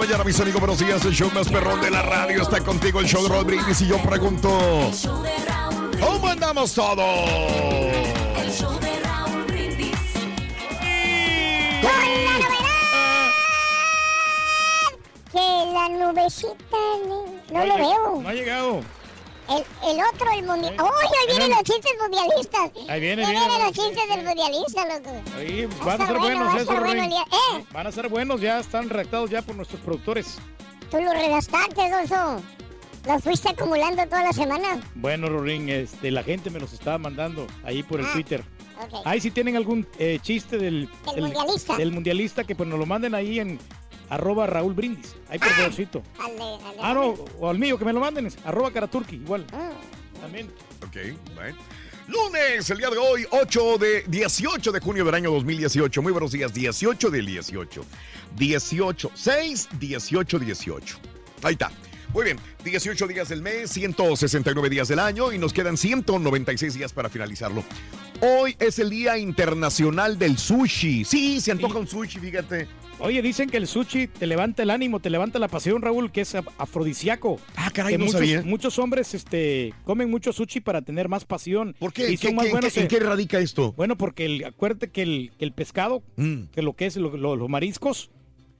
Mañana, mis amigos. Buenos días. El show más perrón de la radio está contigo. El show de Raúl Brindis. Y yo pregunto: ¿Cómo andamos todos? Que la nubecita no lo veo. No ha llegado. El, el otro, el mundial. ¡Uy! ahí vienen los chistes mundialistas. Ahí viene, Ahí viene. vienen los chistes del mundialista, loco. Ahí van a ser bueno, buenos, estar bueno. ¿Eh? Van a ser buenos, ya están redactados ya por nuestros productores. Tú lo redactaste, Gonzo. Los fuiste acumulando toda la semana. Bueno, Rorín, este, la gente me los estaba mandando ahí por el Ah, Twitter. Ahí si tienen algún eh, chiste del, Del mundialista. del mundialista, que pues nos lo manden ahí en arroba Raúl Brindis. Ahí por favorcito. De- Ah, no, o al mío, que me lo manden, es arroba Karaturki, igual. Ah. También. Ok, bueno. Lunes, el día de hoy, 8 de 18 de junio del año 2018. Muy buenos días, 18 del 18. 18, 6, 18, 18. Ahí está. Muy bien, 18 días del mes, 169 días del año y nos quedan 196 días para finalizarlo. Hoy es el Día Internacional del Sushi. Sí, se antoja un sushi, fíjate. Oye, dicen que el sushi te levanta el ánimo, te levanta la pasión, Raúl, que es af- afrodisíaco. Ah, caray, que no muchos, sabía. muchos hombres este, comen mucho sushi para tener más pasión. ¿Por qué? Y ¿Qué- son más qué- buenos ¿En en- qué radica esto? Bueno, porque el, acuérdate que el, pescado, Mm, que lo que es lo- lo- los mariscos,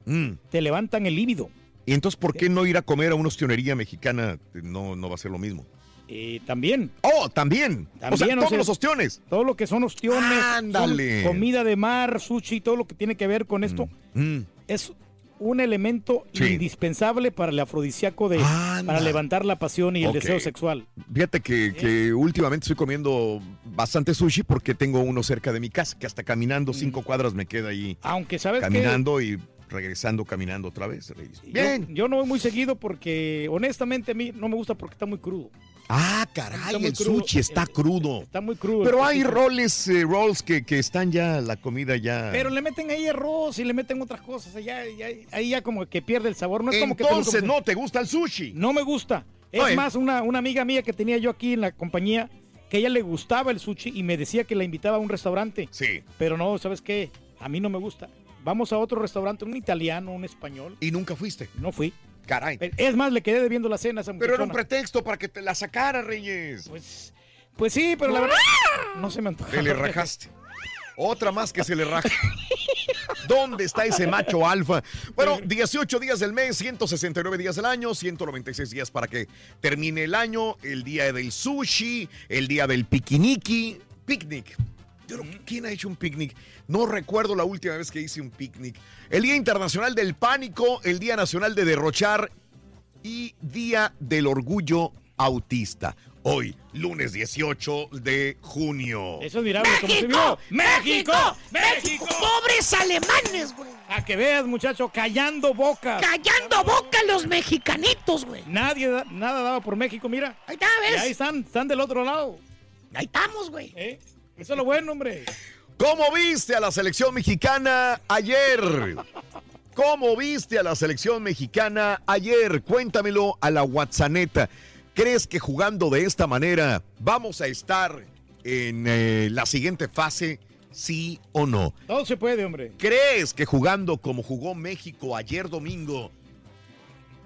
mm. te levantan el líbido. Y entonces, ¿por qué no ir a comer a una ostionería mexicana? No, no va a ser lo mismo. Eh, también, Oh, también. o sea, También, o todos sea, los ostiones. todo lo que son ostiones, son Ándale. comida de mar, sushi, todo lo que tiene que ver con esto, Mm. es un elemento Sí. indispensable para el afrodisíaco de Anda. para levantar la pasión y el deseo sexual. Fíjate que, que últimamente estoy comiendo bastante sushi porque tengo uno cerca de mi casa, que hasta caminando cinco cuadras me queda ahí Aunque sabes que caminando y regresando caminando otra vez. Reyes. Yo- Bien. Yo, no voy muy seguido porque honestamente a mí no me gusta porque está muy crudo. Ah, caray, el crudo. sushi está Eh, crudo. Está muy crudo. Pero hay roles, eh, rolls que, que están ya, la comida ya... Pero le meten ahí arroz y le meten otras cosas. Ya, ya- ahí ya como que pierde el sabor. No es como que te Entonces no te gusta el sushi. No me gusta. Es Oye. más, una, una amiga mía que tenía yo aquí en la compañía, que a ella le gustaba el sushi y me decía que la invitaba a un restaurante. Sí. Pero no, ¿sabes qué? A mí no me gusta. Vamos a otro restaurante, un italiano, un español. Y nunca fuiste. No fui. Caray. Es más, le quedé debiendo la cena a esa Pero era un pretexto para que te la sacara, Reyes. Pues, pues sí, pero la verdad no se me antoja. Te le rajaste. Otra más que se le raja. ¿Dónde está ese macho alfa? Bueno, 18 días del mes, 169 días del año, 196 días para que termine el año, el día del sushi, el día del piquiniqui, picnic. Yo no- ¿Quién ha hecho un picnic? No recuerdo la última vez que hice un picnic. El Día Internacional del Pánico, el Día Nacional de Derrochar y Día del Orgullo Autista. Hoy, lunes 18 de junio. Eso es mirable, como se vio. ¡México! ¡México! ¡Pobres alemanes, güey! A que veas, muchacho, callando bocas. ¡Callando boca los mexicanitos, güey! Nadie, da- nada daba por México, mira. Ahí está, Y ¿ves? ahí están, están del otro lado. Ahí estamos, güey. ¿eh? Eso es lo bueno, hombre. ¿Cómo viste a la selección mexicana ayer? ¿Cómo viste a la selección mexicana ayer? Cuéntamelo a la WhatsApp. ¿Crees que jugando de esta manera vamos a estar en eh, la siguiente fase? ¿Sí o no? Todo se puede, hombre. ¿Crees que jugando como jugó México ayer domingo,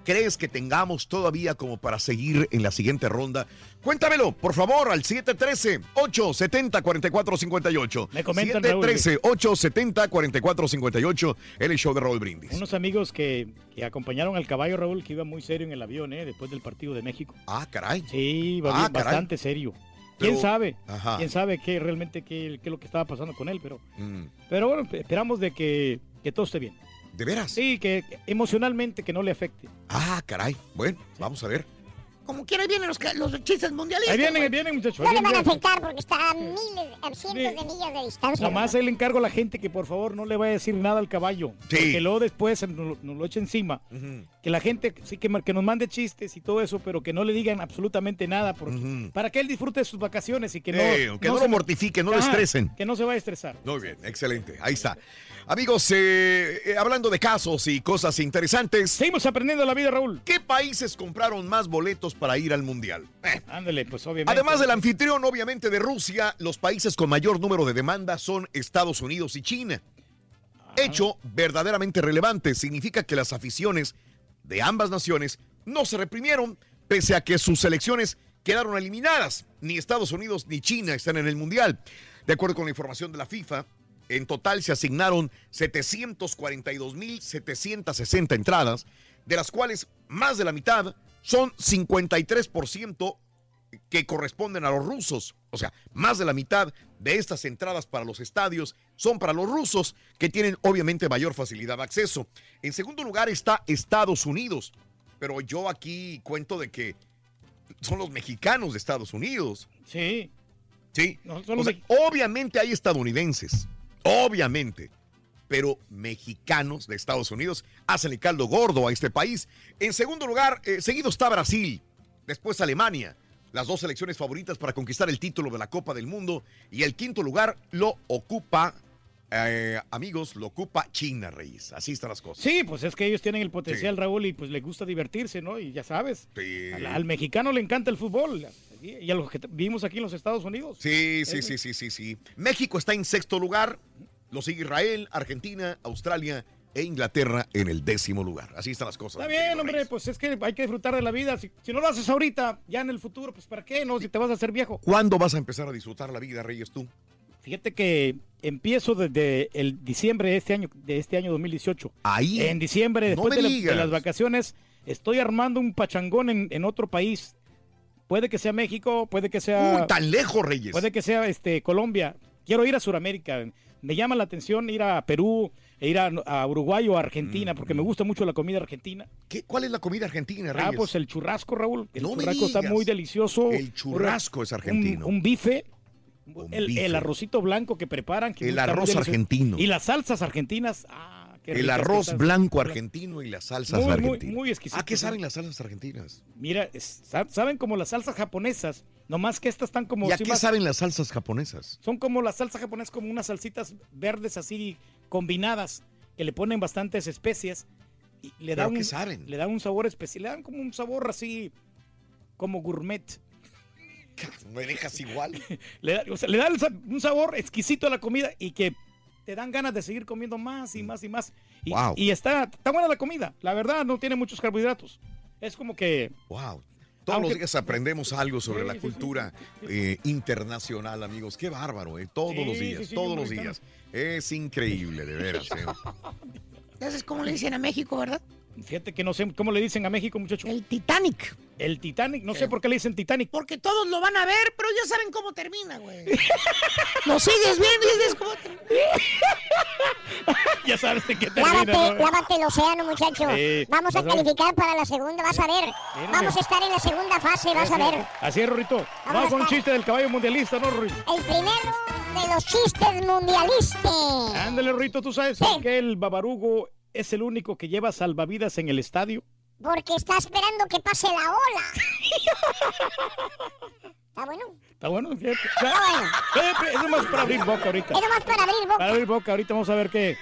crees que tengamos todavía como para seguir en la siguiente ronda? Cuéntamelo, por favor, al 713-870-4458. Me comentan, Raúl. 713-870-4458, el show de Raúl Brindis. Unos amigos que, que acompañaron al caballo, Raúl, que iba muy serio en el avión, ¿eh? Después del partido de México. Ah, caray. Sí, va Ah, bien, caray. bastante serio. ¿Quién Pero- sabe? Ajá. ¿Quién sabe qué realmente qué, qué es lo que estaba pasando con él? Pero, Mm, pero bueno, esperamos de que, que todo esté bien. ¿De veras? Sí, que que emocionalmente que no le afecte. Ah, caray. Bueno, vamos a ver. Como quiera, ahí vienen los, los chistes mundialistas. Ahí vienen, ahí vienen, muchachos. No le van a afectar porque está a miles, a cientos de millas de distancia. Nomás ahí le encargo a la gente que por favor no le vaya a decir nada al caballo. Sí. Porque luego después nos, lo- nos lo eche encima. Que la gente sí que, que nos mande chistes y todo eso, pero que no le digan absolutamente nada. Porque. Para que él disfrute de sus vacaciones y que no. Eh, que no se- lo mortifiquen, no lo estresen. Que no se vaya a estresar. Muy bien, excelente. Ahí está. Amigos, eh, eh, hablando de casos y cosas interesantes, Seguimos aprendiendo la vida, Raúl. ¿qué países compraron más boletos para ir al Mundial? Eh, Ándale, pues obviamente. Además del anfitrión, obviamente, de Rusia, los países con mayor número de demandas son Estados Unidos y China. Hecho verdaderamente relevante, significa que las aficiones de ambas naciones no se reprimieron, pese a que sus selecciones quedaron eliminadas. Ni Estados Unidos ni China están en el Mundial. De acuerdo con la información de la FIFA, en total se asignaron 742.760 entradas, de las cuales más de la mitad son 53% que corresponden a los rusos. O sea, más de la mitad de estas entradas para los estadios son para los rusos, que tienen obviamente mayor facilidad de acceso. En segundo lugar está Estados Unidos, pero yo aquí cuento de que son los mexicanos de Estados Unidos. Sí. Sí. No, O sea, obviamente hay estadounidenses, obviamente, pero mexicanos de Estados Unidos hacen el caldo gordo a este país. En segundo lugar, eh, seguido está Brasil, después Alemania, las dos selecciones favoritas para conquistar el título de la Copa del Mundo, y el quinto lugar lo ocupa, eh, amigos, lo ocupa China, Reyes. Así están las cosas. Sí, pues es que ellos tienen el potencial, Raúl, y pues les gusta divertirse, ¿no? Y ya sabes, Sí. al, al mexicano le encanta el fútbol. Y y a los que vivimos aquí en los Estados Unidos. Sí, sí, sí, sí, sí, sí. México está en sexto lugar, lo sigue Israel, Argentina, Australia e Inglaterra en el décimo lugar. Así están las cosas. Está bien, hombre, Reyes. pues es que hay que disfrutar de la vida. Si, si no lo haces ahorita, ya en el futuro, pues ¿para qué? No, si te vas a hacer viejo. ¿Cuándo vas a empezar a disfrutar la vida, Reyes, tú? Fíjate que empiezo desde el diciembre de este año, de este año 2018. Ahí. En diciembre, después de, la- de digas. las vacaciones, estoy armando un pachangón en, en otro país. Puede que sea México, puede que sea... Uy, tan lejos, Reyes. Puede que sea este Colombia. Quiero ir a Sudamérica. Me llama la atención ir a Perú, e ir a, a Uruguay o a Argentina, porque me gusta mucho la comida argentina. ¿Qué, ¿Cuál es la comida argentina, Ah, Reyes? pues el churrasco, Raúl. El No me churrasco está muy delicioso. El churrasco es argentino. Un, un bife. El, el arrocito blanco que preparan. que El arroz argentino. Y las salsas argentinas. Ah, El arroz blanco argentino y las salsas Muy, muy, argentinas. muy exquisito, ¿A qué sí. saben las salsas argentinas? Mira, es- saben como las salsas japonesas, nomás que estas están como... ¿Y a qué más- saben las salsas japonesas? Son como las salsas japonesas, como unas salsitas verdes así combinadas, que le ponen bastantes especias y le ¿Pero dan, qué un, saben? le dan un sabor especial, le dan como un sabor así, como gourmet. ¿Me dejas igual? Le da, o sea, le da un sabor exquisito a la comida y que te dan ganas de seguir comiendo más y más y más. Y, Wow. y está, está buena la comida, la verdad, no tiene muchos carbohidratos. Es como que... Wow. Todos Aunque- los días aprendemos algo sobre Sí, la sí, sí. cultura eh, internacional, amigos. Qué bárbaro, ¿eh? Todos Sí, los días, sí, todos los días. Es increíble, de veras. ¿eh? Sabes cómo le dicen a México, ¿verdad? Fíjate que no sé cómo le dicen a México, muchachos. El Titanic. El Titanic, no sé por qué le dicen Titanic. Porque todos lo van a ver, pero ya saben cómo termina, güey. lo sigues y dices cómo termina. ya sabes de qué termina. Lávate, ¿no? lávate el océano, muchacho. Sí, Vamos a calificar para la segunda, vas a ver. Mírame. Vamos a estar en la segunda fase, vas a ver. Así es, Rorrito. Vamos con un chiste del caballo mundialista, ¿no, Rorrito? El primero de los chistes mundialistas. Ándale, Rorrito, ¿tú sabes qué el babarugo es el único que lleva salvavidas en el estadio? Porque está esperando que pase la ola. ¿Está bueno? Está bueno, fíjate. Está bueno. Es más para abrir boca ahorita. Es nomás para abrir boca. Para abrir boca, ahorita vamos a ver qué,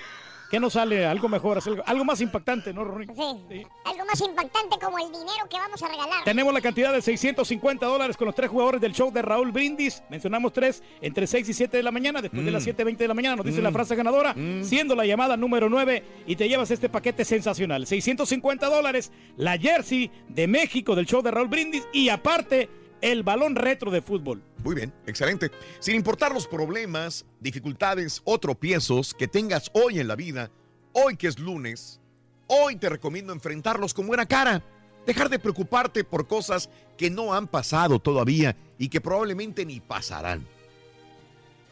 ¿Qué nos sale? Algo mejor, algo, más impactante, ¿no, Ronnie? Sí. Algo más impactante como el dinero que vamos a regalar. Tenemos la cantidad de 650 dólares con los tres jugadores del show de Raúl Brindis. Mencionamos tres entre 6 y 7 de la mañana. Después de las 7.20 de la mañana nos dice la frase ganadora, siendo la llamada número 9 y te llevas este paquete sensacional. 650 dólares, la jersey de México del show de Raúl Brindis y aparte el balón retro de fútbol. Muy bien, excelente. Sin importar los problemas, dificultades o tropiezos que tengas hoy en la vida, hoy que es lunes, hoy te recomiendo enfrentarlos con buena cara. Dejar de preocuparte por cosas que no han pasado todavía y que probablemente ni pasarán.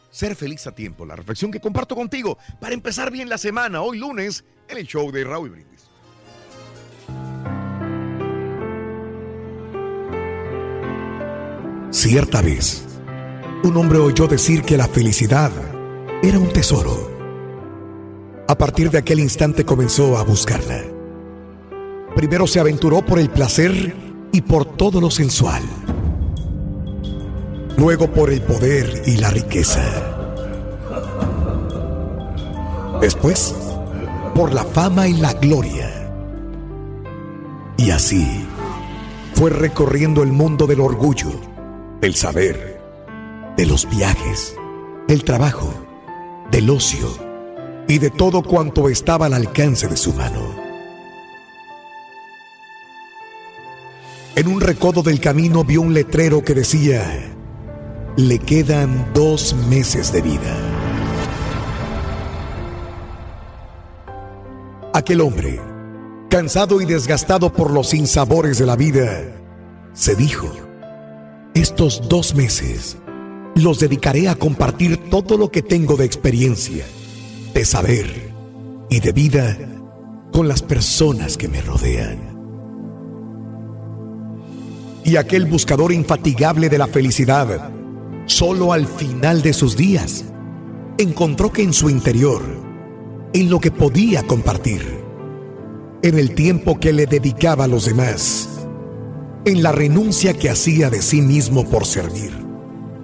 Ser feliz a tiempo, la reflexión que comparto contigo para empezar bien la semana, hoy lunes, en el show de Raúl Brindis. Cierta vez, un hombre oyó decir que la felicidad era un tesoro. A partir de aquel instante comenzó a buscarla. Primero se aventuró por el placer y por todo lo sensual. Luego por el poder y la riqueza. Después, por la fama y la gloria. Y así, fue recorriendo el mundo del orgullo del saber, de los viajes, del trabajo, del ocio y de todo cuanto estaba al alcance de su mano. En un recodo del camino vio un letrero que decía, le quedan dos meses de vida. Aquel hombre, cansado y desgastado por los sinsabores de la vida, se dijo, estos dos meses los dedicaré a compartir todo lo que tengo de experiencia, de saber y de vida con las personas que me rodean. Y aquel buscador infatigable de la felicidad, solo al final de sus días, encontró que en su interior, en lo que podía compartir, en el tiempo que le dedicaba a los demás, en la renuncia que hacía de sí mismo por servir,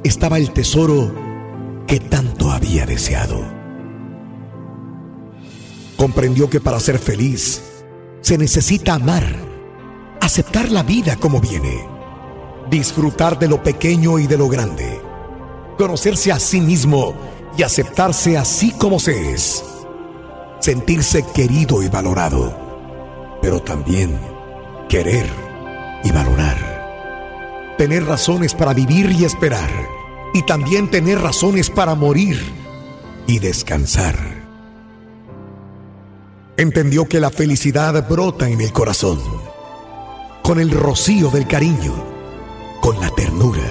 estaba el tesoro que tanto había deseado. Comprendió que para ser feliz se necesita amar, aceptar la vida como viene, disfrutar de lo pequeño y de lo grande, conocerse a sí mismo y aceptarse así como se es, sentirse querido y valorado, pero también querer y valorar. Tener razones para vivir y esperar. Y también tener razones para morir y descansar. Entendió que la felicidad brota en el corazón, con el rocío del cariño, con la ternura,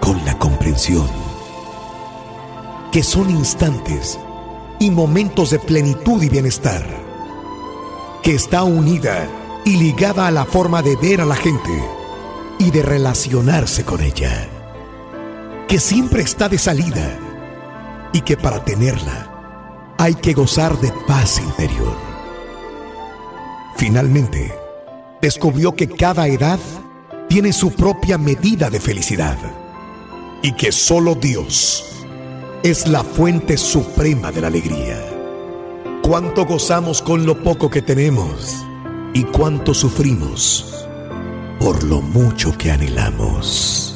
con la comprensión. Que son instantes y momentos de plenitud y bienestar. Que está unida y ligada a la forma de ver a la gente y de relacionarse con ella, que siempre está de salida y que para tenerla hay que gozar de paz interior. Finalmente, descubrió que cada edad tiene su propia medida de felicidad y que solo Dios es la fuente suprema de la alegría. Cuánto gozamos con lo poco que tenemos y cuánto sufrimos por lo mucho que anhelamos.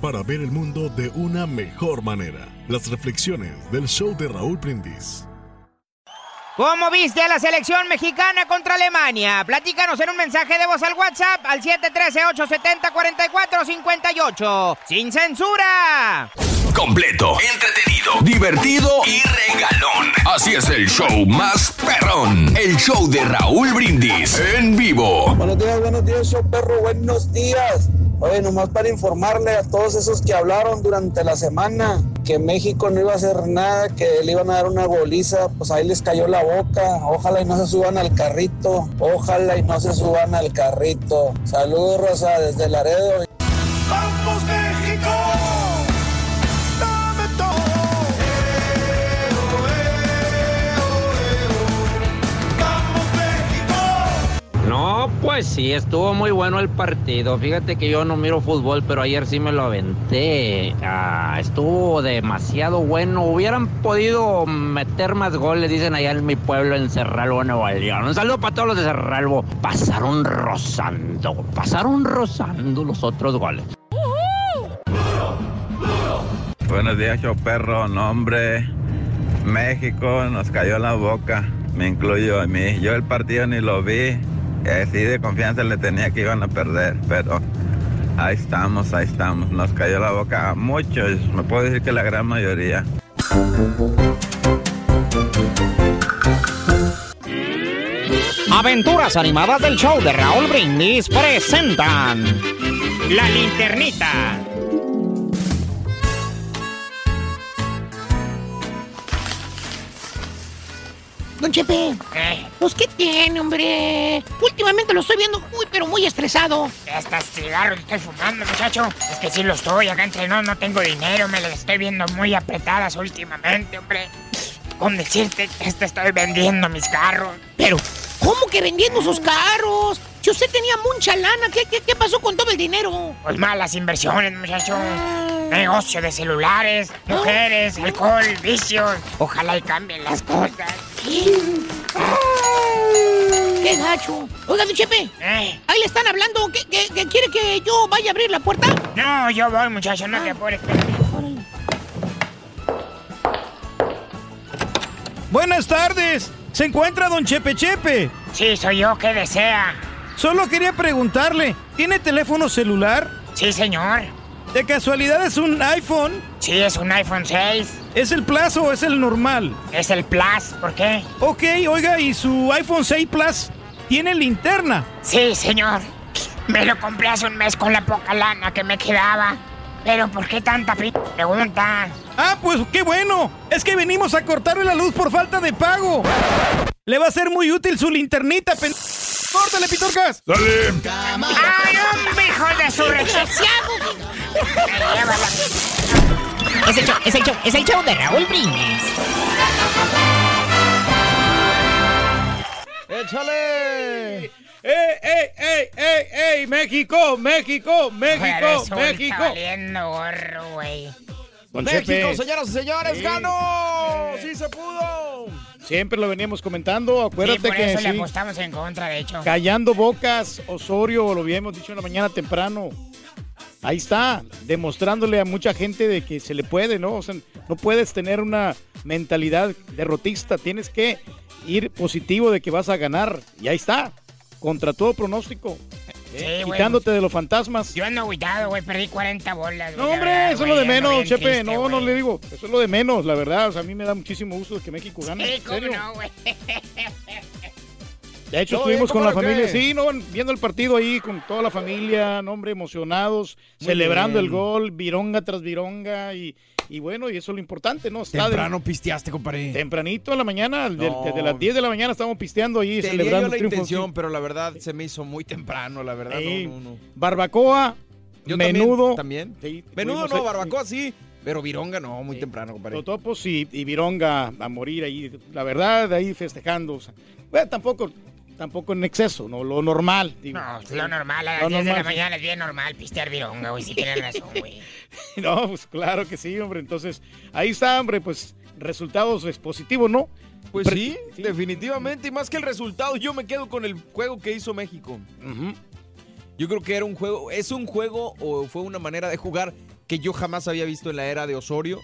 Para ver el mundo de una mejor manera, las reflexiones del show de Raúl Brindis. ¿Cómo viste a la selección mexicana contra Alemania? Platícanos en un mensaje de voz al WhatsApp al 713-870-4458. ¡Sin censura! Completo, entretenido, divertido y regalón. Así es el show más perrón. El show de Raúl Brindis en vivo. Buenos días, buenos días, show perro, buenos días. Oye, nomás para informarle a todos esos que hablaron durante la semana que México no iba a hacer nada, que le iban a dar una goliza, pues ahí les cayó la boca. Ojalá y no se suban al carrito. Ojalá y no se suban al carrito. Saludos, Rosa, desde Laredo. No, pues sí, estuvo muy bueno el partido. Fíjate que yo no miro fútbol, pero ayer sí me lo aventé. Ah, estuvo demasiado bueno. Hubieran podido meter más goles, dicen allá en mi pueblo, en Cerralbo, Nuevo León. Un saludo para todos los de Cerralbo. Pasaron rozando, pasaron rozando los otros goles. Buenos días, show perro. Nombre México nos cayó en la boca. Me incluyo a mí. Yo el partido ni lo vi. Así de confianza le tenía que iban a perder. Pero ahí estamos, ahí estamos. Nos cayó la boca a muchos. Me puedo decir que la gran mayoría. Aventuras animadas del show de Raúl Brindis presentan La Linternita. Don Chepe. Pues, ¿qué tiene, hombre? Últimamente lo estoy viendo muy, pero muy estresado. Hasta cigarros estoy fumando, muchacho. Es que sí lo estoy, acá entre no, no tengo dinero, me las estoy viendo muy apretadas últimamente, hombre. Con decirte que hasta estoy vendiendo mis carros. Pero, ¿cómo que vendiendo sus carros? Si usted tenía mucha lana, ¿qué, qué, qué pasó con todo el dinero? Pues malas inversiones, muchacho. Negocio de celulares, mujeres, alcohol, vicios. Ojalá y cambien las cosas. ¡Qué gacho! Oiga, don Chepe. Ahí le están hablando. ¿Qué, qué- qué quiere que yo vaya a abrir la puerta? No, yo voy, muchacho, no te apures. Buenas tardes. ¿Se encuentra don Chepe Chepe? Sí, soy yo. ¿Qué desea? Solo quería preguntarle, ¿tiene teléfono celular? Sí, señor. ¿De casualidad es un iPhone? Sí, es un iPhone 6. ¿Es el Plus o es el normal? Es el Plus, ¿por qué? Ok, oiga, ¿y su iPhone 6 Plus tiene linterna? Sí, señor. Me lo compré hace un mes con la poca lana que me quedaba. Pero ¿por qué tanta p pregunta? Ah, pues qué bueno. Es que venimos a cortarle la luz por falta de pago. Le va a ser muy útil su linternita, pen... ¡Córtale, Pitorcas! ¡Dale! ¡Ay, hombre, hijo de su Es el show, es el show, es el show de Raúl Brindis. ¡Échale! ¡Ey, ey, ey, ey, ey! ¡México, México, México, México! valiendo gorro, güey. México, señoras y señores, Sí. ganó. Sí se pudo. Siempre lo veníamos comentando, Sí, acuérdate que eso le sí. apostamos en contra, de hecho. Callando bocas, Osorio, lo habíamos dicho en la mañana temprano. Ahí está, demostrándole a mucha gente de que se le puede, ¿no? O sea, no puedes tener una mentalidad derrotista, tienes que ir positivo de que vas a ganar. Y ahí está, contra todo pronóstico. ¿eh? Quitándote de los fantasmas. Yo ando agüitado, güey, perdí 40 bolas. güey, No, hombre, verdad, eso es lo de menos, Chepe. triste, no, no le digo. Eso es lo de menos, la verdad. O sea, a mí me da muchísimo gusto que México gane. Sí, en cómo serio. no, güey. De hecho, ¿Todo bien, estuvimos con la familia, sí, no, viendo el partido ahí con toda la familia, no, hombre, emocionados, Muy celebrando el gol, vironga tras vironga, y, y bueno, y eso es lo importante, ¿no? Está de- Temprano pisteaste, compadre. tempranito a la mañana, de- No. desde las 10 de la mañana estábamos pisteando ahí, Tenía celebrando yo el la triunfo. intención, sí. pero la verdad se me hizo muy temprano, la verdad. Sí. No, no, no. Barbacoa, Yo menudo. También. Sí. Menudo no, ahí- barbacoa sí, pero vironga no, muy temprano, compadre. Totopos y, y Vironga a morir ahí, la verdad, ahí festejando. o sea, bueno, tampoco, tampoco en exceso, no lo normal. Digo. No, es lo normal, a las Lo 10 de la mañana es bien normal pistear vironga, güey, si tienes razón, güey. No, pues claro que sí, hombre. Entonces, ahí está, hombre, pues resultados es positivos, ¿no? Pues Pre- sí, definitivamente. Y más que el resultado, yo me quedo con el juego que hizo México. Yo creo que era un juego, es un juego o fue una manera de jugar que yo jamás había visto en la era de Osorio.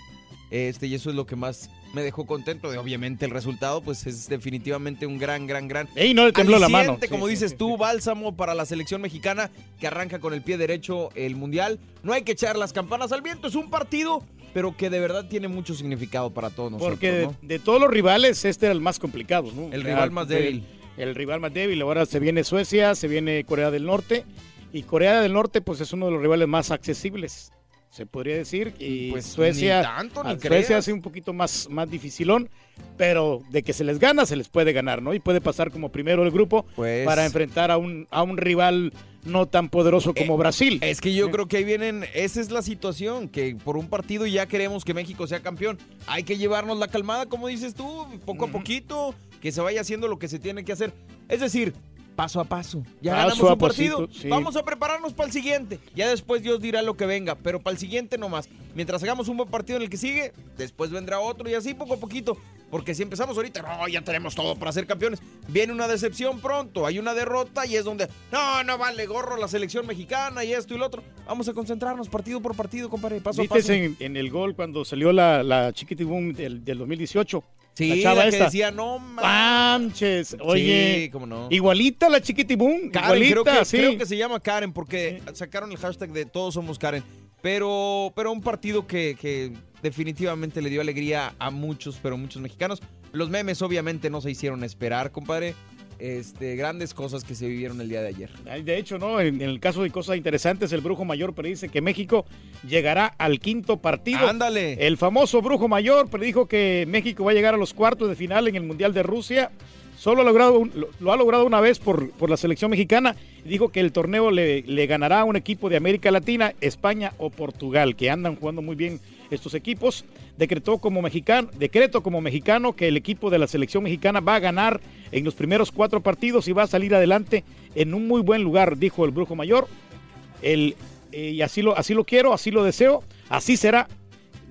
Este, y eso es lo que más me dejó contento. De obviamente el resultado, pues es definitivamente un gran, gran, gran. Ey, no le tembló la mano. como sí, dices sí, tú, bálsamo para la selección mexicana que arranca con el pie derecho el mundial. No hay que echar las campanas al viento, es un partido, pero que de verdad tiene mucho significado para todos nosotros. Porque de, ¿no? de todos los rivales, este era el más complicado, ¿no? El rival más débil. El rival más débil. Ahora se viene Suecia, se viene Corea del Norte. Y Corea del Norte, pues es uno de los rivales más accesibles, se podría decir. Y Pues, Suecia, ni tanto, ni a- creas. Suecia hace un poquito más, más dificilón. Pero de que se les gana, se les puede ganar, ¿no? Y puede pasar como primero el grupo Pues- para enfrentar a un, a un rival no tan poderoso como Brasil. Es que yo creo que ahí vienen, esa es la situación, que por un partido ya queremos que México sea campeón. Hay que llevarnos la calmada, como dices tú, poco a poquito, que se vaya haciendo lo que se tiene que hacer. Es decir, paso a paso. Ya Paso ganamos un partido, pasito, sí. vamos a prepararnos para el siguiente. Ya después Dios dirá lo que venga, pero para el siguiente nomás. Mientras hagamos un buen partido en el que sigue, después vendrá otro y así poco a poquito. Porque si empezamos ahorita, no, ya tenemos todo para ser campeones. Viene una decepción pronto, hay una derrota y es donde, no, no vale gorro la selección mexicana y esto y lo otro. Vamos a concentrarnos partido por partido, compadre, paso a ¿Viste paso. en, en el gol cuando salió la, la Chiquitibum del, del 2018? Sí, la chava la que esta. decía, no manches. Oye, Sí, cómo no. igualita la Chiquitibum. Karen, igualita, creo que, sí. creo que se llama Karen porque sacaron el hashtag de todos somos Karen. Pero, pero un partido que, que definitivamente le dio alegría a muchos, pero muchos mexicanos. Los memes obviamente no se hicieron esperar, compadre. Este, grandes cosas que se vivieron el día de ayer. Ay, De hecho, ¿no? En, en el caso de cosas interesantes, el brujo mayor predice que México llegará al quinto partido. Ándale. El famoso brujo mayor predijo que México va a llegar a los cuartos de final en el Mundial de Rusia. Solo ha logrado un- lo, lo ha logrado una vez por, por la selección mexicana. Dijo que el torneo le, le ganará a un equipo de América Latina, España o Portugal, que andan jugando muy bien estos equipos. Decretó como mexicano, decreto como mexicano que el equipo de la selección mexicana va a ganar en los primeros cuatro partidos y va a salir adelante en un muy buen lugar, dijo el brujo mayor. El, eh, y así lo, así lo quiero, así lo deseo, así será,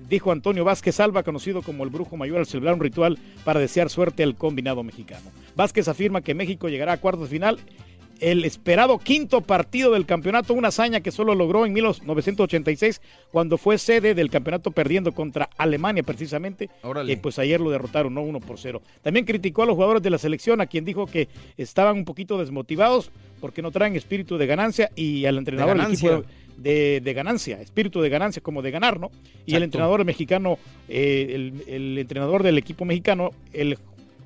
dijo Antonio Vázquez Alba, conocido como el brujo mayor, al celebrar un ritual para desear suerte al combinado mexicano. Vázquez afirma que México llegará a cuartos final. El esperado quinto partido del campeonato, una hazaña que solo logró en 1986 cuando fue sede del campeonato perdiendo contra Alemania precisamente, Órale. que pues ayer lo derrotaron, ¿no? 1 por 0. También criticó a los jugadores de la selección, a quien dijo que estaban un poquito desmotivados porque no traen espíritu de ganancia y al entrenador del ganancia. equipo de, de ganancia, espíritu de ganancia, como de ganar, ¿no? Y el entrenador mexicano, eh, el, el entrenador del equipo mexicano, el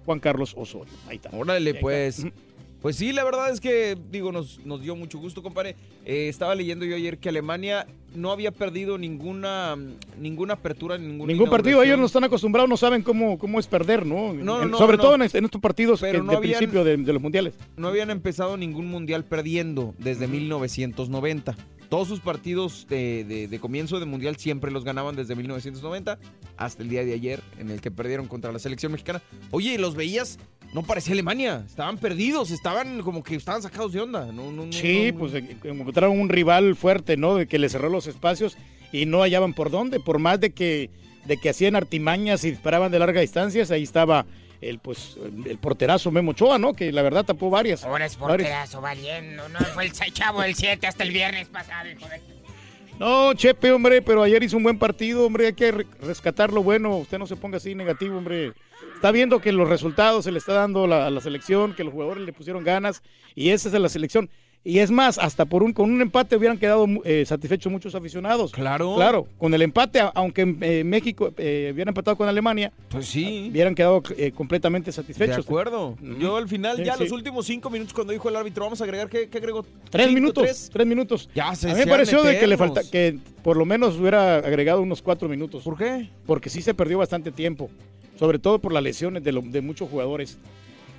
Juan Carlos Osorio. Ahí está. Órale, Ahí está. Pues. Sí, la verdad es que, digo, nos, nos dio mucho gusto, compadre. Eh, estaba leyendo yo ayer que Alemania no había perdido ninguna, ninguna apertura, ninguna Ningún partido, ellos no están acostumbrados, no saben cómo, cómo es perder, ¿no? No, En- no, Sobre no. todo en, est- en estos partidos que de habían- principio de, de los mundiales. no habían empezado ningún mundial perdiendo desde 1990. Todos sus partidos de, de- de comienzo de mundial siempre los ganaban desde 1990 hasta el día de ayer en el que perdieron contra la selección mexicana. Oye, ¿y los veías, no parecía Alemania, estaban perdidos, estaban como que estaban sacados de onda. No, no, Sí, no. pues eh, encontraron un rival fuerte, ¿no? De que le cerró los espacios y no hallaban por dónde, por más de que, de que hacían artimañas y disparaban de largas distancias, ahí estaba el pues el porterazo Memo Ochoa, ¿no? Que la verdad tapó varias. Ahora es porterazo, valiendo. No fue el chavo del 7 hasta el viernes pasado, hijo de... No, Chepe, hombre, pero ayer hizo un buen partido, hombre, hay que re- rescatar lo bueno, usted no se ponga así negativo, hombre. Está viendo que los resultados se le está dando la- a la selección, que los jugadores le pusieron ganas y esa es la selección. Y es más, hasta por un con un empate hubieran quedado eh, satisfechos muchos aficionados. Claro. Claro, con el empate, aunque eh, México eh, hubiera empatado con Alemania, Pues sí. hubieran quedado eh, completamente De satisfechos. acuerdo. Yo al final, Sí, ya sí. los últimos cinco minutos, cuando dijo el árbitro, vamos a agregar, ¿qué, qué agregó? Tres Cinco, minutos, tres. tres minutos. Ya se A mí me pareció de que le falta que por lo menos hubiera agregado unos cuatro minutos. ¿Por qué? Porque sí se perdió bastante tiempo, sobre todo por las lesiones de, lo- de muchos jugadores.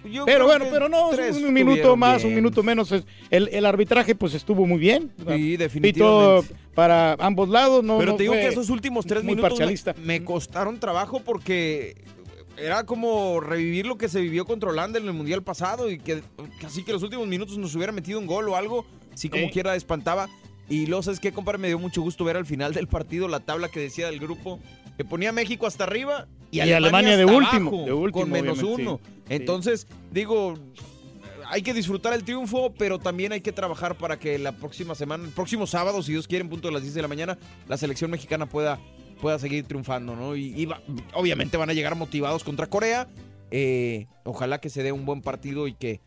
Yo pero bueno, que pero no, un minuto más, un minuto menos. El, el arbitraje pues estuvo muy bien. Sí, Pito definitivamente. para ambos lados. No, Pero no te digo que esos últimos tres minutos me, me costaron trabajo porque era como revivir lo que se vivió contra Holanda en el Mundial pasado y que casi que los últimos minutos nos hubiera metido un gol o algo, así como quiera espantaba. Y luego, ¿sabes qué, compadre? Me dio mucho gusto ver al final del partido la tabla que decía del grupo que ponía México hasta arriba y, Y Alemania, Alemania de último, abajo, de último, con menos uno. sí. Entonces, digo, hay que disfrutar el triunfo, pero también hay que trabajar para que la próxima semana, el próximo sábado, si Dios quiere, en punto de las 10 de la mañana, la selección mexicana pueda, pueda seguir triunfando, ¿no? Y, y va- obviamente van a llegar motivados contra Corea. Eh, ojalá que se dé un buen partido y que,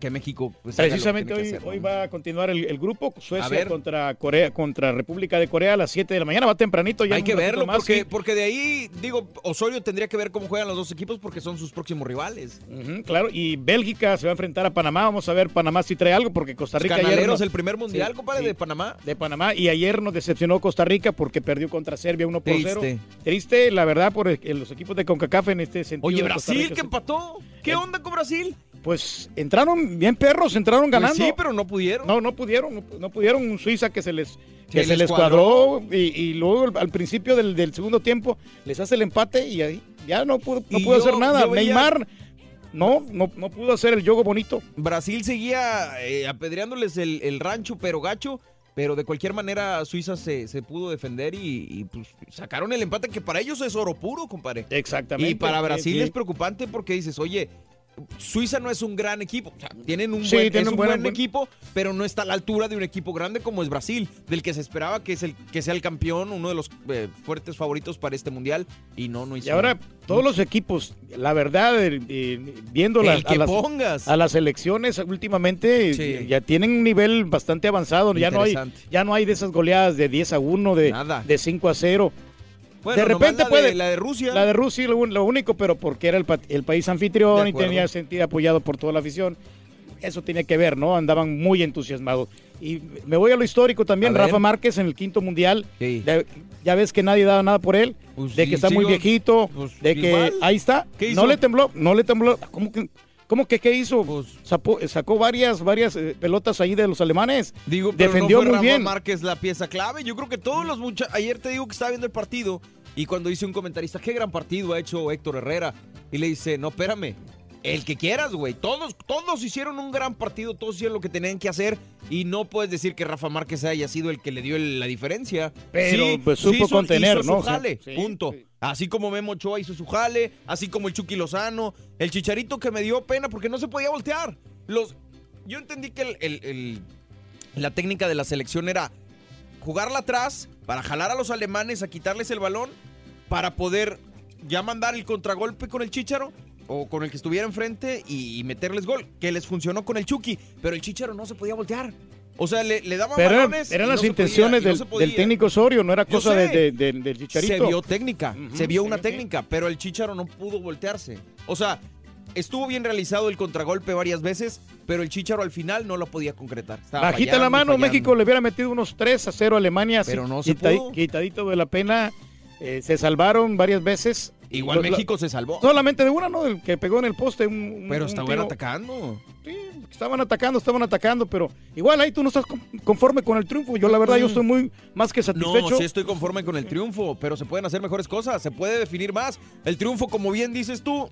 que México pues, que Precisamente tiene hoy, que hacer, hoy va a continuar el, el grupo Suecia contra Corea contra República de Corea a las 7 de la mañana. Va tempranito ya. Hay que verlo, más, porque, porque de ahí, digo, Osorio tendría que ver cómo juegan los dos equipos porque son sus próximos rivales. Claro, y Bélgica se va a enfrentar a Panamá. Vamos a ver Panamá si trae algo, porque Costa Rica ayer Canaleros, no- el primer mundial, Sí, compadre, sí. de Panamá. de Panamá y ayer nos decepcionó Costa Rica porque perdió contra Serbia 1 por Triste. 0. Triste, la verdad, por el- los equipos de CONCACAF en este sentido. Oye, Brasil Rica, que empató. ¿Qué onda con Brasil? Pues entraron bien perros, entraron ganando. Pues sí, pero no pudieron. No, no pudieron, no, no pudieron. Un Suiza que se les, que Se se les cuadró y, y luego al principio del, del segundo tiempo les hace el empate y ahí ya no pudo, no pudo yo- hacer nada. veía- Neymar no, no, no pudo hacer el yogo bonito. Brasil seguía eh, apedreándoles el, el rancho, pero gacho. Pero de cualquier manera Suiza se, se pudo defender y, y, pues sacaron el empate que para ellos es oro puro, compadre. Exactamente. Y para Brasil Sí, sí. es preocupante porque dices, oye, Suiza no es un gran equipo. O sea, tienen un Sí, buen, tienen es un buen- equipo, pero no está a la altura de un equipo grande como es Brasil, del que se esperaba que, es el, que sea el campeón, uno de los eh, fuertes favoritos para este mundial. Y no, no hizo Y ahora todos los equipos, la verdad, eh, eh, viendo las, que a, las, pongas. a las elecciones últimamente, Sí. ya tienen un nivel bastante avanzado. Ya no, hay, ya no hay de esas goleadas de 10 a 1, de, de 5 a 0. Bueno, de repente la de- puede. la de Rusia. La de Rusia, lo, único, pero porque era el, pa- el país anfitrión y tenía sentido apoyado por toda la afición. Eso tenía que ver, ¿no? Andaban muy entusiasmados. Y me voy a lo histórico también. A ver. Rafa Márquez en el quinto mundial. De- ya ves que nadie daba nada por él. Pues de sí, que está muy viejito. pues de que igual. ahí está. ¿Qué No hizo? le tembló. No le tembló. ¿Cómo que? ¿Cómo que qué hizo? Pues Sacó, sacó varias, varias eh, pelotas ahí de los alemanes. Digo, pero Defendió no fue muy Rafa bien. Márquez la pieza clave. Yo creo que todos los muchachos. Ayer te digo que estaba viendo el partido y cuando dice un comentarista, qué gran partido ha hecho Héctor Herrera. Y le dice, no, espérame. El que quieras, güey. Todos, todos hicieron un gran partido, todos hicieron lo que tenían que hacer. Y no puedes decir que Rafa Márquez haya sido el que le dio el- la diferencia. Pero, pues, supo hizo- contener, hizo ¿no? Su jale, sí, punto. Así como Memo Ochoa hizo su jale, así como el Chucky Lozano, el Chicharito que me dio pena porque no se podía voltear. Los, yo entendí que el- el- el- la técnica de la selección era jugarla atrás para jalar a los alemanes a quitarles el balón para poder ya mandar el contragolpe con el Chicharo o con el que estuviera enfrente y, y meterles gol, que les funcionó con el Chucky, pero el Chicharo no se podía voltear. O sea, le, le daban Pero eran, balones. eran no las podía, intenciones no del, técnico Osorio, no era cosa de, sé. de- de- del chicharito. Se vio técnica, se vio una técnica, pero el Chicharo no pudo voltearse. O sea, estuvo bien realizado el contragolpe varias veces, pero el Chicharo al final no lo podía concretar. Estaba Bajita fallando la mano, fallando. México le hubiera metido unos 3 a 0 a Alemania. Pero no se quita- pudo. Quitadito de la pena. eh, se salvaron varias veces. Igual México se salvó. Solamente de una, ¿no? Del que pegó en el poste. Un, un- Pero estaban atacando. Estaban atacando, estaban atacando, pero igual ahí tú no estás con- conforme con el triunfo. Yo la verdad, yo estoy muy más que satisfecho. No, sí estoy conforme con el triunfo, pero se pueden hacer mejores cosas, se puede definir más. El triunfo, como bien dices tú,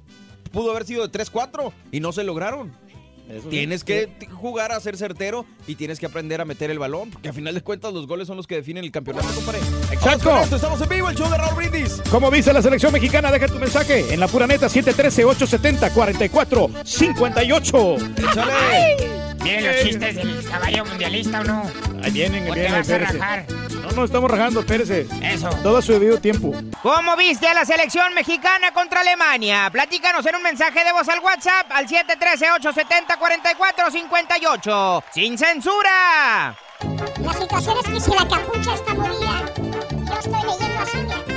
pudo haber sido de 3-4 y no se lograron. Eso sí. Tienes que jugar a ser certero y tienes que aprender a meter el balón, porque a final de cuentas los goles son los que definen el campeonato, compadre. Exacto. Esto, estamos en vivo, el show de Raúl Brindis. ¿Cómo viste la selección mexicana? Deja tu mensaje en la pura neta 713-870-4458. ¿Vienen los chistes del caballo mundialista o no? Ahí vienen, ¿O te vienen, vas a rajar? No, no, estamos rajando, espérese. Eso. Todo a su debido tiempo. ¿Cómo viste a la selección mexicana contra Alemania? Platícanos en un mensaje de voz al WhatsApp al 713-870-4458. ¡Sin censura! La situación es que si la capucha está movida, yo estoy leyendo así, mira.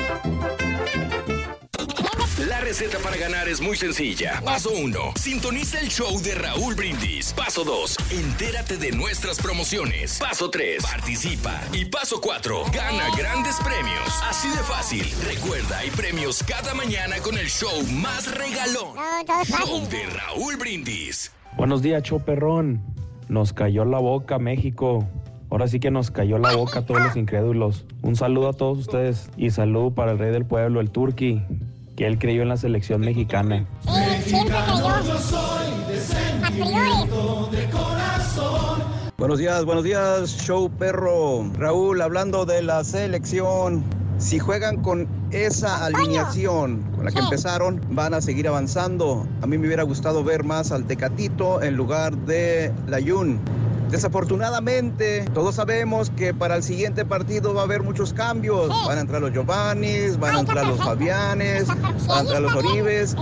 La receta para ganar es muy sencilla. Paso 1. Sintoniza el show de Raúl Brindis. Paso 2. Entérate de nuestras promociones. Paso 3. Participa. Y paso 4. Gana grandes premios. Así de fácil. Recuerda, hay premios cada mañana con el show más regalón. Show de Raúl Brindis. Buenos días, show perrón. Nos cayó la boca, México. Ahora sí que nos cayó la boca a todos los incrédulos. Un saludo a todos ustedes y saludo para el rey del pueblo, el Turqui, que él creyó en la selección mexicana. Siempre creyó. A priori. Buenos días, buenos días, show perro. Raúl, hablando de la selección, si juegan con esa alineación con la que empezaron, van a seguir avanzando. A mí me hubiera gustado ver más al Tecatito en lugar de la Yun. Desafortunadamente, todos sabemos que para el siguiente partido va a haber muchos cambios. Van a entrar los Giovannis, van a entrar los Fabianes, van a entrar los Oribes.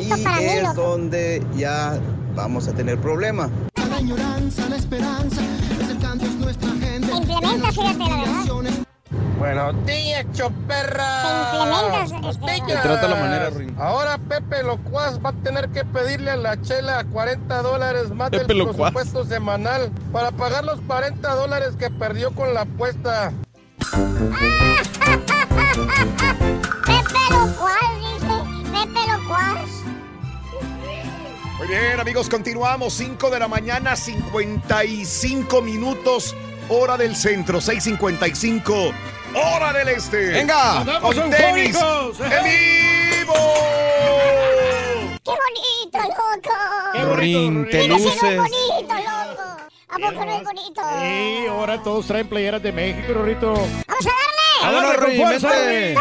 Y ahí es donde ya vamos a tener problema. La añoranza, la esperanza, es el canto, es nuestra gente. Implementa, fíjate, la verdad. Buenos días, choperra. Te implementas, este, Te trata la manera, Rin. Ahora Pepe Locuaz va a tener que pedirle a la chela 40 dólares más Pepe del Locuaz. presupuesto semanal para pagar los 40 dólares que perdió con la apuesta. Pepe Locuaz, dice. Pepe Locuaz. Muy bien, amigos, continuamos. 5 de la mañana, 55 minutos, hora del centro, 6.55, hora del este. Venga. con ¡Andamos tenis en vivo. ¡Qué bonito, loco! Qué bonito, te luces. bonito, loco. ¿A poco no es bonito? Sí, ahora todos traen playeras de México, Rorrito. ¡Vamos a darle! ¡Vámonos Vámonos, con fuerza, el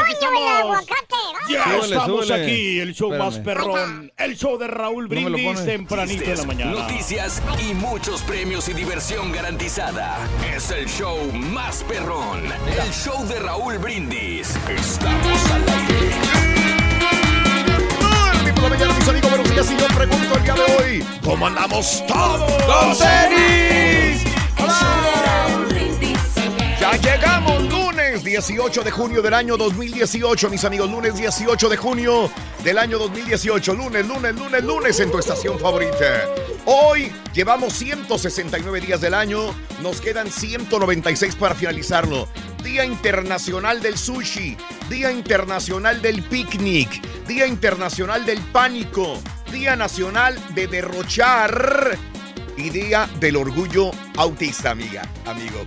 aguacate! Ya Súbele, estamos súbele. aquí, el show más Espérame. perrón, el show de Raúl No Brindis pones. tempranito en la mañana. Noticias y muchos premios y diversión garantizada. Es el show más perrón. El show de Raúl Brindis. Estamos al aire. Muy por la mañana, mis amigos, buenos días. Y yo pregunto el día de hoy, ¿cómo andamos todos? ¡Con tenis! Ya llegamos lunes 18 de junio del año 2018, mis amigos. Lunes 18 de junio del año 2018. Lunes, lunes, lunes, lunes en tu estación favorita. Hoy llevamos 169 días del año. Nos quedan 196 para finalizarlo. Día Internacional del Sushi. Día Internacional del Picnic. Día Internacional del Pánico. Día Nacional de Derrochar. Y Día del Orgullo Autista, amiga, amigo.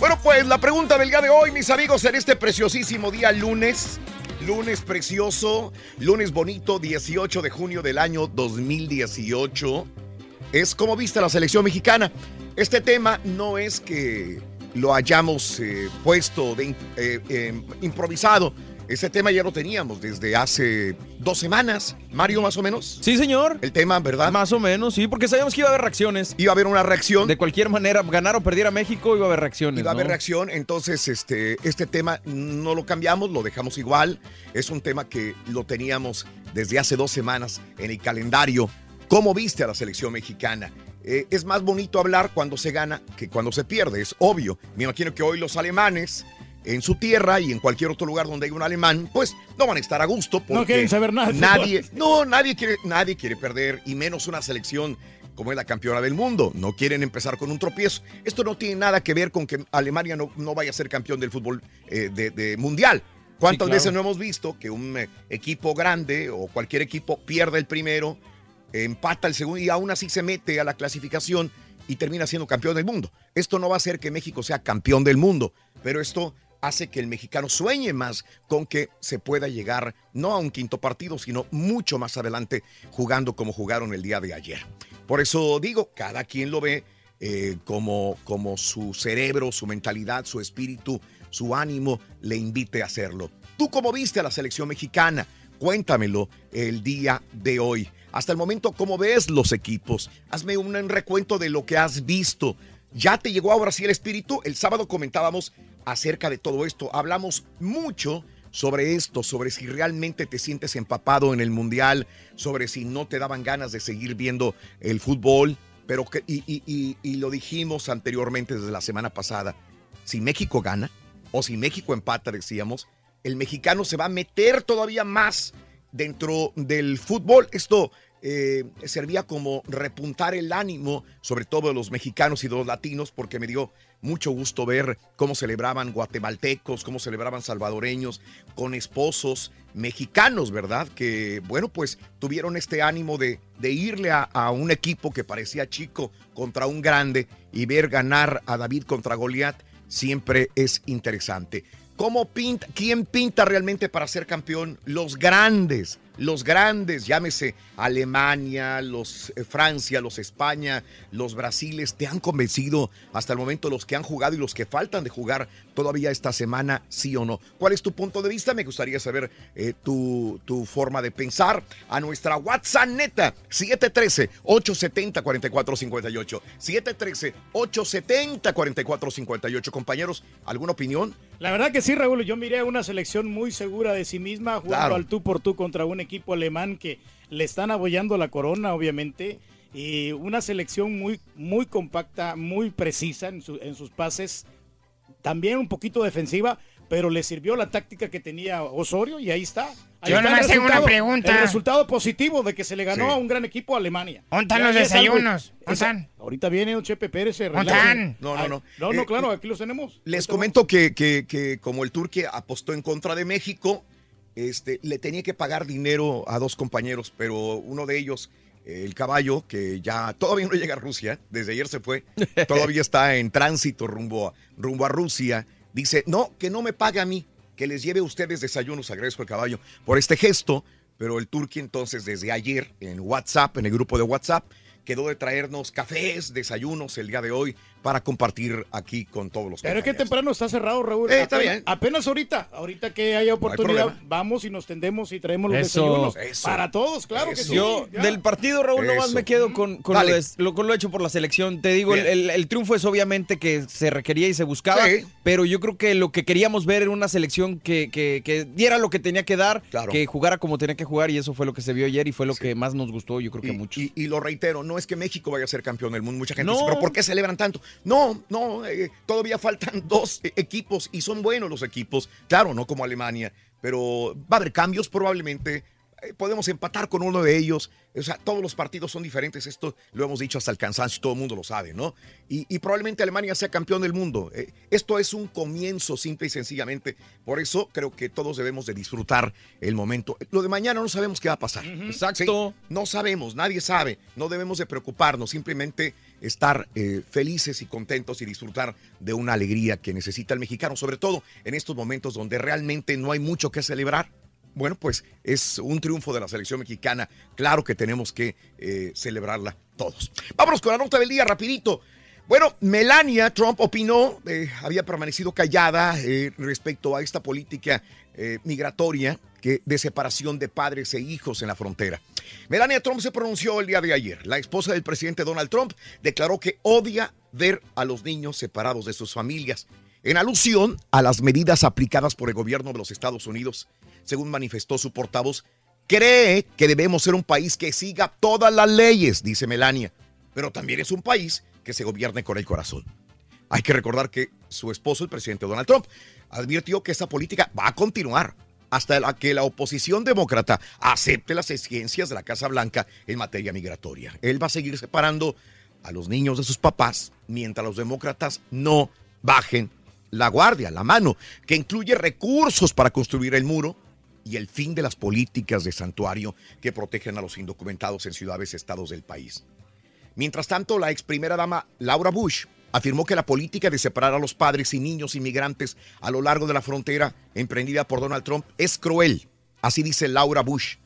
Bueno, pues la pregunta del día de hoy, mis amigos, en este preciosísimo día lunes, lunes precioso, lunes bonito, 18 de junio del año 2018, es como viste la selección mexicana. Este tema no es que lo hayamos eh, puesto de, eh, eh, improvisado. Ese tema ya lo teníamos desde hace dos semanas, Mario, más o menos. Sí, señor. El tema, ¿verdad? Más o menos, sí, porque sabíamos que iba a haber reacciones. Iba a haber una reacción. De cualquier manera, ganar o perdiera México, iba a haber reacciones. Iba a haber ¿no? reacción, entonces este, este tema no lo cambiamos, lo dejamos igual. Es un tema que lo teníamos desde hace dos semanas en el calendario. ¿Cómo viste a la selección mexicana? Eh, es más bonito hablar cuando se gana que cuando se pierde, es obvio. Me imagino que hoy los alemanes en su tierra y en cualquier otro lugar donde haya un alemán, pues no van a estar a gusto porque No quieren saber nada Nadie, no, nadie quiere, nadie quiere perder y menos una selección como es la campeona del mundo. No quieren empezar con un tropiezo. Esto no tiene nada que ver con que Alemania no, no vaya a ser campeón del fútbol eh, de, de mundial. ¿Cuántas Sí, claro. veces no hemos visto que un eh, equipo grande o cualquier equipo pierde el primero, empata el segundo y aún así se mete a la clasificación y termina siendo campeón del mundo? Esto no va a hacer que México sea campeón del mundo, pero esto hace que el mexicano sueñe más con que se pueda llegar no a un quinto partido, sino mucho más adelante jugando como jugaron el día de ayer. Por eso digo, cada quien lo ve eh, como, como su cerebro, su mentalidad, su espíritu, su ánimo le invite a hacerlo. ¿Tú cómo viste a la selección mexicana? Cuéntamelo el día de hoy. Hasta el momento, ¿cómo ves los equipos? Hazme un recuento de lo que has visto. ¿Ya te llegó ahora sí el espíritu? El sábado comentábamos acerca de todo esto. Hablamos mucho sobre esto, sobre si realmente te sientes empapado en el mundial, sobre si no te daban ganas de seguir viendo el fútbol, pero que, y, y- y- y lo dijimos anteriormente desde la semana pasada, si México gana o si México empata, decíamos, el mexicano se va a meter todavía más dentro del fútbol. Esto eh, servía como repuntar el ánimo, sobre todo de los mexicanos y de los latinos, porque me dio mucho gusto ver cómo celebraban guatemaltecos, cómo celebraban salvadoreños con esposos mexicanos, ¿verdad? Que, bueno, pues tuvieron este ánimo de, de irle a, a un equipo que parecía chico contra un grande y ver ganar a David contra Goliat siempre es interesante. ¿Cómo pinta, quién pinta realmente para ser campeón? Los grandes, los grandes, llámese Alemania, los eh, Francia, los España, los Brasiles, ¿te han convencido hasta el momento los que han jugado y los que faltan de jugar todavía esta semana, sí o no? ¿Cuál es tu punto de vista? Me gustaría saber eh, tu, tu forma de pensar a nuestra WhatsApp neta 713-870-4458. 713-870-4458. Compañeros, ¿alguna opinión? La verdad que sí, Raúl, yo miré a una selección muy segura de sí misma, jugando Claro. al tú por tú contra un equipo alemán que le están abollando la corona, obviamente, y una selección muy, muy compacta, muy precisa en, su- en sus pases, también un poquito defensiva, pero le sirvió la táctica que tenía Osorio y ahí está. Ahí Yo está el nomás tengo una resultado- pregunta. El resultado positivo de que se le ganó Sí. a un gran equipo a Alemania. ¿Dónde los desayunos? Ahorita viene don Chepe Pérez. se. No, no, no. No, no, Eh, claro, aquí los tenemos. Les comento que, que- que como el Turque apostó en contra de México, este, le tenía que pagar dinero a dos compañeros, pero uno de ellos, el caballo, que ya todavía no llega a Rusia, desde ayer se fue, todavía está en tránsito rumbo a, rumbo a Rusia, dice, no, que no me pague a mí, que les lleve a ustedes desayunos, agradezco al caballo por este gesto, pero el Turqui entonces desde ayer en WhatsApp, en el grupo de WhatsApp, quedó de traernos cafés, desayunos el día de hoy para compartir aquí con todos los Pero es que temprano está cerrado, Raúl. Eh, está apenas, bien. Apenas ahorita, ahorita que haya oportunidad, vamos y nos tendemos y traemos los Eso. desayunos. Eso. Para todos, claro que sí. Yo, ya. del partido, Raúl, nomás me quedo con, con lo, de- lo- con lo hecho por la selección. Te digo, el, Bien. el- el triunfo es obviamente que se requería y se buscaba, Sí. pero yo creo que lo que queríamos ver era una selección que, que- que diera lo que tenía que dar, Claro. que jugara como tenía que jugar, y eso fue lo que se vio ayer y fue lo que más nos gustó, yo creo que Y, muchos. y- y lo reitero, no es que México vaya a ser campeón del mundo. Mucha gente No. dice, pero ¿por qué celebran tanto? No, no, eh, todavía faltan dos equipos y son buenos los equipos. Claro, no como Alemania, pero va a haber cambios probablemente. Eh, Podemos empatar con uno de ellos. O sea, todos los partidos son diferentes. Esto lo hemos dicho hasta el cansancio, todo el mundo lo sabe, ¿no? Y, y probablemente Alemania sea campeón del mundo. Eh, esto es un comienzo, simple y sencillamente. Por eso creo que todos debemos de disfrutar el momento. Lo de mañana no sabemos qué va a pasar. Exacto. Sí, no sabemos, nadie sabe. No debemos de preocuparnos, simplemente estar eh, felices y contentos y disfrutar de una alegría que necesita el mexicano, sobre todo en estos momentos donde realmente no hay mucho que celebrar. Bueno, pues es un triunfo de la selección mexicana. Claro que tenemos que eh, celebrarla todos. Vámonos con la nota del día, rapidito. Bueno, Melania Trump opinó, eh, había permanecido callada eh, respecto a esta política eh, migratoria que, de separación de padres e hijos en la frontera. Melania Trump se pronunció el día de ayer. La esposa del presidente Donald Trump declaró que odia ver a los niños separados de sus familias, en alusión a las medidas aplicadas por el gobierno de los Estados Unidos. Según manifestó su portavoz, cree que debemos ser un país que siga todas las leyes, dice Melania, pero también es un país que se gobierne con el corazón. Hay que recordar que su esposo, el presidente Donald Trump, advirtió que esta política va a continuar hasta que la oposición demócrata acepte las exigencias de la Casa Blanca en materia migratoria. Él va a seguir separando a los niños de sus papás mientras los demócratas no bajen la guardia, la mano, que incluye recursos para construir el muro y el fin de las políticas de santuario que protegen a los indocumentados en ciudades y estados del país. Mientras tanto, la ex primera dama Laura Bush afirmó que la política de separar a los padres y niños inmigrantes a lo largo de la frontera emprendida por Donald Trump es cruel. Así dice Laura Bush.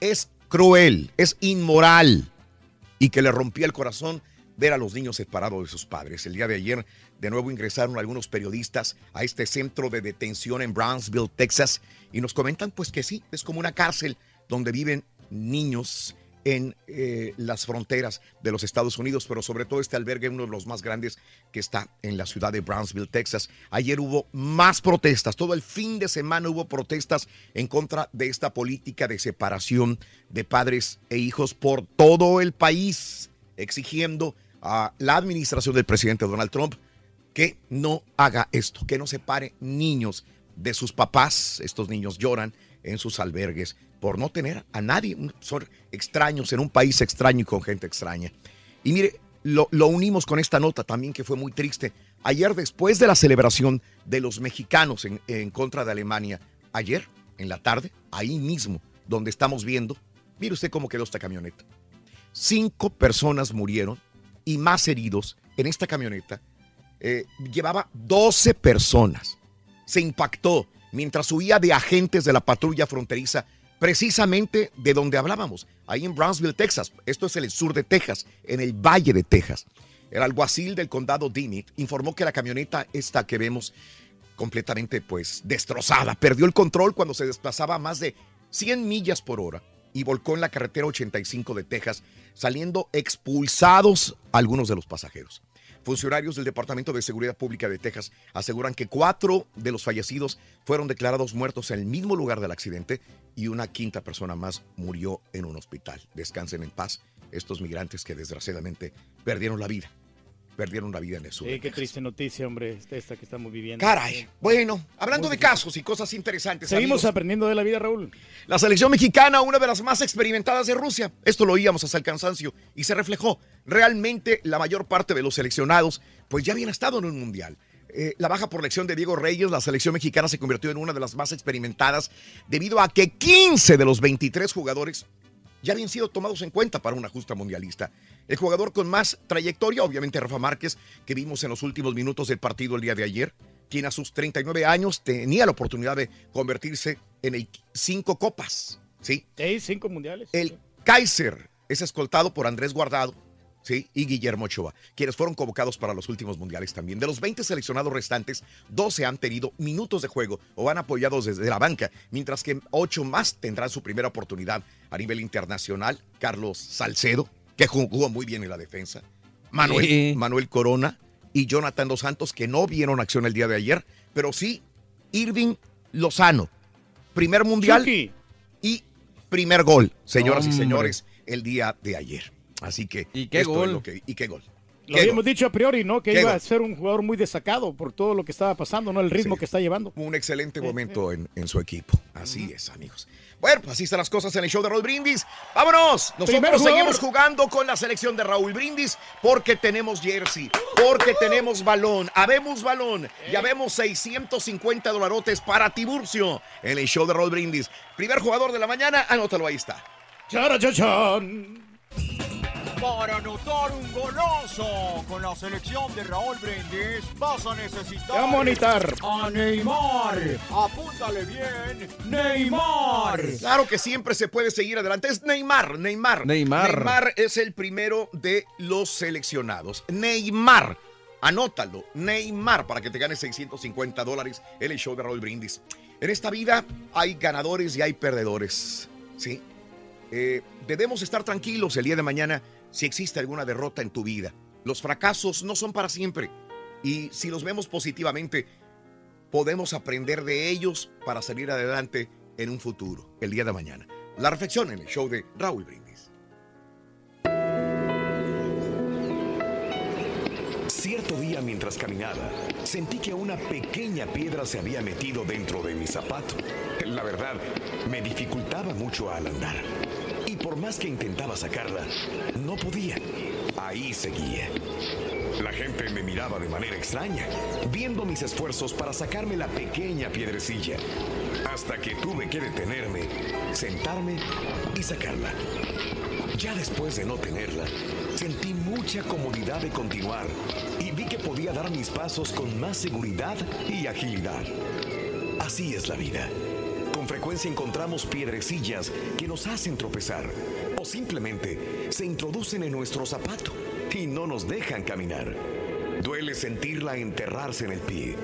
Es cruel, es inmoral y que le rompía el corazón ver a los niños separados de sus padres. El día de ayer, de nuevo ingresaron algunos periodistas a este centro de detención en Brownsville, Texas, y nos comentan pues que sí, es como una cárcel donde viven niños en eh, las fronteras de los Estados Unidos, pero sobre todo este albergue uno de los más grandes que está en la ciudad de Brownsville, Texas. Ayer hubo más protestas, todo el fin de semana hubo protestas en contra de esta política de separación de padres e hijos por todo el país, exigiendo a la administración del presidente Donald Trump que no haga esto, que no separe niños de sus papás. Estos niños lloran en sus albergues por no tener a nadie. Son extraños en un país extraño y con gente extraña. Y mire, lo, lo, unimos con esta nota también que fue muy triste. Ayer, después de la celebración de los mexicanos en, en contra de Alemania, ayer, en la tarde, ahí mismo, donde estamos viendo, mire usted cómo quedó esta camioneta. Cinco personas murieron y más heridos en esta camioneta. Eh, llevaba 12 personas. Se impactó mientras huía de agentes de la patrulla fronteriza, precisamente de donde hablábamos, ahí en Brownsville, Texas. Esto es en el sur de Texas, en el valle de Texas. El alguacil del condado Dimmitt informó que la camioneta esta que vemos completamente pues destrozada, perdió el control cuando se desplazaba a más de 100 millas por hora y volcó en la carretera 85 de Texas, saliendo expulsados algunos de los pasajeros. Funcionarios del Departamento de Seguridad Pública de Texas aseguran que cuatro de los fallecidos fueron declarados muertos en el mismo lugar del accidente y una quinta persona más murió en un hospital. Descansen en paz estos migrantes que desgraciadamente perdieron la vida. Perdieron la vida en el sur. Sí, qué triste noticia, hombre, esta que estamos viviendo. Caray. Bueno, hablando de casos y cosas interesantes. Seguimos amigos, aprendiendo de la vida, Raúl. La selección mexicana, una de las más experimentadas de Rusia. Esto lo oíamos hasta el cansancio y se reflejó. Realmente la mayor parte de los seleccionados pues ya habían estado en un mundial. Eh, la baja por lección de Diego Reyes, la selección mexicana se convirtió en una de las más experimentadas debido a que 15 de los 23 jugadores ya habían sido tomados en cuenta para una justa mundialista. El jugador con más trayectoria, obviamente Rafa Márquez, que vimos en los últimos minutos del partido el día de ayer, quien a sus 39 años tenía la oportunidad de convertirse en el cinco copas ¿sí? Sí, cinco mundiales. El Kaiser es escoltado por Andrés Guardado, ¿sí? Y Guillermo Ochoa, quienes fueron convocados para los últimos mundiales también. De los 20 seleccionados restantes, 12 han tenido minutos de juego o van apoyados desde la banca, mientras que 8 más tendrán su primera oportunidad a nivel internacional. Carlos Salcedo, que jugó muy bien en la defensa. Manuel, Sí. Manuel Corona y Jonathan Dos Santos, que no vieron acción el día de ayer, pero sí Irving Lozano. Primer mundial Chucky. y primer gol, señoras y señores, el día de ayer. Así que. ¿Y qué esto es gol? lo que- ¿Y qué gol? Lo ¿Qué habíamos gol? dicho a priori, ¿no? Que ¿Qué iba gol? a ser un jugador muy destacado por todo lo que estaba pasando, ¿no? El ritmo que está llevando. Un excelente momento en, en su equipo. Así es, amigos. Bueno, pues así están las cosas en el show de Raúl Brindis. ¡Vámonos! Nosotros seguimos jugando con la selección de Raúl Brindis porque tenemos jersey, porque tenemos balón, habemos balón y habemos 650 dolarotes para Tiburcio en el show de Raúl Brindis. Primer jugador de la mañana, anótalo, ahí está. Charachachan. Para anotar un golazo con la selección de Raúl Brindis vas a necesitar Ya, monitar. a Neymar. Apúntale bien, Neymar. Claro que siempre se puede seguir adelante. Es Neymar, Neymar. Neymar. Neymar es el primero de los seleccionados. Neymar. Anótalo, Neymar, para que te ganes 650 dólares en el show de Raúl Brindis. En esta vida hay ganadores y hay perdedores. ¿Sí? Eh, debemos estar tranquilos el día de mañana si existe alguna derrota en tu vida. Los fracasos no son para siempre. Y si los vemos positivamente, podemos aprender de ellos para salir adelante en un futuro, el día de mañana. La reflexión en el show de Raúl Brindis. Cierto día mientras caminaba, sentí que una pequeña piedra se había metido dentro de mi zapato. La verdad, me dificultaba mucho al andar. Por más que intentaba sacarla, no podía. Ahí seguía. La gente me miraba de manera extraña, viendo mis esfuerzos para sacarme la pequeña piedrecilla. Hasta que tuve que detenerme, sentarme y sacarla. Ya después de no tenerla, sentí mucha comodidad de continuar y vi que podía dar mis pasos con más seguridad y agilidad. Así es la vida. Frecuencia encontramos piedrecillas que nos hacen tropezar o simplemente se introducen en nuestro zapato y no nos dejan caminar. Duele sentirla enterrarse en el pie.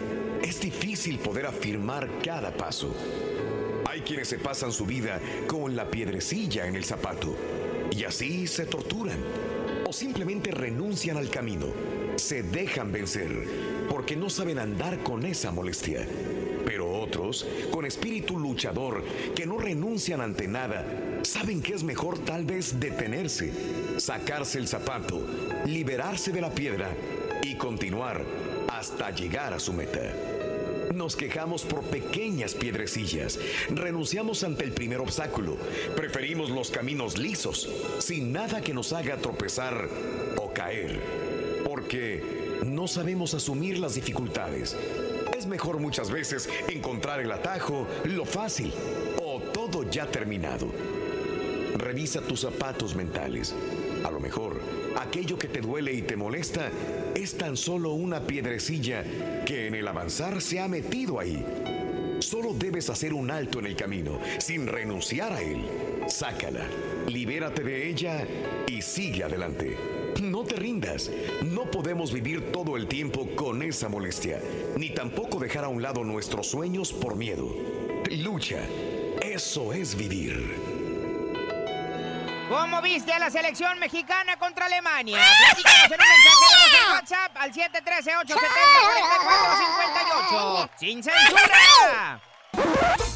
Es difícil poder afirmar cada paso. Hay quienes se pasan su vida con la piedrecilla en el zapato y así se torturan o simplemente renuncian al camino. Se dejan vencer porque no saben andar con esa molestia. Con espíritu luchador, que no renuncian ante nada, saben que es mejor tal vez detenerse, sacarse el zapato, liberarse de la piedra y continuar hasta llegar a su meta. Nos quejamos por pequeñas piedrecillas, renunciamos ante el primer obstáculo, preferimos los caminos lisos, sin nada que nos haga tropezar o caer, porque no sabemos asumir las dificultades. Es mejor muchas veces encontrar el atajo, lo fácil o todo ya terminado. Revisa tus zapatos mentales. A lo mejor, aquello que te duele y te molesta es tan solo una piedrecilla que en el avanzar se ha metido ahí. Solo debes hacer un alto en el camino, sin renunciar a él. Sácala, libérate de ella y sigue adelante. No te rindas. No podemos vivir todo el tiempo con esa molestia, ni tampoco dejar a un lado nuestros sueños por miedo. Lucha. Eso es vivir. ¿Cómo viste a la selección mexicana contra Alemania? Platícanos en un mensaje de WhatsApp al 713-870-4458. ¡Sin censura!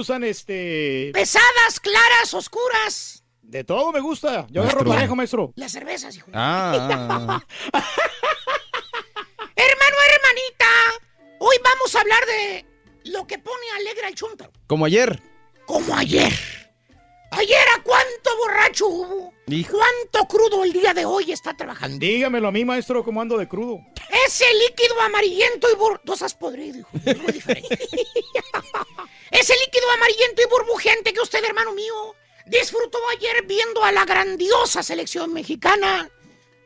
Gustan este. ¿Pesadas, claras, oscuras? De todo me gusta. Yo agarro Maestro. parejo, maestro. Las cervezas, hijo. Ah, Hermano, hermanita, hoy vamos a hablar de lo que pone alegre al chuntaro. como ayer. Como ayer. Ayer, ¿a cuánto borracho hubo? Hijo. ¿Cuánto crudo el día de hoy está trabajando? Dígamelo a mí, maestro, cómo ando de crudo. Ese líquido amarillento y bur... Tú has podrido, hijo. Ese líquido amarillento y burbujeante que usted, hermano mío, disfrutó ayer viendo a la grandiosa selección mexicana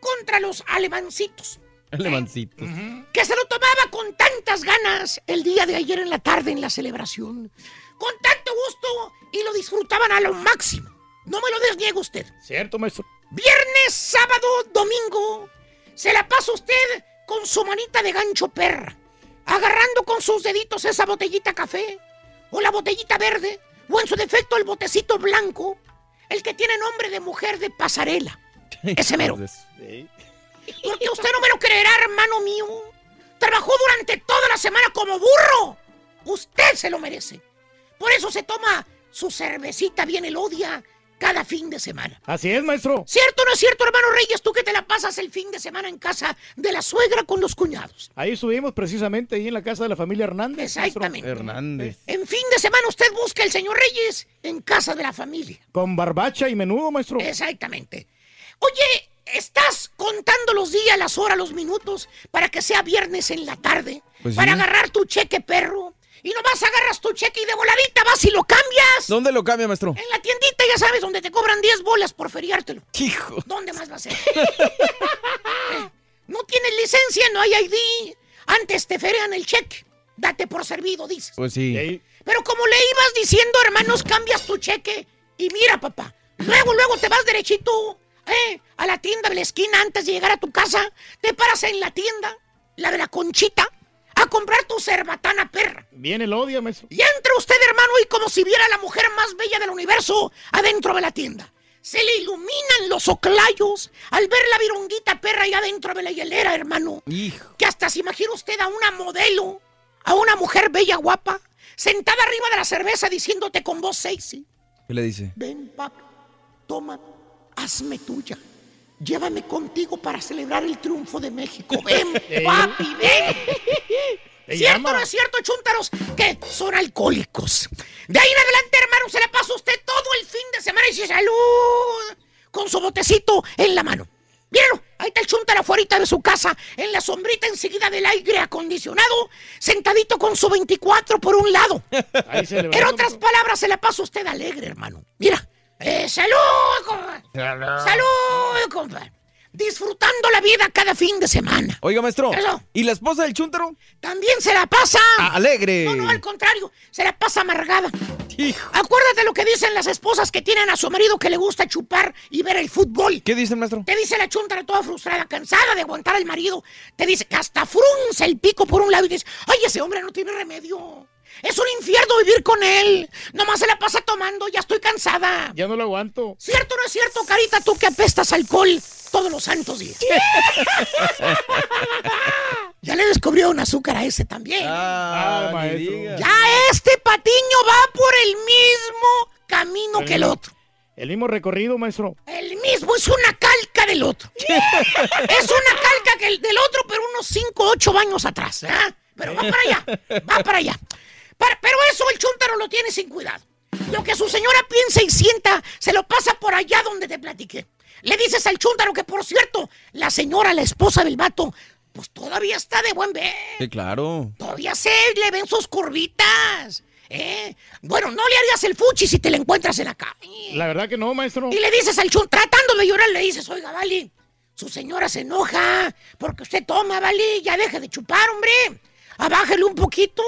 contra los alemancitos. Alemancitos. que se lo tomaba con tantas ganas el día de ayer en la tarde en la celebración. Con tanto gusto y lo disfrutaban a lo máximo. No me lo desniegue usted. Cierto, maestro. Viernes, sábado, domingo, se la pasa usted con su manita de gancho perra, agarrando con sus deditos esa botellita café, o la botellita verde, o en su defecto el botecito blanco, el que tiene nombre de mujer de pasarela. Ese mero. Porque usted no me lo creerá, hermano mío. Trabajó durante toda la semana como burro. Usted se lo merece. Por eso se toma su cervecita bien elodia cada fin de semana. Así es, maestro. ¿Cierto o no es cierto, hermano Reyes? Tú que te la pasas el fin de semana en casa de la suegra con los cuñados. Ahí estuvimos precisamente ahí en la casa de la familia Hernández. maestro. Exactamente. Hernández. En fin de semana usted busca al señor Reyes en casa de la familia. Con barbacha y menudo, maestro. Exactamente. Oye, ¿estás contando los días, las horas, los minutos para que sea viernes en la tarde? Pues para sí. agarrar tu cheque, perro. Y nomás agarras tu cheque y de voladita vas y lo cambias. ¿Dónde lo cambia, maestro? En la tiendita, ya sabes, donde te cobran 10 bolas por feriártelo. Hijo. ¿Dónde más va a ser? Eh, no tienes licencia, no hay ID. Antes te ferian el cheque. Date por servido, dices. Pues sí. Pero como le ibas diciendo, hermanos, cambias tu cheque. Y mira, papá, luego, luego te vas derechito, ¿eh? A la tienda de la esquina antes de llegar a tu casa. Te paras en la tienda, la de la conchita, a comprar tu cerbatana perra. Viene el odio, maestro. Y entra usted, hermano, y como si viera a la mujer más bella del universo adentro de la tienda. Se le iluminan los oclayos al ver la vironguita perra allá adentro de la hielera, hermano. Hijo. Que hasta se imagina usted a una modelo, a una mujer bella, guapa, sentada arriba de la cerveza diciéndote con voz sexy. ¿Qué le dice? Ven, papi, toma, hazme tuya. Llévame contigo para celebrar el triunfo de México. Ven, papi, ven. ¿Cierto o no es cierto, chúntaros? Que son alcohólicos. De ahí en adelante, hermano, se le pasa a usted todo el fin de semana y dice salud con su botecito en la mano. Míralo, ahí está el chúntaro afuera de su casa, en la sombrita enseguida del aire acondicionado, sentadito con su 24 por un lado. En otras palabras, se la pasa a usted alegre, hermano. Mira, eh, salud, compa. Salud, compa. Disfrutando la vida cada fin de semana. Oiga, maestro. Eso. ¿Y la esposa del chúntaro? También se la pasa. Ah, alegre. No, no, al contrario, se la pasa amargada. Acuérdate lo que dicen las esposas que tienen a su marido que le gusta chupar y ver el fútbol. ¿Qué dice el maestro? Te dice la chuntara toda frustrada, cansada de aguantar al marido. Te dice que hasta frunce el pico por un lado y dices, ay, ese hombre no tiene remedio. Es un infierno vivir con él. Nomás se la pasa tomando, ya estoy cansada. Ya no lo aguanto. ¿Cierto o no es cierto, Carita, tú que apestas alcohol todos los santos días? ya le descubrió un azúcar a ese también. Ah, Ah. Ya este patiño va por el mismo camino que el otro. El mismo recorrido, maestro. El mismo, es una calca del otro. es una calca que el del otro, pero unos 5, 8 años atrás. ¿verdad? Pero va para allá, va para allá. Para- pero eso el chúntaro lo tiene sin cuidado. Lo que su señora piensa y sienta, se lo pasa por allá donde te platiqué. Le dices al chúntaro que, por cierto, la señora, la esposa del vato, pues todavía está de buen ver. Sí, claro. Todavía se le ven sus curvitas. ¿eh? Bueno, no le harías el fuchi si te la encuentras en la calle. La verdad que no, maestro. Y le dices al chun, tratando de llorar, le dices, oiga, Vali, su señora se enoja porque usted toma, Vali, ya deje de chupar, hombre. Abájele un poquito.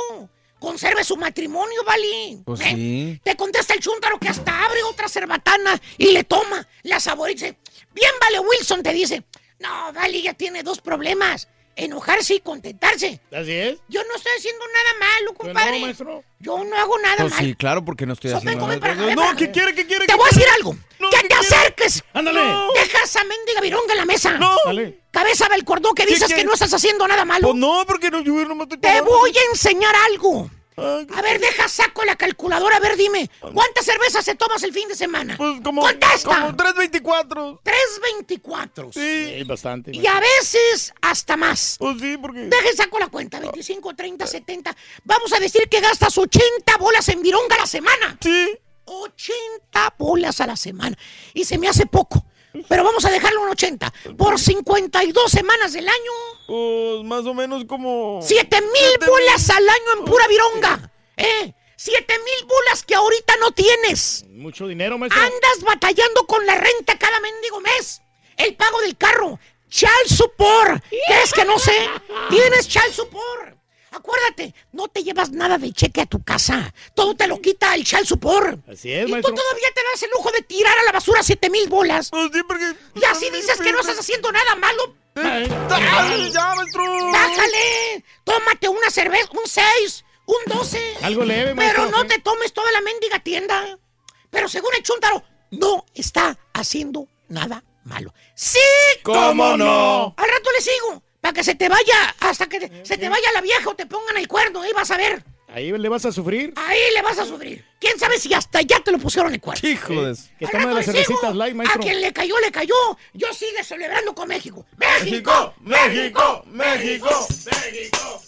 Conserve su matrimonio, Vali. Pues ¿Eh? sí. Te contesta el chúntaro que hasta abre otra cerbatana y le toma, la saborice. Bien, vale, Wilson, te dice. No, Vali ya tiene dos problemas. Enojarse y contentarse. Así es. Yo no estoy haciendo nada malo, compadre. no, maestro. Yo no hago nada Pues malo. sí, claro, porque no estoy So, haciendo nada. ven No, ¿qué quiere? ¿Qué quiere? Te qué voy a decir algo. No, ¡Que ¿qué te quiere? acerques! Ándale. Deja esa mendiga vironga en la mesa. No. Dale. Cabeza del cordón que ¿Qué dices que no estás haciendo nada malo. Pues no, porque no, yo no me estoy Te voy a enseñar algo. A ver, deja, saco la calculadora. A ver, dime, ¿cuántas cervezas se tomas el fin de semana? Pues como, ¡Contesta! como 324. 3.24. Sí, bastante. Y a veces hasta más. Pues sí, porque... Deje, saco la cuenta. 25, 30, 70. Vamos a decir que gastas 80 bolas en vironga a la semana. Sí. 80 bolas a la semana. Y se me hace poco. Pero vamos a dejarlo en 80. Por 52 semanas del año, Pues más o menos como... 7 mil bolas al año en pura vironga. ¿Eh? 7 mil bolas que ahorita no tienes. Mucho dinero, maestro. Andas batallando con la renta cada mendigo mes. El pago del carro. Child support. ¿Crees que no sé? Tienes child support. Acuérdate, no te llevas nada de cheque a tu casa. Todo te lo quita el child support. Así es, y maestro. tú todavía te das el lujo de tirar a la basura 7 mil bolas. Pues sí, porque... Y así dices que no estás haciendo nada malo. ¡Ay, ya, maestro! ¡Bájale! Tómate una cerveza, un 6, un 12. Algo leve, Pero maestro. no te tomes toda la mendiga tienda. Pero según el Chuntaro, no está haciendo nada malo. ¡Sí! ¿Cómo no? Al rato le sigo. Para que se te vaya, hasta que te- se te vaya la vieja o te pongan el cuerno. Ahí vas a ver. Ahí le vas a sufrir. Ahí le vas a sufrir. ¿Quién sabe si hasta ya te lo pusieron el cuerno? Hijo de... Que rato las cervecitas light, A maestro. quien le cayó, le cayó. Yo sigue celebrando con México. México, ¡México! México, México.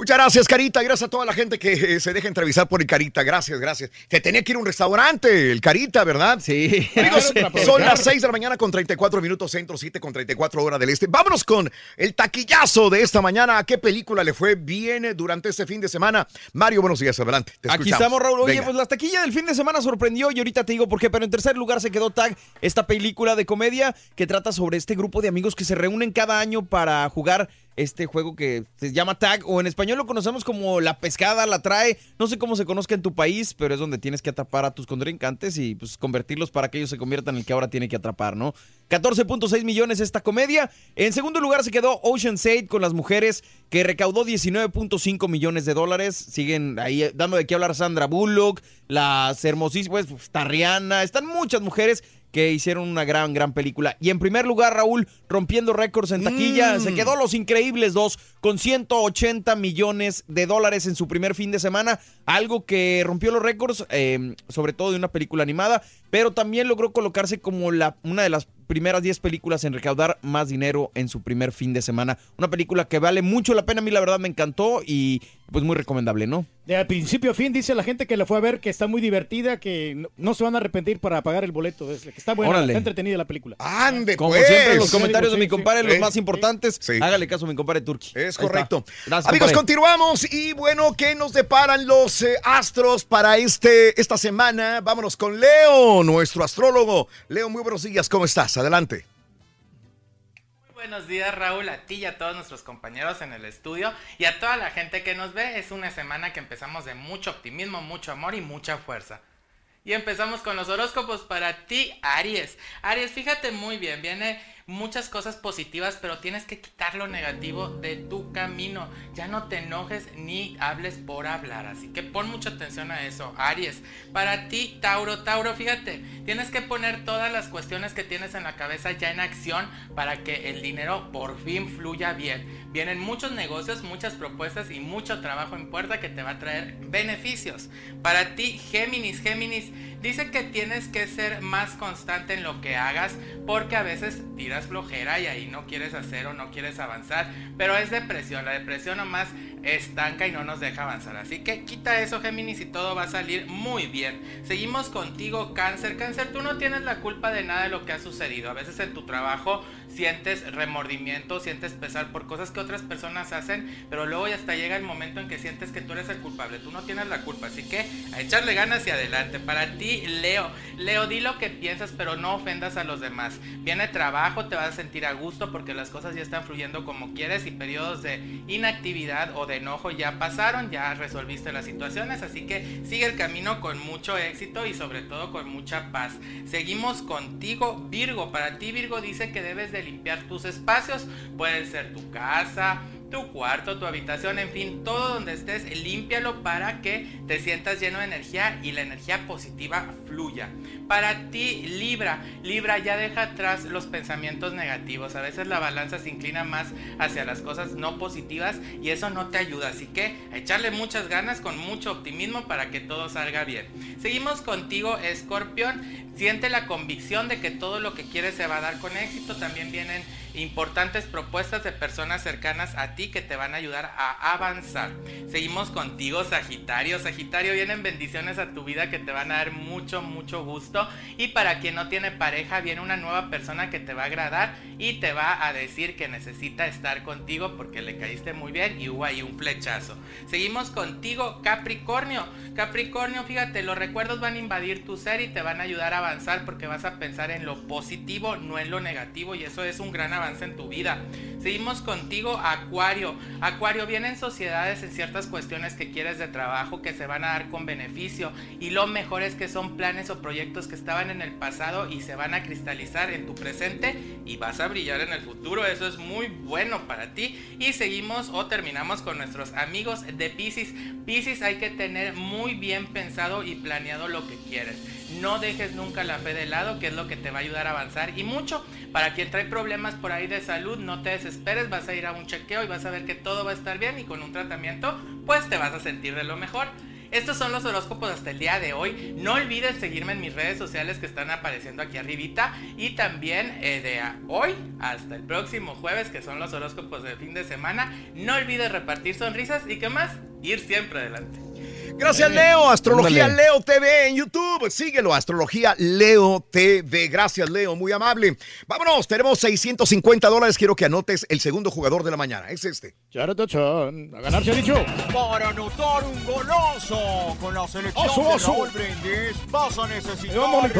Muchas gracias, Carita. Gracias a toda la gente que eh, se deja entrevistar por el Carita. Gracias, gracias. Que tenía que ir a un restaurante, el Carita, ¿verdad? Sí. Amigos, son las 6 de la mañana con 34 minutos centro, 7 con 34 horas del este. Vámonos con el taquillazo de esta mañana. ¿A qué película le fue bien durante este fin de semana? Mario, buenos días, adelante. Te Aquí estamos, Raúl. Oye, Venga. pues la taquilla del fin de semana sorprendió y ahorita te digo por qué, pero en tercer lugar se quedó Tag, esta película de comedia que trata sobre este grupo de amigos que se reúnen cada año para jugar este juego que se llama Tag o en español lo conocemos como La Pescada, la trae. No sé cómo se conozca en tu país, pero es donde tienes que atrapar a tus contrincantes y pues convertirlos para que ellos se conviertan en el que ahora tiene que atrapar, ¿no? 14.6 millones esta comedia. En segundo lugar se quedó Ocean's 8 con las mujeres que recaudó 19.5 millones de dólares. Siguen ahí eh, dando de qué hablar Sandra Bullock, las hermosísimas, pues, está Rihanna, están muchas mujeres que hicieron una gran, gran película. Y en primer lugar, Raúl, rompiendo récords en taquilla, Mm. se quedó Los Increíbles 2 con 180 millones de dólares en su primer fin de semana, algo que rompió los récords, eh, sobre todo de una película animada, pero también logró colocarse como la, una de las primeras 10 películas en recaudar más dinero en su primer fin de semana. Una película que vale mucho la pena, a mí la verdad me encantó y pues muy recomendable, ¿no? De principio a fin dice la gente que la fue a ver que está muy divertida, que no, no se van a arrepentir para pagar el boleto. Es- que está buena, Órale. está entretenida la película. Ande, Como pues. siempre, los comentarios de mi compadre, sí. los más importantes. Sí. Hágale caso a mi compadre Turki. Es Ahí correcto. Gracias, Amigos, compadre. continuamos y bueno, ¿qué nos deparan los eh, astros para este, esta semana? Vámonos con Leo, nuestro astrólogo. Leo, muy buenos días, ¿cómo estás? Adelante. Buenos días Raúl, a ti y a todos nuestros compañeros en el estudio y a toda la gente que nos ve. Es una semana que empezamos de mucho optimismo, mucho amor y mucha fuerza. Y empezamos con los horóscopos para ti, Aries. Aries, fíjate muy bien, viene muchas cosas positivas, pero tienes que quitar lo negativo de tu camino. Ya no te enojes ni hables por hablar, así que pon mucha atención a eso, Aries. Para ti, Tauro, Tauro, fíjate, tienes que poner todas las cuestiones que tienes en la cabeza ya en acción para que el dinero por fin fluya bien. Vienen muchos negocios, muchas propuestas y mucho trabajo en puerta que te va a traer beneficios. Para ti, Géminis, Géminis, dice que tienes que ser más constante en lo que hagas porque a veces tiras flojera y ahí no quieres hacer o no quieres avanzar, pero es depresión, la depresión nomás estanca y no nos deja avanzar. Así que quita eso, Géminis, y todo va a salir muy bien. Seguimos contigo, Cáncer. Cáncer, tú no tienes la culpa de nada de lo que ha sucedido. A veces en tu trabajo sientes remordimiento, sientes pesar por cosas que otras personas hacen, pero luego ya hasta llega el momento en que sientes que tú eres el culpable. Tú no tienes la culpa, así que a echarle ganas y adelante. Para ti, Leo. Leo, di lo que piensas, pero no ofendas a los demás. Viene trabajo, te vas a sentir a gusto porque las cosas ya están fluyendo como quieres y periodos de inactividad o de enojo ya pasaron, ya resolviste las situaciones, así que sigue el camino con mucho éxito y sobre todo con mucha paz. Seguimos contigo, Virgo. Para ti, Virgo dice que debes de limpiar tus espacios. Puede ser tu casa, tu cuarto, tu habitación, en fin, todo donde estés, límpialo para que te sientas lleno de energía y la energía positiva fluya. Para ti, Libra, Libra ya deja atrás los pensamientos negativos. A veces la balanza se inclina más hacia las cosas no positivas y eso no te ayuda. Así que a echarle muchas ganas con mucho optimismo para que todo salga bien. Seguimos contigo, Escorpión. Siente la convicción de que todo lo que quieres se va a dar con éxito. También vienen importantes propuestas de personas cercanas a ti que te van a ayudar a avanzar. Seguimos contigo, Sagitario. Sagitario, vienen bendiciones a tu vida que te van a dar mucho, mucho gusto. Y para quien no tiene pareja, viene una nueva persona que te va a agradar y te va a decir que necesita estar contigo porque le caíste muy bien y hubo ahí un flechazo. Seguimos contigo, Capricornio. Capricornio, fíjate, los recuerdos van a invadir tu ser y te van a ayudar a avanzar porque vas a pensar en lo positivo, no en lo negativo y eso es un gran avance en tu vida. Seguimos contigo, Acuario. Acuario, vienen sociedades en ciertas cuestiones que quieres de trabajo que se van a dar con beneficio y lo mejor es que son planes o proyectos que estaban en el pasado y se van a cristalizar en tu presente y vas a brillar en el futuro. Eso es muy bueno para ti. Y seguimos o terminamos con nuestros amigos de Pisces. Pisces hay que tener muy bien pensado y planeado lo que quieres. No dejes nunca la fe de lado, que es lo que te va a ayudar a avanzar. Y mucho, para quien trae problemas por ahí de salud, no te desesperes, vas a ir a un chequeo y vas a ver que todo va a estar bien y con un tratamiento, pues te vas a sentir de lo mejor. Estos son los horóscopos hasta el día de hoy. No olvides seguirme en mis redes sociales que están apareciendo aquí arribita. Y también eh, de hoy hasta el próximo jueves, que son los horóscopos del fin de semana. No olvides repartir sonrisas y qué más, ir siempre adelante. Gracias, Leo. Astrología. Leo TV en YouTube. Síguelo, Astrología Leo TV. Gracias, Leo. Muy amable. Vámonos, tenemos 650 dólares. Quiero que anotes el segundo jugador de la mañana. Es este. Charatachán. A ganar se ha dicho. Para anotar un golazo con la selección Oso, de oso. Raúl Brindis vas a necesitar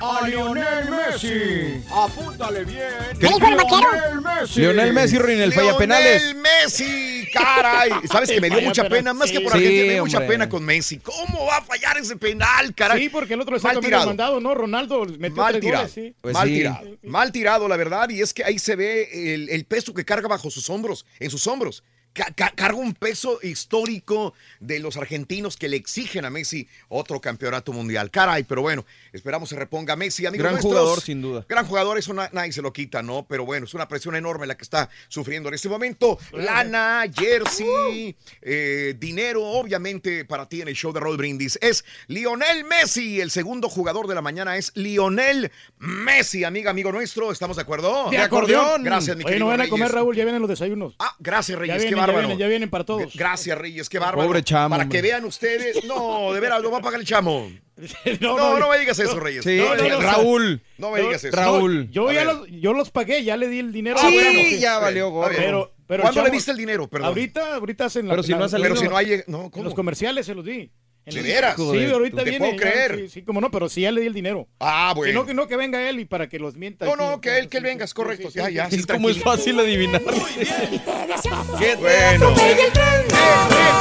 a Lionel Messi. Apúntale bien. ¿Qué dijo el vaquero? Lionel Messi. Lionel Messi, Ruin, el falla penales. Lionel Messi, caray. ¿Sabes que me dio mucha pena? Más que por sí. Argentina, me dio mucha hombre. Con Messi. ¿Cómo va a fallar ese penal, caray? Sí, porque el otro está Mal también tirado. mandado, ¿no? Ronaldo metió Mal tres tirado, goles, sí. Pues mal sí. tirado, mal tirado, la verdad, y es que ahí se ve el, el peso que carga bajo sus hombros, en sus hombros. Ca- ca- carga un peso histórico de los argentinos que le exigen a Messi otro campeonato mundial. Caray, pero bueno, esperamos se reponga Messi, amigos Gran nuestros. jugador, sin duda. Gran jugador, eso na- nadie se lo quita, ¿no? Pero bueno, es una presión enorme la que está sufriendo en este momento. Lana, jersey, eh, dinero, obviamente para ti en el show de Roll Brindis. Es Lionel Messi, el segundo jugador de la mañana es Lionel Messi, amiga, amigo nuestro. ¿Estamos de acuerdo? De acordeón. Gracias, mi Oye, querido no van a Reyes. comer, Raúl, ya vienen los desayunos. Ah, gracias, ya Reyes, vienen, ya vienen, ya vienen para todos. Gracias, Reyes, qué bárbaro. Pobre chamo, Para que vean ustedes. No, de veras, lo va a pagar el chamo. no, No, no me digas eso, Reyes. Sí, No, no, no, Raúl. No me digas eso. Raúl. Yo ya los, yo los pagué, ya le di el dinero. Sí, Ah, bueno, ya valió bien. Pero, pero ¿Cuándo le diste el dinero? Perdón. Ahorita, ahorita hacen la Pero si no ha salido. Pero si no hay. No, los comerciales se los di. ¿De veras? Sí, Joder, ahorita te viene. puedo ya, creer. Sí, sí, como no, pero sí ya le di el dinero. Ah, Que bueno. no, que no, que venga él y para que los mienta. No, aquí. no, que él, que él venga, es sí, correcto. sí, sí, Ya, ya. sí, Es como es fácil adivinar.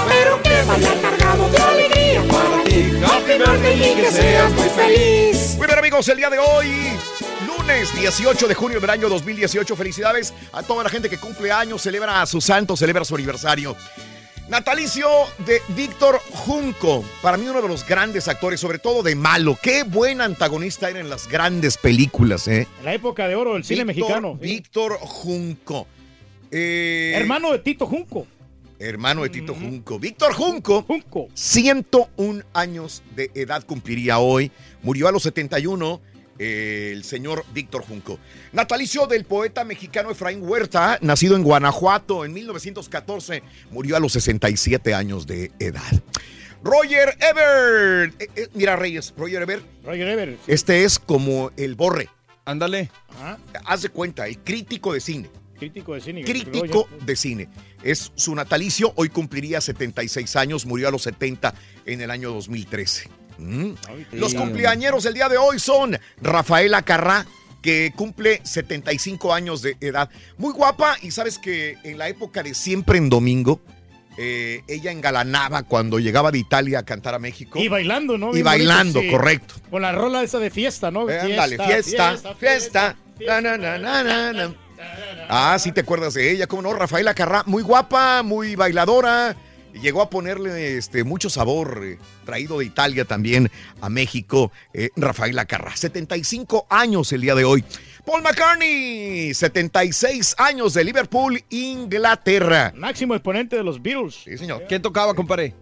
Pero que vaya cargado de alegría para ti. Happy birthday y que seas muy feliz. Muy bien, amigos, el día de hoy, lunes 18 de junio del año 2018. Felicidades a toda la gente que cumple años, celebra a su santo, celebra su aniversario. Natalicio de Víctor Junco, para mí uno de los grandes actores, sobre todo de malo. Qué buen antagonista era en las grandes películas, ¿eh? En la época de oro del cine mexicano. sí. Víctor Junco. Eh, Hermano de Tito Junco. Hermano de Tito Junco. Víctor Junco. Junco. 101 años de edad cumpliría hoy. Murió a los 71 eh, el señor Víctor Junco. Natalicio del poeta mexicano Efraín Huerta, nacido en Guanajuato en 1914, murió a los 67 años de edad. Roger Ebert. Eh, eh, mira, Reyes, Roger Ebert. Roger Ebert. Este es como el borre. Ándale. Ajá. Haz de cuenta, el crítico de cine. Crítico de cine. Crítico de cine. Es su natalicio, hoy cumpliría 76 años, murió a los 70 en el año 2013. Mm. Los cumpleañeros el día de hoy son Rafaela Carrá, que cumple 75 años de edad. Muy guapa y sabes que en la época de Siempre en Domingo, eh, ella engalanaba cuando llegaba de Italia a cantar a México. Y bailando, ¿no? Y bailando, sí. correcto. Con la rola esa de fiesta, ¿no? Eh, ándale, fiesta, fiesta. Na, na, na, na, na. Ah, sí te acuerdas de ella, cómo no, Rafaela Carrá, muy guapa, muy bailadora. Llegó a ponerle este, mucho sabor, eh, traído de Italia también a México, eh, Rafaela Carrá. 75 años el día de hoy. Paul McCartney, 76 años de Liverpool, Inglaterra. Máximo exponente de los Beatles. Sí, señor. ¿Quién tocaba, compadre?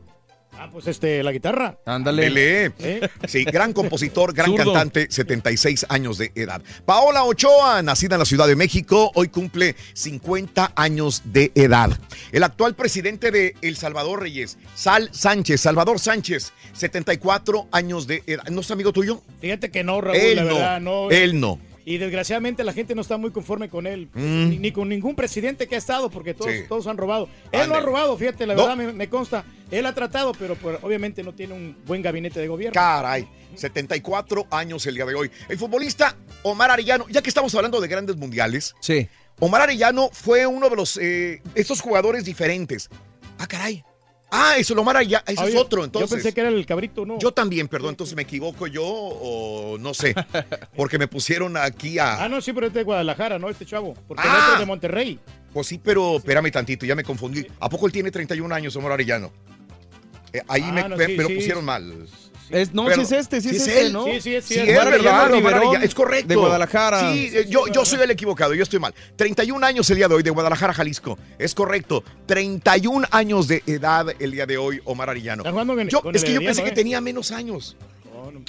Ah, pues este, la guitarra. Ándale. ¿Eh? Sí, gran compositor, gran Zurdo. cantante, 76 años de edad. Paola Ochoa, nacida en la Ciudad de México, hoy cumple 50 años de edad. El actual presidente de El Salvador Reyes, Sal Sánchez, Salvador Sánchez, 74 años de edad. ¿No es amigo tuyo? Fíjate que no, Raúl, Él la no, verdad, no. él no. Y desgraciadamente la gente no está muy conforme con él, Mm. ni, ni con ningún presidente que ha estado, porque todos, Sí. todos han robado. Él no ha robado, fíjate, la No. verdad me, me consta. Él ha tratado, pero pues, obviamente no tiene un buen gabinete de gobierno. Caray, 74 años el día de hoy. El futbolista Omar Arellano, ya que estamos hablando de grandes mundiales, Sí. Omar Arellano fue uno de los eh, estos jugadores diferentes. Ah, caray. Ah, eso, el Omar Arellano, ese Ah, es otro, entonces. Yo pensé que era el cabrito, ¿no? Yo también, perdón, entonces me equivoco yo o no sé, porque me pusieron aquí a... Ah, no, sí, pero este de Guadalajara, ¿no? Este chavo. Porque el Ah. otro es de Monterrey. Pues sí, pero espérame tantito, ya me confundí. ¿A poco él tiene 31 años, Omar Arellano? Eh, ahí Ah, me, no, me- sí, me lo sí. pusieron mal. Es, no, Pero- sí es este, sí es, es este, él. ¿no? Sí, sí, es Sí, cierto. es Omar verdad, Riverón, es correcto. de Guadalajara. Sí, eh, yo, yo soy el equivocado, yo estoy mal. 31 años el día de hoy de Guadalajara, Jalisco. Es correcto. 31 años de edad el día de hoy, Omar Arellano. Está jugando con- Yo, con es que yo pensé que ¿eh? tenía menos años.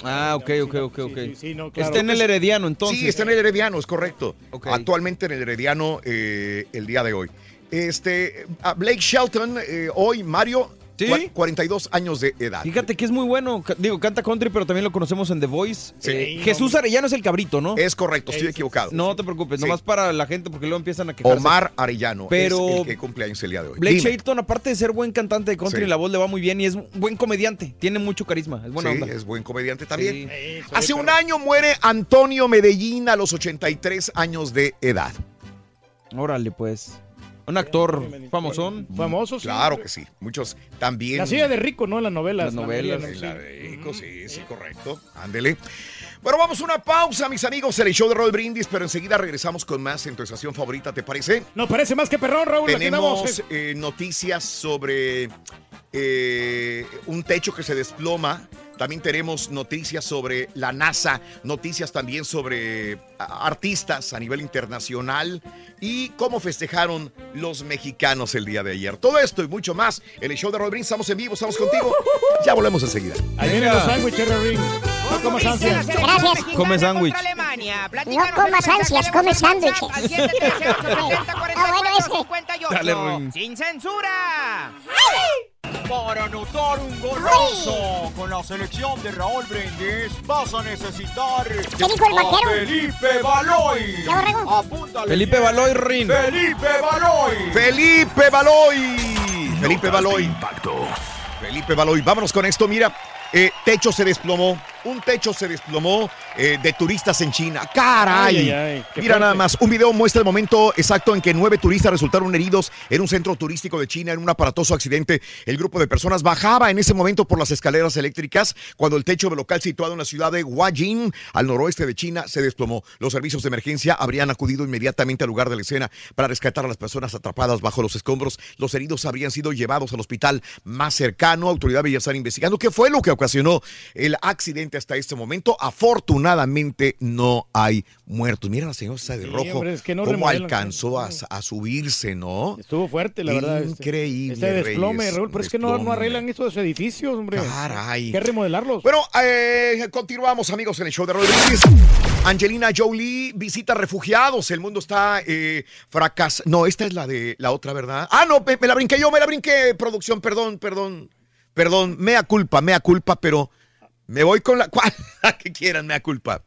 Ah, ok, ok, ok, ok. Sí, sí, no, claro. Está en el Herediano, entonces. Sí, está en el Herediano, es correcto. Ok. Actualmente en el Herediano eh, el día de hoy. Este, a Blake Shelton, eh, hoy, Mario, Sí. cua- 42 años de edad. Fíjate que es muy bueno. Digo, canta country, pero también lo conocemos en The Voice. Sí. Eh, Jesús Arellano es el cabrito, ¿no? Es correcto, estoy equivocado. No te preocupes, Sí. nomás para la gente porque luego empiezan a quejarse. Omar Arellano Pero- es el que cumple años el día de hoy. Blake. Shelton, aparte de ser buen cantante de country, Sí. la voz le va muy bien y es un buen comediante. Tiene mucho carisma, es buena Sí, onda. es buen comediante también. Hace un año muere Antonio Medellín a los 83 años de edad. Órale, pues. Un actor famosón. Famoso, sí. Claro que sí. Muchos también. La silla de rico, ¿no? En las novelas. Las la novelas. ¿no? La de Rico, sí, sí, correcto. Ándele. Bueno, vamos a una pausa, mis amigos, el show de Roll Brindis, pero enseguida regresamos con más en tu estación favorita, ¿te parece? Nos parece más que perrón, Raúl. Tenemos eh. eh, noticias sobre eh, un techo que se desploma. También tenemos noticias sobre la NASA, noticias también sobre artistas a nivel internacional y cómo festejaron los mexicanos el día de ayer. Todo esto y mucho más en el show de Brindis. Estamos en vivo, estamos contigo. Ya volvemos enseguida. Ahí vienen los sándwiches, Ring. No comas ansias. Gracias. Come sándwich. No comas ansias, come sándwiches. al 713-870-4458. Ah, bueno, ese. Dale. Sin censura. Para anotar un golazo con la selección de Raúl Brindis vas a necesitar ¿Qué dijo el a vaquero? Felipe Baloy. ¿Ya, borrego? Apúntale Felipe. Baloy, Rin. Felipe Baloy. Felipe Baloy. Felipe Baloy. impacto. Felipe Baloy. Vámonos con esto. Mira, eh, techo se desplomó. Un techo se desplomó eh, de turistas en China. ¡Caray! Ay, ay, ay, qué Mira fuerte. nada más. Un video muestra el momento exacto en que nueve turistas resultaron heridos en un centro turístico de China en un aparatoso accidente. El grupo de personas bajaba en ese momento por las escaleras eléctricas cuando el techo del local situado en la ciudad de Huajin, al noroeste de China, se desplomó. Los servicios de emergencia habrían acudido inmediatamente al lugar de la escena para rescatar a las personas atrapadas bajo los escombros. Los heridos habrían sido llevados al hospital más cercano. Autoridades ya están investigando qué fue lo que ocasionó el accidente hasta este momento. Afortunadamente no hay muertos. Mira la señora de Sí, rojo. hombre, es que no cómo alcanzó a, a subirse, ¿no? Estuvo fuerte, la verdad. este- Increíble, Este desplome, Reyes, Raúl. Pero es que no, no arreglan estos edificios, hombre. Caray. Hay que remodelarlos. Bueno, eh, continuamos, amigos, en el show de Rodríguez. Angelina Jolie visita refugiados. El mundo está eh, fracas. No, esta es la de la otra, ¿verdad? Ah, no, me, me la brinqué yo, me la brinqué. Producción, perdón, perdón. Perdón, mea culpa, mea culpa, pero me voy con la. ¿Cuál? La que quieran, mea culpa.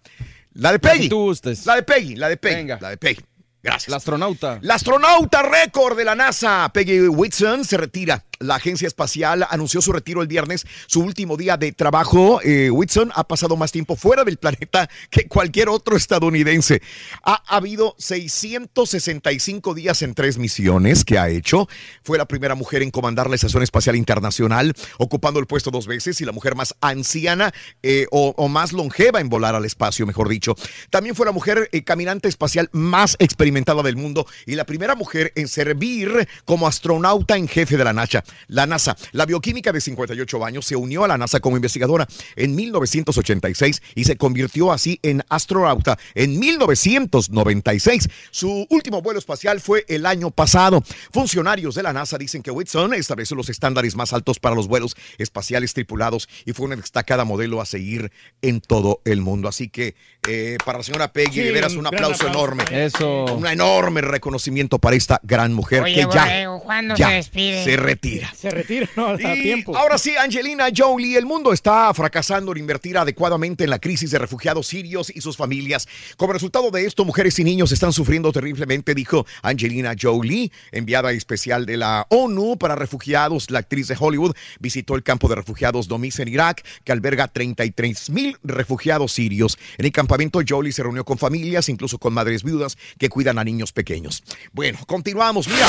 La de La Peggy. tú gustes. La de Peggy, la de Peggy. Venga. La de Peggy. Gracias. La astronauta. La astronauta récord de la NASA, Peggy Whitson, se retira. La agencia espacial anunció su retiro el viernes, su último día de trabajo. Eh, Whitson ha pasado más tiempo fuera del planeta que cualquier otro estadounidense. Ha habido 665 días en tres misiones que ha hecho. Fue la primera mujer en comandar la Estación Espacial Internacional, ocupando el puesto dos veces y la mujer más anciana eh, o, o más longeva en volar al espacio, mejor dicho. También fue la mujer eh, caminante espacial más experimentada experimentada del mundo y la primera mujer en servir como astronauta en jefe de la NASA. La NASA, la bioquímica de 58 años, se unió a la NASA como investigadora en 1986 y se convirtió así en astronauta en 1996. Su último vuelo espacial fue el año pasado. Funcionarios de la NASA dicen que Whitson estableció los estándares más altos para los vuelos espaciales tripulados y fue una destacada modelo a seguir en todo el mundo. Así que eh, para la señora Peggy, Sí, de veras un aplauso aplauso. enorme. Eso. Un enorme reconocimiento para esta gran mujer Oye, que ya, Borrego, ¿cuándo ya se despide? se retira. Se retira, no, a Y tiempo. Ahora sí, Angelina Jolie, el mundo está fracasando en invertir adecuadamente en la crisis de refugiados sirios y sus familias. Como resultado de esto, mujeres y niños están sufriendo terriblemente, dijo Angelina Jolie, enviada especial de la ONU para refugiados. La actriz de Hollywood visitó el campo de refugiados Domis en Irak, que alberga 33 mil refugiados sirios. En el campamento, Jolie se reunió con familias, incluso con madres viudas que cuidan a niños pequeños. Bueno, continuamos. Mira,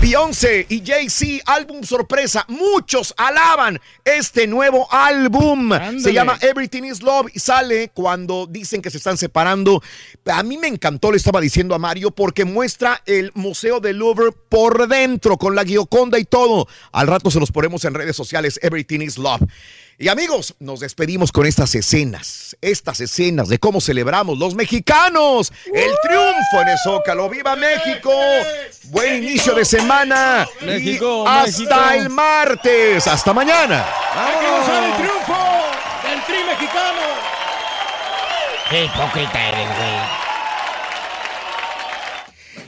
Beyoncé y Jay-Z, álbum sorpresa. Muchos alaban este nuevo álbum. Se llama Everything is Love y sale cuando dicen que se están separando. A mí me encantó, le estaba diciendo a Mario, porque muestra el Museo del Louvre por dentro, con la Gioconda y todo. Al rato se los ponemos en redes sociales, Everything is Love. Y amigos, nos despedimos con estas escenas, estas escenas de cómo celebramos los mexicanos el triunfo en el Zócalo. ¡Viva México! Buen inicio de semana. México, y hasta México. el martes. Hasta mañana. ¡Hay que gozar el triunfo del tri mexicano! Qué hipócrita eres, güey.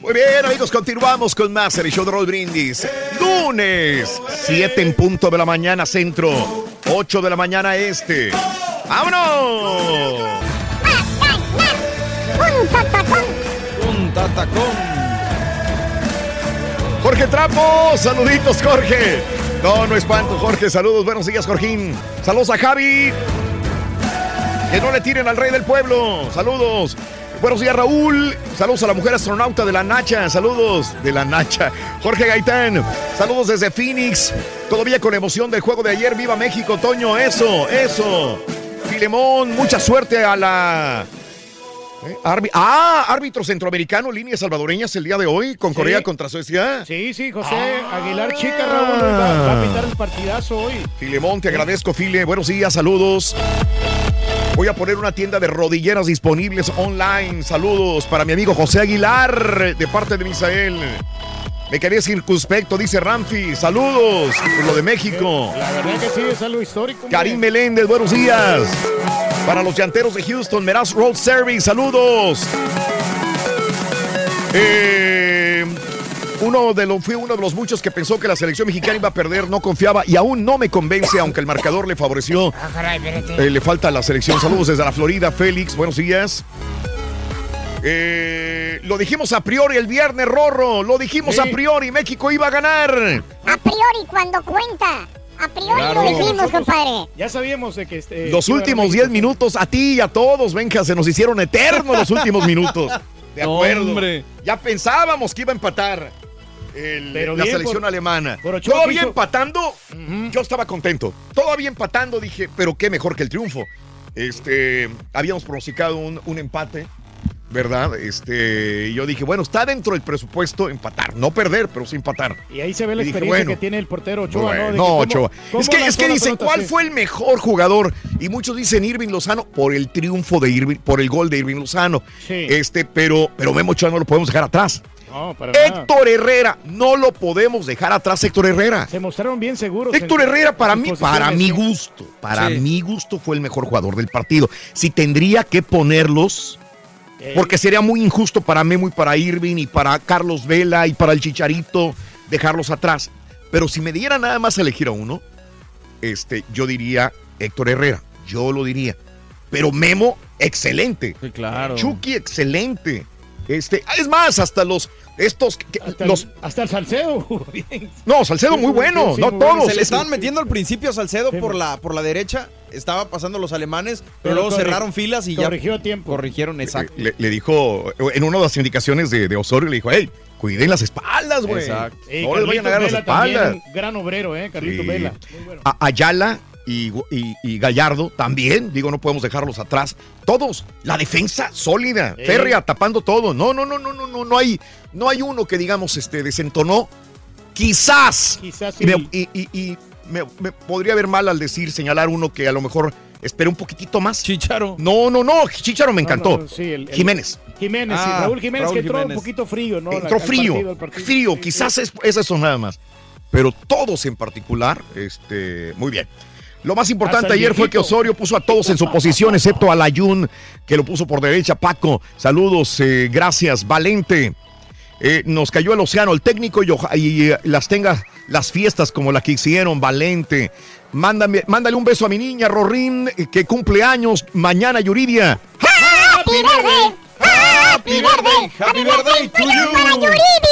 Muy bien, amigos, continuamos con más el show de Roll Brindis. Lunes, 7 en punto de la mañana centro, 8 de la mañana este. ¡Vámonos! Un tatacón. Jorge Trapo, saluditos, Jorge. No, no espanto, Jorge. Saludos, buenos días, Jorgín. Saludos a Javi. Que no le tiren al rey del pueblo. Saludos. Buenos días, Raúl. Saludos a la mujer astronauta de la Nacha. Saludos de la Nacha. Jorge Gaitán. Saludos desde Phoenix. Todavía con emoción del juego de ayer. ¡Viva México, Toño! Eso, eso. Filemón, mucha suerte a la. ¿Eh? Ah, árbitro centroamericano, líneas salvadoreñas el día de hoy con Sí. Corea contra Suecia. Sí, sí, José Aguilar Chica Raúl va, va a pintar el partidazo hoy. Filemón, te agradezco, File. Buenos días, saludos. Voy a poner una tienda de rodilleras disponibles online. Saludos para mi amigo José Aguilar, de parte de Misael. Me quedé circunspecto, dice Ramfi. Saludos por lo de México. La verdad que sí, es algo histórico. Karim Meléndez, buenos días. Para los llanteros de Houston, Meraz Road Service, saludos. Eh, uno de los, fui uno de los muchos que pensó que la selección mexicana iba a perder, no confiaba y aún no me convence, aunque el marcador le favoreció. Ah, caray. Eh, le falta la selección. Saludos desde la Florida, Félix, buenos días. Eh, lo dijimos a priori el viernes, Rorro. Lo dijimos Sí. a priori, México iba a ganar. A priori, cuando cuenta. A priori Claro. lo dijimos, Nosotros compadre. Ya sabíamos de que este. Los últimos México. 10 minutos, a ti y a todos, venga, se nos hicieron eternos los últimos minutos. De No, acuerdo. hombre. Ya pensábamos que iba a empatar el- Pero la bien selección por- alemana. por Todavía quiso- empatando, yo estaba contento. Todavía empatando, dije, pero qué mejor que el triunfo. Este, habíamos pronosticado un, un empate, ¿verdad? Este, y yo dije, bueno, está dentro del presupuesto empatar, no perder, pero sí empatar. Y ahí se ve la Y dije, experiencia bueno, que tiene el portero Ochoa, Bueno, ¿no? De no, cómo- Ochoa. cómo Es que, es que dicen, pelota ¿cuál fue el mejor jugador? Y muchos dicen Irving Lozano por el triunfo de Irving, por el gol de Irving Lozano. Sí. Este, pero, pero Memo Ochoa no lo podemos dejar atrás. No, para nada. Héctor Herrera, no lo podemos dejar atrás, Héctor Herrera. Se mostraron bien seguros. Héctor Herrera, para mí, para mi gusto, para Sí. mi gusto fue el mejor jugador del partido. Si tendría que ponerlos, Eh, porque sería muy injusto para Memo y para Irving y para Carlos Vela y para el Chicharito dejarlos atrás. Pero si me diera nada más a elegir a uno, este, yo diría Héctor Herrera, yo lo diría. Pero Memo, excelente. Sí, claro. Chucky, excelente. Este, es más, hasta los estos que- hasta, los el, hasta el Salcedo. bien. no, Salcedo muy bueno, sí, no muy bueno. todos. Se le Es- estaban metiendo al principio a Salcedo Sí, por la, por la derecha. Estaba pasando los alemanes, pero, Pero luego corri- cerraron filas y corrigió ya a tiempo. corrigieron exacto. le, le dijo en una de las indicaciones de, de Osorio, le dijo, hey, cuiden las espaldas, güey. Exacto. No les vayan a dar las Vela también, espaldas. un gran obrero, ¿eh? Carlitos Sí. Vela. Muy bueno. A- Ayala, y, y- y Gallardo también, digo, no podemos dejarlos atrás. Todos, la defensa sólida, Eh. férrea, tapando todo. No, no, no, no, no, no, no hay, no hay uno que digamos este desentonó. Quizás. Quizás y, sí. me, y- y- y me- me podría ver mal al decir, señalar uno que a lo mejor esperé un poquitito más. Chicharo. No, no, no, Chicharo me encantó. no, sí, el- el- Jiménez. Jiménez, sí, Ah, Raúl Jiménez, Raúl que entró Jiménez. un poquito frío, ¿no? Entró frío, partido, al partido. frío, Sí, quizás sí. es, es eso nada más. Pero todos en particular, este, muy bien. Lo más importante ayer fue que. Osorio puso a todos en su posición, excepto a Layun, que lo puso por derecha. Paco, saludos, eh, gracias. Valente, eh, nos cayó el océano, el técnico y, y, eh, las tenga las fiestas como la que hicieron, Valente. Mándame, mándale un beso a mi niña, Rorín, que cumple años mañana, Yuridia. ¡Happy birthday! ¡Happy birthday! ¡Happy birthday to you!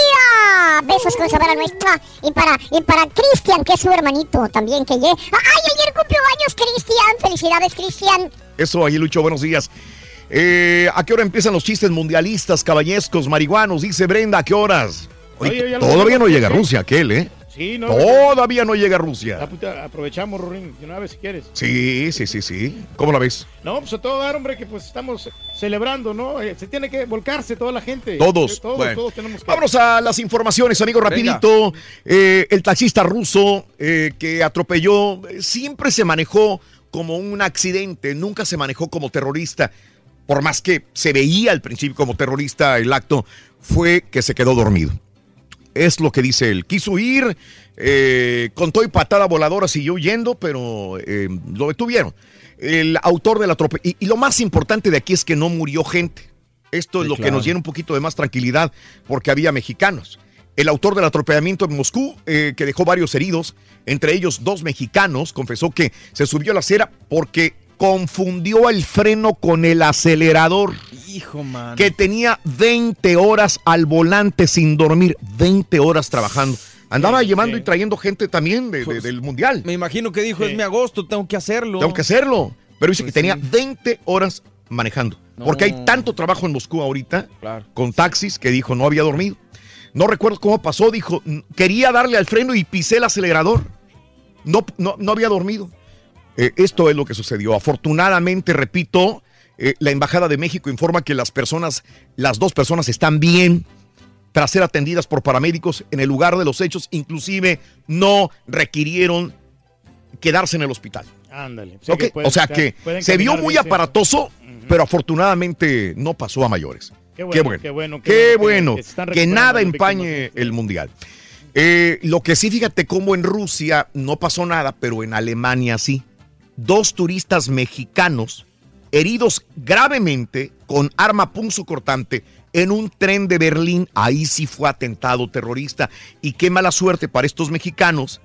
Besos con sabor a nuestra. Y para, y para Cristian, que es su hermanito también, que ye... ¡Ay, ayer cumplió años Cristian! ¡Felicidades, Cristian! Eso, ahí Lucho, buenos días. Eh, ¿A qué hora empiezan los chistes mundialistas, caballescos, marihuanos? Dice Brenda, ¿a qué horas? Oye, todavía no llega ¿sí? Rusia, aquel, ¿eh? Sí, no. Todavía no llega Rusia. Ah, puta, aprovechamos, Rorín, de una vez si quieres. Sí, sí, sí, sí. ¿Cómo la ves? No, pues a todo dar, hombre, que pues estamos celebrando, ¿no? Eh, se tiene que volcarse toda la gente. Todos. Eh, Todos, Bueno. todos tenemos que... Vámonos a las informaciones, amigo, rapidito. Eh, el taxista ruso eh, que atropelló siempre se manejó como un accidente, nunca se manejó como terrorista. Por más que se veía al principio como terrorista el acto, fue que se quedó dormido. Es lo que dice él. Quiso ir, eh, con todo y patada voladora siguió huyendo, pero eh, lo detuvieron. El autor del atropello. Y, y lo más importante de aquí es que no murió gente. Esto es lo que nos llena un poquito de más tranquilidad, porque había mexicanos. El autor del atropellamiento en Moscú, eh, que dejó varios heridos, entre ellos dos mexicanos, confesó que se subió a la acera porque confundió el freno con el acelerador Hijo, man. que tenía 20 horas al volante sin dormir, 20 horas trabajando. Andaba Sí, llevando sí. y trayendo gente también de- de- Pues, del mundial. Me imagino que dijo, Sí. es mi agosto, tengo que hacerlo. Tengo que hacerlo. Pero dice Pues que tenía sí. 20 horas manejando. No. Porque hay tanto trabajo en Moscú ahorita Claro. con taxis que dijo no había dormido. No recuerdo cómo pasó, dijo, "N- quería darle al freno y pisé el acelerador. No, no, no había dormido. Eh, esto es lo que sucedió. Afortunadamente, repito, eh, la Embajada de México informa que las personas, las dos personas están bien tras ser atendidas por paramédicos en el lugar de los hechos, inclusive no requirieron quedarse en el hospital. Ándale. Pueden o sea que se vio muy aparatoso, pero afortunadamente no pasó a mayores. Qué Qué bueno, bueno, qué bueno, qué bueno bueno, que- nada empañe el mundial. Eh, lo que sí, fíjate cómo en Rusia no pasó nada, pero en Alemania sí. Dos turistas mexicanos heridos gravemente con arma punzocortante en un tren de Berlín. Ahí sí fue atentado terrorista. Y qué mala suerte para estos mexicanos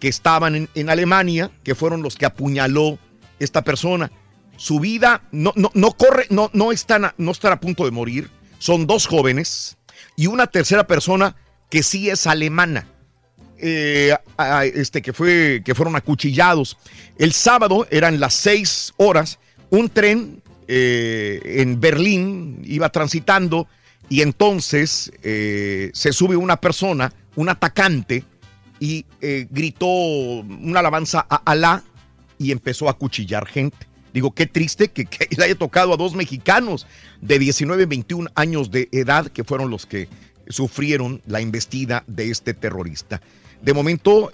que estaban en, Alemania, que fueron los que apuñaló esta persona. Su vida no, no, no corre, no, no, están a, no están a punto de morir. Son dos jóvenes y una tercera persona que sí es alemana. eh, este, que, fue, que fueron acuchillados. El sábado eran las seis horas, un tren eh, en Berlín iba transitando y entonces eh, se sube una persona, un atacante, y eh, gritó una alabanza a Alá y empezó a acuchillar gente. Digo, qué triste que, le haya tocado a dos mexicanos de 19 y 21 años de edad que fueron los que sufrieron la embestida de este terrorista. De momento,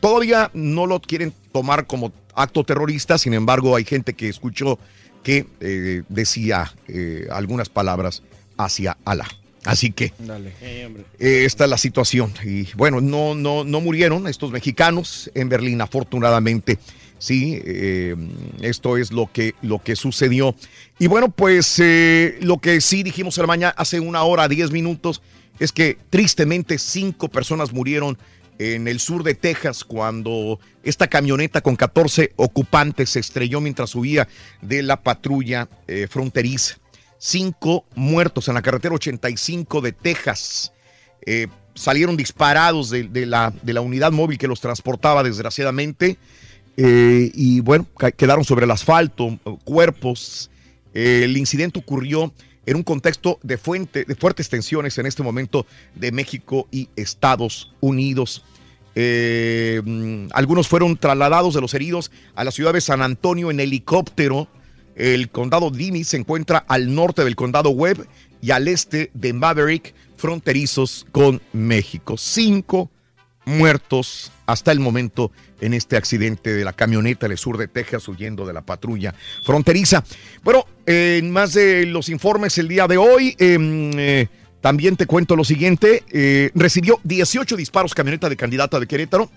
todavía no lo quieren tomar como acto terrorista, sin embargo, hay gente que escuchó que eh, decía eh, algunas palabras hacia Alá. Así que Dale. eh, esta es la situación. Y bueno, no, no, no murieron estos mexicanos en Berlín, afortunadamente. Sí, eh, esto es lo que, lo que sucedió. Y bueno, pues eh, lo que sí dijimos en la mañana, hace una hora, diez minutos, es que tristemente cinco personas murieron en el sur de Texas cuando esta camioneta con 14 ocupantes se estrelló mientras subía de la patrulla eh, fronteriza. Cinco muertos en la carretera 85 de Texas. Eh, salieron disparados de, la, unidad móvil que los transportaba, desgraciadamente. Eh, y bueno, quedaron sobre el asfalto, cuerpos. El incidente ocurrió en un contexto de, fuente, de fuertes tensiones en este momento de México y Estados Unidos. Eh, mm, algunos fueron trasladados de los heridos a la ciudad de San Antonio en helicóptero. El condado Dimi se encuentra al norte del condado Webb y al este de Maverick, fronterizos con México. Cinco muertos hasta el momento en este accidente de la camioneta en el sur de Texas huyendo de la patrulla fronteriza. Bueno, en más de los informes el día de hoy, em, eh, también te cuento lo siguiente. eh, recibió 18 disparos camioneta de candidata de Querétaro.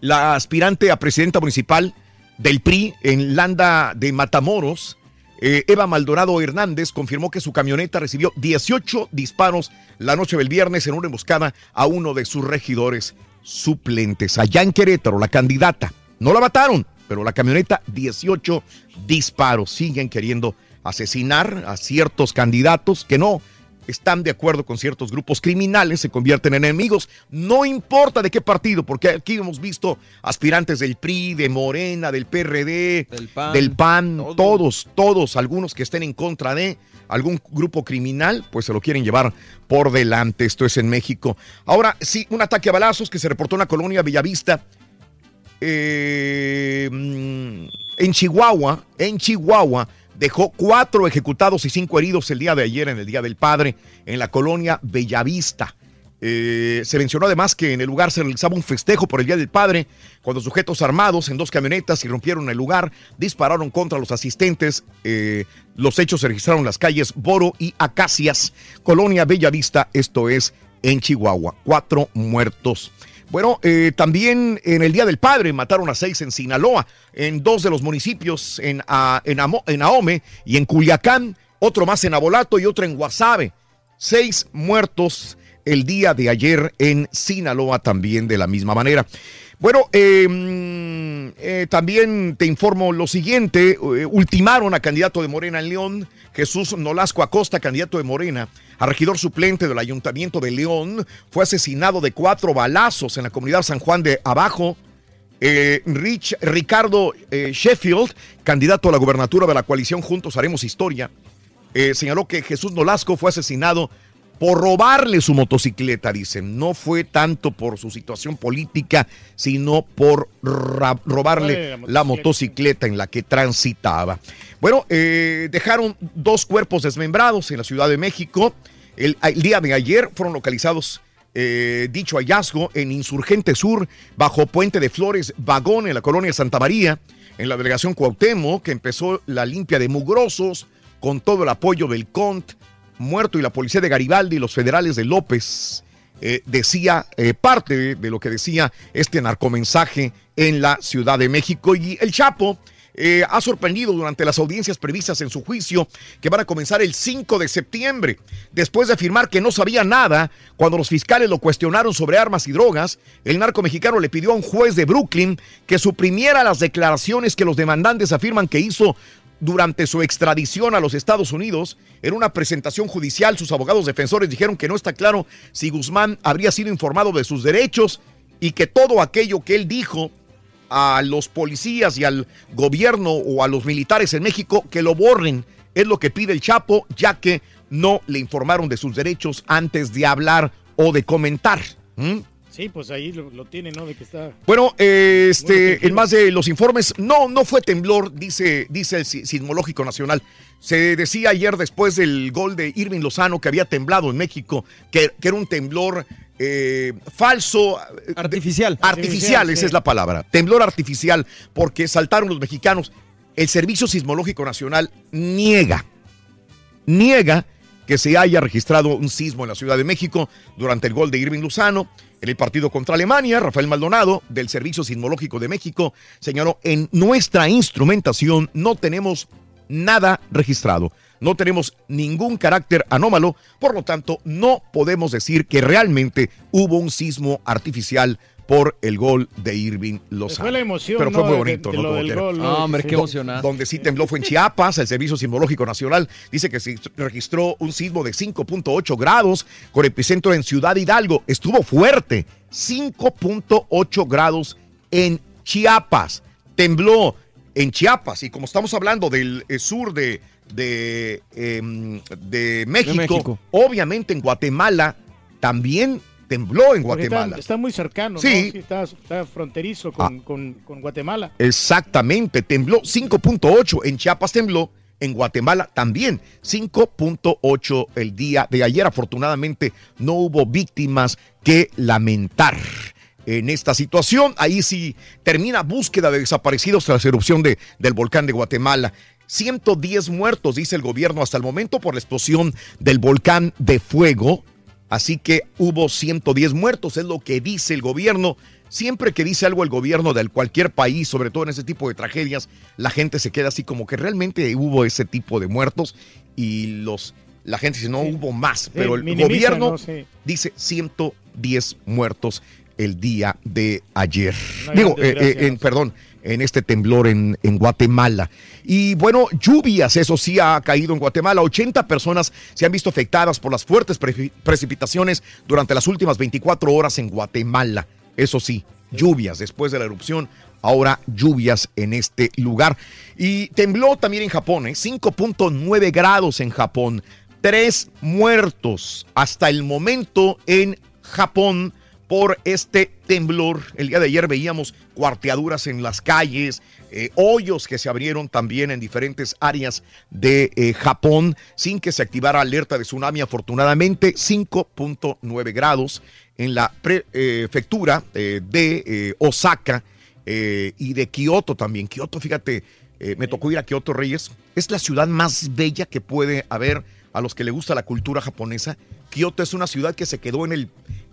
La aspirante a presidenta municipal del PRI en Landa de Matamoros, eh, Eva Maldonado Hernández, confirmó que su camioneta recibió 18 disparos la noche del viernes en una emboscada a uno de sus regidores suplentes. Allá en Querétaro, la candidata, no la mataron, pero la camioneta, 18 disparos. Siguen queriendo asesinar a ciertos candidatos que no están de acuerdo con ciertos grupos criminales, se convierten en enemigos. No importa de qué partido, porque aquí hemos visto aspirantes del PRI, de Morena, del PRD, del PAN, todos, todos, algunos que estén en contra de algún grupo criminal, pues se lo quieren llevar por delante. Esto es en México. Ahora, sí, un ataque a balazos que se reportó en la colonia Bellavista. eh, mm, en Chihuahua, en Chihuahua, dejó cuatro ejecutados y cinco heridos el día de ayer en el Día del Padre en la colonia Bellavista. Eh, se mencionó además que en el lugar se realizaba un festejo por el Día del Padre, cuando sujetos armados en dos camionetas irrumpieron el lugar, dispararon contra los asistentes. Eh, los hechos se registraron en las calles Boro y Acacias, Colonia Bellavista, esto es en Chihuahua. Cuatro muertos. Bueno, eh, también en el Día del Padre mataron a seis en Sinaloa, en dos de los municipios, en, ah, en, en Ahome y en Culiacán, otro más en Abolato y otro en Guasave. Seis muertos el día de ayer en Sinaloa también de la misma manera. Bueno, mm, eh, también te informo lo siguiente, eh, ultimaron a candidato de Morena en León, Jesús Nolasco Acosta, candidato de Morena, a regidor suplente del Ayuntamiento de León, fue asesinado de cuatro balazos en la comunidad San Juan de Abajo. Eh, Rich, Ricardo Sheffield, candidato a la gubernatura de la coalición Juntos Haremos Historia, señaló que Jesús Nolasco fue asesinado por robarle su motocicleta, dicen. No fue tanto por su situación política, sino por robarle la la motocicleta en la que transitaba. Bueno, eh, dejaron dos cuerpos desmembrados en la Ciudad de México. El, el día de ayer fueron localizados eh, dicho hallazgo en Insurgente Sur, bajo Puente de Flores, Vagón, en la colonia Santa María, en la delegación Cuauhtémoc, que empezó la limpia de mugrosos con todo el apoyo del CONT, muerto y la policía de Garibaldi y los federales de López. eh, decía eh, parte de, lo que decía este narcomensaje en la Ciudad de México. Y el Chapo eh, ha sorprendido durante las audiencias previstas en su juicio que van a comenzar el 5 de septiembre. Después de afirmar que no sabía nada, cuando los fiscales lo cuestionaron sobre armas y drogas, el narco mexicano le pidió a un juez de Brooklyn que suprimiera las declaraciones que los demandantes afirman que hizo durante su extradición a los Estados Unidos, en una presentación judicial, sus abogados defensores dijeron que no está claro si Guzmán habría sido informado de sus derechos y que todo aquello que él dijo a los policías y al gobierno o a los militares en México que lo borren. Es lo que pide el Chapo, ya que no le informaron de sus derechos antes de hablar o de comentar. Sí, pues ahí lo, lo tiene, ¿no? De que está. Bueno, eh, este, en más de los informes, no, no fue temblor, dice, dice el Si- Sismológico Nacional. Se decía ayer después del gol de Irving Lozano que había temblado en México, que, que era un temblor eh, falso. Artificial. Artificial, Artificial, esa es la palabra. Temblor artificial, porque saltaron los mexicanos. El Servicio Sismológico Nacional niega, niega que se haya registrado un sismo en la Ciudad de México durante el gol de Irving Lozano. En el partido contra Alemania, Rafael Maldonado, del Servicio Sismológico de México, señaló, en nuestra instrumentación no tenemos nada registrado, no tenemos ningún carácter anómalo, por lo tanto no podemos decir que realmente hubo un sismo artificial por el gol de Irving Lozano. Fue la emoción, Pero fue ¿no? muy de- bonito, de ¿no? lo Como del que- gol, ¿no? Ah, hombre, Sí. qué emocionante. donde sí tembló fue en Chiapas. El Servicio Sismológico Nacional dice que se registró un sismo de 5.8 grados con epicentro en Ciudad Hidalgo. Estuvo fuerte, 5.8 grados en Chiapas. Tembló en Chiapas y como estamos hablando del eh, sur de, de, em, de México, México. obviamente en Guatemala también tembló en Guatemala. Está, está muy cercano, Sí. ¿no? está, está fronterizo con, Ah. con- con Guatemala. Exactamente, tembló 5.8 en Chiapas tembló, en Guatemala también 5.8 el día de ayer. Afortunadamente no hubo víctimas que lamentar. En esta situación, ahí sí termina búsqueda de desaparecidos tras erupción de, del volcán de Guatemala. 110 muertos, dice el gobierno hasta el momento, por la explosión del volcán de fuego. Así que hubo 110 muertos, es lo que dice el gobierno. Siempre que dice algo el gobierno de cualquier país, sobre todo en ese tipo de tragedias, la gente se queda así como que realmente hubo ese tipo de muertos y los la gente dice no hubo más, pero el gobierno ¿no? Sí. dice 110 muertos el día de ayer. Digo, eh, eh, en, perdón, en este temblor en, Guatemala. Y bueno, lluvias, eso sí ha caído en Guatemala. 80 personas se han visto afectadas por las fuertes pre- precipitaciones durante las últimas 24 horas en Guatemala. Eso sí, lluvias después de la erupción. Ahora lluvias en este lugar. Y tembló también en Japón, ¿eh? 5.9 grados en Japón. Tres muertos hasta el momento en Japón por este temblor. El día de ayer veíamos cuarteaduras en las calles, eh, hoyos que se abrieron también en diferentes áreas de eh, Japón sin que se activara alerta de tsunami. Afortunadamente, 5.9 grados en la prefectura eh, de Osaka y de Kioto también. Kioto, fíjate, me tocó ir a Kioto Reyes. Es la ciudad más bella que puede haber a los que le gusta la cultura japonesa. Kioto es una ciudad que se quedó en el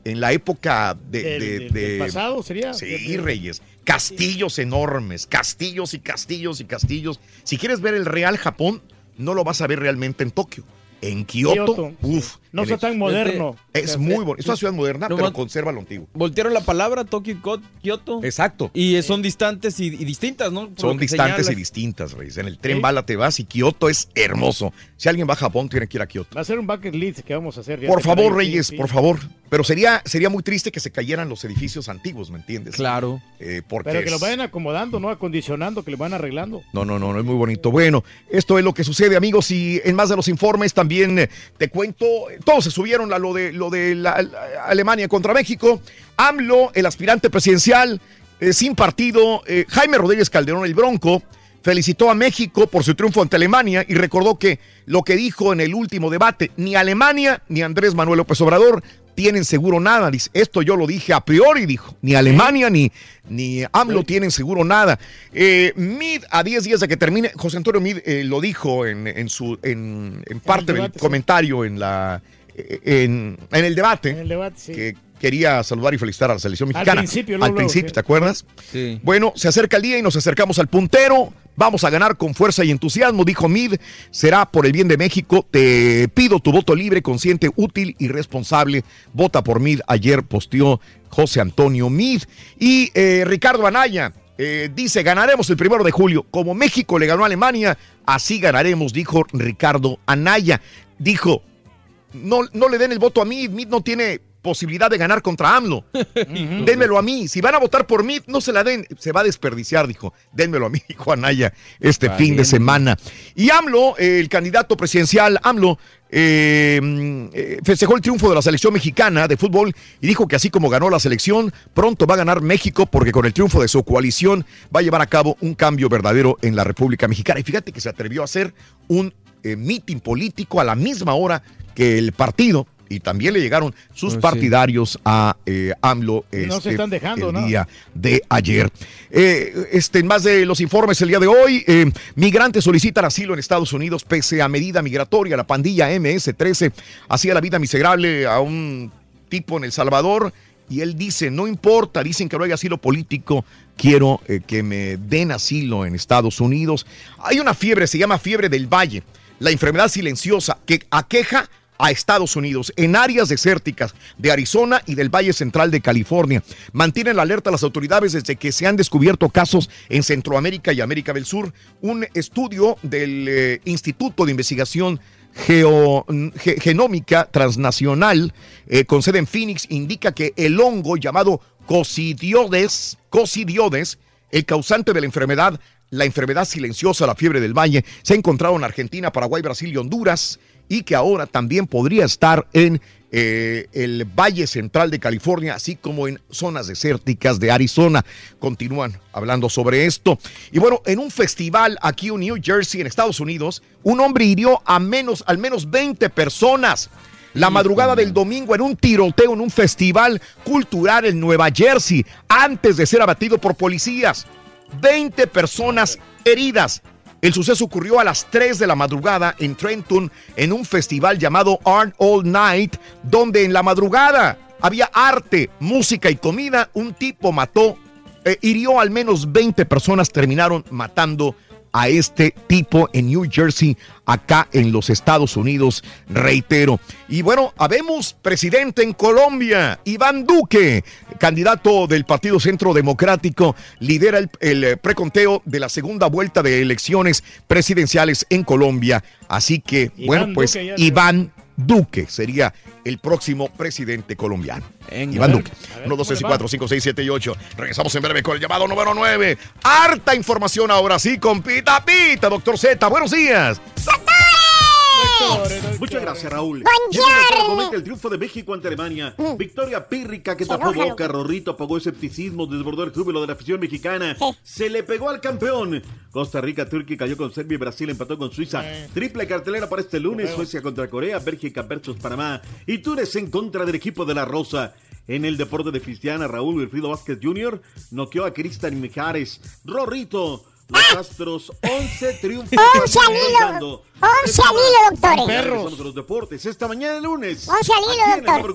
en la época de, Del- de- del- del de- pasado sería. Sí, Reyes. Castillos enormes, castillos y castillos y castillos. Si quieres ver el real Japón, no lo vas a ver realmente en Tokio. En Kioto, Kioto, uff. No está tan moderno. Es muy bonito. Es una ciudad moderna, No, pero conserva lo antiguo. Voltearon la palabra Tokio y Kioto. Exacto. Y eh, son distantes y, y distintas, ¿no? Por Son distantes y distintas, Reyes. En el tren Sí. bala te vas y Kioto es hermoso. Si alguien va a Japón, tiene que ir a Kioto. Va a ser un bucket list que vamos a hacer. Por favor, sí, Reyes, sí. por favor. Pero sería, sería muy triste que se cayeran los edificios antiguos, ¿me entiendes? Claro. Eh, porque Pero que lo vayan acomodando, no acondicionando, que lo van arreglando. No, no, no, no es muy bonito. Bueno, esto es lo que sucede, amigos, y en más de los informes también eh, te cuento, todos se subieron a lo de lo de la- Alemania contra México. AMLO, el aspirante presidencial, eh, sin partido, eh, Jaime Rodríguez Calderón, el Bronco, felicitó a México por su triunfo ante Alemania y recordó que lo que dijo en el último debate, ni Alemania ni Andrés Manuel López Obrador tienen seguro nada. Dice, esto yo lo dije a priori, dijo. Ni Alemania ni, ni AMLO tienen seguro nada. Eh, Mid, a 10 días de que termine, José Antonio Mid eh, lo dijo en, en su, en, en parte del sí. comentario en, la, eh, en, en el debate, En el debate, sí. que quería saludar y felicitar a la selección Al mexicana. principio, Al luego, luego, principio, sí. ¿te acuerdas? Sí. Bueno, se acerca el día y nos acercamos al puntero. Vamos a ganar con fuerza y entusiasmo, dijo Mid. Será por el bien de México. Te pido tu voto libre, consciente, útil y responsable. Vota por Mid. Ayer posteó José Antonio Mid. Y eh, Ricardo Anaya eh, dice, ganaremos el primero de julio. Como México le ganó a Alemania, así ganaremos, dijo Ricardo Anaya. Dijo, no, no le den el voto a Mid. Mid no tiene posibilidad de ganar contra AMLO. Dénmelo a mí. Si van a votar por mí, no se la den. Se va a desperdiciar, dijo. Dénmelo a mí, dijo Anaya, este fin de semana. Y AMLO, eh, el candidato presidencial, AMLO, eh, eh, festejó el triunfo de la selección mexicana de fútbol y dijo que así como ganó la selección, pronto va a ganar México porque con el triunfo de su coalición va a llevar a cabo un cambio verdadero en la República Mexicana. Y fíjate que se atrevió a hacer un eh, mitin político a la misma hora que el partido. Y también le llegaron sus Pues sí. partidarios a eh, AMLO No se este, están dejando, el ¿no? día de ayer. Eh, este, en más de los informes el día de hoy, eh, migrantes solicitan asilo en Estados Unidos pese a medida migratoria. La pandilla MS-13 hacía la vida miserable a un tipo en El Salvador y él dice, no importa, dicen que no hay asilo político, quiero eh, que me den asilo en Estados Unidos. Hay una fiebre, se llama fiebre del valle, la enfermedad silenciosa que aqueja a Estados Unidos en áreas desérticas de Arizona y del Valle Central de California. Mantienen la alerta a las autoridades desde que se han descubierto casos en Centroamérica y América del Sur. Un estudio del eh, Instituto de Investigación Ge- Genómica Transnacional eh, con sede en Phoenix indica que el hongo llamado cosidiodes, cosidiodes, el causante de la enfermedad, la enfermedad silenciosa, la fiebre del valle, se ha encontrado en Argentina, Paraguay, Brasil y Honduras. Y que ahora también podría estar en eh, el Valle Central de California, así como en zonas desérticas de Arizona. Continúan hablando sobre esto. Y bueno, en un festival aquí en New Jersey, en Estados Unidos, un hombre hirió a menos, al menos 20 personas. La madrugada del domingo en un tiroteo en un festival cultural en Nueva Jersey, antes de ser abatido por policías. 20 personas heridas. El suceso ocurrió a las 3 de la madrugada en Trenton en un festival llamado Art All Night, donde en la madrugada había arte, música y comida. Un tipo mató, eh, hirió al menos 20 personas, terminaron matando a este tipo en New Jersey, acá en los Estados Unidos, reitero. Y bueno, habemos presidente en Colombia, Iván Duque, candidato del Partido Centro Democrático, lidera el, el, eh, preconteo de la segunda vuelta de elecciones presidenciales en Colombia. Así que, Iván bueno, pues Iván Duque sería el próximo presidente colombiano. Iván A ver, Duque. a ver, 1, 2, 3 y ¿cómo le va? 4, 5, 6, 7 y 8. Regresamos en breve con el llamado número 9. Harta información ahora sí con Pita Pita, doctor Z. Buenos días. Muchas gracias, Raúl. Rápidamente el triunfo de México ante Alemania. Victoria pírrica que tapó boca, Rorrito apagó escepticismo, desbordó el júbilo de la afición mexicana. Se le pegó al campeón. Costa Rica, Turquía cayó con Serbia y Brasil empató con Suiza. Triple cartelera para este lunes, Suecia contra Corea, Bélgica versus Panamá y Túnez en contra del equipo de la Rosa. En el deporte de Cristiana, Raúl Wilfrido Vázquez Jr. noqueó a Cristian Mijares. Rorrito, los Astros, 11 triunfos. Once al hilo. Ganando. Once al hilo, doctores. Con los deportes esta mañana de lunes. Once al hilo, el doctor.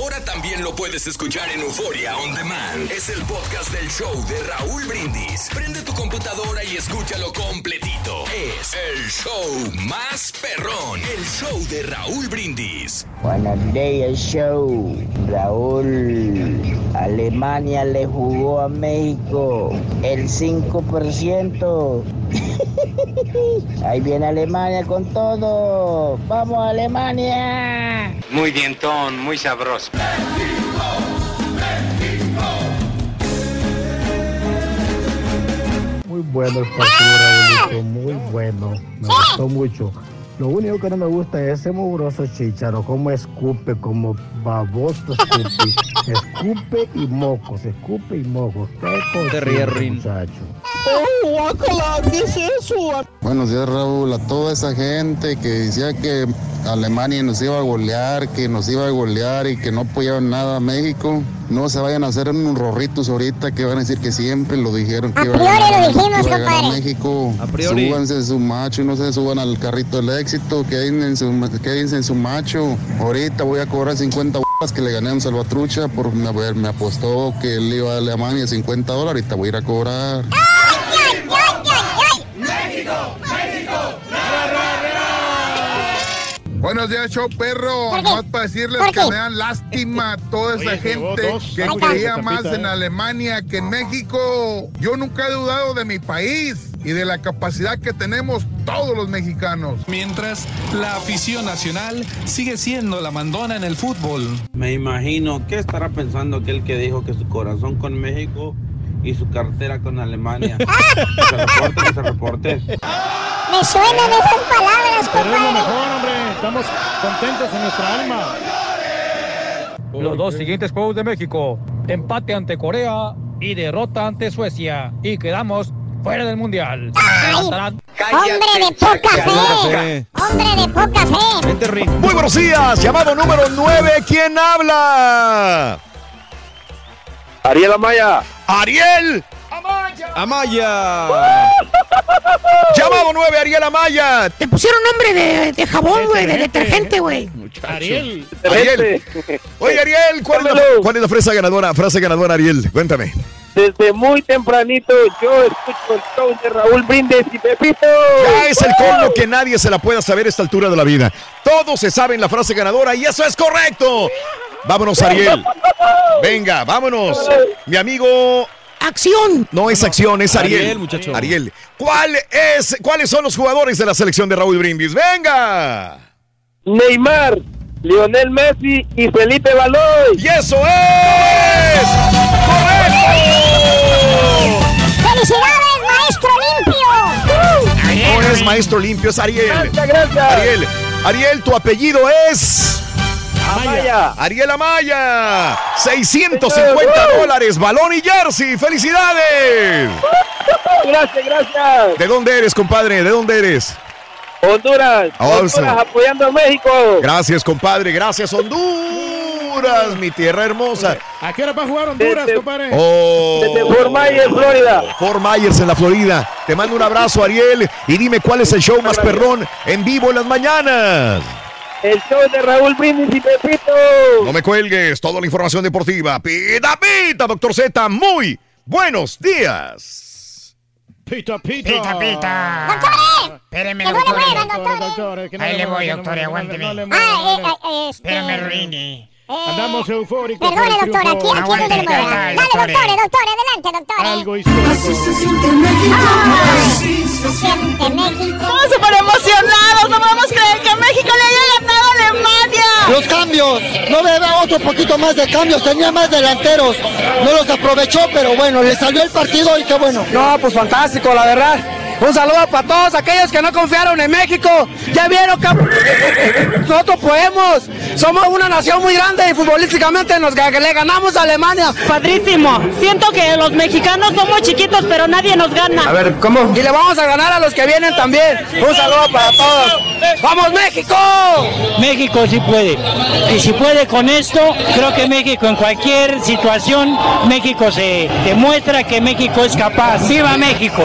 Ahora también lo puedes escuchar en Euforia On Demand. Es el podcast del show de Raúl Brindis. Prende tu computadora y escúchalo completito. Es el show más perrón. El show de Raúl Brindis. Buenos días, show. Raúl, Alemania le jugó a México el 5%. Ahí viene Alemania con todo. ¡Vamos, Alemania! Muy dientón, muy sabroso. Muy bueno el partido, muy bueno. Me gustó mucho. Lo único que no me gusta es ese mugroso chicharo, como escupe, como baboso escupe. escupe y mocos, escupe y mocos. Qué Te Rin. muchacho. ¡Oh, guácala! ¿Qué es eso? Buenos días, Raúl. A toda esa gente que decía que Alemania nos iba a golear, que nos iba a golear y que no apoyaban nada a México. No se vayan a hacer unos rorritos ahorita que van a decir que siempre lo dijeron que iba a ganar, lo dijimos, iba a ganar compadre. México. A priori. Súbanse su macho y no se suban al carrito del éxito. Quédense en su, quédense en su macho. Ahorita voy a cobrar 50 bolas que le gané a un salvatrucha por me, me apostó que él iba a Alemania 50 dólares. Ahorita voy a ir a cobrar. ¡México! ¡México! Buenos días, show perro. Nomás para decirles ¿Por que me dan lástima toda esa Oye, gente que creía más en eh. Alemania que en México. Yo nunca he dudado de mi país y de la capacidad que tenemos todos los mexicanos. Mientras la afición nacional sigue siendo la mandona en el fútbol. Me imagino qué estará pensando aquel que dijo que su corazón con México y su cartera con Alemania. Que se reporte, que se reporte. Me suenan esas palabras, Pero es lo compadre. mejor, hombre. Estamos contentos en nuestra alma. Los dos siguientes juegos de México, empate ante Corea y derrota ante Suecia. Y quedamos fuera del Mundial. Hombre de poca fe. Hombre de poca fe. Muy buenos días. Llamado número 9. ¿Quién habla? Ariel Amaya. Ariel. Amaya. Llamado 9. Ariel Amaya. Te pusieron nombre de, de jabón, güey, de Detergente. detergente, güey. Ariel. Ariel. Oye, Ariel, ¿cuál es, la, cuál es la frase ganadora? Frase ganadora, Ariel. Cuéntame. Desde muy tempranito yo escucho el show de Raúl Brindis y Pepito. Ya es el colmo que nadie se la pueda saber a esta altura de la vida. Todos se saben la frase ganadora y eso es correcto. Vámonos, Ariel. Venga, vámonos. Mi amigo. Acción. No es acción, es Ariel. Ariel, muchacho. Ariel. ¿Cuál es, ¿Cuáles son los jugadores de la selección de Raúl Brindis? ¡Venga! Neymar, Lionel Messi y Felipe Baloy. ¡Y eso es! ¡Correcto! ¡Felicidades, maestro limpio! Ahí maestro limpio, es Ariel. Gracias, gracias. Ariel, Ariel, tu apellido es... Amaya. Ariel Amaya, 650 dólares, balón y jersey, felicidades. Gracias, gracias. ¿De dónde eres, compadre? ¿De dónde eres? Honduras. Awesome. Honduras apoyando a México. Gracias, compadre, gracias, Honduras, mi tierra hermosa. ¿A qué hora va a jugar Honduras, Desde- compadre? Oh. Desde Fort Myers, Florida. Fort Myers en la Florida. Te mando un abrazo, Ariel, y dime cuál es el show más perrón en vivo en las mañanas. El show de Raúl Brindis y Pepito. No me cuelgues, toda la información deportiva. Pita, pita, doctor Z, muy buenos días. Pita, pita. Pita, pita. ¡Doctores! Espéreme, ¡Que no le doctor. Ahí le voy, doctor, aguánteme. Ah, le- eh, eh, este... Espérame, Rini. Eh, Andamos eufóricos. por Perdone, el doctor, aquí, aquí no muevan. calma, Dale, doctores, doctores, adelante, doctores. Algo histórico. Se siente México. Estamos súper emocionados, no podemos creer que México le haya ganado a Alemania. Los cambios, no me da otro poquito más de cambios, tenía más delanteros, no los aprovechó, pero bueno, le salió el partido y qué bueno. No, pues fantástico, la verdad. Un saludo para todos aquellos que no confiaron en México. Ya vieron que nosotros podemos. Somos una nación muy grande y futbolísticamente nos le ganamos a Alemania. Padrísimo. Siento que los mexicanos somos chiquitos, pero nadie nos gana. A ver, ¿cómo? Y le vamos a ganar a los que vienen también. Un saludo para todos. ¡Vamos, México! México sí puede. Y si puede con esto, creo que México en cualquier situación, México se demuestra que México es capaz. ¡Viva México!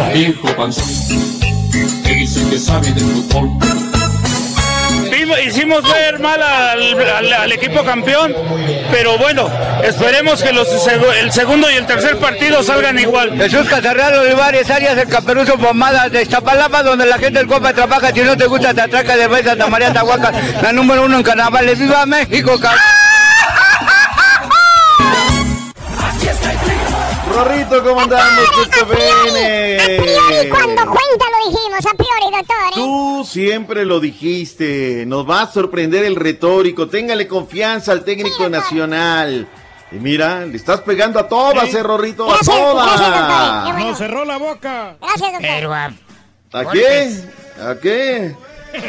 Hicimos ver mal al, al- al equipo campeón, pero bueno, esperemos que los el segundo y el tercer partido salgan igual. Jesús Casarreal Olivares, Arias, el Caperuso Pomada, de Iztapalapa, donde la gente del Copa trabaja. Si no te gusta, te atraca de Besa, Santa María, Tahuaca, la número uno en carnavales. ¡Viva México, cabrón! Rorrito, ¿cómo andamos? ¿Qué te A priori, cuando cuenta lo dijimos, a priori, doctores. Tú siempre lo dijiste. Nos va a sorprender el retórico. Téngale confianza al técnico nacional. Y mira, le estás pegando a todas, Sí. eh, Rorrito, Gracias, a todas. gracias, doctor. Bueno. Nos cerró la boca. Gracias, doctor. Pero a ¿A qué? ¿A qué?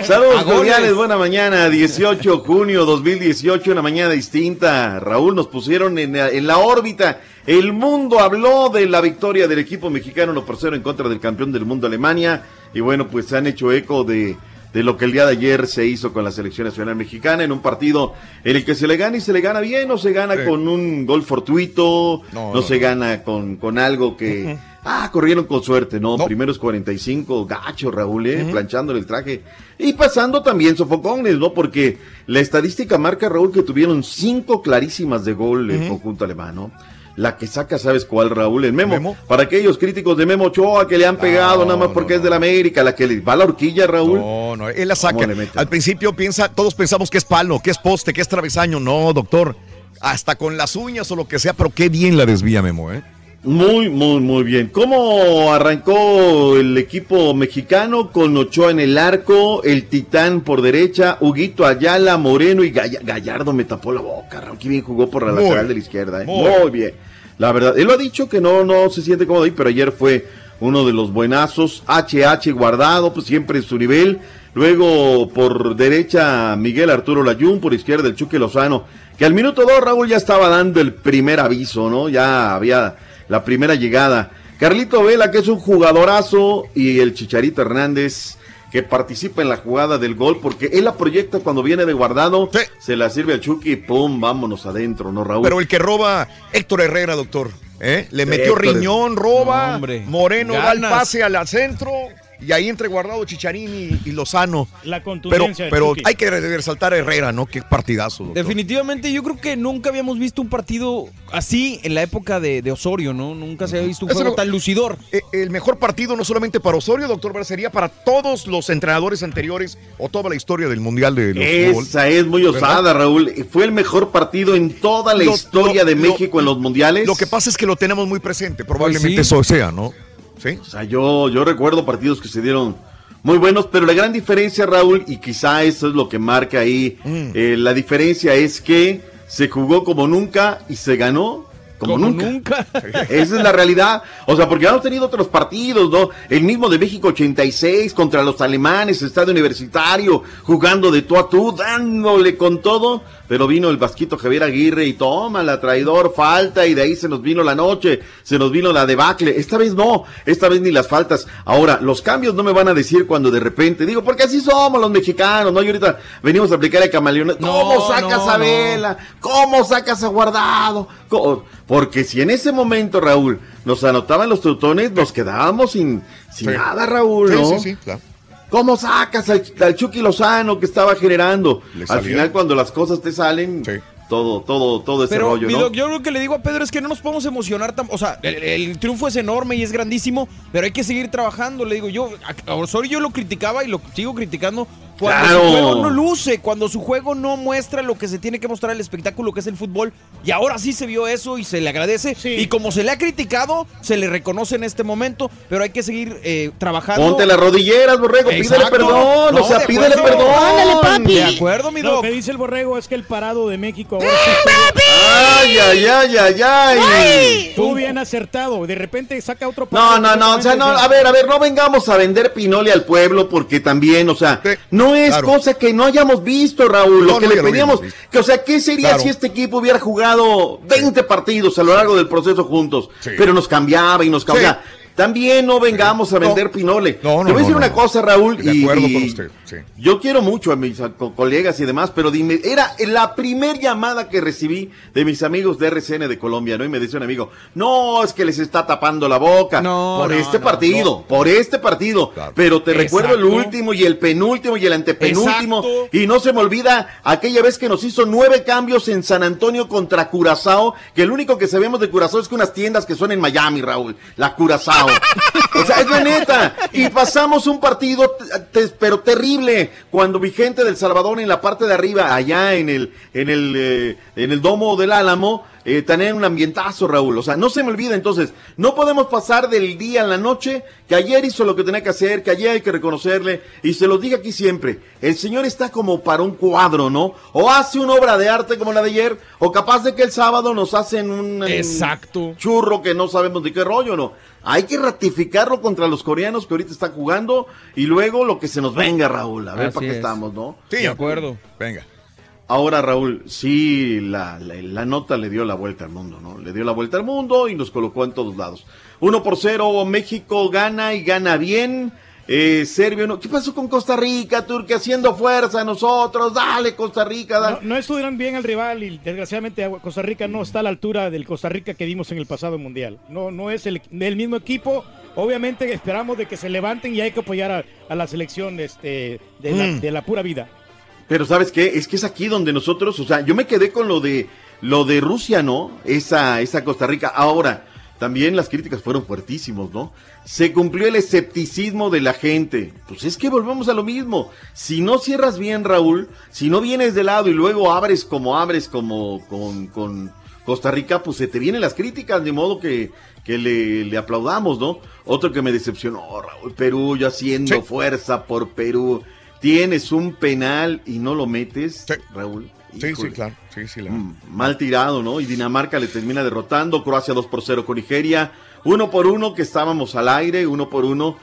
Saludos cordiales, buena mañana, 18 de junio 2018, una mañana distinta. Raúl, nos pusieron en la, en la órbita. El mundo habló de la victoria del equipo mexicano 1 por 0 en contra del campeón del mundo Alemania. Y bueno, pues se han hecho eco de, de lo que el día de ayer se hizo con la selección nacional mexicana en un partido en el que se le gana y se le gana bien, no se gana Sí. con un gol fortuito, no, No, no, se gana con, con algo que... Ah, corrieron con suerte, ¿no? No. Primeros 45, gacho, Raúl, ¿eh? Planchándole el traje. Y pasando también sofocones, ¿no? Porque la estadística marca, Raúl, que tuvieron cinco clarísimas de gol el conjunto alemán, ¿no? La que saca, ¿sabes cuál, Raúl? El Memo. ¿Memo? Para aquellos críticos de Memo Ochoa que le han pegado No, nada más porque no. es de la América, la que le va a la horquilla, Raúl. No, no, él la saca. Al principio piensa, todos pensamos que es palo, que es poste, que es travesaño. No, doctor. Hasta con las uñas o lo que sea, pero qué bien la desvía Memo, ¿eh? Muy, muy, muy bien. ¿Cómo arrancó el equipo mexicano con Ochoa en el arco, el Titán por derecha, Huguito Ayala, Moreno y Galla- Gallardo me tapó la boca, Raúl, qué bien jugó por la Muy lateral de la izquierda, ¿eh? Muy muy bien. La verdad, él lo ha dicho que no, no se siente cómodo ahí, pero ayer fue uno de los buenazos. HH guardado, pues siempre en su nivel. Luego por derecha Miguel Arturo Layún, por izquierda el Chuque Lozano, que al minuto dos Raúl ya estaba dando el primer aviso, ¿no? Ya había la primera llegada. Carlito Vela, que es un jugadorazo, y el Chicharito Hernández, que participa en la jugada del gol, porque él la proyecta cuando viene de guardado, Sí. se la sirve al Chucky y pum, vámonos adentro, ¿no, Raúl? Pero el que roba, Héctor Herrera, doctor. ¿eh? Le metió Héctor. riñón, roba. No, hombre. Moreno da el Ganas. pase al al centro. Y ahí entre guardado Chicharín y, y Lozano. La Pero, contundencia pero Chucky. hay que resaltar a Herrera, ¿no? Qué partidazo. doctor. Definitivamente, yo creo que nunca habíamos visto un partido así en la época de, de Osorio, ¿no? Nunca se había visto un Eso juego tan lucidor. Eh, El mejor partido no solamente para Osorio, doctor sería para todos los entrenadores anteriores o toda la historia del Mundial de los fútbol. Esa es muy osada, ¿Verdad? Raúl. Fue el mejor partido en toda la Lo- historia lo- de lo- México en los mundiales. Lo que pasa es que lo tenemos muy presente, probablemente Pues sí. eso sea, ¿no? Sí. O sea, yo, yo recuerdo partidos que se dieron muy buenos, pero la gran diferencia, Raúl, y quizá eso es lo que marca ahí, Mm. eh, la diferencia es que se jugó como nunca y se ganó como, Como nunca. nunca. Esa es la realidad. O sea, porque hemos tenido otros partidos, ¿no? El mismo de México 86 contra los alemanes, estadio universitario, jugando de tú a tú, dándole con todo. Pero vino el Vasquito Javier Aguirre y toma la traidor, falta, y de ahí se nos vino la noche, se nos vino la debacle. Esta vez no, esta vez ni las faltas. Ahora, los cambios no me van a decir cuando de repente, digo, porque así somos los mexicanos, ¿no? Y ahorita venimos a aplicar el camaleón. ¿Cómo No, sacas no, a no. Vela? ¿Cómo sacas a Guardado? ¿Cómo? Porque si en ese momento, Raúl, nos anotaban los teutones, nos quedábamos sin, sin Sí. nada, Raúl, Sí, ¿no? sí, sí, claro. ¿Cómo sacas al, al Chucky Lozano que estaba generando? Al final, cuando las cosas te salen, todo, todo, todo ese Pero rollo, ¿no? doc, yo lo que le digo a Pedro es que no nos podemos emocionar tan, o sea, el, el triunfo es enorme y es grandísimo, pero hay que seguir trabajando. Le digo yo, a a Osorio yo lo criticaba y lo sigo criticando cuando Claro. su juego no luce, cuando su juego no muestra lo que se tiene que mostrar el espectáculo que es el fútbol. Y ahora sí se vio eso y se le agradece. Y como se le ha criticado, se le reconoce en este momento, pero hay que seguir eh, trabajando. Ponte las rodilleras, borrego, pídele perdón, No, o sea, de pídele acuerdo. perdón. Ándale, papi. De acuerdo, mi Lo que dice el borrego es que el parado de México ahora sí estuvo- Ay, ay, ay, ay, ay. estuvo bien acertado. De repente saca otro No, parado no, no, o sea, no, a ver, a ver, no vengamos a vender pinole al pueblo porque también, o sea, no es claro. cosa que no hayamos visto, Raúl, lo No, que no, le pedíamos, que o sea, ¿qué sería Claro. si este equipo hubiera jugado 20 partidos a lo largo del proceso juntos? Sí. Pero nos cambiaba y nos cambiaba. También no vengamos a vender pinole. No, no, Te voy a decir no, una no. cosa, Raúl, De y- acuerdo con usted, sí. yo quiero mucho a mis co- colegas y demás, pero dime, era la primer llamada que recibí de mis amigos de RCN de Colombia, ¿no? Y me dice un amigo, no, es que les está tapando la boca No, por no, este no, partido, por este partido. Pero te recuerdo el último y el penúltimo y el antepenúltimo. Exacto. Y no se me olvida aquella vez que nos hizo nueve cambios en San Antonio contra Curazao, que el único que sabemos de Curazao es que unas tiendas que son en Miami, Raúl, la Curazao. O sea, es la neta. Y pasamos un partido, te- pero terrible, cuando mi gente del Salvador en la parte de arriba, allá en el, en el, eh, en el domo del Álamo, eh, tenían un ambientazo, Raúl. O sea, no se me olvida entonces, no podemos pasar del día a la noche, que ayer hizo lo que tenía que hacer, que ayer hay que reconocerle, y se lo digo aquí siempre, el señor está como para un cuadro, ¿no? O hace una obra de arte como la de ayer, o capaz de que el sábado nos hacen un un Exacto. churro que no sabemos de qué rollo, ¿no? Hay que ratificarlo contra los coreanos que ahorita están jugando, y luego lo que se nos venga, Raúl, a ver Así para qué es. estamos, ¿no? Sí, De acuerdo. Venga. Ahora, Raúl, sí, la, la, la nota le dio la vuelta al mundo, ¿no? Le dio la vuelta al mundo y nos colocó en todos lados. Uno por cero, México gana y gana bien. Eh, Serbia, no. ¿qué pasó con Costa Rica, Turquía? Haciendo fuerza a nosotros. Dale, Costa Rica, dale. No, no estuvieron bien al rival y desgraciadamente Costa Rica no está a la altura del Costa Rica que vimos en el pasado mundial. No, no es el, el mismo equipo. Obviamente esperamos de que se levanten y hay que apoyar a, a la selección este, de, la, Mm. de la pura vida. Pero ¿sabes qué? Es que es aquí donde nosotros, o sea, yo me quedé con lo de lo de Rusia, ¿no? Esa esa Costa Rica. Ahora, también las críticas fueron fuertísimos, ¿no? Se cumplió el escepticismo de la gente. Pues es que volvemos a lo mismo. Si no cierras bien, Raúl, si no vienes de lado y luego abres como abres como con, con Costa Rica, pues se te vienen las críticas, de modo que, que le, le aplaudamos, ¿no? Otro que me decepcionó, Raúl, Perú, yo haciendo fuerza por Perú. Tienes un penal y no lo metes, Raúl. Sí, sí, claro. Sí, sí, la- Mm, Mal tirado, ¿no? Y Dinamarca le termina derrotando. Croacia 2 por 0 con Nigeria. Uno por uno, que estábamos al aire, uno por uno.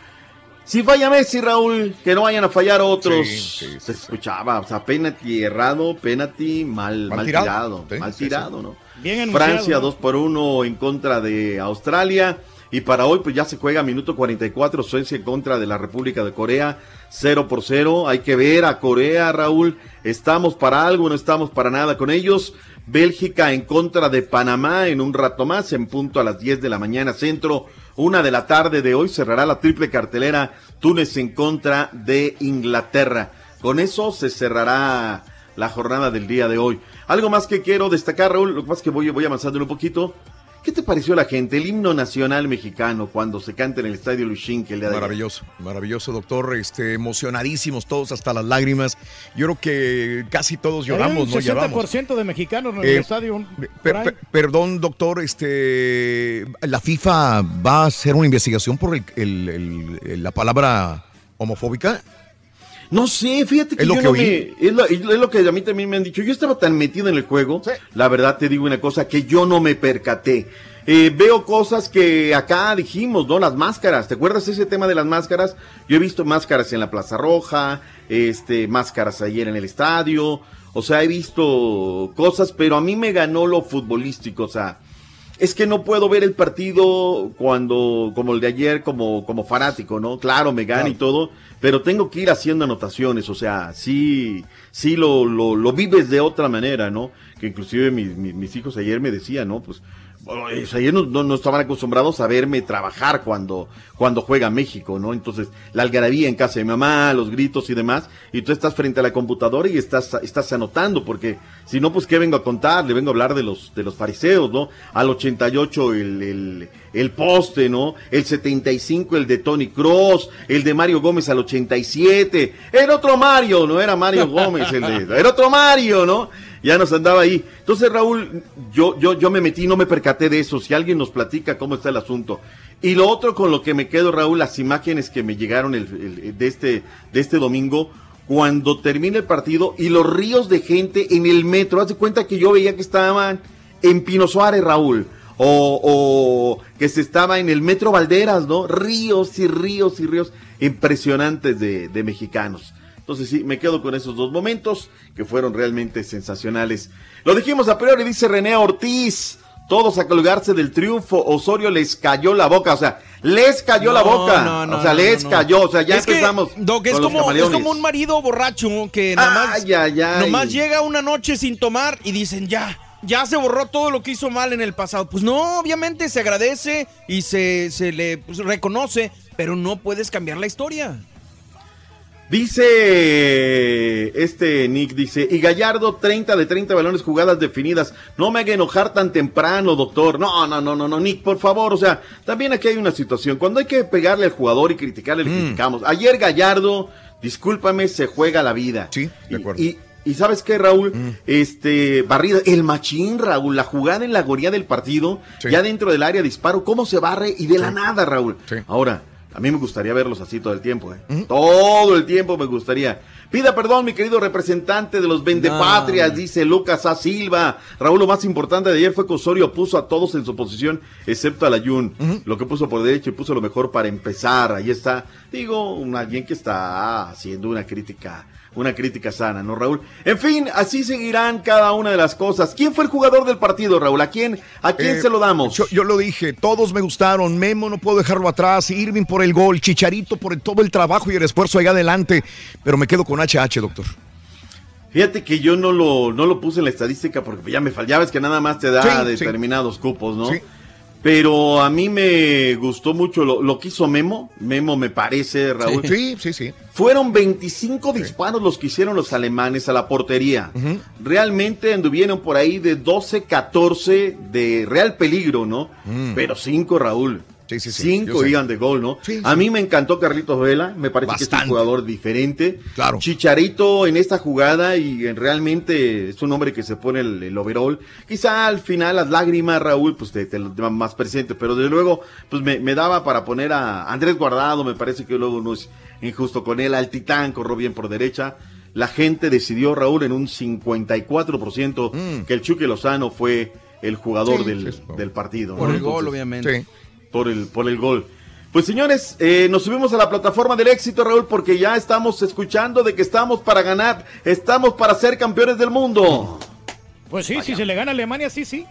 Si falla Messi, Raúl, que no vayan a fallar otros. Sí, sí, sí, Se escuchaba, o sea, penalti errado, penalti mal, Mal mal, tirado. mal tirado, sí. ¿no? Bien Francia ¿no? 2 por 1 en contra de Australia. Y para hoy, pues ya se juega minuto 44, Suecia en contra de la República de Corea, 0 por 0. Hay que ver a Corea, Raúl. ¿Estamos para algo? ¿No estamos para nada con ellos? Bélgica en contra de Panamá en un rato más, en punto a las 10 de la mañana centro. Una de la tarde de hoy cerrará la triple cartelera Túnez en contra de Inglaterra. Con eso se cerrará la jornada del día de hoy. Algo más que quiero destacar, Raúl, lo que pasa es que voy, voy avanzando un poquito. ¿Qué te pareció la gente, el himno nacional mexicano cuando se canta en el estadio Luchín que el día de ayer? Maravilloso, maravilloso, doctor. Este, emocionadísimos todos hasta las lágrimas. Yo creo que casi todos lloramos, ¿no? un Lloramos. 60% de mexicanos en Eh, el estadio. Per- ahí. per- perdón, doctor, este, la FIFA va a hacer una investigación por el- el- el- la palabra homofóbica. No sé, fíjate que Es lo yo que no oí. me- es, lo, es lo que a mí también me han dicho. Yo estaba tan metido en el juego, la verdad te digo una cosa, que yo no me percaté. Eh, veo cosas que acá dijimos, ¿no? Las máscaras, ¿te acuerdas ese tema de las máscaras? Yo he visto máscaras en la Plaza Roja, este, máscaras ayer en el estadio, o sea, he visto cosas, pero a mí me ganó lo futbolístico, o sea, es que no puedo ver el partido cuando, como el de ayer, como, como fanático, ¿no? Claro, me gana y todo, pero tengo que ir haciendo anotaciones, o sea, sí, sí lo, lo, lo vives de otra manera, ¿no? Que inclusive mis, mis, mis hijos ayer me decían, ¿no? Pues, ayer no, no, no estaban acostumbrados a verme trabajar cuando, cuando juega México, ¿no? Entonces, la algarabía en casa de mamá, los gritos y demás, y tú estás frente a la computadora y estás, estás anotando, porque si no, pues, ¿qué vengo a contar? Le vengo a hablar de los, de los fariseos, ¿no? Al 88 el, el, el poste, ¿no? El 75 el de Tony Cross, el de Mario Gómez al 87, era otro Mario, no era Mario Gómez, el de, era otro Mario, ¿no? Ya nos andaba ahí. Entonces, Raúl, yo, yo, yo me metí, no me percaté de eso. Si alguien nos platica cómo está el asunto. Y lo otro con lo que me quedo, Raúl, las imágenes que me llegaron el, de, este, de este domingo, cuando termina el partido y los ríos de gente en el metro. Haz de cuenta que yo veía que estaban en Pino Suárez, Raúl. O, o que se estaba en el metro Valderas, ¿no? Ríos y ríos y ríos impresionantes de, de mexicanos. Entonces sí, me quedo con esos dos momentos que fueron realmente sensacionales. Lo dijimos a priori, dice René Ortiz. Todos a colgarse del triunfo, Osorio les cayó la boca, o sea, les cayó la No, boca, no, no, o sea, les cayó, o sea, ya Es que, empezamos. Doc, es con los como, es como un marido borracho que nada más, Ay, ay, ay. nomás llega una noche sin tomar y dicen ya, ya se borró todo lo que hizo mal en el pasado. Pues no, obviamente se agradece y se, se le pues, reconoce, pero no puedes cambiar la historia. Dice este Nick, dice, y Gallardo 30 de 30 balones jugadas definidas. No me haga enojar tan temprano, doctor. No, no, no, no, no, Nick, por favor. O sea, también aquí hay una situación. Cuando hay que pegarle al jugador y criticarle, le criticamos. Ayer Gallardo, discúlpame, se juega la vida. Sí, de acuerdo. Y, y ¿sabes qué, Raúl? Este, barrida, el machín, Raúl, la jugada en la goría del partido, ya dentro del área disparo, cómo se barre y de la nada, Raúl. Ahora, a mí me gustaría verlos así todo el tiempo, ¿eh? Todo el tiempo me gustaría. Pida perdón, mi querido representante de los vendepatrias, No. dice Lucas A. Silva. Raúl, lo más importante de ayer fue que Osorio puso a todos en su posición, excepto a la Jun. Lo que puso por derecho y puso lo mejor para empezar. Ahí está, digo, un alguien que está haciendo una crítica, una crítica sana, ¿no, Raúl? En fin, así seguirán cada una de las cosas. ¿Quién fue el jugador del partido, Raúl? ¿A quién, a quién Eh, se lo damos? Yo, yo lo dije, todos me gustaron. Memo no puedo dejarlo atrás. Irving por el gol, Chicharito por el- todo el trabajo y el esfuerzo allá adelante. Pero me quedo con HH, doctor. Fíjate que yo no lo, no lo puse en la estadística porque ya me fallaba, es que nada más te da Sí, sí. determinados cupos, ¿no? Sí. Pero a mí me gustó mucho lo, lo que hizo Memo. Memo me parece, Raúl. Sí, sí, sí. Fueron 25 disparos los que hicieron los alemanes a la portería. Realmente anduvieron por ahí de 12, 14 de real peligro, ¿no? Pero 5, Raúl. Sí, sí, sí, 5 yo sé. iban de gol, ¿no? A mí me encantó Carlitos Vela, me parece que es un jugador diferente. Claro. Chicharito en esta jugada y en- realmente es un hombre que se pone el, el overall. Quizá al final las lágrimas, Raúl, pues te, te lo llevan más presente, pero desde luego, pues me, me daba para poner a Andrés Guardado, me parece que luego no es injusto con él, al Titán corrió bien por derecha. La gente decidió, Raúl, en un 54% que el Chucky Lozano fue el jugador Sí, del, sí. del partido. Por ¿no? el gol, Entonces, obviamente. Por el, por el gol. Pues señores, eh, nos subimos a la plataforma del éxito, Raúl, porque ya estamos escuchando de que estamos para ganar, estamos para ser campeones del mundo. Pues sí, si se le gana a Alemania, sí, sí.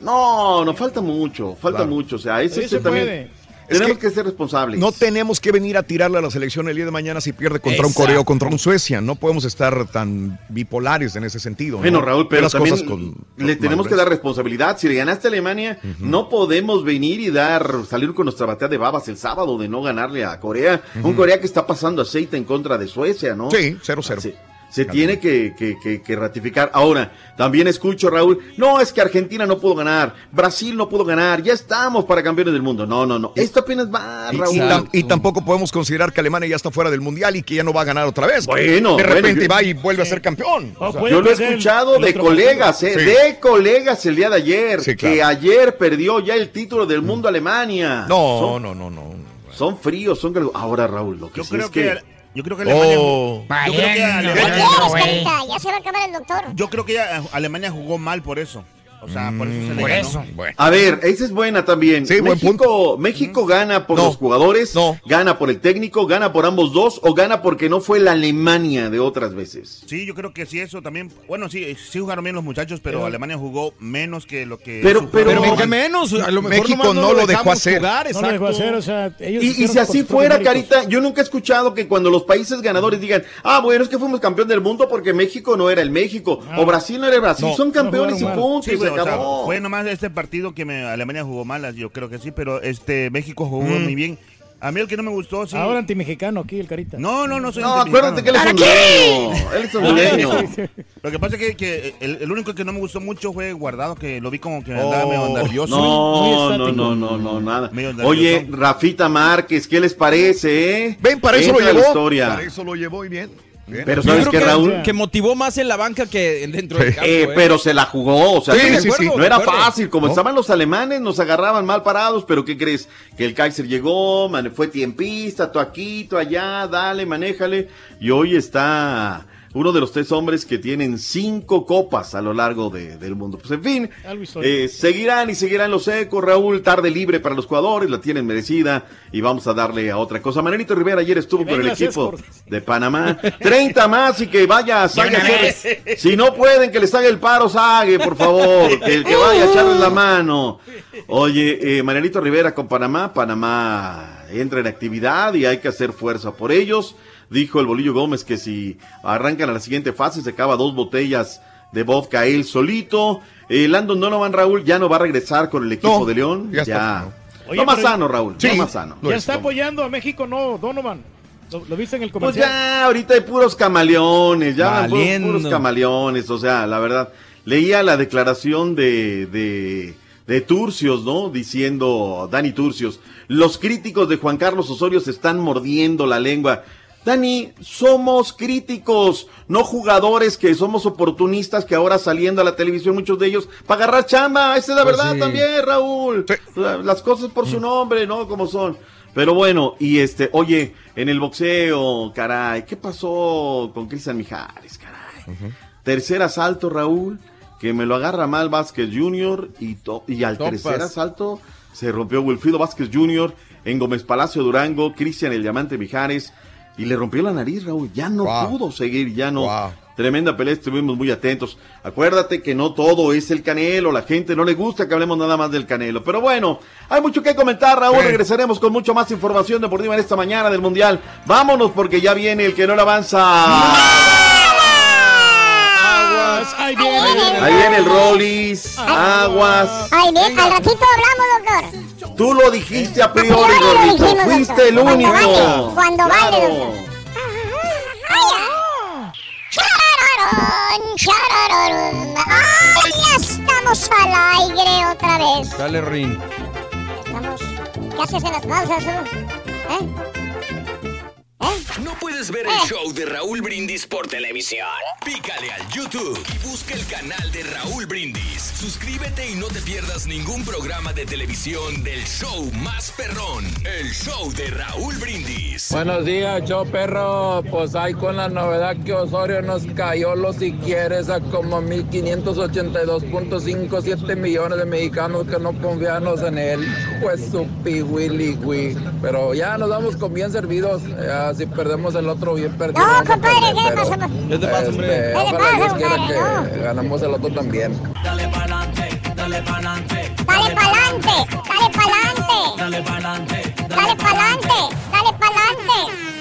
No, nos falta mucho, falta Claro. mucho, o sea, ese este se también. puede. Tenemos que, ser responsables. No tenemos que venir a tirarle a la selección el día de mañana si pierde contra un. Corea o contra un Suecia. No podemos estar tan bipolares en ese sentido. ¿no? Bueno, Raúl, pero las también cosas con- le tenemos que dar responsabilidad. Si le ganaste a Alemania, no podemos venir y dar, salir con nuestra batea de babas el sábado de no ganarle a Corea. Un Corea que está pasando aceite en contra de Suecia, ¿no? Sí, 0-0. Se, tiene que, que- que- que ratificar. Ahora, también escucho, Raúl, no es que Argentina no pudo ganar, Brasil no pudo ganar, ya estamos para campeones del mundo. No, no, no. Esto apenas va, Y, Raúl. y tam- y tampoco podemos considerar que Alemania ya está fuera del mundial y que ya no va a ganar otra vez. Bueno, de bueno, repente yo- va y vuelve a ser campeón. O sea, Yo lo he escuchado de colegas, eh, Sí. de colegas el día de ayer, Sí, claro. que ayer perdió ya el título del mundo Alemania. No, Son- no, no, no. Son fríos, son... Ahora, Raúl, lo que Yo sí creo es que, que... Yo creo que Alemania. Oh. yo creo que ¿Qué Alemania. quieres, Carita? Ya se va a acabar el doctor. Yo creo que ya Alemania jugó mal por eso. O sea, por eso se le Por ganó. eso. A ver, esa es buena también. Sí, buen México, México gana por No. los jugadores, gana por el técnico, gana por ambos dos o gana porque no fue la Alemania de otras veces. Sí, yo creo que sí, eso también. Bueno, sí, sí jugaron bien los muchachos, pero Alemania jugó menos que lo que. Pero- su pero- Pero ¿Qué menos? A lo mejor México no lo dejó hacer. Jugar, No lo dejó hacer, o sea, ellos Y, y si así fuera. Carita, yo nunca he escuchado que cuando los países ganadores digan, ah, bueno, es que fuimos campeón del mundo porque México no era el México, o Brasil no era el Brasil, No, son campeones no y jugaron punto, Sí, o sea, fue nomás este partido que me- Alemania jugó mal, yo creo que sí, pero este México jugó Mm. muy bien. A mí el que no me gustó, sí. Ahora antimexicano aquí el Carita. No, no, no soy No, acuérdate que él es hondureño, él es hondureño. Lo que pasa es que, que el, el único que no me gustó mucho fue Guardado, que lo vi como que andaba medio Oh, nervioso. No, no, no, no, no, nada. Medio. Oye, Rafita Márquez, ¿qué les parece, eh? Ven, para eso Entra lo a la llevó. historia. Para eso lo llevó y bien. Bien. Pero ¿sabes que, Raúl? que motivó más en la banca que dentro del campo. Eh, ¿eh? pero se la jugó, o sea, Sí, no- sí, sí. no era acuerdo. fácil, como No. estaban los alemanes, nos agarraban mal parados, pero ¿qué crees? Que el Kaiser llegó, man- fue tiempista, tú aquí, tú allá, dale, manéjale, y hoy está uno de los tres hombres que tienen cinco copas a lo largo de- del mundo. Pues en fin, eh, seguirán y seguirán los ecos, Raúl, tarde libre para los jugadores, la tienen merecida, y vamos a darle a otra cosa. Manelito Rivera ayer estuvo con el equipo de Panamá, 30 más y que vaya, a si no pueden, que les haga el paro, Sague, por favor. Que, que vaya a echarles la mano. Oye, eh, Manuelito Rivera con Panamá. Panamá entra en actividad y hay que hacer fuerza por ellos. Dijo el Bolillo Gómez que si arrancan a la siguiente fase, se acaba dos botellas de vodka él solito. Eh, Landon Donovan, Raúl, ya no va a regresar con el equipo No, de León. ya Ya. está. Oye, no más pero- sano, Raúl. Sí. No más sano. Ya es, está apoyando a México, no, Donovan. ¿Lo, lo viste en el Pues comercial? ya, ahorita hay puros camaleones, ya puros camaleones, o sea, la verdad. Leía la declaración de, de, de Turcios, ¿no? Diciendo, Dani Turcios, los críticos de Juan Carlos Osorio se están mordiendo la lengua. Dani, somos críticos, no jugadores que somos oportunistas que ahora saliendo a la televisión, muchos de ellos, para agarrar chamba, esa es la Pues verdad sí. también, Raúl. Sí. Las cosas por su nombre, ¿no? Como son. Pero bueno, y este, oye, en el boxeo, caray, ¿qué pasó con Cristian Mijares, caray? Tercer asalto, Raúl, que me lo agarra mal Vázquez Jr. y, to- y al Topas. tercer asalto se rompió Wilfrido Vázquez Jr. en Gómez Palacio Durango, Cristian el Diamante Mijares, y le rompió la nariz, Raúl. Ya no Wow. pudo seguir, ya no. Wow. Tremenda pelea, estuvimos muy atentos. Acuérdate que no todo es el canelo, la gente no le gusta que hablemos nada más del canelo. Pero bueno, hay mucho que comentar, Raúl. Sí. Regresaremos con mucho más información deportiva en esta mañana del Mundial. Vámonos porque ya viene el que no le avanza. Aguas, ahí viene. Ahí viene el Rollis, aguas. Ay, bien, al ratito hablamos, doctor. Tú lo dijiste a priori, priori gordito. dijimos, Fuiste el doctor. único. Cuando vale, cuando vale, Claro. doctor. Ay. Ay, ya estamos al aire otra vez. Dale, Rin. Estamos. ¿Qué haces en las pausas, tú? ¿Eh? ¿No puedes ver el show de Raúl Brindis por televisión? Pícale al YouTube y busca el canal de Raúl Brindis. Suscríbete y no te pierdas ningún programa de televisión del show más perrón, el show de Raúl Brindis. Buenos días, show perro. Pues hay con la novedad que Osorio nos cayó los si quieres a como 1582.57 millones de mexicanos que no confiamos en él. Pues su piwili, Pero ya nos damos con bien servidos. Ya, si perdemos el otro, bien perdido. No, compadre, ¿qué pasa, ¿Qué te pasa, hombre? este, ¿Qué le ojalá pasa, compadre? que ganamos el otro también. Dale pa'lante, dale pa'lante. Dale pa'lante, dale pa'lante. Dale pa'lante, dale pa'lante. Dale pa'lante.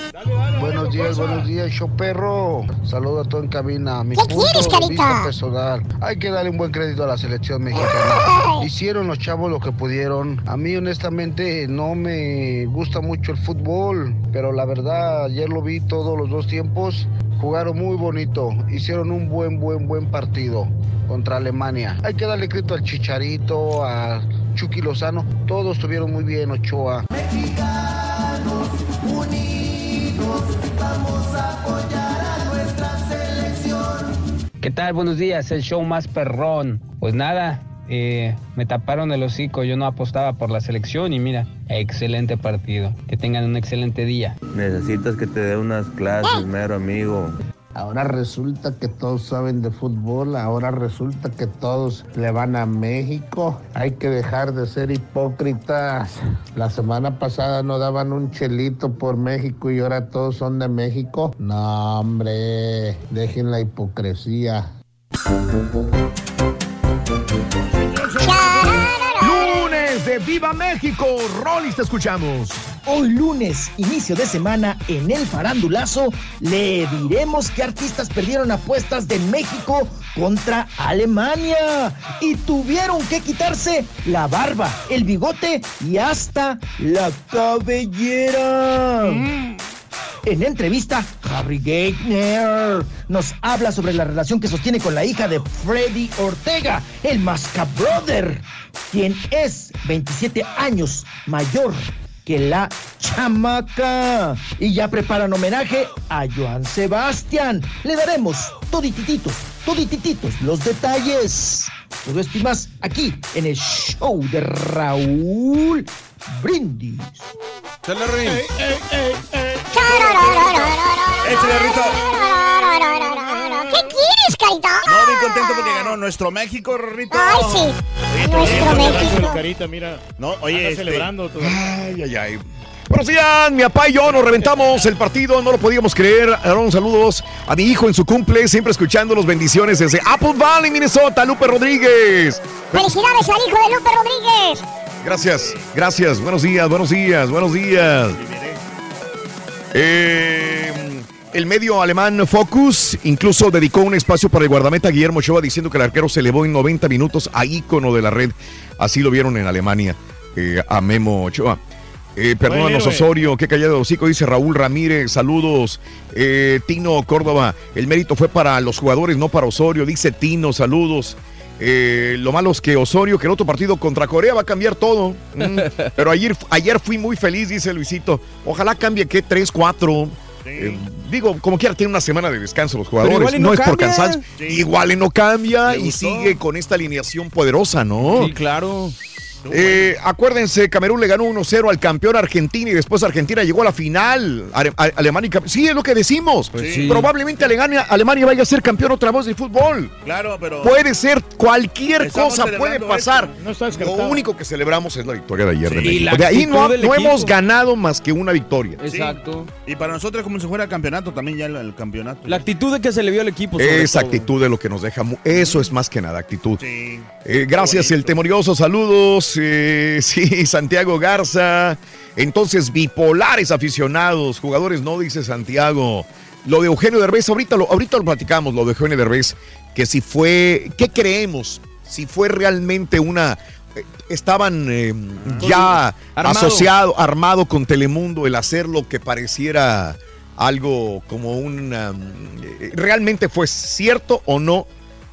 Buenos días, buenos días, show perro. Saludo a todo en cabina. Mi ¿Qué punto quieres, carita? personal. Hay que darle un buen crédito a la selección mexicana. Hicieron los chavos lo que pudieron. A mí, honestamente, no me gusta mucho el fútbol, pero la verdad, ayer lo vi todos los dos tiempos. Jugaron muy bonito. Hicieron un buen, buen, buen partido contra Alemania. Hay que darle crédito al Chicharito, a Chucky Lozano. Todos estuvieron muy bien, Ochoa. ¿Qué tal? Buenos días, el show más perrón. Pues nada, eh, me taparon el hocico, yo no apostaba por la selección y mira, excelente partido. Que tengan un excelente día. Necesitas que te dé unas clases, mero amigo. Ahora resulta que todos saben de fútbol, ahora resulta que todos le van a México. Hay que dejar de ser hipócritas. La semana pasada no daban un chelito por México y ahora todos son de México. No, hombre, dejen la hipocresía. Lunes de Viva México. Rollis, te escuchamos. Hoy lunes, inicio de semana, en el farandulazo, le diremos que artistas perdieron apuestas de México contra Alemania y tuvieron que quitarse la barba, el bigote y hasta la cabellera. En entrevista, Harry Gagner nos habla sobre la relación que sostiene con la hija de Freddy Ortega, el Masca Brother, quien es 27 años mayor que la chamaca. Y ya preparan homenaje a Joan Sebastián. Le daremos toditititos, toditititos los detalles. Todo esto y más aquí en el show de Raúl Brindis. Chale, Rey. Échale, Rito. ¿Qué quieres, Carita? Contento porque ganó nuestro México, Rito. Ay, sí. Nuestro México. Carita, mira. No, oye, este- celebrando todo. Ay, ay, ay. Buenos días, mi papá y yo nos reventamos el partido, no lo podíamos creer. Aaron, saludos a mi hijo en su cumple, siempre escuchando los bendiciones desde Apple Valley, Minnesota, Lupe Rodríguez. Felicidades al hijo de Lupe Rodríguez. Gracias, gracias. Buenos días, buenos días, buenos días. Eh, el medio alemán Focus incluso dedicó un espacio para el guardameta Guillermo Ochoa diciendo que el arquero se elevó en 90 minutos a ícono de la red. Así lo vieron en Alemania eh, a Memo Ochoa. Eh, perdónanos. Osorio, qué callado hocico, dice Raúl Ramírez, saludos. Eh, Tino Córdoba, el mérito fue para los jugadores, no para Osorio, dice Tino, saludos. Eh, lo malo es que Osorio, que el otro partido contra Corea va a cambiar todo. Mm, Pero ayer, ayer fui muy feliz, dice Luisito. Ojalá cambie que 3, 4. digo, como quiera, tiene una semana de descanso los jugadores. igual y no, no es por cambia. cansancio. Sí. Igual y no cambia y sigue con esta alineación poderosa, ¿no? Sí, claro. Eh, acuérdense, Camerún le ganó 1-0 al campeón Argentina y después Argentina llegó a la final. Ale- Alemania y Cam- Sí, es lo que decimos. Pues sí. Probablemente Alemania, Alemania vaya a ser campeón otra vez de fútbol. Claro, pero. Puede ser cualquier cosa, puede pasar. No Lo único que celebramos es la victoria de ayer de Sí, México. De ahí no, no hemos ganado más que una victoria. Exacto. Y para nosotros, como si fuera campeonato, también ya el, el campeonato. La actitud de que se le vio al equipo. Esa todo. actitud de lo que nos deja. Eso es más que nada actitud. Sí. Eh, gracias, el temorioso. Saludos. Eh, sí, Santiago Garza. Entonces, bipolares aficionados, jugadores, no dice Santiago. Lo de Eugenio Derbez, ahorita lo, ahorita lo platicamos, lo de Eugenio Derbez, que si fue, ¿qué creemos? Si fue realmente una... eh, Estaban eh, ya Armado. asociado, armado con Telemundo, el hacer lo que pareciera algo como un... ¿Realmente fue cierto o no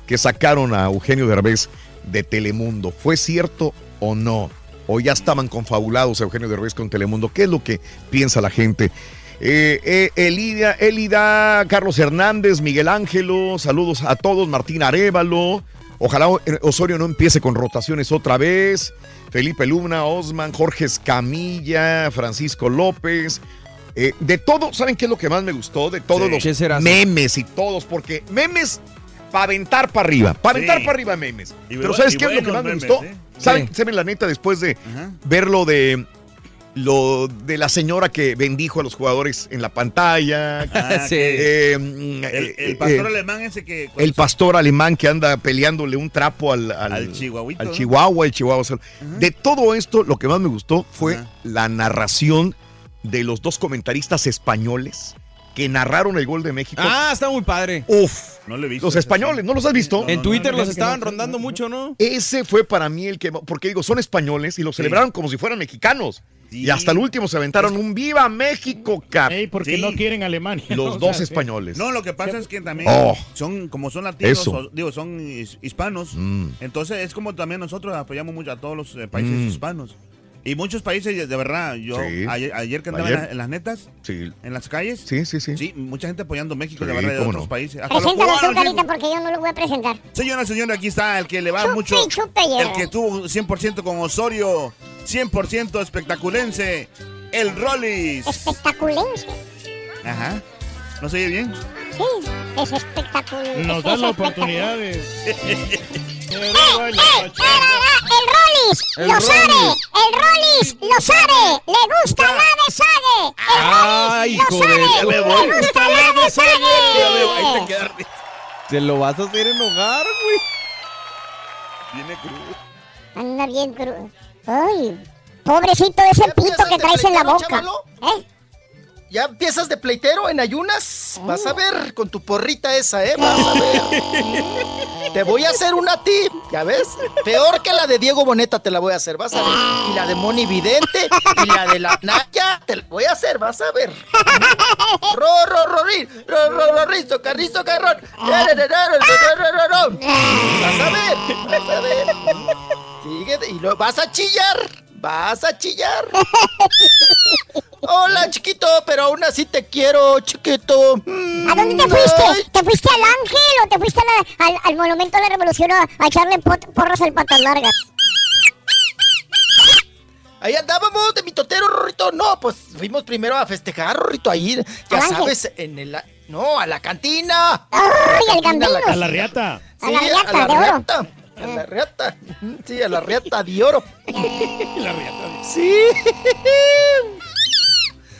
que sacaron a Eugenio Derbez de Telemundo? ¿Fue cierto o no? ¿O ya estaban confabulados Eugenio Derbez con Telemundo? ¿Qué es lo que piensa la gente? Eh, eh, Elida, Elida, Carlos Hernández, Miguel Ángelo, saludos a todos, Martín Arevalo. Ojalá Osorio no empiece con rotaciones otra vez. Felipe Luna, Osman, Jorge Escamilla, Francisco López. Eh, de todo, ¿saben qué es lo que más me gustó? De todos Sí. los memes y todos, porque memes para aventar para arriba, para aventar Sí. para arriba memes. Y Pero ¿sabes y qué es lo que más me gustó? ¿Saben, Sí. saben la neta después de Ajá. ver lo de lo de la señora que bendijo a los jugadores en la pantalla? Ah, Sí. que- Eh, el, eh, el pastor eh, alemán ese que. el pastor alemán que anda peleándole un trapo al, al, Al chihuahuito, al ¿no? chihuahua, el chihuahua. De todo esto, lo que más me gustó fue Ajá. la narración de los dos comentaristas españoles que narraron el gol de México. Ah, está muy padre. Uf, No lo he visto. los españoles, ¿no los has visto? No, en Twitter no, los estaban no, rondando no, mucho, ¿no? Ese fue para mí el que, porque digo, son españoles y lo celebraron como si fueran mexicanos. Sí. Y hasta el último se aventaron un Viva México, cap. Ey, porque Sí. no quieren Alemania. Los O dos sea, españoles. No, lo que pasa es que también Oh. son, como son latinos, Eso. o- digo, son his- hispanos. Mm. Entonces es como también nosotros apoyamos mucho a todos los eh, países Mm. hispanos. Y muchos países, de verdad, yo Sí. ayer, ayer que andaba Ayer. en la- en las netas, Sí. en las calles, Sí, sí, sí. sí, mucha gente apoyando México, Sí, de verdad, de otros no. países. Hasta Preséntalo tú, Carita, porque yo no lo voy a presentar. Señora, señora, aquí está el que le va Chupe, mucho. chupe, ya. el que tuvo 100% con Osorio, 100% espectaculense, el Rollis. Espectaculense. Ajá. ¿No se oye bien? Sí, es espectacular. Nos Es- dan es la ¡Eh, eh! ¡El Rollis! El ¡Lo sabe! ¡El Rollis! ¡Lo sabe! ¡Le gusta la de Sade! ¡El Ay, ¡Lo sabe! ¡Le gusta la de quedar. Te lo vas a hacer enojar, güey. Viene crudo. Anda bien crudo. ¡Ay! Pobrecito ese pito que traes en la boca. chavalo? ¿Eh? ¿Ya empiezas de pleitero en ayunas? Vas a ver con tu porrita esa, ¿eh? Vas a ver. te voy a hacer una a ¿ya ves? Peor que la de Diego Boneta te la voy a hacer, vas a ver. Y la de Moni Vidente y la de la Naya te la voy a hacer, vas a ver. Ro, ro, ro, ri, ro, ro, ro, ra, ra, ra, ra, ra. Vas a ver, vas a ver. Sigue y lo vas a chillar. Vas a chillar. Hola, chiquito, pero aún así te quiero, chiquito. ¿A dónde te fuiste? ¿Te fuiste al Ángel o te fuiste la- al, al Monumento a la Revolución a, a echarle pot- porras al patas largas? Ahí andábamos de mitotero, Rorrito. No, pues fuimos primero a festejar, Rorrito, ahí, ya ¿Al Ángel? sabes, en el... No, a la cantina. ¡Ay, al Gambino! A la riata. Sí, A la riata a la de oro. riata. A la riata. Sí, a la riata de oro. La riata. Sí.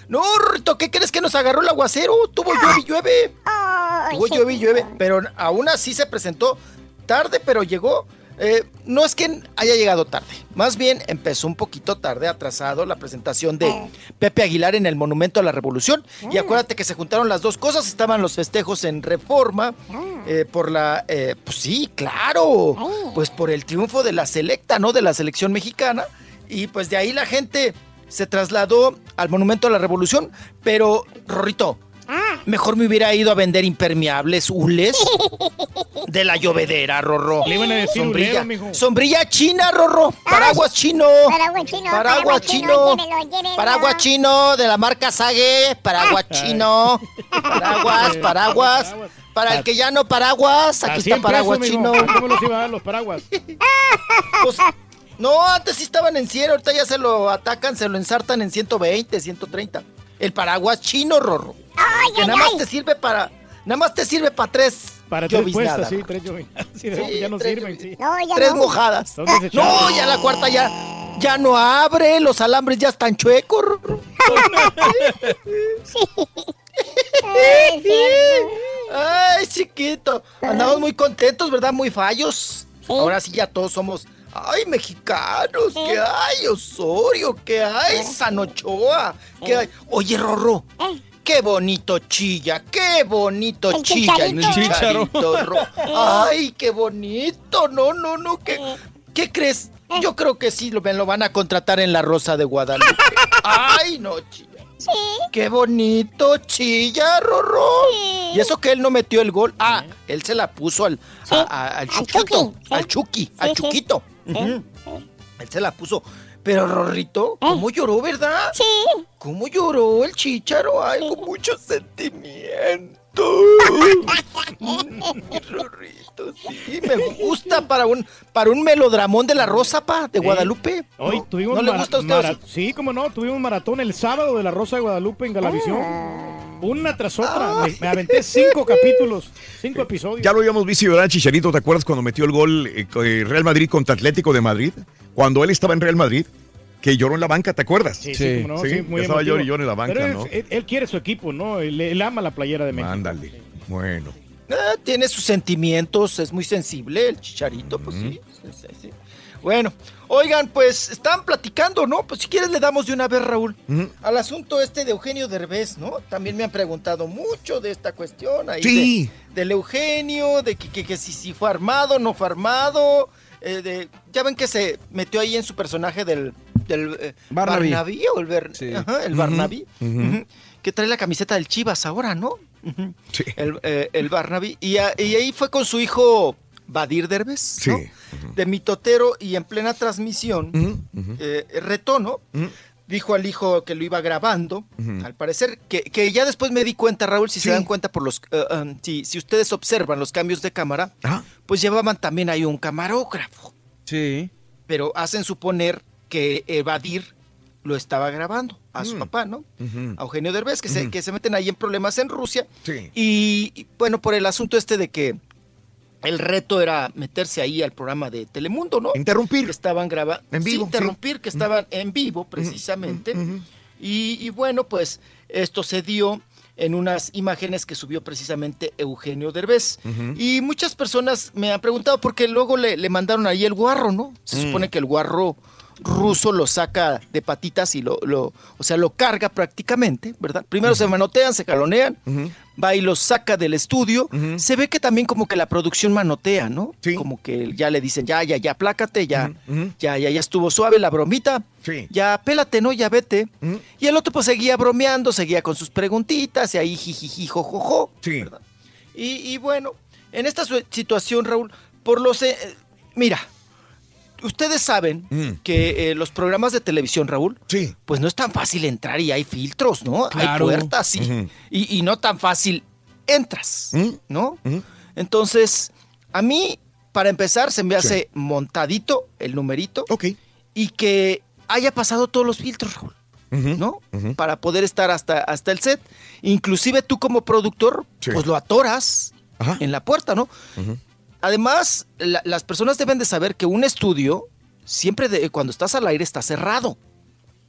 No, Rorrito, ¿qué crees que nos agarró el aguacero? Tuvo llueve y llueve. Tuvo llueve y llueve, pero aún así se presentó tarde, pero llegó. Eh, no es que haya llegado tarde, más bien empezó un poquito tarde, atrasado la presentación de Pepe Aguilar en el Monumento a la Revolución. Y acuérdate que se juntaron las dos cosas, estaban los festejos en Reforma, eh, por la... eh, pues sí, claro, pues por el triunfo de la selecta, ¿no? De la selección mexicana. Y pues de ahí la gente se trasladó al Monumento a la Revolución, pero, Rorrito, Mejor me hubiera ido a vender impermeables, hules de la llovedera, Rorro. Le iban a decir sombrilla, mijo. sombrilla china, Rorro. Paraguas chino. Paraguas chino, Paraguas chino. Paraguas chino de la marca Sage. Paraguas chino. Paraguas, paraguas. Para el que ya no paraguas, aquí está 100 paraguas chino. ¿Cómo los iba a dar los paraguas? Pues, no, antes sí estaban en 100, ahorita ya se lo atacan, se lo ensartan en 120, 130. El paraguas chino, Rorro. Que nada más te sirve para, nada más te sirve para tres Para tres puestas, sí, tres lloviznadas. Sí, Sí, ya no tres sirven, sí. No, ya tres no. mojadas. No, ya la cuarta ya, ya no abre, los alambres ya están chuecos. Ay. Ay, chiquito. Andamos muy contentos, ¿verdad? Muy fallos. Ahora sí ya todos somos. Ay, mexicanos, ¿qué hay? Osorio, ¿qué hay? Sanochoa, ¿qué hay? Oye, Rorro, qué bonito chilla, qué bonito El chilla el chicharito. chicharito, Ro. Ay, qué bonito, no, no, no, ¿qué, ¿qué crees? Yo creo que sí lo- me lo van a contratar en la Rosa de Guadalupe. Ay, no, chilla. Sí. Qué bonito chilla, Rorro. Y eso que él no metió el gol. Ah, él se la puso al, a- a- al chuquito. Chucky, sí. Al Chucky, al Sí, sí. Chuquito. Él se la puso. Pero Rorrito, ¿cómo lloró, verdad? Sí. ¿Cómo lloró el chicharo? Ay, con mucho sentimiento. Rorrito, sí, me gusta para un, para un melodramón de la Rosa, pa, de Guadalupe. Hoy ¿No? tuvimos ¿No le gusta a usted? sí? Como no, tuvimos maratón el sábado de la Rosa de Guadalupe en Galavisión. Una tras otra. Me, me aventé cinco capítulos, cinco episodios. Ya lo habíamos visto llorar, Chicharito. ¿Te acuerdas cuando metió el gol eh, eh, Real Madrid contra Atlético de Madrid? Cuando él estaba en Real Madrid, que lloró en la banca, ¿te acuerdas? Sí, sí, cómo no, sí, muy estaba llorando y llorando en la banca, Pero él, ¿no? él- él quiere su equipo, ¿no? Él, él ama la playera de México. Ándale. Bueno. Ah, tiene sus sentimientos, es muy sensible el chicharito, pues sí, sí, sí, sí. Bueno, oigan, pues están platicando, ¿no? Pues si quieres le damos de una vez, Raúl, al asunto este de Eugenio Derbez, ¿no? También me han preguntado mucho de esta cuestión ahí Sí. de- del Eugenio, de que, que- que si, si fue armado, no fue armado, eh, de, ya ven que se metió ahí en su personaje del, del eh, Barnaby. o el, Ber- Sí. Ajá, el Barnaby, que trae la camiseta del Chivas ahora, ¿no? Ujú. El, eh, el Barnaby. Y, a- y ahí fue con su hijo Badir Derbez, Sí. ¿no? De mitotero y en plena transmisión, eh, retó, ¿no? Dijo al hijo que lo iba grabando, al parecer, que, que ya después me di cuenta, Raúl, si se dan cuenta por los, eh, um, si, si ustedes observan los cambios de cámara, pues llevaban también ahí un camarógrafo. Sí. Pero hacen suponer que Evadir lo estaba grabando a su papá, ¿no? A Eugenio Derbez, que, se, que se meten ahí en problemas en Rusia. Sí. Y, y, bueno, por el asunto este de que el reto era meterse ahí al programa de Telemundo, ¿no? Interrumpir. Que estaban grabando. En vivo, sí. interrumpir, que estaban en vivo, precisamente. y, y bueno, pues esto se dio en unas imágenes que subió precisamente Eugenio Derbez. Y muchas personas me han preguntado porque luego le, le mandaron ahí el guarro, ¿no? Se Mm. supone que el guarro ruso lo saca de patitas y lo, lo o sea, lo carga prácticamente, ¿verdad? Primero se manotean, se jalonean, va y lo saca del estudio. Se ve que también como que la producción manotea, ¿no? Como que ya le dicen, ya, ya, ya, plácate, ya, ya, ya, ya estuvo suave la bromita. Ya, pélate, ¿no? Ya vete. Y el otro pues seguía bromeando, seguía con sus preguntitas y ahí jijiji, jojojo. ¿verdad? Y, y bueno, en esta situación, Raúl, por los... eh, mira, ustedes saben que eh, los programas de televisión, Raúl, pues no es tan fácil entrar y hay filtros, ¿no? Claro. Hay puertas y, Ujú. y, y no tan fácil entras, ¿no? Entonces, a mí, para empezar, se me hace montadito el numerito. Y que haya pasado todos los filtros, Raúl. ¿No? Para poder estar hasta, hasta el set. Inclusive tú como productor, pues lo atoras en la puerta, ¿no? Además, la- las personas deben de saber que un estudio, siempre de- cuando estás al aire, está cerrado.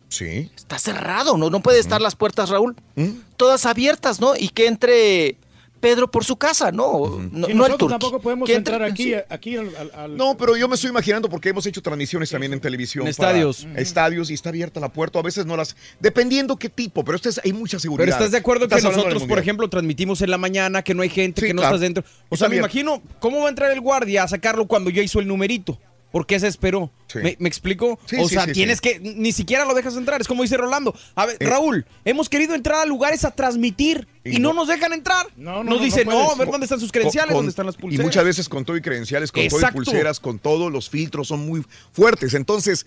Sí. Está cerrado, ¿no? No puede estar las puertas, Raúl, todas abiertas, ¿no? Y que entre Pedro por su casa, ¿no? No, no el nosotros turqui. tampoco podemos entrar aquí, sí. aquí al, al- al- No, pero yo me estoy imaginando porque hemos hecho transmisiones también en televisión. En para- estadios. Estadios y está abierta la puerta. A veces no las. Dependiendo qué tipo, pero esto es, hay mucha seguridad. Pero estás de acuerdo que Estás nosotros, por ejemplo, transmitimos en la mañana, que no hay gente, Sí, que no claro. estás dentro. O Está sea, me bien. imagino, ¿cómo va a entrar el guardia a sacarlo cuando ya hizo el numerito? ¿Por qué se esperó? ¿Me, me explico? Sí, o sí, sea, sí, tienes sí. que, ni siquiera lo dejas entrar, es como dice Rolando. A ver, Eh. Raúl, hemos querido entrar a lugares a transmitir y, Y no, no- nos dejan entrar. no, nos no, dicen, no a ver dónde están sus credenciales, Con- dónde están las Y pulseras. muchas veces con todo y credenciales, con todo y pulseras, con todo, los filtros son muy fuertes. Entonces,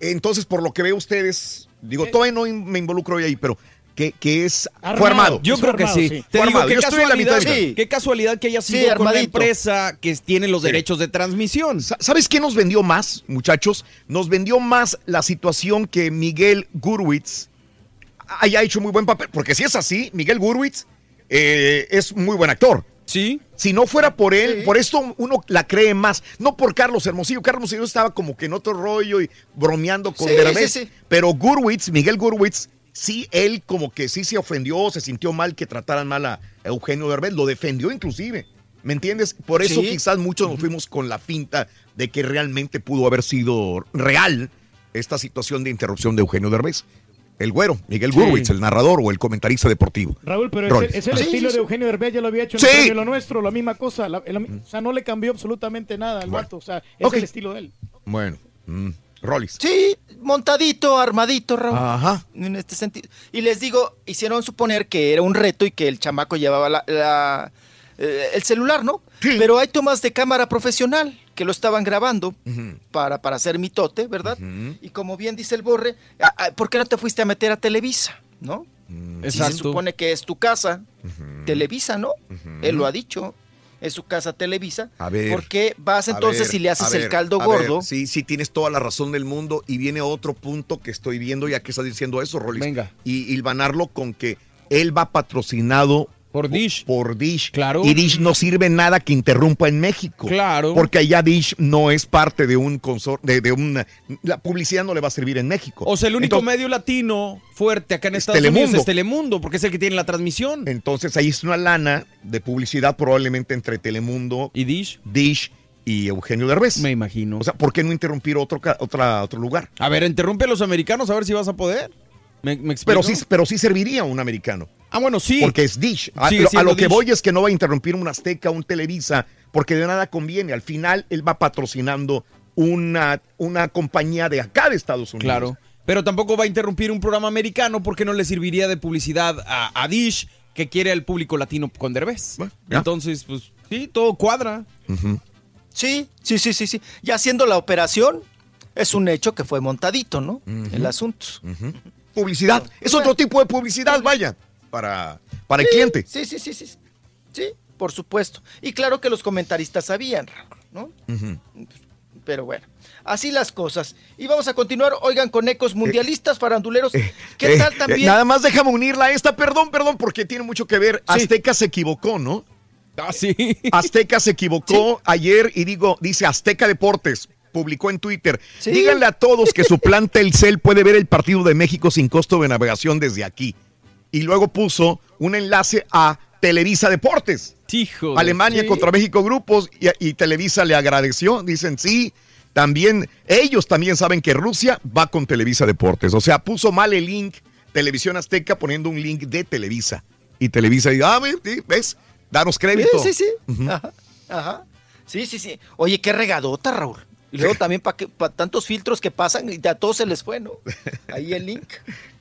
entonces por lo que veo ustedes, digo, Eh. todavía no me involucro ahí, pero que, que es fue armado. Yo creo que sí. Te Fue digo, armado. qué Yo estoy en la mitad casualidad, mitad. qué casualidad que haya Sí, sido con la armadito. empresa que tiene los derechos de transmisión. Sa- ¿Sabes qué nos vendió más, muchachos? Nos vendió más la situación que Miguel Gurwitz haya hecho muy buen papel. Porque si es así, Miguel Gurwitz eh, es muy buen actor. Sí. Si no fuera por él, por esto uno la cree más. No por Carlos Hermosillo. Carlos Hermosillo estaba como que en otro rollo y bromeando con Sí, Derbez. sí, sí. Pero Gurwitz, Miguel Gurwitz, sí, él como que sí se ofendió, se sintió mal que trataran mal a Eugenio Derbez. Lo defendió inclusive. ¿Me entiendes? Por eso Sí. quizás muchos nos fuimos con la finta de que realmente pudo haber sido real esta situación de interrupción de Eugenio Derbez. El güero, Miguel Sí. Gurwitz, el narrador o el comentarista deportivo. Raúl, pero es, el- es el Sí, estilo sí, de. Eugenio Derbez, ya lo había hecho en Sí. el Lo Nuestro, la misma cosa. la- el- o sea, no le cambió absolutamente nada al vato. O sea, es el estilo de él. Bueno, mm, Rollis. Sí, montadito, armadito, Raúl. Ajá. En este sentido. Y les digo, hicieron suponer que era un reto y que el chamaco llevaba la, la, eh, el celular, ¿no? Pero hay tomas de cámara profesional que lo estaban grabando para, para hacer mitote, ¿verdad? Y como bien dice el Borre, ¿por qué no te fuiste a meter a Televisa, no? Si se Exacto. supone que es tu casa, Televisa, ¿no? Él lo ha dicho, es su casa Televisa. A ver. ¿Por qué vas entonces ver, y le haces ver, el caldo a ver, gordo? sí, sí, tienes toda la razón del mundo. Y viene otro punto que estoy viendo ya que estás diciendo eso, Rolis. Venga. Y hilvanarlo con que él va patrocinado por Dish. Por Dish. Claro. Y Dish no sirve nada que interrumpa en México. Claro. Porque allá Dish no es parte de un consor de, de una. La publicidad no le va a servir en México. O sea, el único Entonces- medio latino fuerte acá en Es Estados Unidos es Telemundo, porque es el que tiene la transmisión. Entonces ahí es una lana de publicidad probablemente entre Telemundo y Dish. Dish y Eugenio Derbez. Me imagino. O sea, ¿por qué no interrumpir otro, otra, otro lugar? A ver, interrumpe a los americanos a ver si vas a poder. ¿Me, me explico? Pero sí, pero sí serviría un americano. Ah, bueno, sí. Porque es Dish. A, Sigue lo- a lo que Dish. voy es que no va a interrumpir un Azteca, un Televisa, porque de nada conviene. Al final él va patrocinando una, una compañía de acá de Estados Unidos. Claro. Pero tampoco va a interrumpir un programa americano porque no le serviría de publicidad a, a Dish, que quiere al público latino con Derbez. Entonces, pues sí, todo cuadra. Sí, sí, sí, sí, sí. Ya haciendo la operación, es un hecho que fue montadito, ¿no? El asunto. Publicidad. Es otro tipo de publicidad, vaya, para, para el cliente. Sí, sí, sí, sí. Sí, por supuesto. Y claro que los comentaristas sabían, ¿no? Pero bueno, así las cosas. Y vamos a continuar, oigan, con ecos mundialistas, faranduleros. ¿Qué Eh, tal eh, también? nada más déjame unirla a esta, perdón, perdón, porque tiene mucho que ver. Azteca se equivocó, ¿no? Ah, sí. Azteca se equivocó ayer y digo, dice Azteca Deportes. Publicó en Twitter. Díganle a todos que su plan Telcel puede ver el partido de México sin costo de navegación desde aquí. Y luego puso un enlace a Televisa Deportes. Hijo de- Alemania Sí. contra México grupos y, y Televisa le agradeció. Dicen sí. También ellos también saben que Rusia va con Televisa Deportes. O sea, puso mal el link Televisión Azteca poniendo un link de Televisa. Y Televisa dice, ah, ves, danos crédito. Sí, sí, sí. Ajá, ajá. Sí, sí, sí. Oye, qué regadota, Raúl. Y luego también para tantos filtros que pasan y a todos se les fue, ¿no? Ahí el link.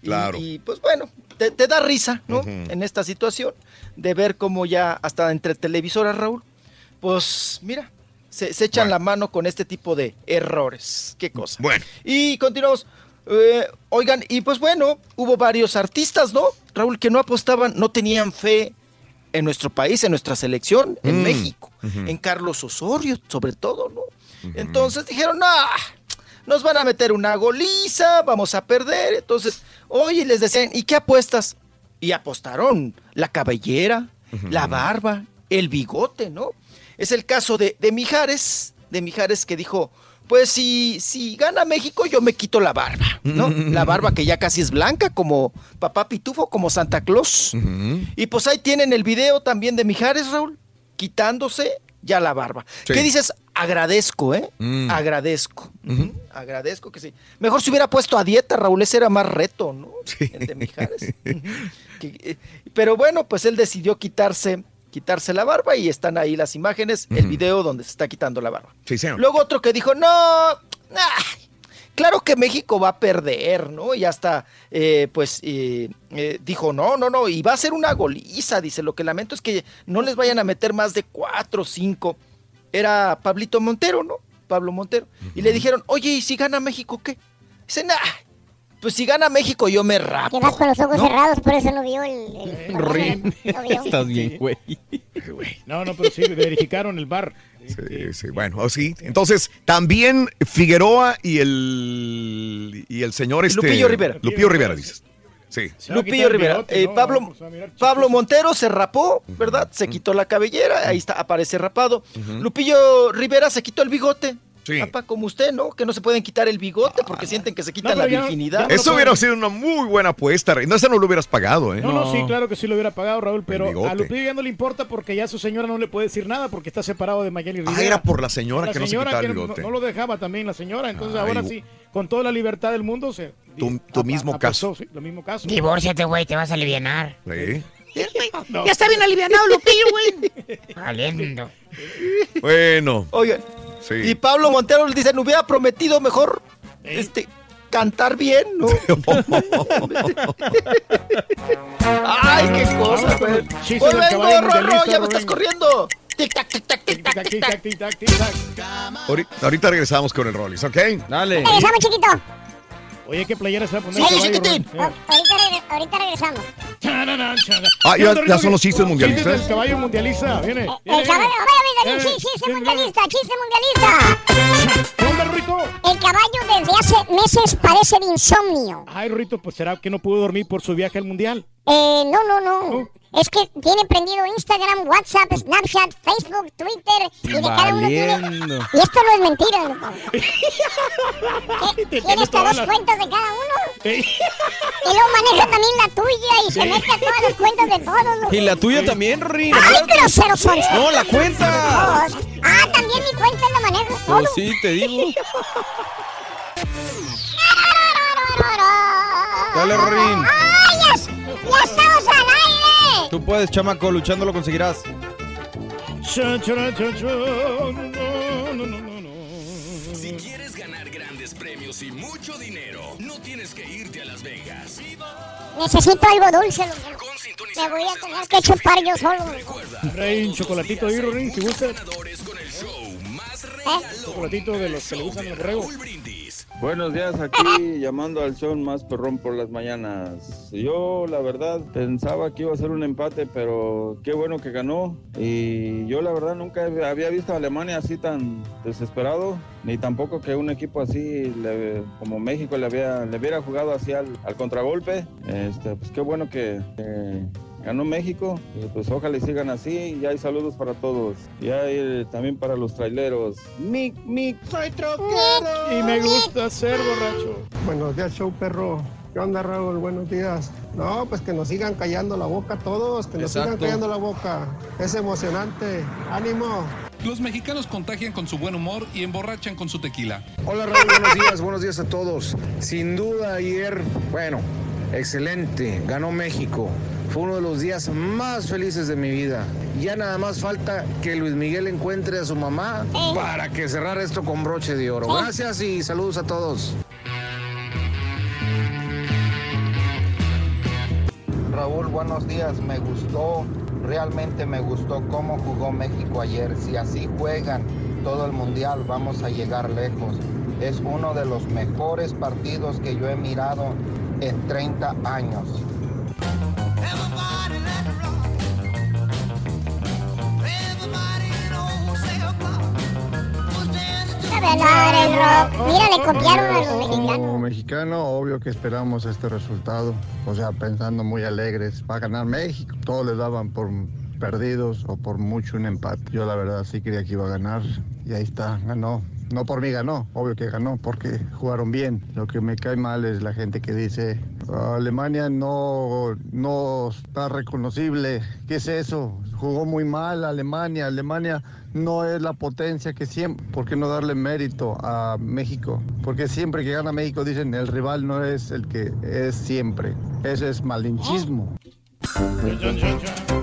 Y- Claro. Y, pues bueno, te, te da risa, ¿no? En esta situación de ver cómo ya hasta entre televisoras, Raúl, pues mira, se, se echan la mano con este tipo de errores. Qué cosa. Bueno. Y continuamos. Eh, oigan, y pues bueno, hubo varios artistas, ¿no? Raúl, que no apostaban, no tenían fe en nuestro país, en nuestra selección, en Mm. México, en Carlos Osorio, sobre todo, ¿no? Entonces dijeron, ah, nos van a meter una goliza, vamos a perder. Entonces, oye, les decían, ¿y qué apuestas? Y apostaron la cabellera, la barba, el bigote, ¿no? Es el caso de, de Mijares, de Mijares que dijo, pues si, si gana México, yo me quito la barba, ¿no? La barba que ya casi es blanca, como papá Pitufo, como Santa Claus. Y pues ahí tienen el video también de Mijares, Raúl, quitándose ya la barba. Sí. ¿Qué dices? Agradezco, ¿eh? Mm. Agradezco. Agradezco que sí. Mejor se hubiera puesto a dieta, Raúl, ese era más reto, ¿no? El de Mijares. Que- eh, Pero bueno, pues él decidió quitarse, quitarse la barba y están ahí las imágenes, el video donde se está quitando la barba. Sí, señor. Luego otro que dijo, no, ay, claro que México va a perder, ¿no? Y hasta, eh, pues, eh, eh, dijo, no, no, no, y va a ser una goliza, dice, lo que lamento es que no les vayan a meter más de cuatro o cinco. Era Pablito Montero, ¿no? Pablo Montero. Y le dijeron, oye, ¿y si gana México qué? Dice, nah, pues si gana México yo me rapo. Que vas con los ojos ¿no? cerrados, por eso no vio el... el- Rin. no vio. Estás bien, güey. No, no, pero sí, verificaron el bar. Sí, sí, bueno, oh, sí. Entonces, también Figueroa y el y el señor este Lupillo Rivera. Lupillo Rivera, dices. Sí. Lupillo Rivera. Eh, Pablo, Pablo Montero se rapó, ¿verdad? Se quitó la cabellera, ahí está, aparece rapado. Lupillo Rivera se quitó el bigote. Sí. Papá, como usted, ¿no? Que no se pueden quitar el bigote porque sienten que se quitan No, la pero ya no- virginidad. Eso hubiera sido una muy buena apuesta, Rey. No, esa no lo hubieras pagado, ¿eh? No, no, sí, claro que sí lo hubiera pagado, Raúl, pero bigote. a Lupillo ya no le importa porque ya su señora no le puede decir nada porque está separado de Mayeli Rivera. Ah, era por la señora La que no se quitaba el que no- bigote. No, lo dejaba también la señora, entonces Ay, ahora sí, con toda la libertad del mundo, se... Tu, tu mismo caso. sí, lo mismo caso. Divórciate, güey, te vas a alivianar. Sí. Ya está bien alivianado, Lupillo, güey. Valiendo. Bueno. Oigan, Sí. y Pablo Montero le dice, no hubiera prometido mejor este cantar bien, ¿no? Ay, qué cosa, güey. Vengo, Rorro, ya me estás corriendo. Tic tac, tic tac, tic tac, tic tac. Tic-tac, tic-tac, tic-tac. Ahorita, ahorita regresamos con el Rollis, ¿ok? Dale. Regresamos, chiquito. Oye, ¿qué playera se va a poner? Sí, el chiquitín. Ahorita, ahorita regresamos. Ah, ¿Qué ya- son los chistes Chistes mundialistas. del caballo mundialista, viene. El viene, caballo, viene. Eh, sí, chiste sí, mundialista, chiste mundialista. ¿Qué onda, Rito? El caballo desde hace meses padece de insomnio. Ay, Rito, pues será que no pudo dormir por su viaje al mundial. Eh, no, no, no. Es que tiene prendido Instagram, WhatsApp, Snapchat, Facebook, Twitter y de cada uno tiene. Y esto no es mentira, loco. Tiene hasta dos las- cuentas de cada uno. Y luego maneja también la tuya y se mete a todas las cuentas de todos. loco. Y la tuya también, Rin. ¡Ay, groseros son! No, la cuenta. Ah, también mi cuenta la manejo todo. Pues sí, te digo. Dale, Rin. ¡Ay, ya, ya estamos al aire! Tú puedes, chamaco, luchando lo conseguirás. Si quieres ganar grandes premios y mucho dinero, no tienes que irte a Las Vegas. Necesito algo dulce, loco. Me voy a tener que chupar yo solo. Trae un chocolatito ahí, Rin, si gusta. Ganadores con el show más Chocolatito de los que le gustan al borrego. Buenos días, aquí llamando al show más perrón por las mañanas. Yo, la verdad, pensaba que iba a ser un empate, pero qué bueno que ganó. Y yo, la verdad, nunca había visto a Alemania así tan desesperado, ni tampoco que un equipo así le- como México le, había, hubiera jugado así al, contragolpe. Este, pues qué bueno que ganó México. Y pues ojalá y sigan así. Y hay saludos para todos. Y hay eh, también para los traileros. Mic, mic, soy troquero. Y me gusta ser borracho. Buenos días, show perro. ¿Qué onda, Raúl? Buenos días. No, pues que nos sigan callando la boca todos, que nos sigan callando la boca. Es emocionante. ¡Ánimo! Los mexicanos contagian con su buen humor y emborrachan con su tequila. Hola Raúl, buenos días, buenos días a todos. Sin duda ayer, bueno, excelente, ganó México. Fue uno de los días más felices de mi vida. Ya nada más falta que Luis Miguel encuentre a su mamá para que cerrara esto con broche de oro. Gracias y saludos a todos. Raúl, buenos días. Me gustó, realmente me gustó cómo jugó México ayer. Si así juegan todo el mundial, vamos a llegar lejos. Es uno de los mejores partidos que yo he mirado en 30 años. Mira, le copiaron a los mexicanos. Como mexicano, obvio que esperamos este resultado. O sea, pensando muy alegres. Va a ganar México. Todos le daban por perdidos o por mucho un empate. Yo la verdad sí creía que iba a ganar. Y ahí está, ganó. No por mí ganó, obvio que ganó, porque jugaron bien. Lo que me cae mal es la gente que dice, Alemania no, no está reconocible. ¿Qué es eso? Jugó muy mal Alemania. Alemania no es la potencia que siempre. ¿Por qué no darle mérito a México? Porque siempre que gana México dicen el rival no es el que es siempre. Eso es malinchismo.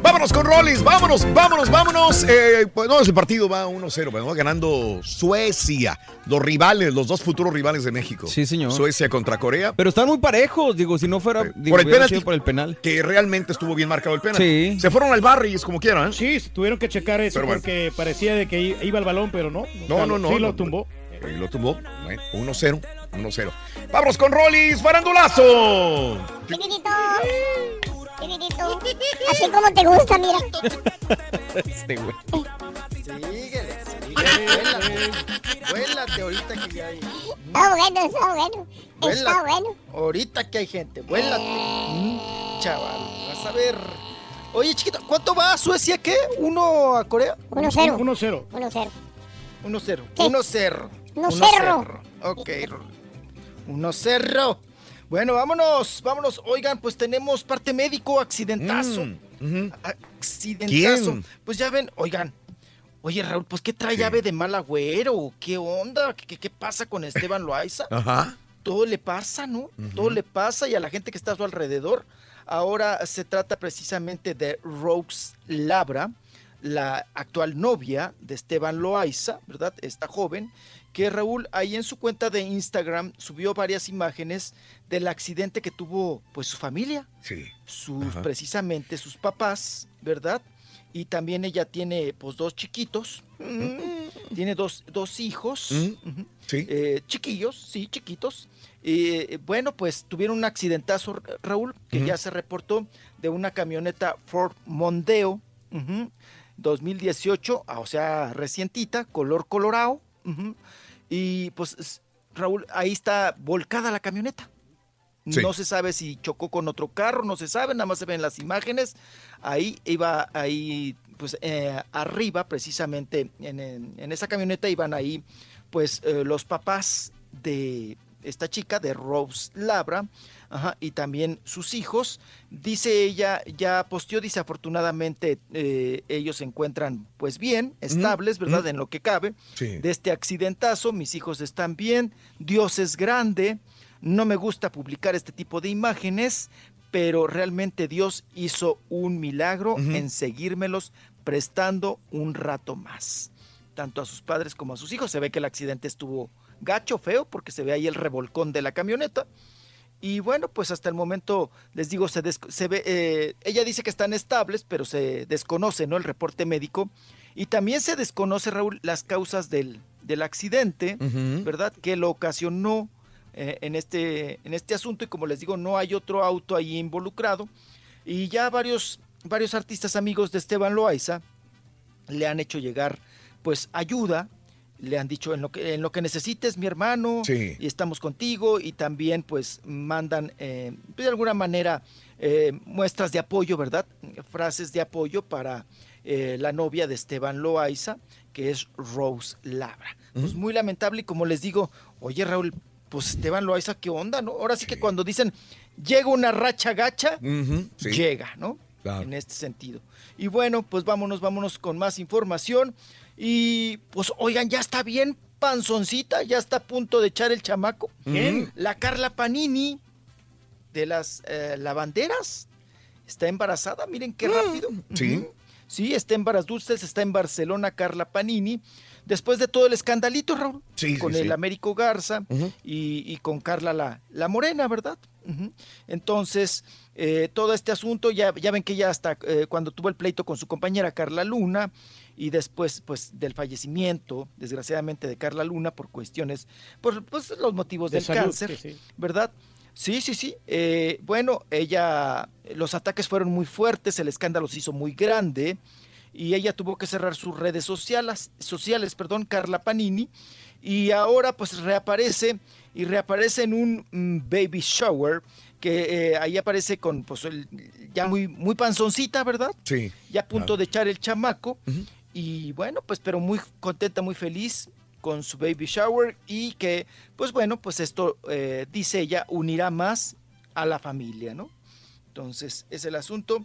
Vámonos con Rollis, vámonos, vámonos, vámonos. Eh, pues no, ese partido va 1-0, pero va ganando Suecia. Los rivales, los dos futuros rivales de México. Sí, señor. Suecia contra Corea. Pero están muy parejos, digo, si no fuera digo, por el penalti. por el penal. Que realmente estuvo bien marcado el penalti. Sí. Se fueron al barrio como quieran. Sí, tuvieron que checar eso Pero bueno. porque parecía de que iba el balón, pero no. No, no, no. Sí no, lo tumbó. Y lo tumbó. Bueno, 1-0. 1-0. Vámonos con Rollis, farandulazo. Chiquitito. Así como te gusta, mira. Este güey. Síguele, síguele. Vuélate, vuélate ahorita que ya hay. Está bueno, está bueno. Está bueno. Ahorita que hay gente, vuélate. Mm, chaval, vas a ver. Oye, chiquito, ¿cuánto va Suecia? ¿Qué? ¿Uno a Corea? 1-0. 1-0. 1-0. 1-0. ¿Qué? 1-0. Uno 1-0. cerro. Ok. 1-0. Bueno, vámonos, vámonos. Oigan, pues tenemos parte médico, accidentazo. Accidentazo. ¿Quién? Pues ya ven, oigan. Oye, Raúl, pues ¿qué trae llave de mal agüero? ¿Qué onda? ¿Qué, pasa con Esteban Loaiza? Ajá. todo le pasa, ¿no? Todo le pasa y a la gente que está a su alrededor. Ahora se trata precisamente de Rose Labra, la actual novia de Esteban Loaiza, ¿verdad? Esta joven, que Raúl ahí en su cuenta de Instagram subió varias imágenes del accidente que tuvo pues su familia, Sí. sus Ajá. precisamente sus papás, ¿verdad? Y también ella tiene pues dos chiquitos, mm, tiene dos, dos hijos, Mm, Sí. eh, chiquillos, sí, chiquitos. Eh, bueno, pues tuvieron un accidentazo, Ra- Raúl, que ya se reportó de una camioneta Ford Mondeo ujú, 2018, ah, o sea, recientita, color colorado. Y pues, Raúl, ahí está volcada la camioneta. Sí. No se sabe si chocó con otro carro, no se sabe, nada más se ven las imágenes. Ahí iba, ahí, pues eh, arriba, precisamente en, en- en esa camioneta iban ahí, pues eh, los papás de esta chica, de Rose Labra, ajá, y también sus hijos. Dice ella, ya posteó, dice afortunadamente eh, ellos se encuentran pues bien, estables, ¿verdad? En lo que cabe Sí. de este accidentazo. Mis hijos están bien, Dios es grande. No me gusta publicar este tipo de imágenes, pero realmente Dios hizo un milagro en seguírmelos prestando un rato más. Tanto a sus padres como a sus hijos. Se ve que el accidente estuvo gacho, feo, porque se ve ahí el revolcón de la camioneta. Y bueno, pues hasta el momento, les digo, se, ve, eh, ella dice que están estables, pero se desconoce, ¿no? El reporte médico. Y también se desconoce, Raúl, las causas del, del accidente. ¿verdad? Que lo ocasionó eh, en, este, en este asunto y como les digo, no hay otro auto ahí involucrado. Y ya varios, varios artistas amigos de Esteban Loaiza le han hecho llegar pues ayuda, le han dicho en lo que, en lo que necesites mi hermano Sí. y estamos contigo y también pues mandan eh, de alguna manera eh, muestras de apoyo, ¿verdad? Frases de apoyo para eh, la novia de Esteban Loaiza, que es Rose Labra. Pues muy lamentable y como les digo, oye Raúl, pues Esteban Loaiza, ¿qué onda, no? Ahora sí que cuando dicen llega una racha gacha, sí. llega, ¿no? Claro. En este sentido. Y bueno, pues vámonos, vámonos con más información. Y pues oigan, ya está bien panzoncita, ya está a punto de echar el chamaco. ¿Quién? La Carla Panini de las eh, lavanderas está embarazada, miren qué rápido. sí. Sí, está en Dulces, está en Barcelona Carla Panini. Después de todo el escandalito, Raúl, Sí, con sí, el sí. Américo Garza y, y con Carla la, la Morena, ¿verdad? Entonces, eh, todo este asunto, ya, ya ven que ya hasta eh, cuando tuvo el pleito con su compañera Carla Luna y después pues del fallecimiento, desgraciadamente, de Carla Luna por cuestiones, por pues, los motivos De del salud, cáncer, sí, sí. ¿verdad? Sí, sí, sí. Eh, bueno, ella, los ataques fueron muy fuertes, el escándalo se hizo muy grande y ella tuvo que cerrar sus redes sociales, sociales, perdón, Carla Panini, y ahora pues reaparece y reaparece en un mm, baby shower que eh, ahí aparece con pues el- ya muy muy panzoncita, ¿verdad? Sí. Ya a punto de echar el chamaco y bueno, pues pero muy contenta, muy feliz con su baby shower y que pues bueno, pues esto eh, dice ella unirá más a la familia, ¿no? Entonces, es el asunto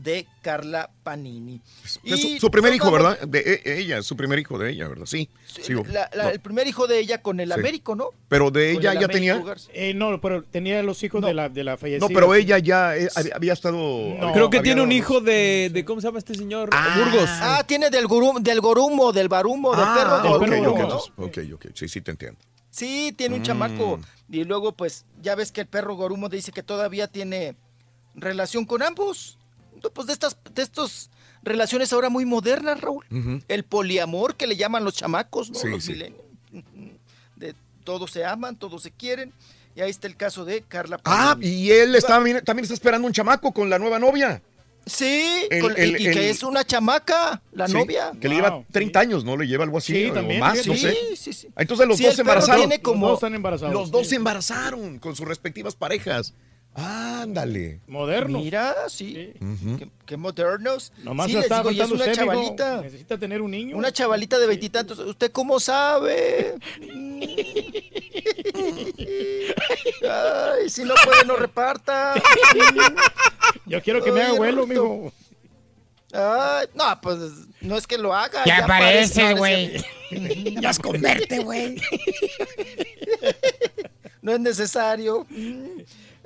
de Carla Panini. Es su, Y su primer hijo, ¿verdad? De e- ella, su primer hijo de ella, ¿verdad? Sí. sí, La- la- no. El primer hijo de ella con el Sí. Américo, ¿no? Pero de ella el ya tenía. Eh, no, pero tenía los hijos de la de la fallecida. No, pero ella ya eh, había, había estado. Creo que tiene un hijo de, de- ¿Cómo se llama este señor? Burgos. Ah, tiene del, gurum- del gorumo, del barumo, del Ah, perro ok, gorumo, ok, ¿no? entonces, ok, ok, sí, sí te entiendo. Sí, tiene un Mm. chamaco. Y luego, pues, ya ves que el perro gorumo dice que todavía tiene relación con ambos. Pues de estas, de estos relaciones ahora muy modernas, Raúl. El poliamor que le llaman los chamacos, ¿no? Sí, los sí. De todos se aman, todos se quieren. Y ahí está el caso de Carla Ah, y él está, también está esperando un chamaco con la nueva novia. Sí, El- con- y- el- que el- es una chamaca, la Sí, novia. Que le lleva 30 años, ¿no? Le lleva algo así. Sí, o también, más, no sé. Sí, sí, sí. Entonces los Sí, dos se embarazaron. tiene como- Los dos están embarazados. Los dos sí. se embarazaron con sus respectivas parejas. Ándale. Modernos. Mira, sí. Ujú. Qué, qué modernos. Nomás sí, se les digo, y es una usted, chavalita. Necesita tener un niño. Una chavalita de veintitantos. ¿Usted cómo sabe? Ay, si no puede, no reparta. Yo quiero que me haga abuelo, mijo. Ay, no, pues no es que lo haga. Ya parece, aparece, güey. Ya es converte, güey. No es necesario.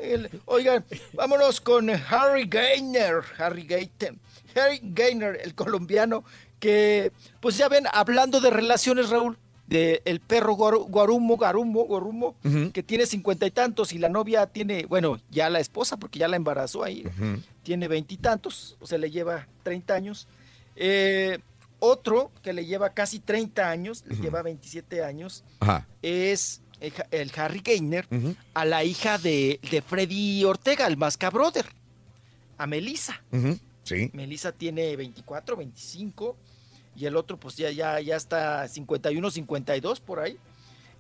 El- oigan, vámonos con Harry Gainer. Harry Gainer. Harry Gainer, el colombiano, que, pues ya ven, hablando de relaciones, Raúl, de el perro guaru- guarumo, garumo, guarumo, Ujú. que tiene cincuenta y tantos y la novia tiene, bueno, ya la esposa, porque ya la embarazó ahí, Ujú. tiene veintitantos, o sea, le lleva 30 años. Eh, otro que le lleva casi 30 años, le lleva 27 años, Ajá. es el, Harry Gainer a la hija de, de Freddy Ortega, el Masca Brother, a Melissa. Sí. Melissa tiene 24, 25 y el otro pues ya, ya, ya está 51, 52 por ahí,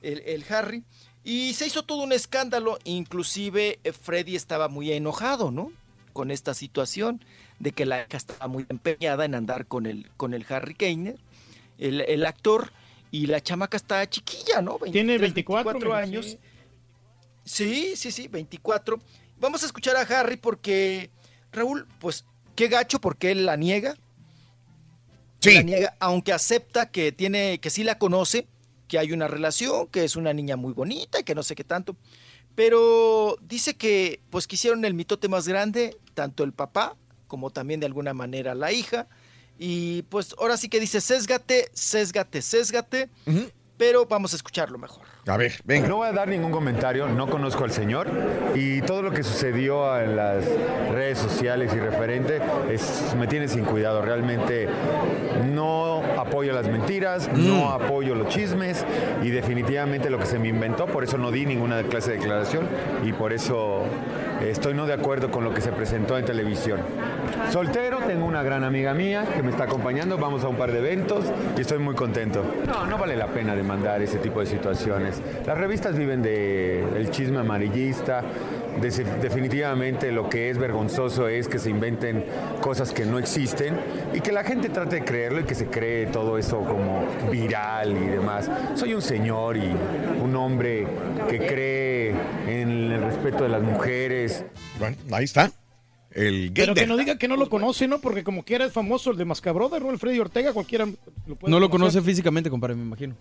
el, el Harry. Y se hizo todo un escándalo, inclusive eh, Freddy estaba muy enojado, ¿no? Con esta situación de que la hija estaba muy empeñada en andar con el, con el Harry Gainer, el, el actor, y la chamaca está chiquilla, ¿no? Tiene 23, 24, 24 mijo, años. sí. Sí, sí, sí, 24. Vamos a escuchar a Harry porque, Raúl, pues qué gacho porque él la niega. Sí. La niega, aunque acepta que tiene, que sí la conoce, que hay una relación, que es una niña muy bonita y que no sé qué tanto. Pero dice que pues quisieron el mitote más grande, tanto el papá como también de alguna manera la hija. Y pues ahora sí que dice, sésgate, sésgate, sésgate. Pero vamos a escucharlo mejor. A ver, venga. No voy a dar ningún comentario, no conozco al señor y todo lo que sucedió en las redes sociales y referente es, me tiene sin cuidado. Realmente no apoyo las mentiras, no apoyo los chismes y definitivamente lo que se me inventó, por eso no di ninguna clase de declaración y por eso estoy no de acuerdo con lo que se presentó en televisión. Soltero, tengo una gran amiga mía que me está acompañando, vamos a un par de eventos y estoy muy contento. No, no vale la pena demandar ese tipo de situaciones. Las revistas viven del chisme amarillista. Definitivamente lo que es vergonzoso es que se inventen cosas que no existen y que la gente trate de creerlo y que se cree todo eso como viral y demás. Soy un señor y un hombre que cree en el respeto de las mujeres. Bueno, ahí está. El Pero que no diga que no lo conoce, ¿no? Porque como quiera es famoso el de Mascabrothers, ¿no? El Freddy Ortega, cualquiera lo puede No lo conocer. conoce físicamente, compadre, me imagino.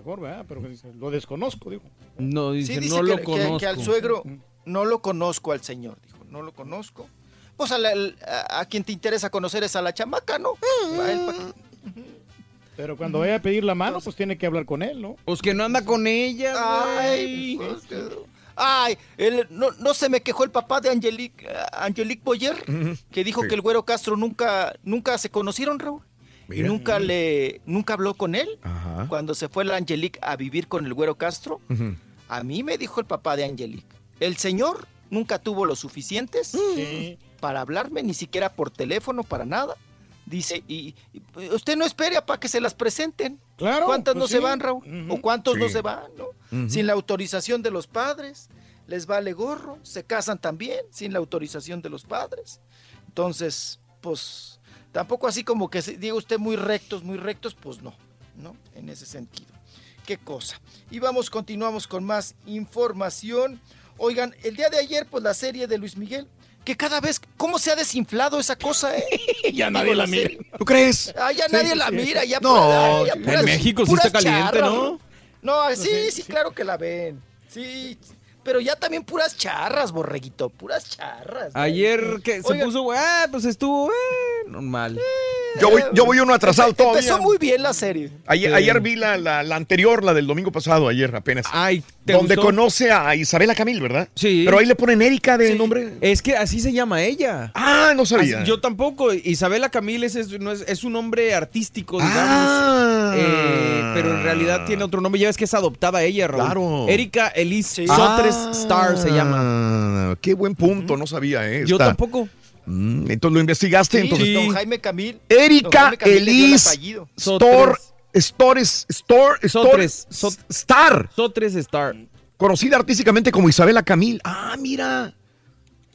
Mejor, ¿verdad? Pero dice, lo desconozco, digo. No, dice, Sí, dice no que, lo que- conozco. que al suegro no lo conozco al señor, dijo, no lo conozco. Pues a, la- a- a quien te interesa conocer es a la chamaca, ¿no? A él, pa' qué. Pero cuando vaya a pedir la mano, pues tiene que hablar con él, ¿no? Pues que no anda con ella, Ay, pues, Ay, él- no, no se me quejó el papá de Angelique, Angelique Boyer, que dijo Sí. que el güero Castro nunca, nunca se conocieron, Raúl. Mira. nunca le, nunca habló con él. Ajá. Cuando se fue la Angelique a vivir con el güero Castro, a mí me dijo el papá de Angelique, el señor nunca tuvo lo suficientes para hablarme, ni siquiera por teléfono, para nada. Dice, y, y usted no espere para que se las presenten. Claro. ¿Cuántas no pues se sí. van, Raúl? ¿O cuántos no se van, no? Sin la autorización de los padres, les vale gorro, se casan también sin la autorización de los padres. Entonces, pues, tampoco así como que diga usted muy rectos, muy rectos, pues no, ¿no? En ese sentido. Qué cosa. Y vamos, continuamos con más información. Oigan, el día de ayer, pues la serie de Luis Miguel, que cada vez, ¿cómo se ha desinflado esa cosa, eh? Ya nadie la mira. serie. ¿Tú crees? Ah, ya Sí, nadie sí, la sí. mira, ya No, pura- ya en México sí está caliente, charras, ¿no? No, sí, sí. claro que la ven. Sí, pero ya también puras charras, borreguito, puras charras. ¿no? Ayer que se puso, ah, pues estuvo, eh, normal. Yo voy, yo voy uno atrasado todavía. Empezó muy bien la serie. Ayer, Sí. ayer vi la, la- la anterior, la del domingo pasado, ayer apenas. Ay, ¿te donde gustó? conoce a Isabela Camil, ¿verdad? Sí. Pero ahí le ponen Erika de Sí. nombre. Es que así se llama ella. Ah, no sabía. Así- yo tampoco. Isabela Camil es, es, no es, es un nombre artístico, digamos. Ah. Eh, pero en realidad tiene otro nombre. Ya ves que es adoptada ella, Raúl. Claro. Erika Elise Sí. Sotres Ah, Star se llama. Qué buen punto, no sabía, ¿eh? Yo Está- tampoco. Mm, entonces lo investigaste, Sí, entonces. don Jaime Camil. don Erika Jaime Camil le dio el Elise apellido. Store, Stores, Store, Store, Sotres. Sot- Star, Sotres Star. conocida artísticamente como Isabela Camil. Ah, mira.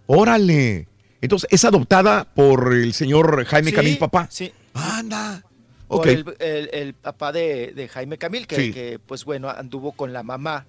Órale. Entonces es adoptada por el señor Jaime Sí, Camil, papá. Sí. Anda. Por Ok. el, el- el papá de, de Jaime Camil, que, Sí. que, pues bueno, anduvo con la mamá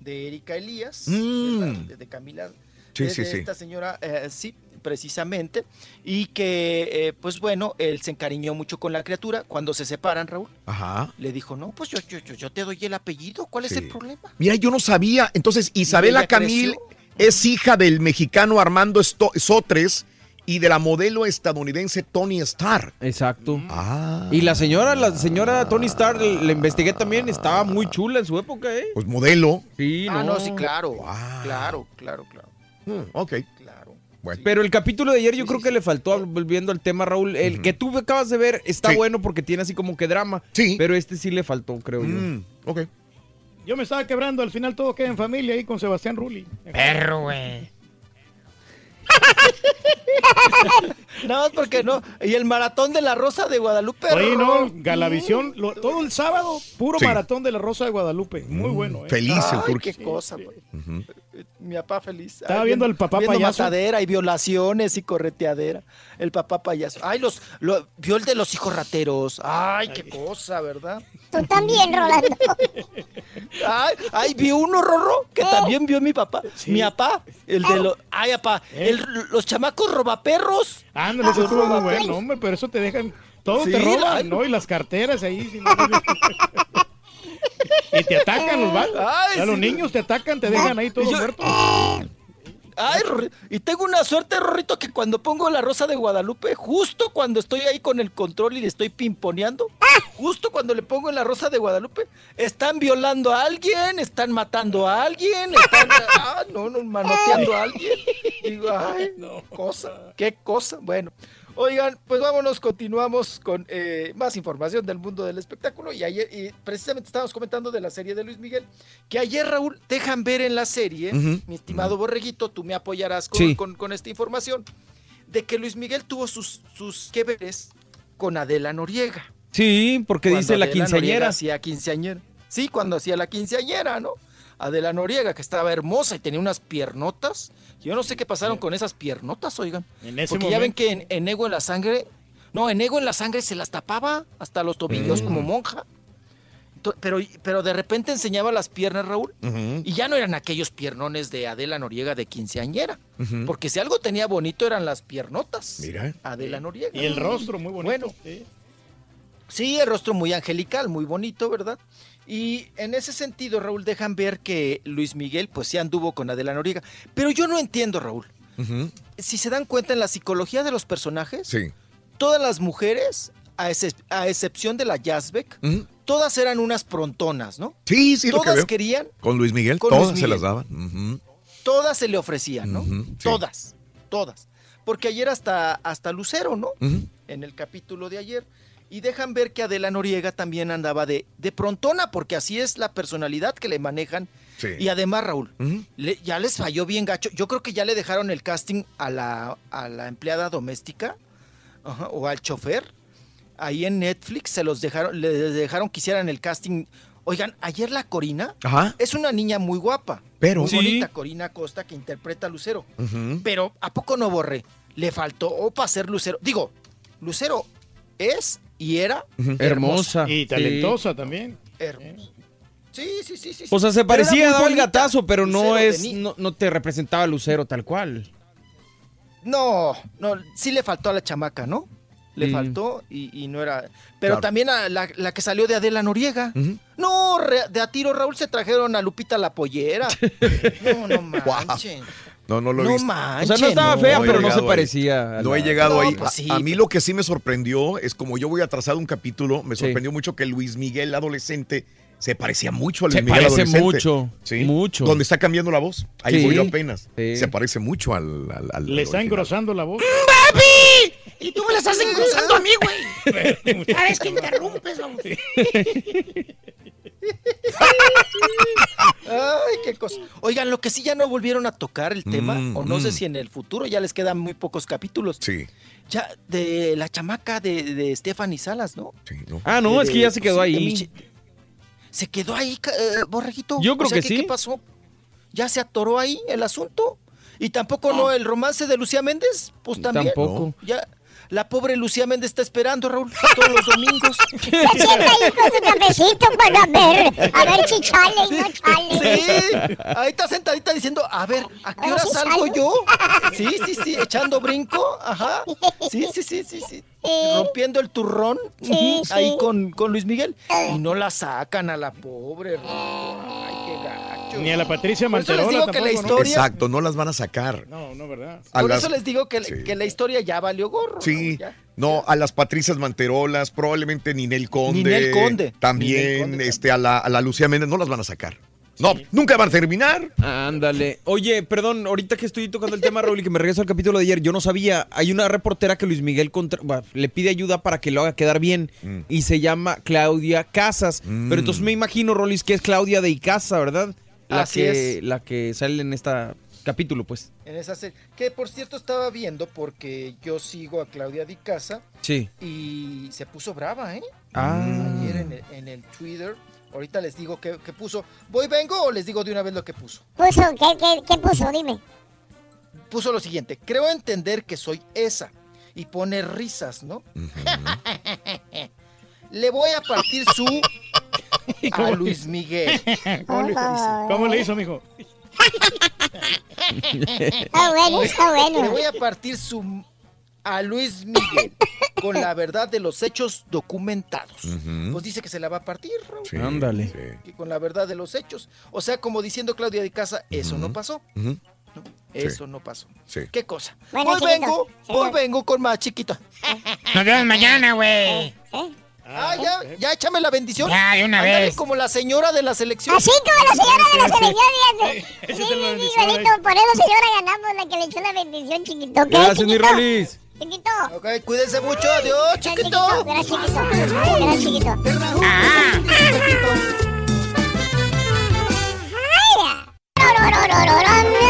de Erika Elías, Mm. de, de Camila, Sí, de, sí, de sí. esta señora, eh, sí, precisamente, y que, eh, pues bueno, él se encariñó mucho con la criatura. Cuando se separan, Raúl, Ajá. le dijo, no, pues yo, yo, yo, yo te doy el apellido, ¿cuál es el problema? Mira, yo no sabía. Entonces, Isabela Camil creció. es hija del mexicano Armando Sotres y de la modelo estadounidense Tony Starr. Exacto. Ah. Y la señora, la señora Tony Starr, la investigué también, estaba muy chula en su época, ¿eh? Pues modelo. Sí, Ah, no. sí, claro, Wow. claro, claro, claro, Mm, ok. claro. Bueno. Pero el capítulo de ayer yo Sí, creo que sí. le faltó, volviendo al tema, Raúl, el que tú acabas de ver está Sí. bueno porque tiene así como que drama. Sí. Pero este sí le faltó, creo yo. Mm, ok. Yo me estaba quebrando, al final todo queda en familia ahí con Sebastián Rulli. Perro, güey. Nada más porque no. Y el maratón de la Rosa de Guadalupe. Oye, no, Galavisión, lo- todo el sábado, puro Sí. maratón de la Rosa de Guadalupe. Muy bueno, ¿eh? Feliz el Ay, qué cosa, güey. Mi papá feliz. Estaba Ay, viendo al papá viendo payaso. matadera y violaciones y correteadera. El papá payaso. Ay, los, lo, vio el de los hijos rateros. Ay, qué cosa, ¿verdad? Tú también, Rolando. Ay, ay, vi uno, Rorro, que también vio mi papá. Mi papá, el de los. Ay, papá, ¿Eh? el- los chamacos robaperros. Ándale, eso estuvo muy bueno, hombre, pero eso te dejan. Todo Sí, te roban. ¿no? Y las carteras ahí. si no- y te atacan los vatos. Ay, a los niños te atacan, te dejan ahí todos yo- muertos. Ay, y tengo una suerte, Rorrito, que cuando pongo la rosa de Guadalupe, justo cuando estoy ahí con el control y le estoy pimponeando, justo cuando le pongo en la rosa de Guadalupe, están violando a alguien, están matando a alguien, están, ah, no, no, manoteando a alguien. Digo, ay, cosa, qué cosa. Bueno, oigan, pues vámonos, continuamos con eh, más información del mundo del espectáculo. Y ayer, y precisamente estábamos comentando de la serie de Luis Miguel, que ayer, Raúl, dejan ver en la serie, mi estimado Borreguito, tú me apoyarás con, Sí. con- con esta información, de que Luis Miguel tuvo sus, sus que veres con Adela Noriega. Sí, porque Cuando dice la Noriega quinceañera. hacía quinceañera. Sí, cuando hacía la quinceañera, ¿no? Adela Noriega, que estaba hermosa y tenía unas piernotas. Yo no sé qué pasaron con esas piernotas, oigan. En ese Porque ya ven que en, en Ego en la sangre. No, en Ego en la sangre se las tapaba hasta los tobillos Mm. como monja. Pero, pero de repente enseñaba las piernas, Raúl. Y ya no eran aquellos piernones de Adela Noriega de quinceañera. Porque si algo tenía bonito eran las piernotas. Mira. Adela Noriega. Y el rostro muy bonito. Bueno, Sí, el rostro muy angelical, muy bonito, ¿verdad? Y en ese sentido, Raúl, dejan ver que Luis Miguel, pues sí anduvo con Adela Noriega. Pero yo no entiendo, Raúl. Si se dan cuenta en la psicología de los personajes, Sí. todas las mujeres, a, a excepción de la Yazbek, todas eran unas prontonas, ¿no? Sí, sí, lo que Todas veo. querían, Con Luis Miguel, Con todas Luis se las daban. Todas se le ofrecían, ¿no? Sí. Todas, todas. Porque ayer hasta, hasta Lucero, ¿no? En el capítulo de ayer. Y dejan ver que Adela Noriega también andaba de, de prontona, porque así es la personalidad que le manejan. Sí. Y además, Raúl, le- ya les falló bien gacho. Yo creo que ya le dejaron el casting a la, a la empleada doméstica o al chofer. Ahí en Netflix se los dejaron, le dejaron que hicieran el casting. Oigan, ayer la Corina Ajá. es una niña muy guapa. Pero- Muy Sí. bonita, Corina Costa, que interpreta a Lucero. Pero ¿a poco no borré? Le faltó para ser Lucero. Digo, Lucero es y era. Hermosa. Y Sí. talentosa también. hermosa. Sí, sí, sí, sí. O sea, se parecía a Daba el gatazo, pero no Lucero es, no, no te representaba Lucero tal cual. No, no, sí le faltó a la chamaca, ¿no? Le Mm. faltó y, y no era. Pero Claro. también a la, la que salió de Adela Noriega. No, re- de a tiro Raúl se trajeron a Lupita la pollera. No, no manchen. No, no lo he No visto. O sea, no estaba no. fea, No pero no se parecía. a No la- he llegado No, ahí. pues A- sí. a, mí lo que sí me sorprendió es como yo voy atrasado un capítulo, me sorprendió mucho que Luis Miguel adolescente se parecía mucho a Luis Se Miguel parece adolescente. mucho, Sí. mucho. Donde está cambiando la voz. Ahí Sí. voy yo apenas. Sí. Se parece mucho al. al- al Le está original. engrosando la voz. ¡Papi! Y tú me la estás engrosando a mí, güey. Cada vez que interrumpes, vamos. Ay, qué cosa. Oigan, lo que sí ya no volvieron a tocar el tema, Mm, o no sé mm. si en el futuro ya les quedan muy pocos capítulos. Sí. Ya, de la chamaca de, de Stephanie Salas, ¿no? sí, no. Ah, no, De- es que ya se quedó ahí. Michi- Se quedó ahí, eh, borreguito. Yo creo O sea, que sí. ¿Qué pasó? ¿Ya se atoró ahí el asunto? Y tampoco no el romance de Lucía Méndez, pues también. Tampoco. Ya, la pobre Lucía Méndez está esperando, Raúl, todos los domingos. Se sienta ahí con su cafecito para ver, a ver si chale y no chale. Sí, ahí está sentadita diciendo, a ver, ¿a qué hora si salgo salgo. yo? Sí, sí, sí, echando brinco, ajá. Sí, sí, sí, sí, sí. Rompiendo el turrón Sí, ahí sí. con, con Luis Miguel. Y no la sacan a la pobre. Ay, qué gacho. Ni a la Patricia Por eso les Manterola digo que la tampoco, ¿no? historia- Exacto, no las van a sacar. No, no, ¿verdad? A Por las- eso les digo que, Sí. que la historia ya valió gorro. Sí, Ya. no, a las Patricias Manterolas, probablemente Ninel Conde. Ninel Conde. También, Ninel Conde este, a la, a la Lucía Méndez, no las van a sacar. No, nunca van a terminar. Ándale. Oye, perdón, ahorita que estoy tocando el tema, Raúl, y que me regreso al capítulo de ayer, yo no sabía, hay una reportera que Luis Miguel contra- bah, le pide ayuda para que lo haga quedar bien Mm. y se llama Claudia Casas. Mm. Pero entonces me imagino, Rolis, que es Claudia de Icaza, ¿verdad? La Así que, es. La que sale en este capítulo, pues. En esa serie. Que por cierto estaba viendo porque yo sigo a Claudia Di Casa Sí. y se puso brava, ¿eh? Ah. Ayer en el, en el Twitter. Ahorita les digo qué, qué puso. ¿Voy, vengo o les digo de una vez lo que puso? Puso, ¿qué, qué, qué puso? Dime. Puso lo siguiente. Creo entender que soy esa. Y pone risas, ¿no? Le voy a partir su a cómo- Luis Miguel. ¿Cómo le, ¿Cómo le hizo, mijo? Está bueno, está Le bueno. voy a partir su a Luis Miguel con la verdad de los hechos documentados. Ujú. Pues dice que se la va a partir, Raúl. Sí, Ándale. sí. que con la verdad de los hechos. O sea, como diciendo Claudia de Casa, eso no pasó. Ujú. Eso no pasó. Sí. ¿Qué cosa? Bueno, hoy chiquito, vengo, sí. hoy vengo con más chiquito. Nos vemos mañana, güey. Ah, ya, ya échame la bendición. Ya, de una Ándale vez. como la señora de la selección. Así como la señora de la Sí. selección, fíjate. Sí, sí, igualito. Por eso, señora, ganamos la que le echó la bendición, chiquito. ¿ok, Gracias, mi chiquito? Rolis. Chiquito. Ok, cuídense mucho. Adiós, chiquito. Gracias, chiquito. Gracias, chiquito. Ah. Por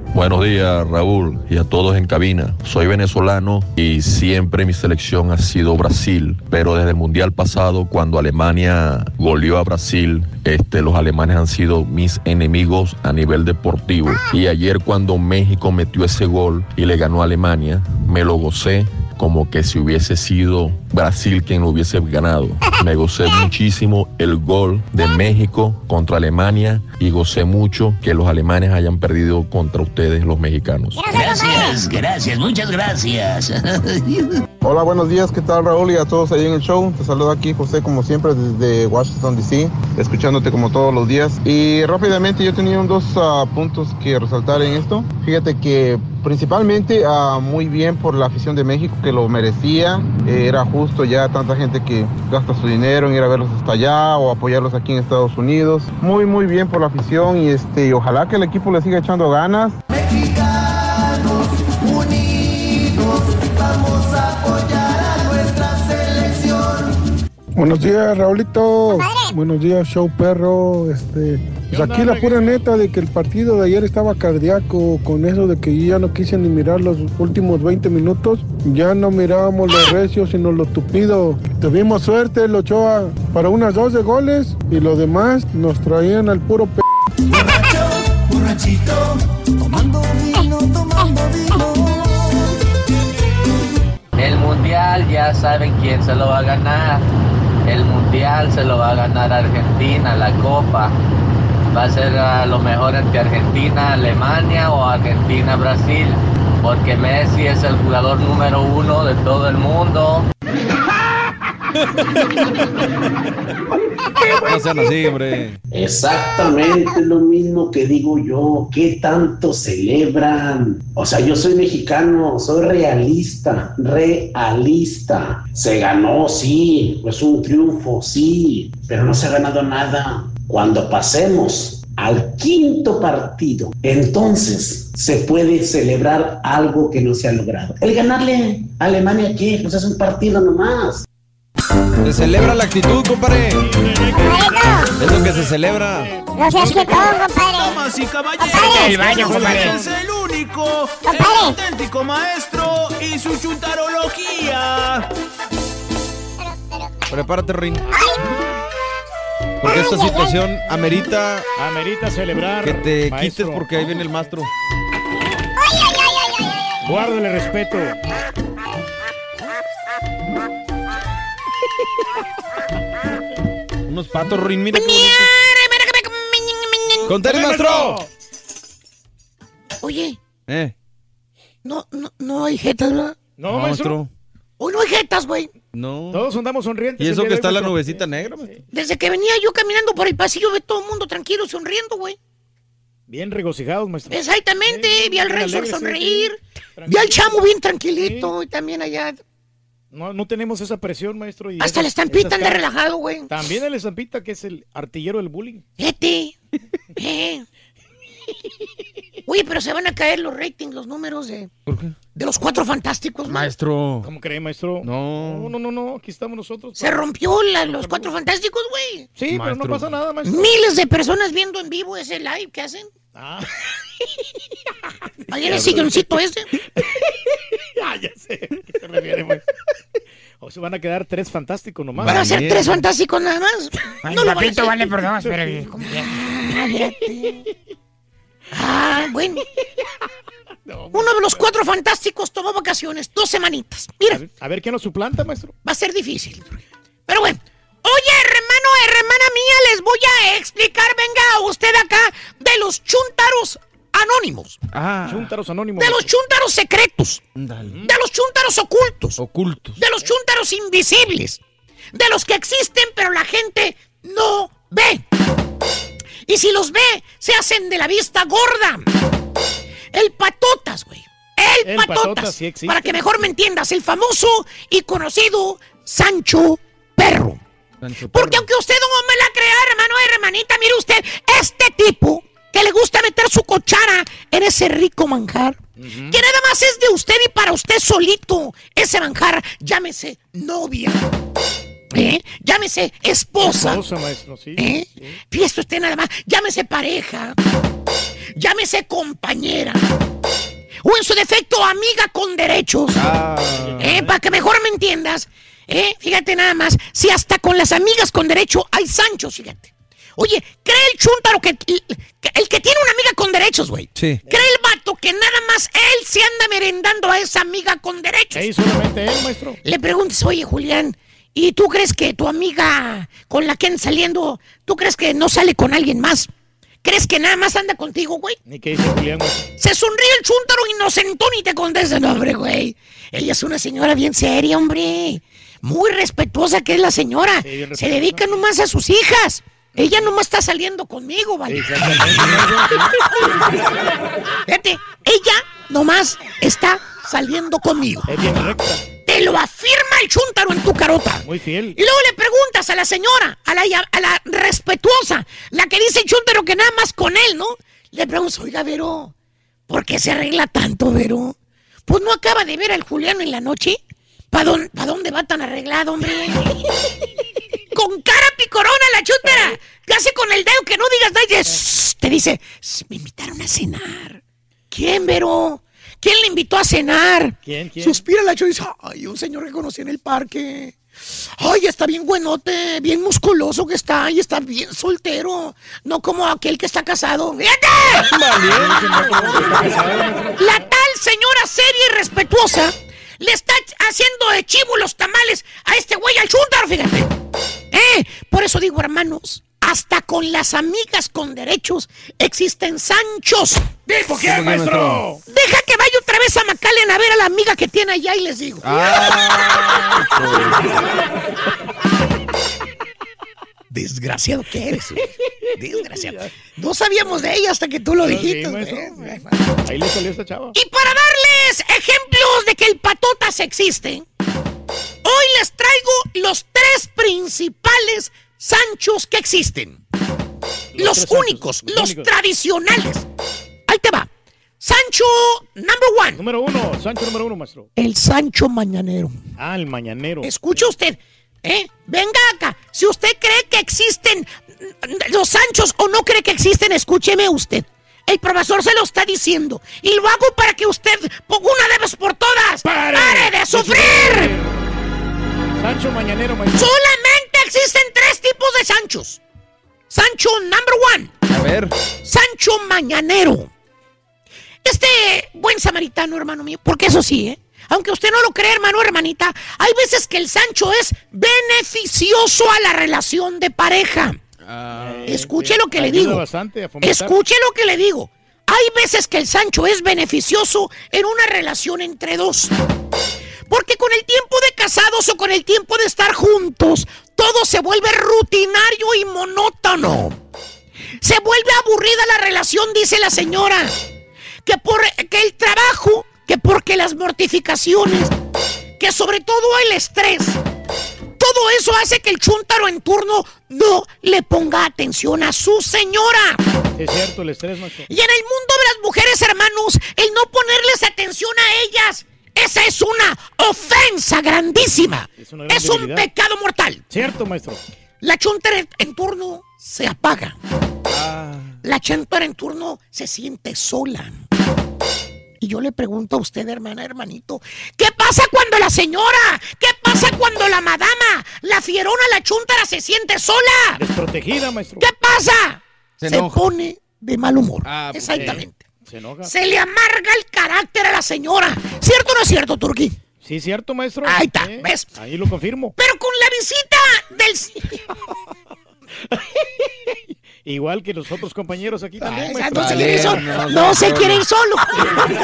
Buenos días, Raúl, y a todos en cabina. Soy venezolano y siempre mi selección ha sido Brasil, pero desde el Mundial pasado, cuando Alemania goleó a Brasil, este, los alemanes han sido mis enemigos a nivel deportivo. Y ayer cuando México metió ese gol y le ganó a Alemania, me lo gocé como que si hubiese sido Brasil quien lo hubiese ganado. Me gocé muchísimo el gol de México contra Alemania y gocé mucho que los alemanes hayan perdido contra ustedes, los mexicanos. Gracias, gracias, muchas gracias. Hola, buenos días, ¿qué tal Raúl y a todos ahí en el show? Te saludo aquí José como siempre desde Washington DC, escuchándote como todos los días. Y rápidamente yo tenía dos ah, puntos que resaltar en esto. Fíjate que principalmente ah, muy bien por la afición de México que lo merecía. Eh, era justo ya tanta gente que gasta su dinero en ir a verlos hasta allá o apoyarlos aquí en Estados Unidos. Muy muy bien por la afición y este ojalá que el equipo le siga echando ganas. Buenos días, Raulito. Buenos días, show perro. Este, pues aquí la pura neta de que el partido de ayer estaba cardíaco con eso de que ya no quise ni mirar los últimos 20 minutos. Ya no mirábamos los recios, sino lo tupido. Tuvimos suerte, el Ochoa, para unas 12 goles y lo demás nos traían al puro p. Borrachito, tomando vino, tomando vino. El mundial ya saben quién se lo va a ganar. El mundial se lo va a ganar Argentina, la copa. Va a ser a lo mejor entre Argentina, Alemania o Argentina, Brasil. Porque Messi es el jugador número uno de todo el mundo. No sean así, hombre. Exactamente lo mismo que digo yo. ¿Qué tanto celebran? O sea, yo soy mexicano, soy realista, realista. Se ganó, sí, pues un triunfo, sí, pero no se ha ganado nada. Cuando pasemos al quinto partido, entonces se puede celebrar algo que no se ha logrado. El ganarle a Alemania, ¿qué? Pues es un partido nomás. Se celebra la actitud, compadre. Es lo que se celebra. No seas que todo, compadre. Damas y caballeros, Compadre. El baño, compadre. es el único, el auténtico maestro y su chuntarología. Prepárate, Rin. Porque esta situación amerita. Amerita celebrar. Que te maestro. quites porque ahí viene el maestro. Guárdale respeto. Unos patos, Rin, mira. qué bonito. ¡Contale, maestro! Oye, Eh, no, no, no hay jetas, ¿verdad? No, maestro. Hoy no hay jetas, güey. No. Todos andamos sonrientes. Y eso que está la nubecita negra, maestro. Desde que venía yo caminando por el pasillo, ve todo el mundo tranquilo, sonriendo, güey. Bien regocijados, maestro. Exactamente, vi al alegres, sonreír. Vi al chamo bien tranquilito y también allá. No, no tenemos esa presión, maestro. y Hasta esas- la estampita anda relajado, güey. También el estampita, que es el artillero del bullying. Vete. Eh. Oye, pero se van a caer los ratings, los números de, ¿Por qué? de los cuatro fantásticos. güey. Maestro. ¿Cómo cree, maestro? No. No, no, no, no, aquí estamos nosotros. Se rompió la- los cuatro fantásticos, güey. Sí, pero no pasa nada, maestro. Miles de personas viendo en vivo ese live que hacen. Ah. Ayer el silloncito ese. Ah, ya sé. ¿a qué se refiere, pues? O se van a quedar tres fantásticos nomás. Van a ser tres fantásticos nada más. Ay, No a papito vale ¿cómo que? Ah. Ah, bueno. Uno de los cuatro fantásticos tomó vacaciones, dos semanitas. Mira, A ver quién lo suplanta, maestro. va a ser difícil. Pero bueno. Oye, hermano hermana mía, les voy a explicar, venga usted acá, de los chúntaros anónimos. Ah, Chúntaros Anónimos. De los chúntaros secretos. De los chúntaros ocultos. Ocultos. De los chúntaros invisibles. De los que existen, pero la gente no ve. Y si los ve, se hacen de la vista gorda. El patotas, güey. El, El patotas. Patotas sí existe. para que mejor me entiendas, el famoso y conocido Sancho Perro. Porque aunque usted no me la crea, hermano hermanita, mire usted, este tipo que le gusta meter su cuchara en ese rico manjar, que nada más es de usted y para usted solito, ese manjar, llámese novia, ¿eh? llámese esposa, Esposa, maestro, sí. ¿eh? Fíjese usted nada más, llámese pareja, llámese compañera, o en su defecto amiga con derechos. ¿Eh? Para que mejor me entiendas. ¿Eh? Fíjate nada más. Si hasta con las amigas con derecho hay Sanchos, fíjate. Oye, cree el chúntaro que, que- el que tiene una amiga con derechos, güey. Sí. Cree el vato que nada más él se anda merendando a esa amiga con derechos. Sí, solamente él, maestro. Le preguntas, oye, Julián, ¿y tú crees que tu amiga con la que andas saliendo, tú crees que no sale con alguien más? ¿Crees que nada más anda contigo, güey? ¿Y qué dice Julián, maestro? Se sonríe el chúntaro inocentón y te contesta, no, hombre, güey. Ella es una señora bien seria, hombre. Muy respetuosa que es la señora. Se dedica nomás a sus hijas. Ella nomás está saliendo conmigo, ¿vale? Fíjate, ella nomás está saliendo conmigo. Es bien recta. Te lo afirma el chúntaro en tu carota. Muy fiel. Y luego le preguntas a la señora, a la, a la respetuosa, la que dice el chúntaro que nada más con él, ¿no? Le preguntas, oiga, Vero, ¿por qué se arregla tanto, Vero? Pues no acaba de ver al Julián en la noche. ¿Para dónde, pa dónde va tan arreglado, hombre? con cara picorona la chúntara. Casi con el dedo que no digas nada. y dice, "Shh", Te dice, "Shh, me invitaron a cenar. ¿Quién, Vero? ¿Quién le invitó a cenar? ¿Quién, quién? Suspira la dice, ay, un señor que conocí en el parque. Ay, está bien buenote, bien musculoso que está y está bien soltero. No como aquel que está casado. La tal señora seria y respetuosa le está haciendo de chivo los tamales a este güey al chúntaro, fíjate. ¿Eh? Por eso digo, hermanos, hasta con las amigas con derechos existen Sanchos. ¿Tipo quién, maestro? Deja que vaya otra vez a McAllen a ver a la amiga que tiene allá y les digo. Desgraciado que eres. Desgraciado. No sabíamos de ella hasta que tú lo dijiste. ¿eh? Ahí le salió esta chava. Y para darles ejemplos de que el patotas existe, hoy les traigo los tres principales Sanchos que existen. Los, únicos, los los únicos. tradicionales. Ahí te va. Sancho number one. Número uno, Sancho número uno, maestro. El Sancho Mañanero. Ah, el mañanero. Escuche usted, ¿eh? Venga acá. Si usted cree que existen los Sanchos o no cree que existen, escúcheme usted. El profesor se lo está diciendo. Y lo hago para que usted, por una de vez por todas, pare, de sufrir. Sancho mañanero, maestro. Solamente existen tres tipos de Sanchos. Sancho number one. A ver. Sancho Mañanero. Este buen samaritano, hermano mío, porque eso sí, ¿eh? Aunque usted no lo cree, hermano hermanita, hay veces que el Sancho es beneficioso a la relación de pareja. Escuche lo que le digo. Escuche lo que le digo. Hay veces que el Sancho es beneficioso en una relación entre dos. Porque con el tiempo de casados o con el tiempo de estar juntos, todo se vuelve rutinario y monótono. Se vuelve aburrida la relación, dice la señora. Que por que el trabajo, que porque las mortificaciones, que sobre todo el estrés. Todo eso hace que el chúntaro en turno no le ponga atención a su señora. Es cierto, el estrés, maestro. Y en el mundo de las mujeres, hermanos, el no ponerles atención a ellas, esa es una ofensa grandísima. Es una gran Es un pecado mortal. Cierto, maestro. La chuntara en- turno se apaga. Ah. La chuntara en turno se siente sola. Y yo le pregunto a usted, hermana, hermanito, ¿qué pasa cuando la señora? ¿Qué pasa cuando la madama, la fierona, la chuntara se siente sola? Desprotegida, maestro. ¿Qué pasa? Se pone de mal humor. Ah, pues, Exactamente. Se enoja. Se le amarga el carácter a la señora. ¿Cierto o no es cierto, Turquí? Sí, cierto, maestro. Ahí está, Sí, ¿ves? Ahí lo confirmo. Pero con la visita del... Igual que los otros compañeros aquí también. Ah, no se quiere ir solo. No se quiere ir solo. Pero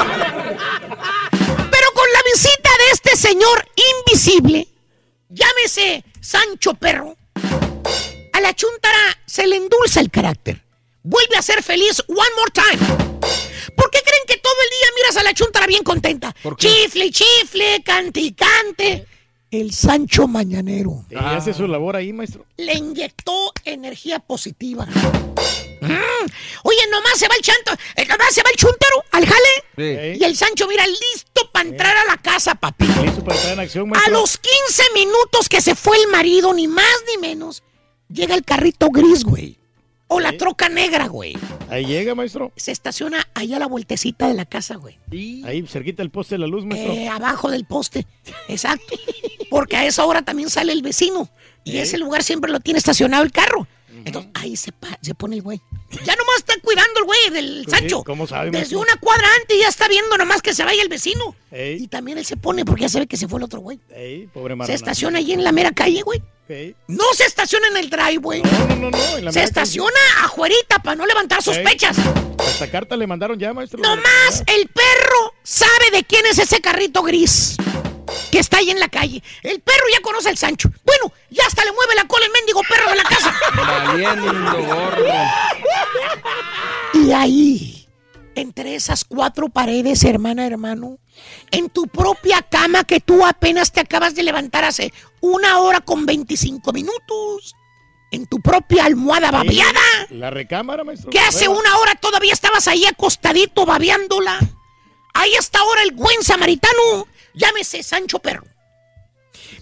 con la visita de este señor invisible, llámese Sancho Perro, a la chuntara se le endulza el carácter. Vuelve a ser feliz one more time. ¿Por qué creen que todo el día miras a la chuntara bien contenta? Chifle, chifle, cante y cante. El Sancho Mañanero. Y hace su labor ahí, maestro. Le inyectó energía positiva. Mm. Oye, nomás se va el chanto, eh, nomás se va el chuntaro al jale. Y el Sancho, mira, listo para entrar a la casa, papi. Listo para entrar en acción, A maestro. los 15 minutos que se fue el marido, ni más ni menos, llega el carrito gris, güey. O la troca negra, güey. Ahí llega, maestro. Se estaciona allá a la vueltecita de la casa, güey. Ahí, cerquita del poste de la luz, maestro. Eh, abajo del poste. Exacto. Porque a esa hora también sale el vecino. Y ese lugar siempre lo tiene estacionado el carro. Entonces ahí se, pone el güey. Ya nomás está cuidando el güey del Pues sí, Sancho. ¿cómo sabe, Desde una cuadra antes ya está viendo nomás que se vaya el vecino. Ey. Y también él se pone porque ya sabe que se fue el otro güey. Ey, pobre Se estaciona ahí en la mera calle, güey. Ey. No se estaciona en el driveway. No, no, no, no. en la Se estaciona afuerita para no levantar sospechas. calle. Hasta carta le mandaron ya, maestro. Nomás el perro sabe de quién es ese carrito gris que está ahí en la calle. El perro ya conoce al Sancho. Bueno, ya hasta le mueve la cola el mendigo perro de la casa. Valiendo gorro. Y ahí, entre esas cuatro paredes, hermana, hermano, en tu propia cama que tú apenas te acabas de levantar hace una hora con 25 minutos, en tu propia almohada babeada, La recámara, maestro. que hace una hora todavía estabas ahí acostadito babeándola. Ahí está ahora el buen samaritano, llámese Sancho Perro.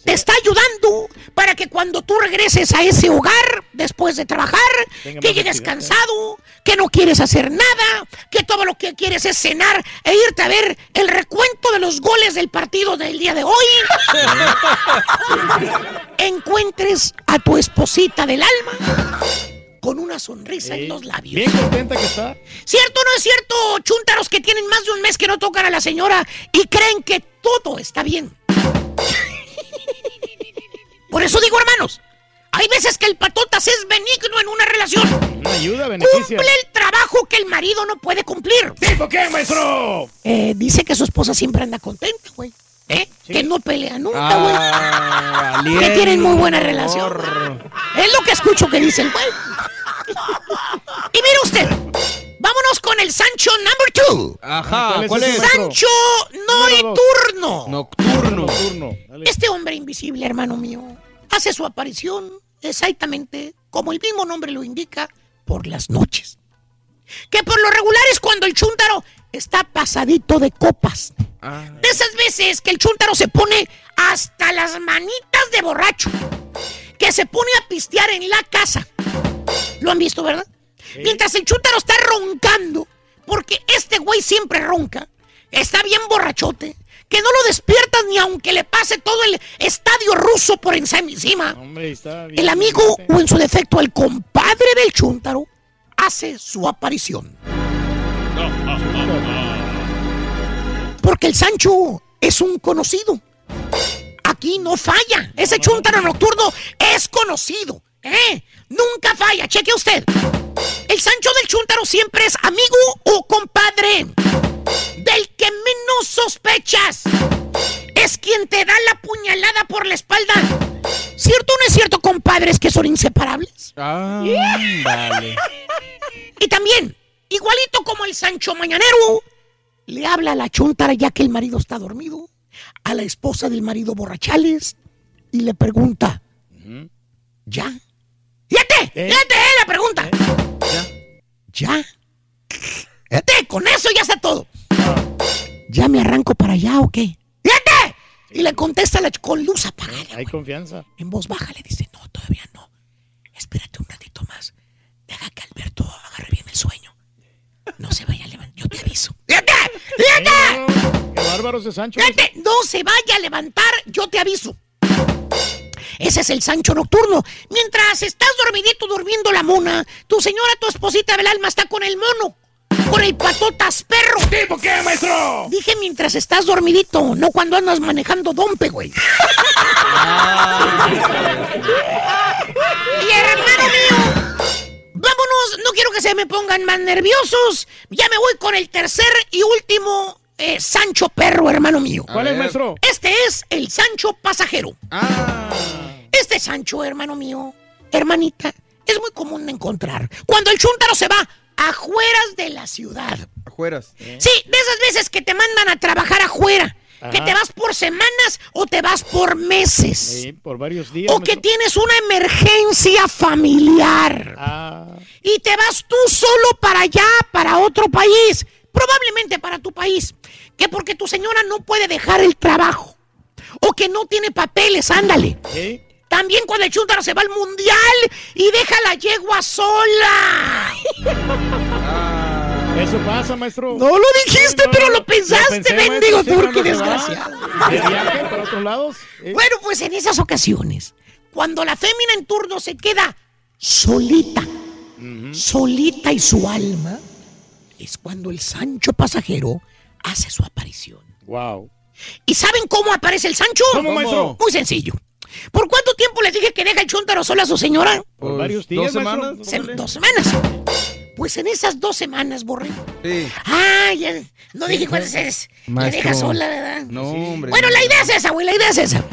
Te está ayudando para que cuando tú regreses a ese hogar después de trabajar, Tenga que llegues actividad, cansado, que no quieres hacer nada, que todo lo que quieres es cenar e irte a ver el recuento de los goles del partido del día de hoy. Encuentres a tu esposita del alma con una sonrisa en los labios. Bien contenta que está. ¿Cierto o no es cierto, chuntaros que tienen más de un mes que no tocan a la señora y creen que todo está bien? Por eso digo, hermanos, hay veces que el patotas es benigno en una relación. Una ayuda, beneficia. Cumple el trabajo que el marido no puede cumplir. ¿Tipo qué, maestro? Eh, dice que su esposa siempre anda contenta, güey. ¿Eh? Que no pelea nunca, güey. Ah, que tienen muy buena relación. Es lo que escucho que dice el güey. Y mire usted, vámonos con el Sancho number two. Ajá, ¿cuál es? Sancho Nocturno. Nocturno. Nocturno. Este hombre invisible, hermano mío, hace su aparición exactamente como el mismo nombre lo indica, por las noches. Que por lo regular es cuando el chúntaro está pasadito de copas. Ah. De esas veces que el chúntaro se pone hasta las manitas de borracho. Que se pone a pistear en la casa. ¿Lo han visto, verdad? Mientras el chúntaro está roncando, porque este güey siempre ronca, está bien borrachote, que no lo despiertas ni aunque le pase todo el estadio ruso por encima. Hombre, está bien. El amigo, o en su defecto, el compadre del chúntaro, hace su aparición. Porque el Sancho es un conocido. Aquí no falla. Ese chúntaro nocturno es conocido. ¿eh? Nunca falla. Cheque usted. El Sancho del chúntaro siempre es amigo o compadre. Del que menos sospechas. Es quien te da la puñalada por la espalda. ¿Cierto o no es cierto, compadres, que son inseparables? Ah, vale. Y también, igualito como el Sancho Mañanero, le habla a la chuntara ya que el marido está dormido, a la esposa del marido borrachales, y le pregunta, ¿ya? ¡Fíjate! ¡Fíjate, eh, la pregunta! ¿Ya? Fíjate, con eso ya está todo. ¿Ya me arranco para allá o qué? ¡Fíjate! Y le contesta la con luz apagada. Hay confianza. En voz baja le dice, no, todavía no. Espérate un ratito más. Deja que Alberto agarre bien el sueño. No se vaya a. Yo te aviso. ¡Fíjate! ¡Fíjate! Qué bárbaro ese Sancho. ¡Fíjate! No se vaya a levantar. Yo te aviso. Ese es el Sancho nocturno. Mientras estás dormidito durmiendo la mona, tu señora, tu esposita del alma está con el mono. Con el patotas perro. ¿Tipo qué, maestro? Dije mientras estás dormidito, no cuando andas manejando dompe, güey. Y hermano mío. No quiero que se me pongan más nerviosos. Ya me voy con el tercer y último eh, Sancho Perro, hermano mío. ¿Cuál es, maestro? Este es el Sancho Pasajero. Este Sancho, hermano mío, hermanita, es muy común de encontrar. Cuando el chúntaro se va afueras de la ciudad. Afueras. Sí, de esas veces que te mandan a trabajar afuera. Que Ajá. te vas por semanas o te vas por meses. Sí, por varios días. O que tienes una emergencia familiar. Ah, Y te vas tú solo para allá, para otro país. Probablemente para tu país. Que porque tu señora no puede dejar el trabajo. O que no tiene papeles, ándale. También cuando el chúntaro se va al mundial y deja la yegua sola. Eso pasa, maestro. No lo dijiste, pero lo pensaste, pensé, maestro, turqui cuando se va desgraciado. Para otros lados. ¿eh? Bueno, pues en esas ocasiones, cuando la fémina en turno se queda solita, solita y su alma, es cuando el Sancho pasajero hace su aparición. Wow. ¿Y saben cómo aparece el Sancho? ¿Cómo, maestro? Muy sencillo. ¿Por cuánto tiempo les dije que deja el chúntaro solo a su señora? Por varios días, ¿Dos semanas? Se- dos semanas. Pues en esas dos semanas, borré. Sí. Ah, ya. No dije cuántas es. Maestro. deja sola, ¿verdad? No, hombre. Bueno, la idea es esa, güey, la idea es esa.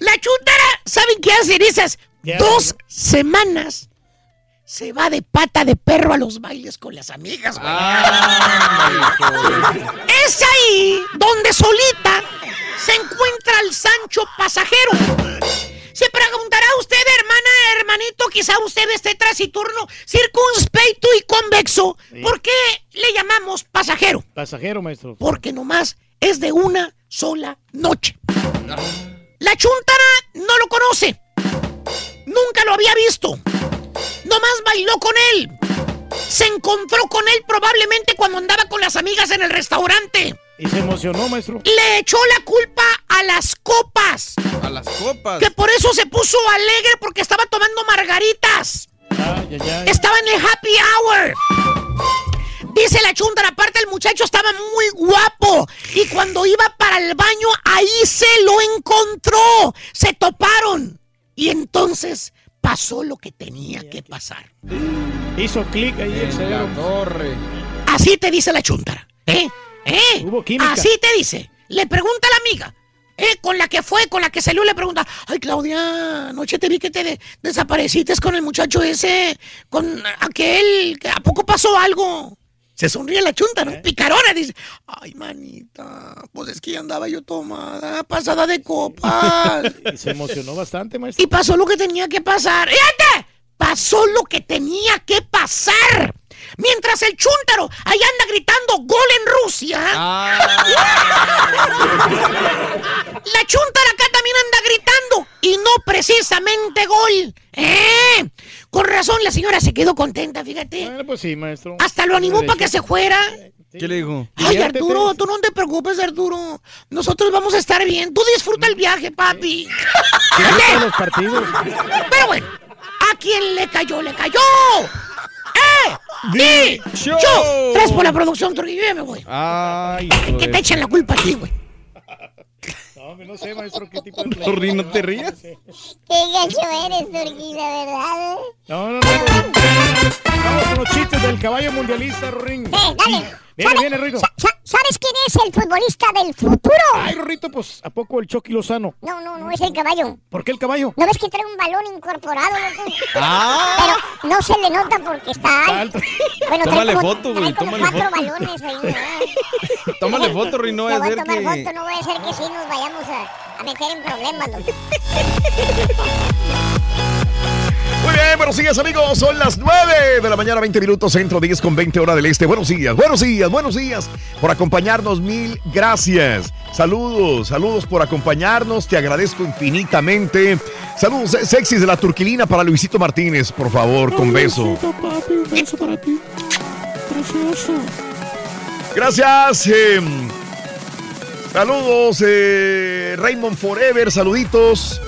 La chúntara, ¿saben qué hace en esas ¿Qué dos semanas? Se va de pata de perro a los bailes con las amigas, güey. Es ahí donde solita se encuentra el Sancho pasajero. Se preguntará usted, hermana, hermanito, quizá usted esté taciturno, circunspecto y convexo. ¿Por qué le llamamos pasajero? Pasajero, maestro. Porque nomás es de una sola noche. La chuntara no lo conoce. Nunca lo había visto. Nomás bailó con él. Se encontró con él probablemente cuando andaba con las amigas en el restaurante. Y se emocionó, maestro. Le echó la culpa a las copas. A las copas. Que por eso se puso alegre porque estaba tomando margaritas. Ay, ay, ay. Estaba en el happy hour. Dice la chuntara, aparte el muchacho estaba muy guapo. Y cuando iba para el baño, ahí se lo encontró. Se toparon. Y entonces pasó lo que tenía que pasar. Hizo clic ahí el cerebro. torre. Así te dice la chuntara. ¿Eh? ¿Eh? Hubo química. Así te dice. Le pregunta a la amiga. ¿Eh? Con la que fue, con la que salió, le pregunta. Ay, Claudia, anoche te vi que te de- desapareciste con el muchacho ese, con aquel. que ¿A poco pasó algo? Se sonríe la chunta, ¿Eh? ¿no? Picarona, dice. Ay, manita, pues es que ya andaba yo tomada, pasada de copas. Y se emocionó bastante, maestro. Y pasó lo que tenía que pasar. ¡Fíjate! Pasó lo que tenía que pasar. Mientras el chúntaro ahí anda gritando gol en Rusia. La chúntara acá también anda gritando. Y no precisamente gol. ¿Eh? Con razón la señora se quedó contenta, fíjate. Bueno, pues sí, maestro. Hasta lo animó para que se fuera. ¿Qué le dijo? Ay. Arturo, tú no te preocupes, Arturo. Nosotros vamos a estar bien. Tú disfruta el viaje, papi. Disfruta los partidos. Pero bueno, a quien le cayó, le cayó. ¡Eh! Dicho. ¡Yo! Tres por la producción, Trujillo, ya me voy. Ay, Que te echen la culpa a ti, güey. No, no sé, maestro, qué tipo de... Torri, no te rías. Qué gacho eres, Turquita, ¿verdad? No, no, no. Vamos con los chistes del caballo mundialista, Rorín. Sí, dale. Viene, ¿Sabe- viene, Rito. sa- sa- ¿Sabes quién es el futbolista del futuro? Ay, Rorrito, pues, ¿a poco el Chucky Lozano? No, no, no es el caballo. ¿Por qué el caballo? ¿No ves que trae un balón incorporado, loco? Ah. Pero no se le nota porque está alto. Bueno, trae Tómale como- foto, güey, trae como tómale cuatro foto. balones ahí. ¿no? Tómale foto, Rin, no voy a tomar que... foto, no voy a hacer que sí nos vayamos a, a meter en problemas, loco. Bien, buenos días amigos, son las 9 de la mañana, 20 minutos, centro 10 con 20 hora del este. Buenos días, buenos días, buenos días por acompañarnos, mil gracias. Saludos, saludos por acompañarnos, te agradezco infinitamente. Saludos sexys de la turquilina para Luisito Martínez, por favor, con beso. papi, un beso para ti. Precioso. Gracias. eh, saludos, eh, Raymond Forever, saluditos.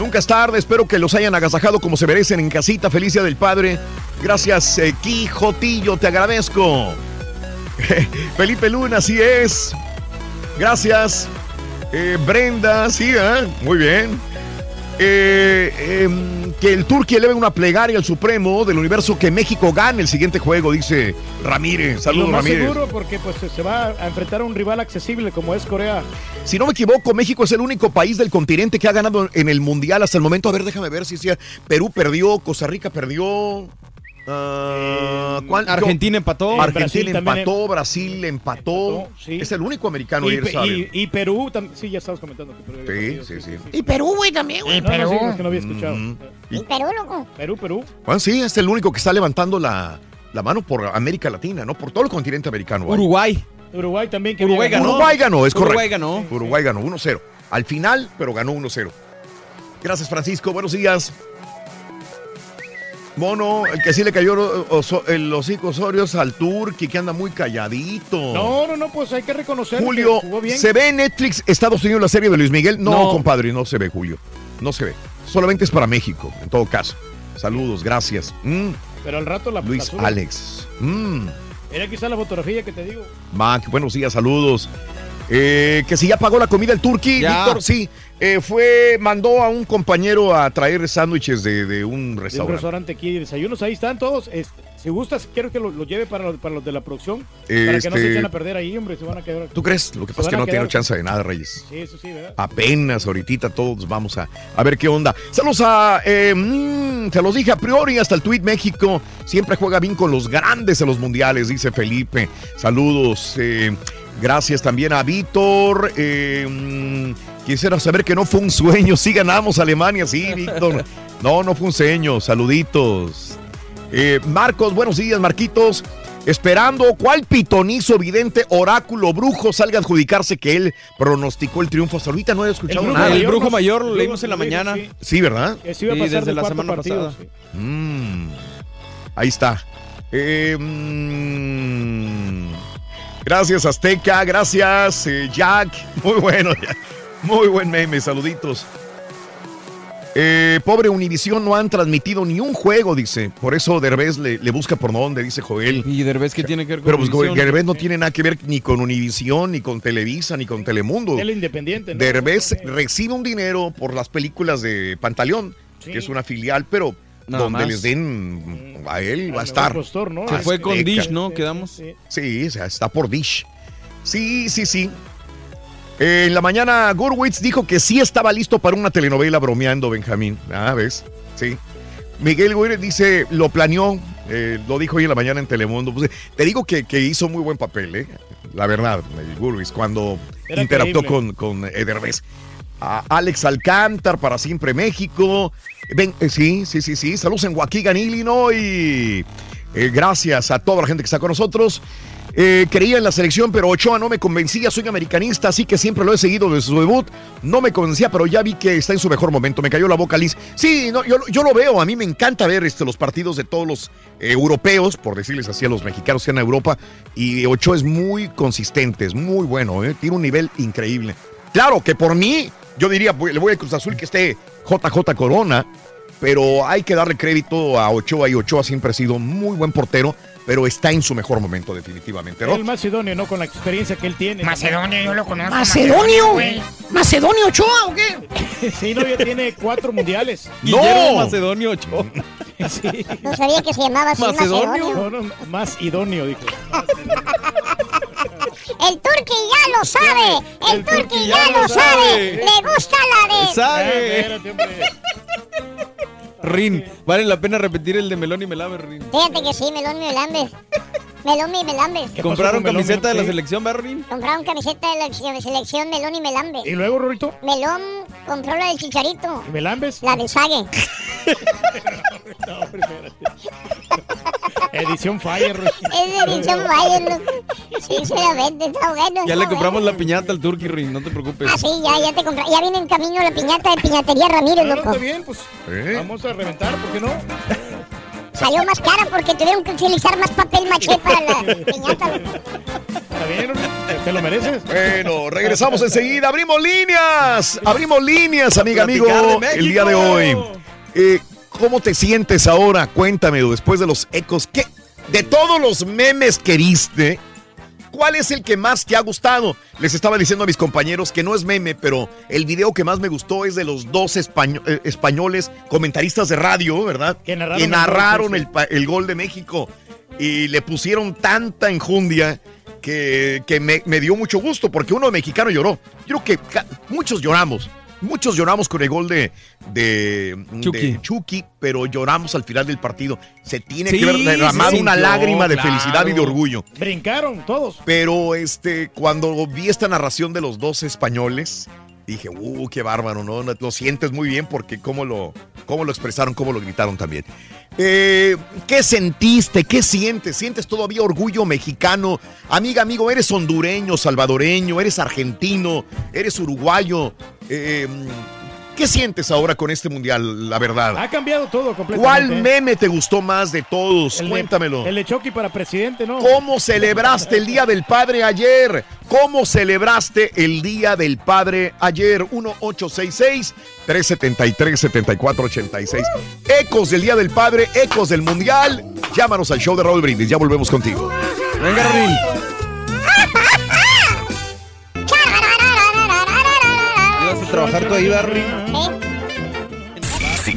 Nunca es tarde, espero que los hayan agasajado como se merecen en casita. Feliz Día del Padre. Gracias, eh, Quijotillo, te agradezco. Felipe Luna, así es. Gracias. Eh, Brenda, sí, ¿eh? muy bien. Eh, em, que el Turquía eleve una plegaria al Supremo del universo que México gane el siguiente juego, dice Ramírez. Lo Saludos, más Ramírez. seguro porque pues se va a enfrentar a un rival accesible como es Corea. Si no me equivoco, México es el único país del continente que ha ganado en el Mundial hasta el momento. A ver, déjame ver si sea. Perú perdió, Costa Rica perdió. Ah, ¿cuál? Argentina empató. Argentina Brasil empató, Brasil empató. Es el único americano Y, y- y Perú también. Sí, ya estabas comentando. que Perú Sí, perdido, sí, sí. Y Perú, güey, también, güey. No, no, sí, es que no había escuchado. ¿Y Perú, loco? Perú, Perú. Bueno, sí, es el único que está levantando la, la mano por América Latina, ¿no? Por todo el continente americano. Uruguay. Uruguay también. Que Uruguay ganó. Uruguay ganó, es Uruguay correcto. ganó. Uruguay ganó 1-0. Al final, pero ganó 1-0. Gracias, Francisco. Buenos días. Mono, el que sí le cayó oso- el hocico Osorio es al Turqui, que anda muy calladito. No, no, no, pues hay que reconocer Julio, que jugó bien. ¿se ve en Netflix Estados Unidos la serie de Luis Miguel? No, No. compadre, no se ve, Julio. No se ve. Solamente es para México, en todo caso. Saludos, gracias. Mm, Pero al rato la Luis. Alex. Mm. Era quizá la fotografía que te digo. Mac, buenos días, saludos. Eh, que si ya pagó la comida el turqui. Víctor, sí. Eh, fue, mandó a un compañero a traer sándwiches de, de un De un restaurante. restaurante aquí de desayunos, ahí están todos. Este, si gustas, quiero que lo, lo lleve para, los- para los de la producción. Para que no se Este- echen a perder ahí, hombre, se van a quedar. ¿Tú crees? Lo que pasa es que no tiene chance de nada, Reyes. Sí, eso sí, ¿verdad? Apenas ahorita todos vamos a, a ver qué onda. Saludos a, eh, mm, se los dije a priori, hasta el Tweet México. Siempre juega bien con los grandes en los mundiales, dice Felipe. Saludos. eh, gracias también a Víctor. eh, mm, quisiera saber que no fue un sueño. Sí ganamos Alemania, sí, Víctor. No, no fue un sueño. Saluditos. Eh, Marcos, buenos días, Marquitos. Esperando cuál pitonizo, vidente, oráculo, brujo salga a adjudicarse que él pronosticó el triunfo. Hasta ahorita no he escuchado brujo nada. mayor, El brujo mayor lo leímos en la sí, mañana. sí. Sí, ¿verdad? Que se iba a Sí, desde la semana partido, pasada. sí. Mm, ahí está. Eh, mm, gracias, Azteca. Gracias, eh, Jack. Muy bueno, Jack. Muy buen meme. Saluditos. Eh, pobre Univisión no han transmitido ni un juego, dice. Por eso Derbez le, le busca por dónde, dice Joel. ¿Y Derbez qué tiene que ver con Pero pues? Derbez no tiene nada que ver ni con Univisión, ni con Televisa, ni con Telemundo. Tele independiente, ¿no? Derbez recibe un dinero por las películas de Pantaleón, Sí. que es una filial, pero Nada donde más. les den a él va a estar. mejor postor, ¿no? Se fue con Dish, ¿no? Quedamos. Sí, Sí, o sea, está por Dish. Sí, sí, sí. Eh, en la mañana, Gurwitz dijo que sí estaba listo para una telenovela bromeando, Benjamín. Ah, ¿ves? Sí. Miguel Gurwitz dice, lo planeó, eh, lo dijo hoy en la mañana en Telemundo. Pues, te digo que, que hizo muy buen papel, ¿eh? La verdad, eh, Gurwitz, cuando Era interactuó con, con Edervez. A Alex Alcántar para siempre México. Eh, sí, sí, sí, sí. Saludos en Waukegan, Illinois. Eh, gracias a toda la gente que está con nosotros. Eh, creía en la selección, pero Ochoa no me convencía. Soy americanista, así que siempre lo he seguido desde su debut. No me convencía, pero ya vi que está en su mejor momento. Me cayó la boca, Liz. Sí, no, yo, yo lo veo. A mí me encanta ver este, los partidos de todos los eh, europeos, por decirles así a los mexicanos que en Europa. Y Ochoa es muy consistente, es muy bueno. Tiene un nivel increíble. Claro que por mí, yo diría, le voy a Cruz Azul que esté JJ Corona, pero hay que darle crédito a Ochoa y Ochoa siempre ha sido muy buen portero, pero está en su mejor momento definitivamente, ¿no? El macedonio, ¿no? Con la experiencia que él tiene. Macedonio, yo lo conozco. ¿Macedonio? güey. ¿Macedonio Ochoa o qué? sí, no, ya tiene cuatro mundiales. Guillermo Macedonio Ochoa. Sí. No sabía que se llamaba así Macedonio. No, no, más idóneo, dijo. El turqui ya lo sabe. El, turqui ya, lo sabe. Le gusta la de. ¡Sabe! Rin, vale la pena repetir el de Melón y Melame, Rin. Fíjate que sí, Melón y Melambes. Melón y Melambes. ¿Compraron camiseta de la selección, ¿verdad, Rin? Compraron camiseta de la selección- selección Melón y Melambes. ¿Y luego, Rorito? Melón compró la del Chicharito. ¿Y Melambes? La de Sague. No. Edición Fire. Es edición Bayern. loco. Sinceramente, está bueno. Ya le compramos bueno. la piñata al Turkey, Rin, no te preocupes. Ah, sí, ya, ya te compré. Ya viene en camino la piñata de Piñatería Ramírez, loco. está bien, pues ¿Eh? vamos a reventar, ¿por qué no? Salió más cara porque tuvieron que utilizar más papel maché para la piñata. Está bien, te- lo mereces. Bueno, regresamos enseguida. Abrimos líneas. Abrimos líneas, amiga, amigo, el día de hoy. Eh, ¿Cómo te sientes ahora? Cuéntame después de los ecos. ¿Qué? De todos los memes que viste, ¿Cuál es el que más te ha gustado? Les estaba diciendo a mis compañeros que no es meme, pero el video que más me gustó es de los dos eh, españoles comentaristas de radio, ¿verdad? Que narraron el gol, narraron sí, sí. el, pa- el gol de México y le pusieron tanta enjundia que, que me, me dio mucho gusto porque uno mexicano lloró. Yo creo que muchos lloramos. Muchos lloramos con el gol de, de, Chucky. de Chucky, pero lloramos al final del partido. Se tiene Sí, que ver derramado una sintió, lágrima de claro. felicidad y de orgullo. Brincaron todos. Pero este, cuando vi esta narración de los dos españoles, dije, uh, qué bárbaro, ¿no? Lo sientes muy bien porque cómo lo, cómo lo expresaron, cómo lo gritaron también. Eh, ¿Qué sentiste? ¿Qué sientes? ¿Sientes todavía orgullo mexicano? Amiga, amigo, eres hondureño, salvadoreño, eres argentino, eres uruguayo. Eh, ¿Qué sientes ahora con este mundial, la verdad? Ha cambiado todo completamente. ¿Cuál ¿eh? meme te gustó más de todos? El de- Cuéntamelo. El de Chucky para presidente, ¿no? ¿Cómo celebraste el Día del Padre ayer? ¿Cómo celebraste el Día del Padre ayer? 1-866-373-7486. Ecos del Día del Padre, ecos del Mundial. Llámanos al show de Raúl Brindis. Ya volvemos contigo. Venga, Rin. ¿Ibas a trabajar tú ahí, Barry?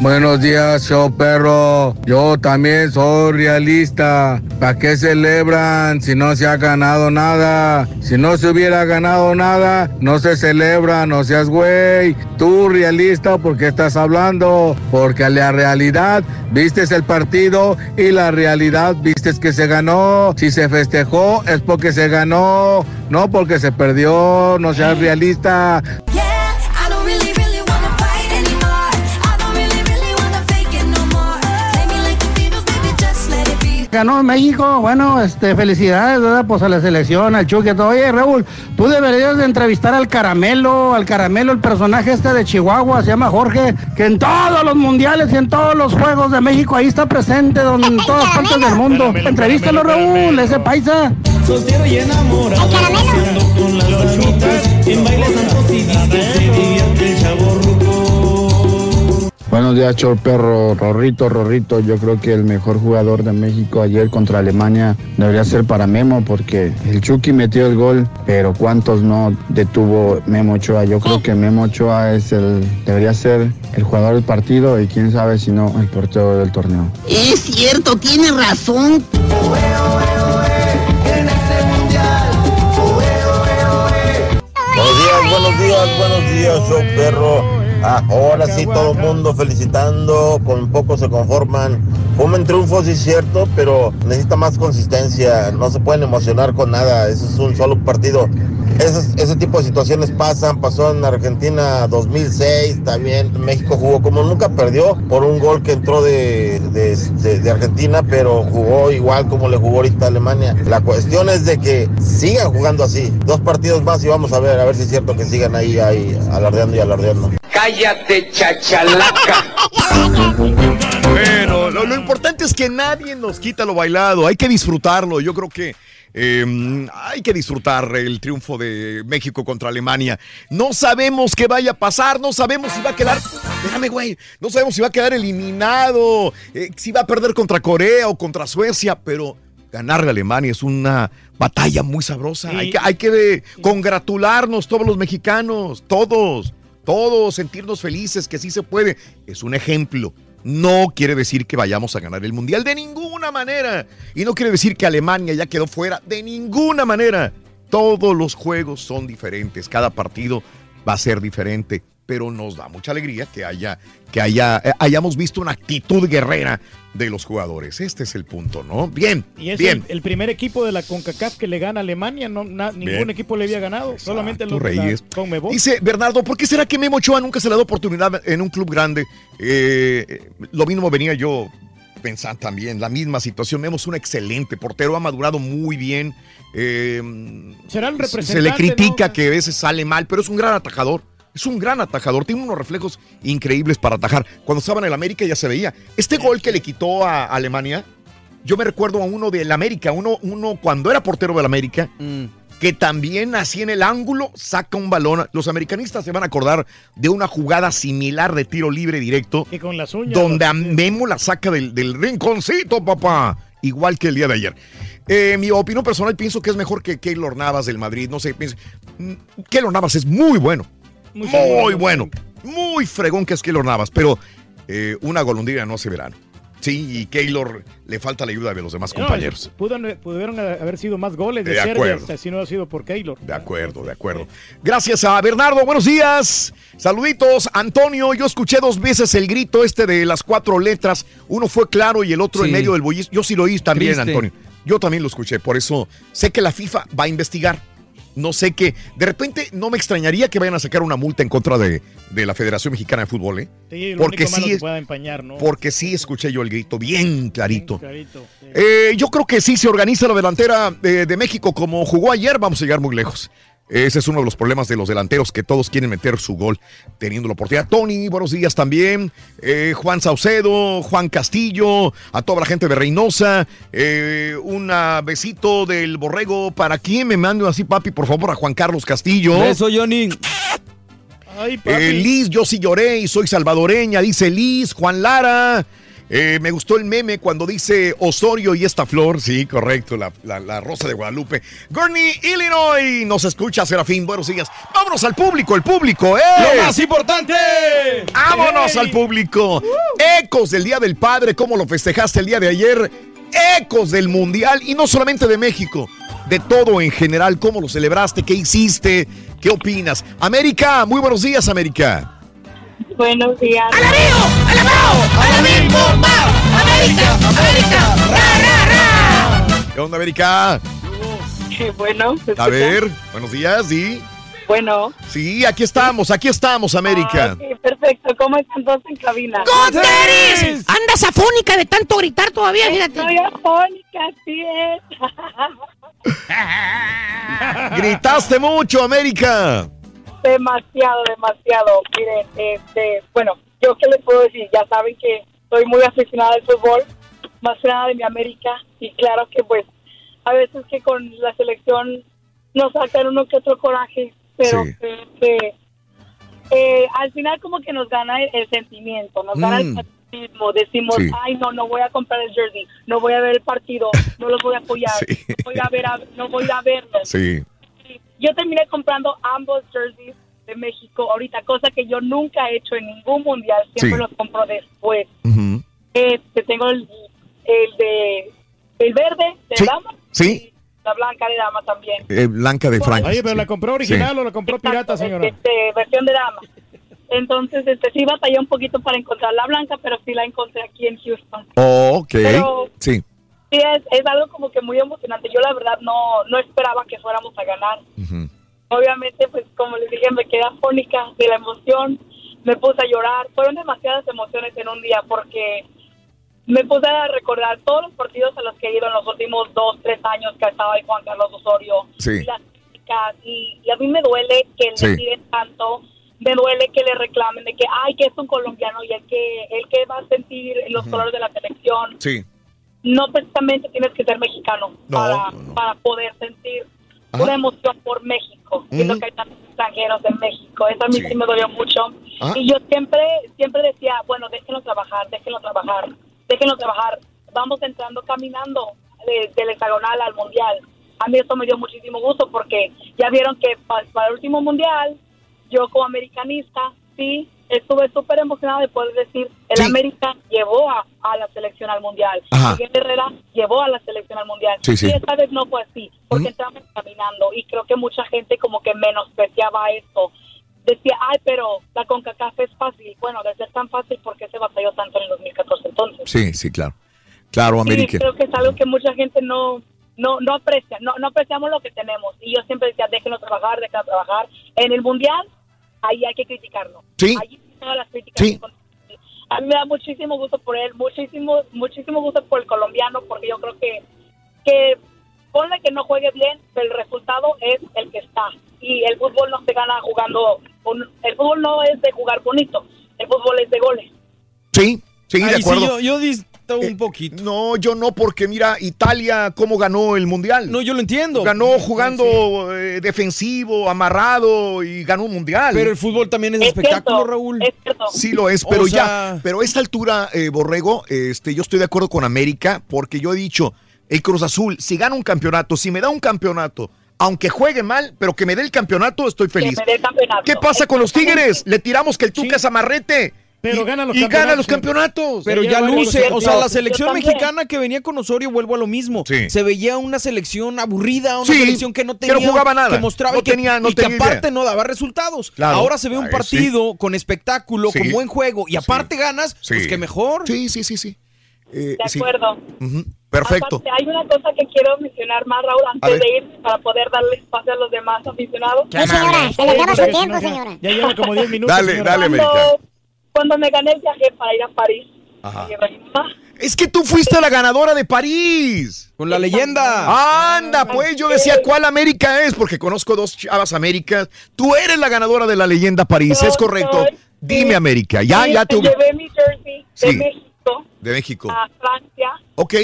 Buenos días, show perro. Yo también soy realista. ¿Para qué celebran si no se ha ganado nada? Si no se hubiera ganado nada, no se celebra, no seas güey. Tú realista, ¿por qué estás hablando? Porque la realidad vistes el partido y la realidad vistes que se ganó. Si se festejó es porque se ganó, no porque se perdió. No seas realista. Ganó México, bueno, este, felicidades, ¿verdad? Pues a la selección, al Chucky, a todo. Oye, Raúl, tú deberías de entrevistar al Caramelo, al Caramelo, el personaje este de Chihuahua, se llama Jorge, que en todos los mundiales y en todos los juegos de México ahí está presente, donde, en todas partes del mundo. Entrevístalo, Raúl, ese paisa. Soltero y enamorado, con las en bailes santos y discos se divierte el chavo Buenos días, Chor Perro. Rorrito, Rorrito. Yo creo que el mejor jugador de México ayer contra Alemania debería ser para Memo porque el Chucky metió el gol, pero ¿cuántos no detuvo Memo Ochoa? Yo creo que Memo Ochoa es el, debería ser el jugador del partido y quién sabe si no el portero del torneo. Es cierto, tiene razón. Buenos días, buenos días, buenos días, show perro. Ah, ahora sí, todo el mundo felicitando, con poco se conforman. Fumen triunfos, sí es cierto, pero necesita más consistencia. No se pueden emocionar con nada, eso es un solo partido. Ese, ese tipo de situaciones pasan, pasó en Argentina 2006, también México jugó como nunca perdió por un gol que entró de, de- de- de Argentina, pero jugó igual como le jugó ahorita Alemania. La cuestión es de que sigan jugando así, dos partidos más y vamos a ver, a ver si es cierto que sigan ahí, ahí alardeando y alardeando. Cállate, chachalaca. Bueno, lo, lo importante es que nadie nos quita lo bailado. Hay que disfrutarlo. Yo creo que eh, hay que disfrutar el triunfo de México contra Alemania. No sabemos qué vaya a pasar. No sabemos si va a quedar. Espérame, güey. No sabemos si va a quedar eliminado. eh, si va a perder contra Corea o contra Suecia. Pero ganarle a Alemania es una batalla muy sabrosa. Sí. Hay que, hay que eh, congratularnos todos los mexicanos. Todos. Todos sentirnos felices que sí se puede. Es un ejemplo. No quiere decir que vayamos a ganar el mundial de ninguna manera. Y no quiere decir que Alemania ya quedó fuera de ninguna manera. Todos los juegos son diferentes. Cada partido va a ser diferente. Pero nos da mucha alegría que haya, que haya, eh, hayamos visto una actitud guerrera de los jugadores. Este es el punto, ¿no? Bien, Y es bien. el, el primer equipo de la CONCACAF que le gana a Alemania. No, na- ningún Bien. equipo le había ganado. Solamente los la Reyes. Dice Bernardo, ¿por qué será que Memo Ochoa nunca se le da oportunidad en un club grande? Eh, lo mismo venía yo pensando también, la misma situación. Memo es un excelente portero, ha madurado muy bien. Eh, Será el se representante. le critica ¿no? que a veces sale mal, pero es un gran atajador. Es un gran atajador, tiene unos reflejos increíbles para atajar. Cuando estaba en el América ya se veía. Este gol que le quitó a Alemania, yo me recuerdo a uno del América, uno, uno cuando era portero del América, que también así en el ángulo saca un balón. Los americanistas se van a acordar de una jugada similar de tiro libre directo, Y con las uñas. donde a Memo la saca del, del rinconcito, papá. Igual que el día de ayer. Eh, mi opinión personal, pienso que es mejor que Keylor Navas del Madrid. No sé, pienso. mm, Keylor Navas es muy bueno. Muy Muy, bueno. Muy fregón que es Keylor Navas, pero eh, una golondrina no hace verano. Sí, y Keylor le falta la ayuda de los demás No, compañeros. pudieron, pudieron haber sido más goles de, De Serbia acuerdo. si no ha sido por Keylor. De acuerdo, de acuerdo. Gracias a Bernardo, buenos días. Saluditos, Antonio. Yo escuché dos veces el grito este de las cuatro letras. Uno fue claro y el otro en medio del bullicio. Yo sí lo oí también, Triste. Antonio. Yo también lo escuché, por eso sé que la FIFA va a investigar. No sé qué. De repente no me extrañaría que vayan a sacar una multa en contra de, de la Federación Mexicana de Fútbol, ¿eh? Sí, lo porque único malo sí, que es- pueda empañar, ¿no? porque sí escuché yo el grito bien clarito. Clarito, sí. Eh, yo creo que sí se organiza la delantera de, de México como jugó ayer, vamos a llegar muy lejos. Ese es uno de los problemas de los delanteros que todos quieren meter su gol teniendo la oportunidad. Tony, buenos días también. Eh, Juan Saucedo, Juan Castillo, a toda la gente de Reynosa. Eh, un besito del borrego. ¿Para quién me mando así, papi? Por favor, a Juan Carlos Castillo. Beso, Johnny. Ay, Eh, Liz, yo sí lloré y soy salvadoreña, dice Liz, Juan Lara. Eh, me gustó el meme cuando dice Osorio y esta flor. Sí, correcto, la, la- la rosa de Guadalupe. Gurney, Illinois, nos escucha Serafín. Buenos días. Vámonos al público, el público, ¿eh? ¡Lo más importante! ¡Vámonos al público! Ecos del Día del Padre, cómo lo festejaste el día de ayer. Ecos del Mundial y no solamente de México, de todo en general. ¿Cómo lo celebraste? ¿Qué hiciste? ¿Qué opinas? América, muy buenos días, América. Buenos días. ¡Alabío! ¡Alabao! ¡Alabín bomba! ¡América! ¡América! ¡Ra, ra, ra! ¿Qué onda, América? Bueno, ¿se A ver, buenos días, ¿sí? Bueno. Sí, aquí estamos, aquí estamos, América. Ah, ok, perfecto. ¿Cómo están todos en cabina? ¡Goteris! Andas afónica de tanto gritar todavía, fíjate. Estoy afónica, así es. Gritaste mucho, América. Demasiado, demasiado. Miren, este, bueno, yo qué les puedo decir, ya saben que soy muy aficionada al fútbol, más que nada de mi América, y claro que pues a veces que con la selección nos sacan uno que otro coraje, pero Sí. que, que, eh, al final como que nos gana el, el sentimiento, nos gana el Mm. patriotismo, decimos, Sí. ay no, no voy a comprar el jersey, no voy a ver el partido, no los voy a apoyar, Sí. no voy a ver, a- no voy a verlos. Sí. Yo terminé comprando ambos jerseys de México ahorita, cosa que yo nunca he hecho en ningún mundial, siempre Sí. los compro después. Ujú. Este, tengo el, el de el verde de Sí. dama, Sí, la blanca de dama también. eh, Blanca de Frank. Oye, pero. ¿la compró original Sí. o la compró pirata, señora? Este, versión de dama. Entonces, este, sí batallé un poquito para encontrar la blanca, pero sí la encontré aquí en Houston. Oh, ok. Pero- Sí. Sí, es, es algo como que muy emocionante. Yo la verdad no, no esperaba que fuéramos a ganar. Obviamente, pues como les dije, me quedé afónica de la emoción, me puse a llorar. Fueron demasiadas emociones en un día porque me puse a recordar todos los partidos a los que he ido en los últimos dos, tres años que estaba ahí Juan Carlos Osorio. Sí. Y las y, y a mí me duele que Sí. le tiren tanto, me duele que le reclamen de que, ay, que es un colombiano y el que, el que va a sentir los Ujú. colores de la selección. Sí. No precisamente tienes que ser mexicano No, para, no, no. para poder sentir Ajá. una emoción por México. Siento que hay tantos extranjeros en México. Eso a mí Sí. sí, me dolió mucho. Ajá. Y yo siempre siempre decía, bueno, déjenlo trabajar, déjenlo trabajar, déjenlo trabajar. Vamos entrando caminando de- del hexagonal al mundial. A mí eso me dio muchísimo gusto porque ya vieron que pa- para el último mundial, yo como americanista, sí, estuve súper emocionada de poder decir, el Sí. América llevó a, a la selección al mundial. Ajá. Miguel Herrera llevó a la selección al mundial. Sí, sí. Y esta vez no fue así, porque estábamos caminando y creo que mucha gente como que menospreciaba esto. Decía, ay, pero la CONCACAF es fácil. Bueno, de ser tan fácil, ¿por qué se batalló tanto en el 2014 entonces? Sí, sí, claro. Claro, América. Creo que es algo que mucha gente no no no aprecia, no, no apreciamos lo que tenemos. Y yo siempre decía, déjenlo trabajar, déjenlo trabajar. En el Mundial, ahí hay que criticarlo. Sí. Ahí todas las críticas. Sí. A mí me da muchísimo gusto por él, muchísimo muchísimo gusto por el colombiano, porque yo creo que, que ponle que no juegue bien, pero el resultado es el que está. y el fútbol no se gana jugando, con- el fútbol no es de jugar bonito, el fútbol es de goles. Sí, sí, de Ahí sí, acuerdo. yo, yo Eh, un poquito. No, yo no, porque mira, Italia, ¿cómo ganó el Mundial? No, yo lo entiendo. Ganó jugando eh, defensivo, amarrado y ganó un Mundial. Pero el fútbol también es, espectáculo, Raúl. Sí lo es, pero O ya, pero a esta altura, eh, Borrego, este, yo estoy de acuerdo con América, porque yo he dicho, el Cruz Azul, si gana un campeonato, si me da un campeonato, aunque juegue mal, pero que me dé el campeonato, estoy feliz. me dé el campeonato. ¿Qué pasa con los Tigres? Le tiramos que el Tuca es amarrete. Pero y, gana los y gana campeonatos. los campeonatos. Pero ya luce, o sea, la selección mexicana que venía con Osorio, vuelvo a lo mismo. Sí. Se veía una selección aburrida, una Sí, selección que no que no tenía, jugaba nada, que mostraba no que, tenía- no y que tenía aparte idea. no daba resultados. Claro. Ahora se ve un Ay, partido con espectáculo, Sí. con buen juego y aparte ganas, Sí. pues que mejor. Sí, sí, sí, sí. Eh, De sí. acuerdo. Perfecto. Aparte, hay una cosa que quiero mencionar más, Raúl, antes de ir, para poder darle espacio a los demás aficionados. Sí, señora, se le acaba su tiempo, señora. Ya lleva como 10 minutos. Dale, señora. dale, América. Cuando me gané el viaje para ir a París, Ajá. Es que tú fuiste la ganadora de París. Con la leyenda. Anda, pues yo decía cuál América es, porque conozco dos chavas Américas. Tú eres la ganadora de la leyenda París, Yo es correcto. soy- Dime, sí. América, ya, Sí, ya ubi- llevé mi jersey de Sí. México De México. a Francia, Ok,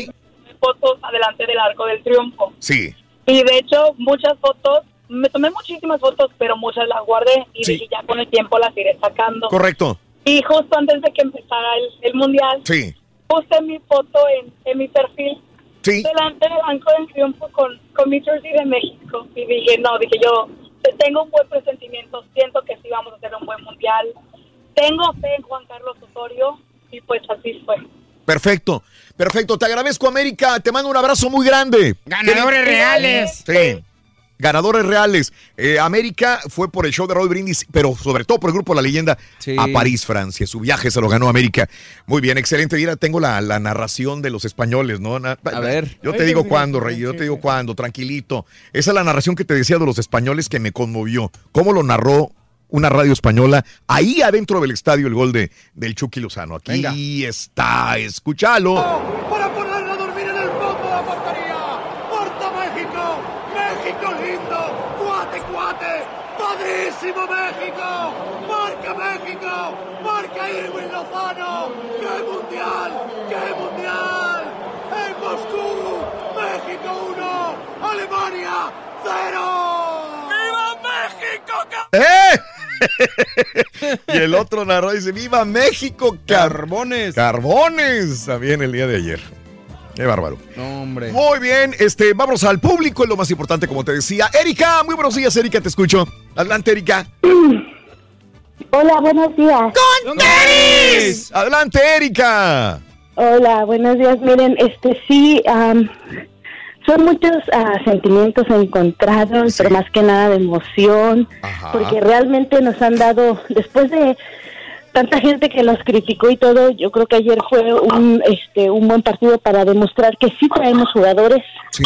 fotos adelante del Arco del Triunfo. sí. Y de hecho, muchas fotos, me tomé muchísimas fotos, pero muchas las guardé y Sí. dije, ya con el tiempo las iré sacando. Correcto. Y justo antes de que empezara el, el mundial, Sí. puse mi foto en, en mi perfil Sí. delante del Banco del Triunfo con, con mi jersey de México. Y dije, no, dije yo, tengo un buen presentimiento, siento que sí vamos a hacer un buen mundial. Tengo fe en Juan Carlos Osorio y pues así fue. Perfecto, perfecto. Te agradezco, América. Te mando un abrazo muy grande. Ganadores reales. Sí. Ganadores reales. Eh, América fue por el show de Raúl Brindis, pero sobre todo por el grupo La Leyenda Sí. a París, Francia. Su viaje se lo ganó América. Muy bien, excelente. Mira, tengo la, la narración de los españoles, ¿no? Na- A ver. Yo te Ay, digo cuándo, Rey. Yo te digo cuándo, tranquilito. Esa es la narración que te decía de los españoles que me conmovió. ¿Cómo lo narró una radio española ahí adentro del estadio el gol de, del Chucky Lozano? Aquí Venga. está, escúchalo. para ponerla a dormir en el fondo de la portería. ¡Porta México! ¡México lindo! ¡Cuate, cuate! ¡Padrísimo México! ¡Marca México! ¡Marca Irwin Lozano! ¡Qué mundial! ¡Qué mundial! ¡En Moscú! ¡México 1! ¡Alemania 0! ¡Viva México! ¡Eh! y el otro narró y dice, ¡Viva México! Car- Carbones. Carbones también el día de ayer. Qué bárbaro. No, hombre. Muy bien, este, vamos al público, es lo más importante, como te decía. Erika, muy buenos días, Erika, te escucho. Adelante, Erika. Hola, buenos días. ¡Tenis! Adelante, Erika. Hola, buenos días. Miren, este sí, am, son muchos ah, sentimientos encontrados, pero más que nada de emoción, Ajá. porque realmente nos han dado, después de tanta gente que los criticó y todo, yo creo que ayer fue un, este, un buen partido para demostrar que sí traemos jugadores. Sí.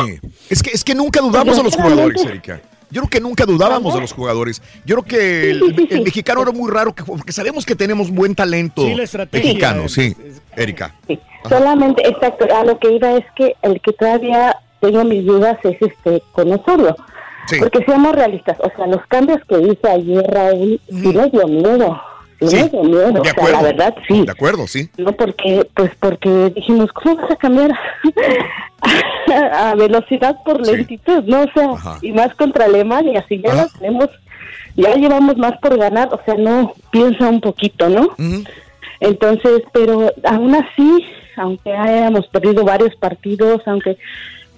Es que, es que nunca dudamos de los jugadores, Erika. Yo creo que nunca dudábamos de los jugadores. Yo creo que el, el mexicano era muy raro, que- porque sabemos que tenemos buen talento Sí, la estrategia mexicano, sí. Erika. Sí, solamente, exacto, a lo que iba es que el que todavía tengo mis dudas es este con Osorio. Sí. Porque seamos realistas, o sea, los cambios que hizo ayer Raúl, sí me dio miedo, sí, Sí, me dio miedo, de o sea, acuerdo. la verdad sí. De acuerdo, sí. No porque, pues porque dijimos, ¿cómo vas a cambiar a velocidad por lentitud? No, o sea, Ajá. y más contra Alemania, si ya Ajá. tenemos, ya llevamos más por ganar, o sea, no, piensa un poquito, ¿no? Entonces, pero aún así, aunque hayamos perdido varios partidos, aunque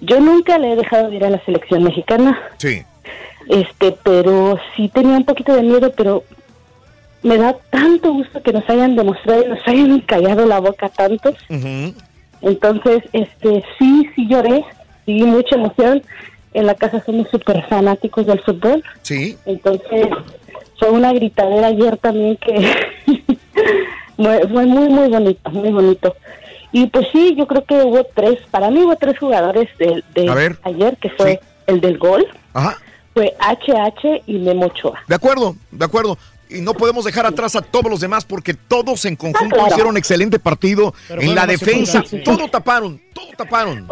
yo nunca le he dejado de ir a la selección mexicana, Sí. este, pero sí tenía un poquito de miedo, pero me da tanto gusto que nos hayan demostrado y nos hayan callado la boca tantos. Ujú. Entonces, este, sí, sí lloré, sí, mucha emoción. En la casa somos súper fanáticos del fútbol. Sí. Entonces, fue una gritadera ayer también que fue muy, muy bonito, muy bonito. Y pues sí, yo creo que hubo tres, para mí hubo tres jugadores de, de ver. ayer, que fue el del gol, Ajá. fue HH y Memo Ochoa. De acuerdo, de acuerdo. Y no podemos dejar atrás a todos los demás porque todos en conjunto claro. hicieron excelente partido Pero en la defensa. Todo taparon, todo taparon.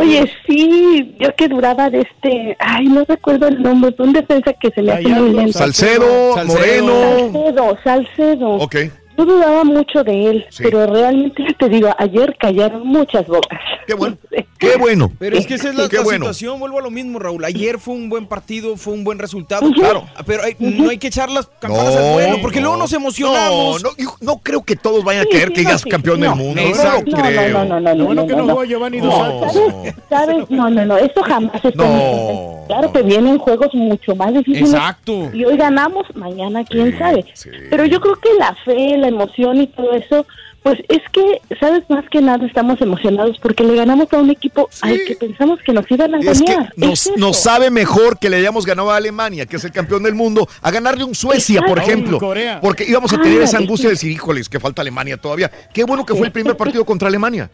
Oye, sí, yo que duraba de este, ay, no recuerdo el nombre, fue un defensa que se le hace muy lento. Salcedo, Moreno. Salcedo, Salcedo. Ok. Yo dudaba mucho de él, pero realmente te digo, ayer callaron muchas bocas. Qué bueno. Qué bueno. Pero es que esa es la, Qué la bueno. situación, vuelvo a lo mismo, Raúl. Ayer fue un buen partido, fue un buen resultado. Ujú. Claro. Pero hay- no hay que echar las campanas al vuelo, porque luego nos emocionamos. No, no, yo no creo que todos vayan a creer que ya es campeón del mundo. Exacto. No, creo. No, no, no, no, bueno que no no. Giovanni No. Dos Santos. ¿Sabes? ¿Sabes? No, no, no, eso jamás mi mente. Claro que vienen juegos mucho más difíciles. Exacto. Y hoy ganamos, mañana quién sabe. Pero yo creo que la fe, la emoción y todo eso, pues es que, ¿sabes? Más que nada estamos emocionados porque le ganamos a un equipo al que pensamos que nos iban a Es que ganar. nos, Es nos sabe mejor que le hayamos ganado a Alemania, que es el campeón del mundo, a ganarle un Suecia, por ejemplo. Corea. Porque íbamos a tener esa angustia de decir, híjoles, que falta Alemania todavía. Qué bueno que fue el primer partido contra Alemania.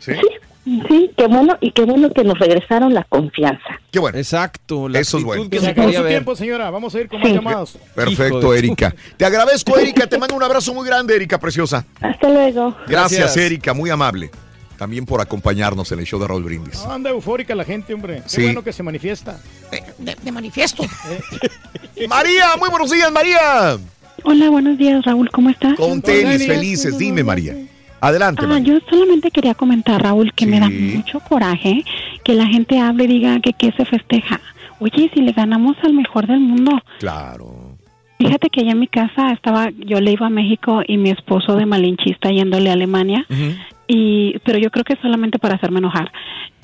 ¿Sí? Sí, qué bueno y qué bueno que nos regresaron la confianza. Qué bueno. Exacto. la Eso es bueno. que Se acabó quería su ver. tiempo, señora. Vamos a ir con más llamadas. Perfecto, Erika. Te agradezco, Erika. Te mando un abrazo muy grande, Erika Preciosa. Hasta luego. Gracias, Gracias. Erika. Muy amable. También por acompañarnos en el show de Raúl Brindis. No, anda eufórica la gente, hombre. Qué Sí. bueno que se manifiesta. De, de manifiesto. María, muy buenos días, María. Hola, buenos días, Raúl, ¿cómo estás? Con tenis, felices. Dime, María. Adelante, Ah, yo solamente quería comentar, Raúl, que me da mucho coraje que la gente hable y diga que qué se festeja. Oye, si le ganamos al mejor del mundo. Claro. Fíjate que allá en mi casa estaba, yo le iba a México y mi esposo de malinchista yéndole a Alemania, y pero yo creo que solamente para hacerme enojar.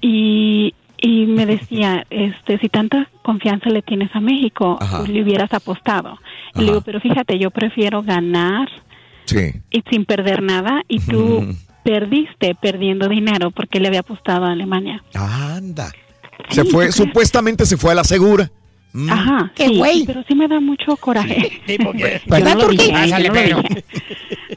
Y, y me decía, este, si tanta confianza le tienes a México, Ajá. le hubieras apostado. Y le digo, pero fíjate, yo prefiero ganar Sí. y sin perder nada y tú perdiste perdiendo dinero porque le había apostado a Alemania. Anda. Se fue, supuestamente se fue a la segura. Mm. Ajá, ¡Qué sí, güey! pero sí me da mucho coraje. Dije.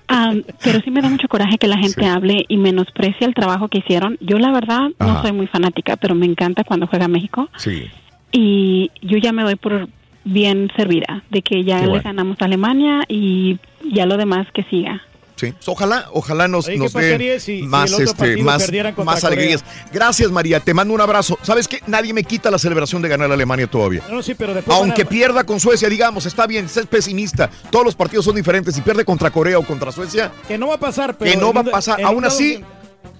Am, pero sí me da mucho coraje que la gente hable y menosprecie el trabajo que hicieron. Yo la verdad no soy muy fanática, pero me encanta cuando juega México Sí. y yo ya me doy por bien servida de que ya le ganamos a Alemania y ya lo demás que siga. Sí. Ojalá, ojalá nos, Oye, ¿qué nos dé si- más, este, más, más alegrías. Gracias, María. Te mando un abrazo. ¿Sabes qué? Nadie me quita la celebración de ganar a Alemania todavía. No, sí, pero después. Aunque a- pierda con Suecia, digamos, está bien, es pesimista. Todos los partidos son diferentes. Si pierde contra Corea o contra Suecia, Que no va a pasar, pero. que no va a pasar. Aún así,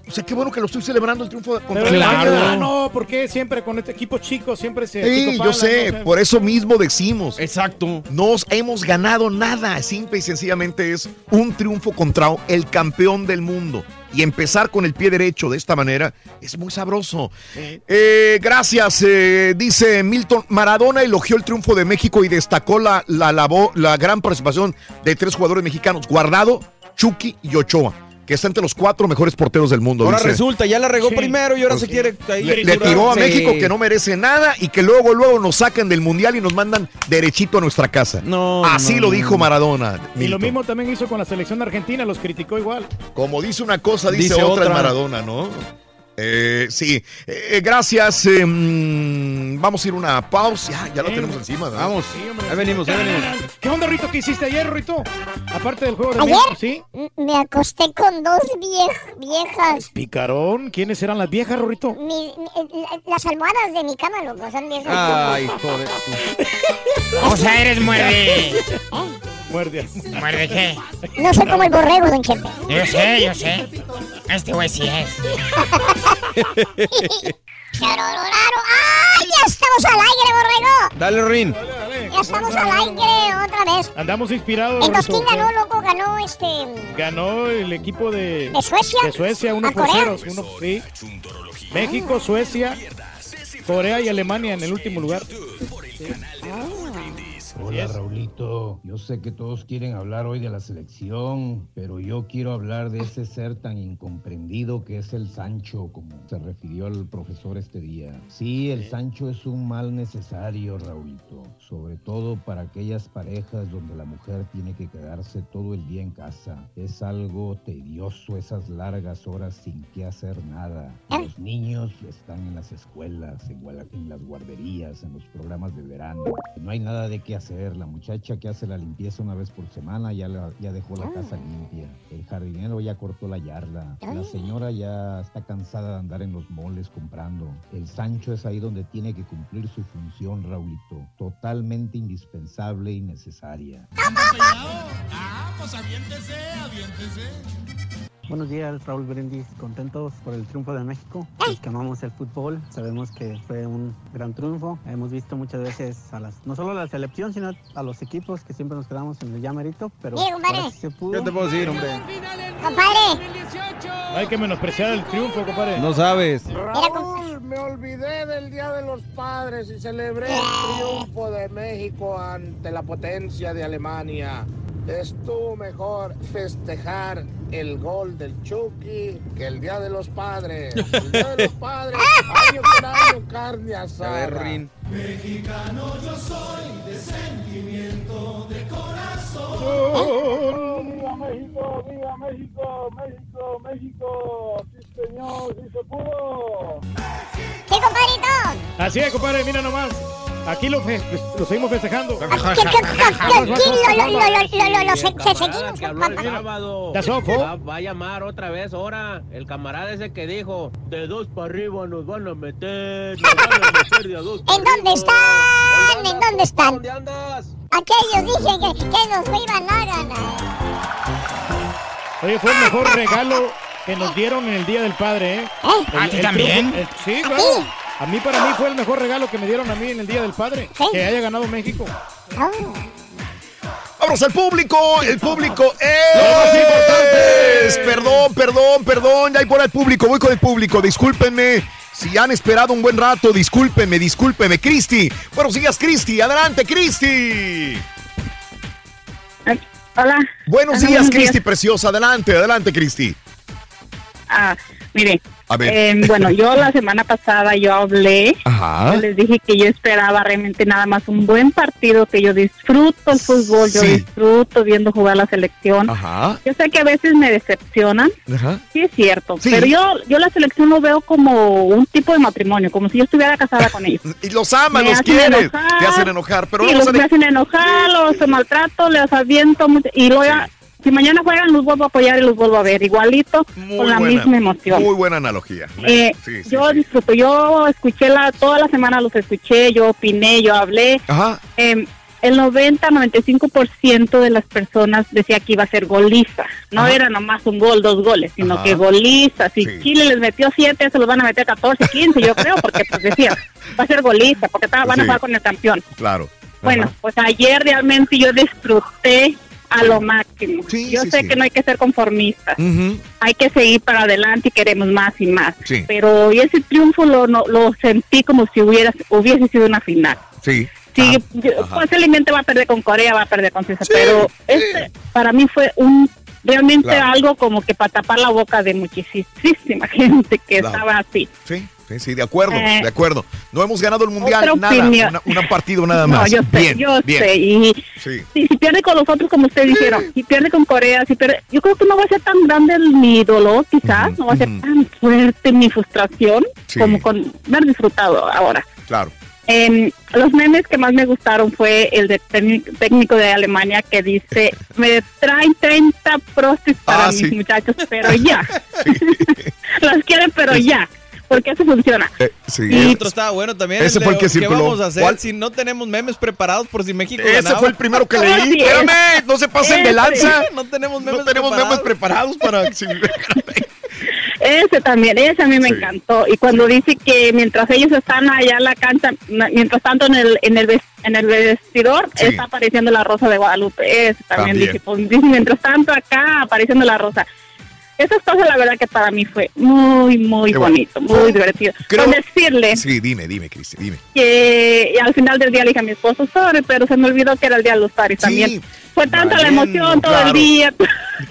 o sea, qué bueno que lo estoy celebrando el triunfo contra Pero Alemania. Ah, no, porque siempre con este equipo chico siempre se. Sí, Chico yo Pala, sé, no por eso mismo decimos. Exacto. Nos hemos ganado nada. Simple y sencillamente es un triunfo contra el campeón del mundo. Y empezar con el pie derecho de esta manera es muy sabroso. Eh, gracias, eh, dice Milton. Maradona elogió el triunfo de México y destacó la, la, labor- la gran participación de tres jugadores mexicanos: Guardado, Chucky y Ochoa, que está entre los cuatro mejores porteros del mundo. Ahora dice. resulta, ya la regó Sí. primero y ahora Pues se quiere ahí Le, le tiró a Sí. México que no merece nada y que luego, luego nos sacan del mundial y nos mandan derechito a nuestra casa. No, Así no, lo no, dijo. Maradona. Y Milton. lo mismo también hizo con la selección de Argentina, los criticó igual. Como dice una cosa, dice, Dice otra, otra. Maradona, ¿no? Eh, sí, Eh, gracias. eh, mm, vamos a ir a una pausa. Ya, ya la Sí, tenemos encima. ¿verdad? Vamos, Sí, hombre. ahí venimos, ahí venimos. ¿Qué onda, Rito? ¿Qué hiciste ayer, Rito? Aparte del juego de ¿Ayer? México, ¿sí? Me acosté con dos viej- viejas. Picarón. ¿Quiénes eran las viejas? Mi- mi- la- las almohadas de mi cama, loco, son viejas. Ay, joder. O sea, eres muerde. Muerde. ¿Muerde qué? No soy como el borrego, don Chepe. Yo sé, yo sé. Este güey sí es. Charororaro. ¡Ay, ya estamos al aire, borrego! Dale, Rin. Ya estamos al aire otra vez. Andamos inspirados. Entonces. ¿quién ganó, loco? Ganó este... Ganó el equipo de, ¿De Suecia? de Suecia, uno ¿A por cero. Uno, sí. México, Suecia, Corea y Alemania en el último lugar. Hola Raulito, yo sé que todos quieren hablar hoy de la selección, pero yo quiero hablar de ese ser tan incomprendido que es el Sancho, como se refirió el profesor este día. Sí, el Sancho es un mal necesario, Raulito, sobre todo para aquellas parejas donde la mujer tiene que quedarse todo el día en casa. Es algo tedioso esas largas horas sin que hacer nada. Y Los niños están en las escuelas, en las guarderías, en los programas de verano. No hay nada de qué hacer la muchacha que hace la limpieza una vez por semana ya, la- ya dejó la casa limpia. El jardinero ya cortó la yarda. La señora ya está cansada de andar en los moles comprando. El Sancho es ahí donde tiene que cumplir su función, Raulito. Totalmente indispensable y necesaria. Ah, pues aviéntese, aviéntese. Buenos días, Raúl Brindis. Contentos por el triunfo de México. Los que amamos el fútbol, sabemos que fue un gran triunfo. Hemos visto muchas veces a las, no solo a la selección, sino a los equipos que siempre nos quedamos en el ya merito, pero Sí, compadre. ahora sí se pudo. ¿Qué te puedo decir, hombre? Compadre. Hay que menospreciar el triunfo, compadre. No sabes. Raúl, me olvidé del Día de los Padres y celebré el triunfo de México ante la potencia de Alemania. Estuvo mejor festejar el gol del Chucky que el Día de los Padres. El Día de los Padres, año con año, carne asada. Mexicano yo soy de sentimiento, de corazón. ¡Viva México! ¡Viva México! ¡México! ¡México! ¡Sí, señor! ¡Sí se pudo! Sí, compadrito. Así es, compadre, mira nomás. Aquí lo, fe- lo seguimos festejando. ¿Qué, qué, qué, qué, qué, lo, lo, lo, lo, lo, lo, se- se seguimos. Va, a llamar otra vez ahora. El camarada ese que dijo, de dos para arriba nos van a meter, nos van a meter de a dos para ¿En dónde están? ¿En dónde están? ¿Dónde andas? Aquellos dicen que, que nos iban a ganar. Oye, fue el mejor regalo que nos dieron en el Día del Padre, ¿eh? El- ¿A ti también? el- sí, claro. A mí, para mí, fue el mejor regalo que me dieron a mí en el Día del Padre. Que haya ganado México. Vamos al público, el público es Perdón, perdón, perdón, ya hay por el público, voy con el público, discúlpenme. Si han esperado un buen rato, discúlpenme, discúlpenme. Cristi, buenos días, Cristi, adelante, Cristi. Hola. Buenos Hola, días, Cristi, preciosa, adelante, adelante, Cristi. Ah, mire. A ver. eh, bueno, yo la semana pasada yo hablé. Ajá. Yo les dije que yo esperaba realmente nada más un buen partido, que yo disfruto el fútbol, yo disfruto viendo jugar la selección. Ajá. Yo sé que a veces me decepcionan, Ajá. sí es cierto, pero yo yo la selección lo veo como un tipo de matrimonio, como si yo estuviera casada con ellos. Y los amas, Me los enojar. te hacen enojar, pero sí, los a me hacen enojar, los maltrato, les aviento mucho, y luego ya, si mañana juegan los vuelvo a apoyar y los vuelvo a ver igualito, con la buena, misma emoción. Muy buena analogía. Eh, Sí, sí, yo sí. disfruto, yo escuché la, toda la semana los escuché, yo opiné, yo hablé. Ajá. Eh, el 90-95% de las personas decía que iba a ser goliza. No era nomás un gol, dos goles, sino Ajá. que goliza. Si Chile les metió 7, se los van a meter 14, 15, yo creo, porque pues decía, va a ser goliza, porque van a jugar con el campeón. Claro. Bueno, pues ayer realmente yo disfruté a lo máximo. yo sí, sé sí. que no hay que ser conformistas Ujú. hay que seguir para adelante y queremos más y más. Sí. Pero ese triunfo lo, no- lo sentí como si hubiera, hubiese sido una final. Sí. Sí, yo- ajá. posiblemente va a perder con Corea, va a perder con Suiza, pero este para mí fue un realmente Claro. algo como que para tapar la boca de muchísima gente que Claro. estaba así. Sí, sí, sí, de acuerdo, Eh, de acuerdo. No hemos ganado el mundial, nada, una- un partido nada No, más. yo sé, bien, yo bien. sé. Y Sí. si, si pierde con los otros, como ustedes dijeron, si pierde con Corea, si pierde, yo creo que no va a ser tan grande el- mi dolor, quizás, no va a ser tan fuerte mi frustración Sí. como con haber disfrutado ahora. Claro. Em, los memes que más me gustaron fue el de técnic- técnico de Alemania que dice, me traen 30 prostis para Ah, mis sí. muchachos, pero ya. Los quieren, pero ya. Porque eso funciona. sí. Y otro estaba bueno también. Ese fue el que ¿Qué vamos a hacer ¿Cuál? si no tenemos memes preparados por si México Ese ganaba? fue el primero que leí. Espérame, no se pasen de lanza. No tenemos memes No tenemos memes preparados para. sí. Ese también, ese a mí me encantó. Y cuando dice que mientras ellos están allá en la cancha, mientras tanto en el en el, en el vestidor Sí. está apareciendo la rosa de Guadalupe. Ese también, También. dice, pues, dice, mientras tanto acá apareciendo la rosa. Esas cosas la verdad que para mí fue muy, muy bueno. bonito, muy divertido. Creo- Con decirle Sí, dime, dime, Cristi, dime. que al final del día le dije a mi esposo, sorry, pero se me olvidó que era el día de los paris también. Fue tanta la emoción todo claro. el día.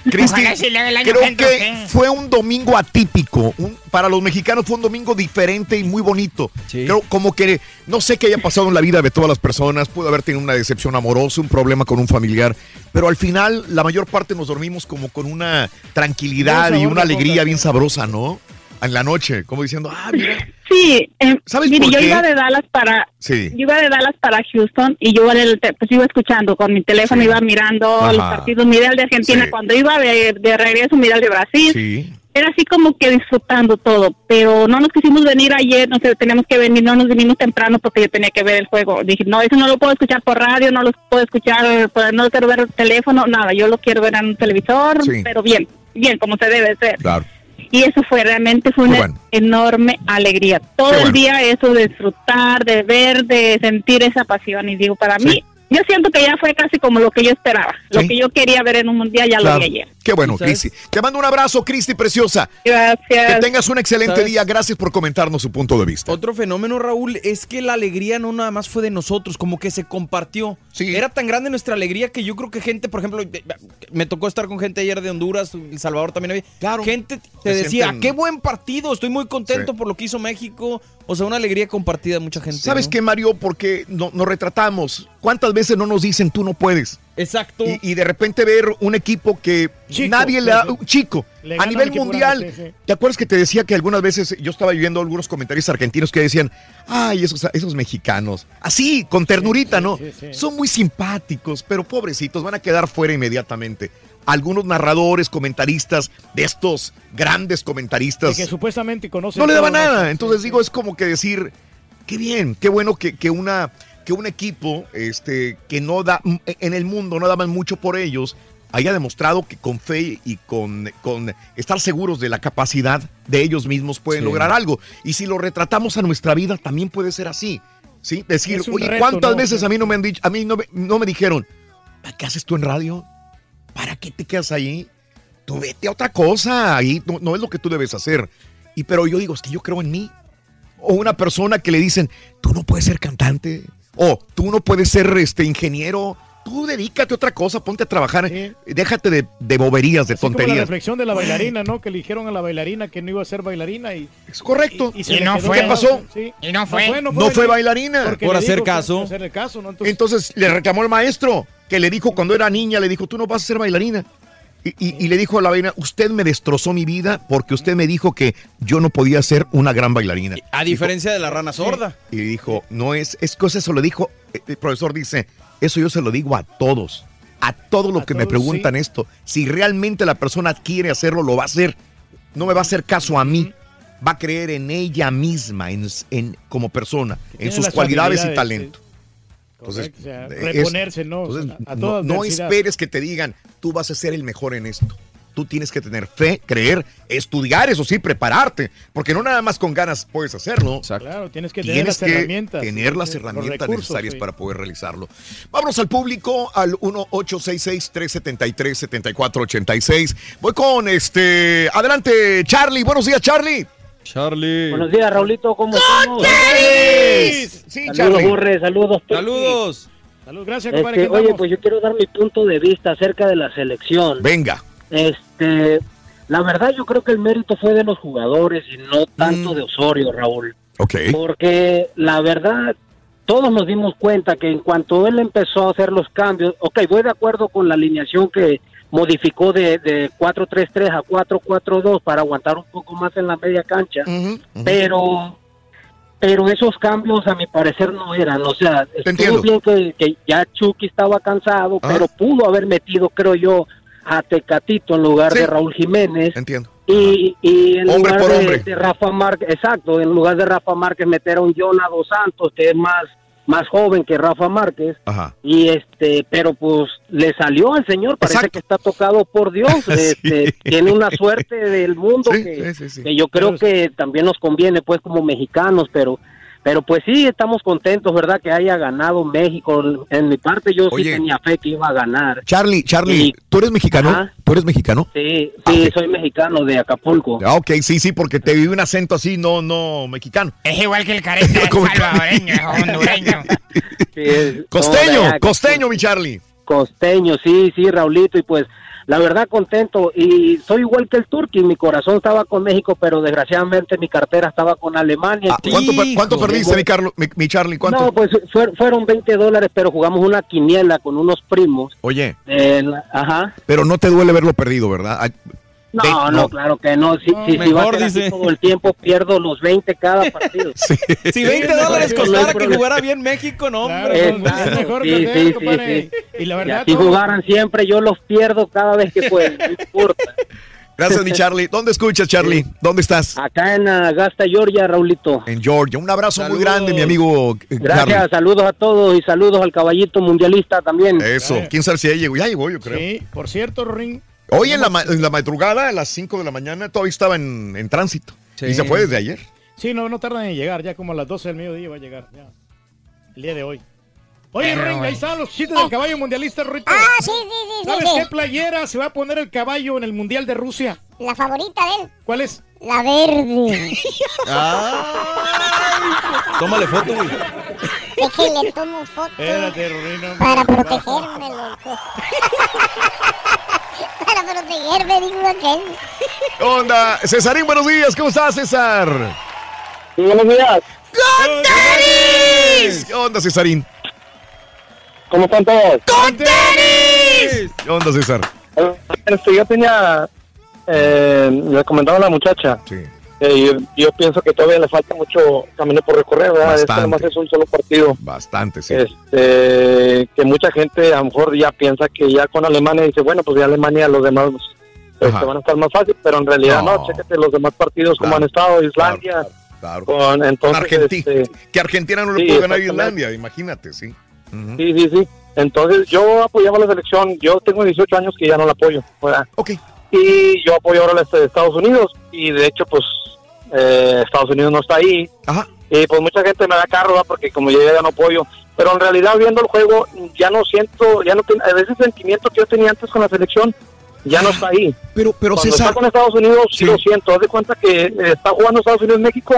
Cristi, sí creo que ¿qué? fue un domingo atípico. un- para los mexicanos fue un domingo diferente y muy bonito. Creo como que no sé qué haya pasado en la vida de todas las personas. Pudo haber tenido una decepción amorosa, un problema con un familiar. Pero al final, la mayor parte nos dormimos como con una tranquilidad y una alegría bien sabrosa, ¿no? En la noche, como diciendo, ah, mira. Sí, eh, ¿Sabes mire, por yo qué? iba de Dallas para Sí. yo iba de Dallas para Houston y yo pues iba escuchando con mi teléfono, iba mirando Ajá. los partidos, miré de Argentina, Sí. cuando iba de, de regreso, miré el de Brasil. Sí. Era así como que disfrutando todo, pero no nos quisimos venir ayer, no sé, teníamos que venir, no nos vinimos temprano porque yo tenía que ver el juego. Dije, no, eso no lo puedo escuchar por radio, no lo puedo escuchar, por- no lo quiero ver el teléfono, nada, yo lo quiero ver en un televisor, pero bien, bien, como se debe ser. Claro. Y eso fue realmente fue una bueno. enorme alegría. Todo el día eso de disfrutar, de ver, de sentir esa pasión. Y digo, para mí, yo siento que ya fue casi como lo que yo esperaba. Lo Sí. que yo quería ver en un mundial ya Claro. lo vi ayer. Qué bueno. Cristi. Te mando un abrazo, Cristi preciosa. Gracias. Que tengas un excelente ¿Sabes? día. Gracias por comentarnos su punto de vista. Otro fenómeno, Raúl, es que la alegría no nada más fue de nosotros, como que se compartió. Era tan grande nuestra alegría que yo creo que gente, por ejemplo, me tocó estar con gente ayer de Honduras, El Salvador también había. Claro. Gente Se te decía, sienten- qué buen partido, estoy muy contento Sí. por lo que hizo México. O sea, una alegría compartida de mucha gente. ¿Sabes ¿no? qué, Mario? Porque no- nos retratamos. ¿Cuántas veces no nos dicen tú no puedes? Exacto. Y, y de repente ver un equipo que nadie le da. sí, sí. un Chico. Le A nivel mundial. grande, sí, sí. ¿Te acuerdas que te decía que algunas veces yo estaba viendo algunos comentarios argentinos que decían, ay, esos, esos mexicanos, así, con ternurita, ¿no? sí, sí. Son muy simpáticos, pero pobrecitos, van a quedar fuera inmediatamente. Algunos narradores, comentaristas de estos grandes comentaristas De que supuestamente conoce. no le daba nada. Entonces digo, es como que decir, qué bien, qué bueno que, que una que un equipo este que no da en el mundo no daban mucho por ellos haya demostrado que con fe y con, con estar seguros de la capacidad de ellos mismos pueden Sí. lograr algo. Y si lo retratamos a nuestra vida, también puede ser así. ¿Sí? Decir, oye, reto, ¿cuántas ¿no? veces a mí no me han dicho, a mí no me, no me dijeron, ¿para qué haces tú en radio? ¿Para qué te quedas ahí? Tú vete a otra cosa, ahí no, no es lo que tú debes hacer. Y pero yo digo, es que yo creo en mí. O una persona que le dicen, tú no puedes ser cantante, o tú no puedes ser este ingeniero, tú dedícate a otra cosa, ponte a trabajar, déjate de, de boberías, de Así como la tonterías. reflexión de la bailarina, ¿no? Que le dijeron a la bailarina que no iba a ser bailarina y... Es correcto. Y, se Y le no fue. ¿Qué pasó? sí. Y no fue. No fue bailarina. Por hacer caso. por hacerle caso, ¿no? Entonces, Entonces le reclamó el maestro, que le dijo cuando era niña, le dijo, tú no vas a ser bailarina. Y, y- y le dijo a la bailarina, usted me destrozó mi vida porque usted me dijo que yo no podía ser una gran bailarina. A diferencia de la rana sorda. Y dijo, no es, es que eso lo dijo, eh, el profesor dice, eso yo se lo digo a todos, a todos los que me preguntan esto. Si realmente la persona quiere hacerlo, lo va a hacer. No me va a hacer caso a mí. Va a creer en ella misma, en, en- como persona, en sus cualidades y talento. Entonces, Correcto, o sea, es- reponerse, ¿no? entonces, A- a no, no esperes que te digan, tú vas a ser el mejor en esto. Tú tienes que tener fe, creer, estudiar, eso sí, prepararte, porque no nada más con ganas puedes hacerlo. Claro, tienes que tener Tienes las que herramientas. tener las los herramientas recursos, necesarias sí. para poder realizarlo. Vámonos al público al 1-866-373-7486. Voy con este. Adelante, Charlie. Buenos días, Charlie. Charlie. Buenos días, Raulito, ¿cómo estamos? Sí, saludos, Charlie. Borre, saludos. Turki. Saludos. Salud, gracias, Este, compadre. ¿qué oye, pues yo quiero dar mi punto de vista acerca de la selección. Venga. Este, la verdad yo creo que el mérito fue de los jugadores y no Mm. tanto de Osorio, Raúl. Porque la verdad todos nos dimos cuenta que en cuanto él empezó a hacer los cambios, ok, voy de acuerdo con la alineación que modificó de, de 4-3-3 a 4-4-2 para aguantar un poco más en la media cancha, pero pero esos cambios a mi parecer no eran, o sea, estuvo bien que, que ya Chucky estaba cansado, Ah. pero pudo haber metido, creo yo, a Tecatito en lugar Sí. de Raúl Jiménez. Entiendo. Y, y en Hombre lugar por de, hombre. de Rafa Márquez, exacto, en lugar de Rafa Márquez meter a un Jonah Dos Santos, que es más, más joven que Rafa Márquez. Ajá. Y este, pero pues le salió al señor, parece que está tocado por Dios, este, tiene una suerte del mundo que, que yo creo que también nos conviene pues como mexicanos, pero pero pues sí estamos contentos, ¿verdad? Que haya ganado México. En mi parte yo Oye. sí tenía fe que iba a ganar. Charlie, Charlie, Y- ¿tú eres mexicano? Ajá. ¿Tú eres mexicano? Sí, sí, soy mexicano de Acapulco. Ah, ok, sí, sí, porque te vi un acento así, no, no, mexicano. Es igual que el careta salvadoreño, es hondureño. Sí, es- Costeño, costeño, mi Charlie. Costeño, sí, sí, Raulito, y pues la verdad contento. Y soy igual que el Turqui, mi corazón estaba con México, pero desgraciadamente mi cartera estaba con Alemania. Ah, ¿Cuánto, perdiste, mi, Carlo- mi, mi Charlie? ¿Cuánto? No, pues fue- fueron 20 dólares, pero jugamos una quiniela con unos primos. Oye, Eh, ajá. pero no te duele verlo perdido, ¿verdad? No, no, claro que no. Si, si, si va a mejor, ser así dice. todo el tiempo, pierdo los 20 cada partido. Si 20 dólares costara que jugara bien México, no, hombre. Exacto, mejor sí, perder, sí, compadre. sí. Y la verdad, todo- jugaran siempre, yo los pierdo cada vez que pueden, no importa. Gracias, mi Charlie. ¿Dónde escuchas, Charlie? ¿Dónde estás? Acá en Augusta, Georgia, Raulito. En Georgia. Un abrazo muy grande, mi amigo eh, Gracias, Charlie. saludos a todos y saludos al caballito mundialista también. Eso. ¿Quién sabe si ya llegó? Ya llegó, yo creo. Sí, por cierto, Ring. Hoy en la, ma- en la madrugada, a las 5 de la mañana, todavía estaba en, en tránsito. Sí. Y se fue desde ayer. Sí, no, no tardan en llegar, ya como a las 12 del mediodía va a llegar. ya. El día de hoy. Oye, Ring, ahí están los chistes del caballo mundialista, Rito. Ah, sí, sí, sí, ¿Sabes sí. qué playera se va a poner el caballo en el Mundial de Rusia? La favorita de él, ¿Cuál es? la verde. Tómale foto, güey. Déjenle tomo foto Espérate, Rino. para protegerme, aquel. ¿Qué onda? Cesarín, buenos días. ¿Cómo estás, César? buenos días. ¡Con tenis! ¿Qué onda, Cesarín? ¿Cómo están todos? ¡Con tenis! ¿Qué onda, César? Este, yo tenía, eh, le comentaba a la muchacha, Sí. Eh, yo, yo pienso que todavía le falta mucho camino por recorrer, ¿verdad? Este Bastante. nomás es un solo partido. Bastante, sí. Este, que mucha gente a lo mejor ya piensa que ya con Alemania dice, bueno, pues ya Alemania los demás este, Ajá. van a estar más fácil, pero en realidad no, No. los demás partidos como han estado, Islandia, Claro. con Con entonces Argentina. este, Que Argentina no le sí, pudo ganar a. Islandia, imagínate, sí. Sí, sí, sí. Entonces yo apoyaba la selección. Yo tengo 18 años que ya no la apoyo. ¿verdad? Ok. Y yo apoyo ahora la este Estados Unidos. Y de hecho, pues eh, Estados Unidos no está ahí. Ajá. Y pues mucha gente me da carro ¿verdad? porque como yo ya no apoyo. Pero en realidad viendo el juego ya no siento, ya no ese sentimiento que yo tenía antes con la selección ya no está ahí. Pero, pero Cuando César. está con Estados Unidos sí, Sí. lo siento. Haz de cuenta que eh, está jugando Estados Unidos México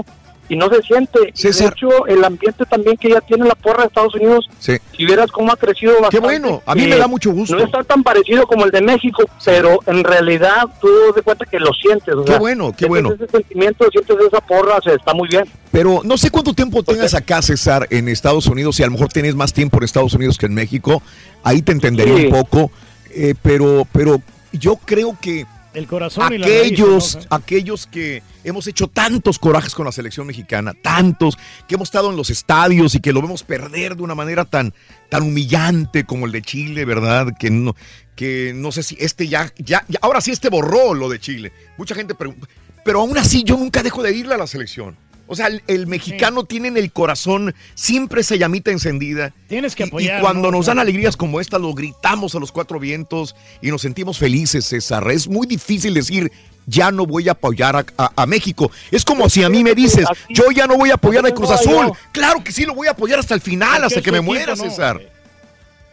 y no se siente. Y César. De hecho, el ambiente también que ya tiene la porra de Estados Unidos Sí. si vieras cómo ha crecido bastante. Qué bueno, a mí eh, me da mucho gusto. No está tan parecido como el de México, pero en realidad tú te das cuenta que lo sientes. o Qué sea, bueno, qué bueno. Ese sentimiento, sientes esa porra, o sea, está muy bien. Pero no sé cuánto tiempo tengas acá, César, en Estados Unidos. Si a lo mejor tienes más tiempo en Estados Unidos que en México, ahí te entendería Sí. un poco. eh, pero, pero yo creo que El corazón y la aquellos, aquellos que hemos hecho tantos corajes con la selección mexicana, tantos que hemos estado en los estadios y que lo vemos perder de una manera tan, tan humillante como el de Chile, ¿verdad? Que no, que no sé si este ya, ya, ya- ahora sí este borró lo de Chile. Mucha gente pregunta, pero aún así yo nunca dejo de irle a la selección. O sea, el, el mexicano tiene en el corazón siempre esa llamita encendida. Tienes que Y- apoyar. Y cuando ¿no? nos dan alegrías como esta, lo gritamos a los cuatro vientos y nos sentimos felices, César. Es muy difícil decir, ya no voy a apoyar a, a- a México. Es como si a mí me dices, yo ya no voy a apoyar a Cruz Azul. Claro que sí, lo voy a apoyar hasta el final, hasta que me muera. César.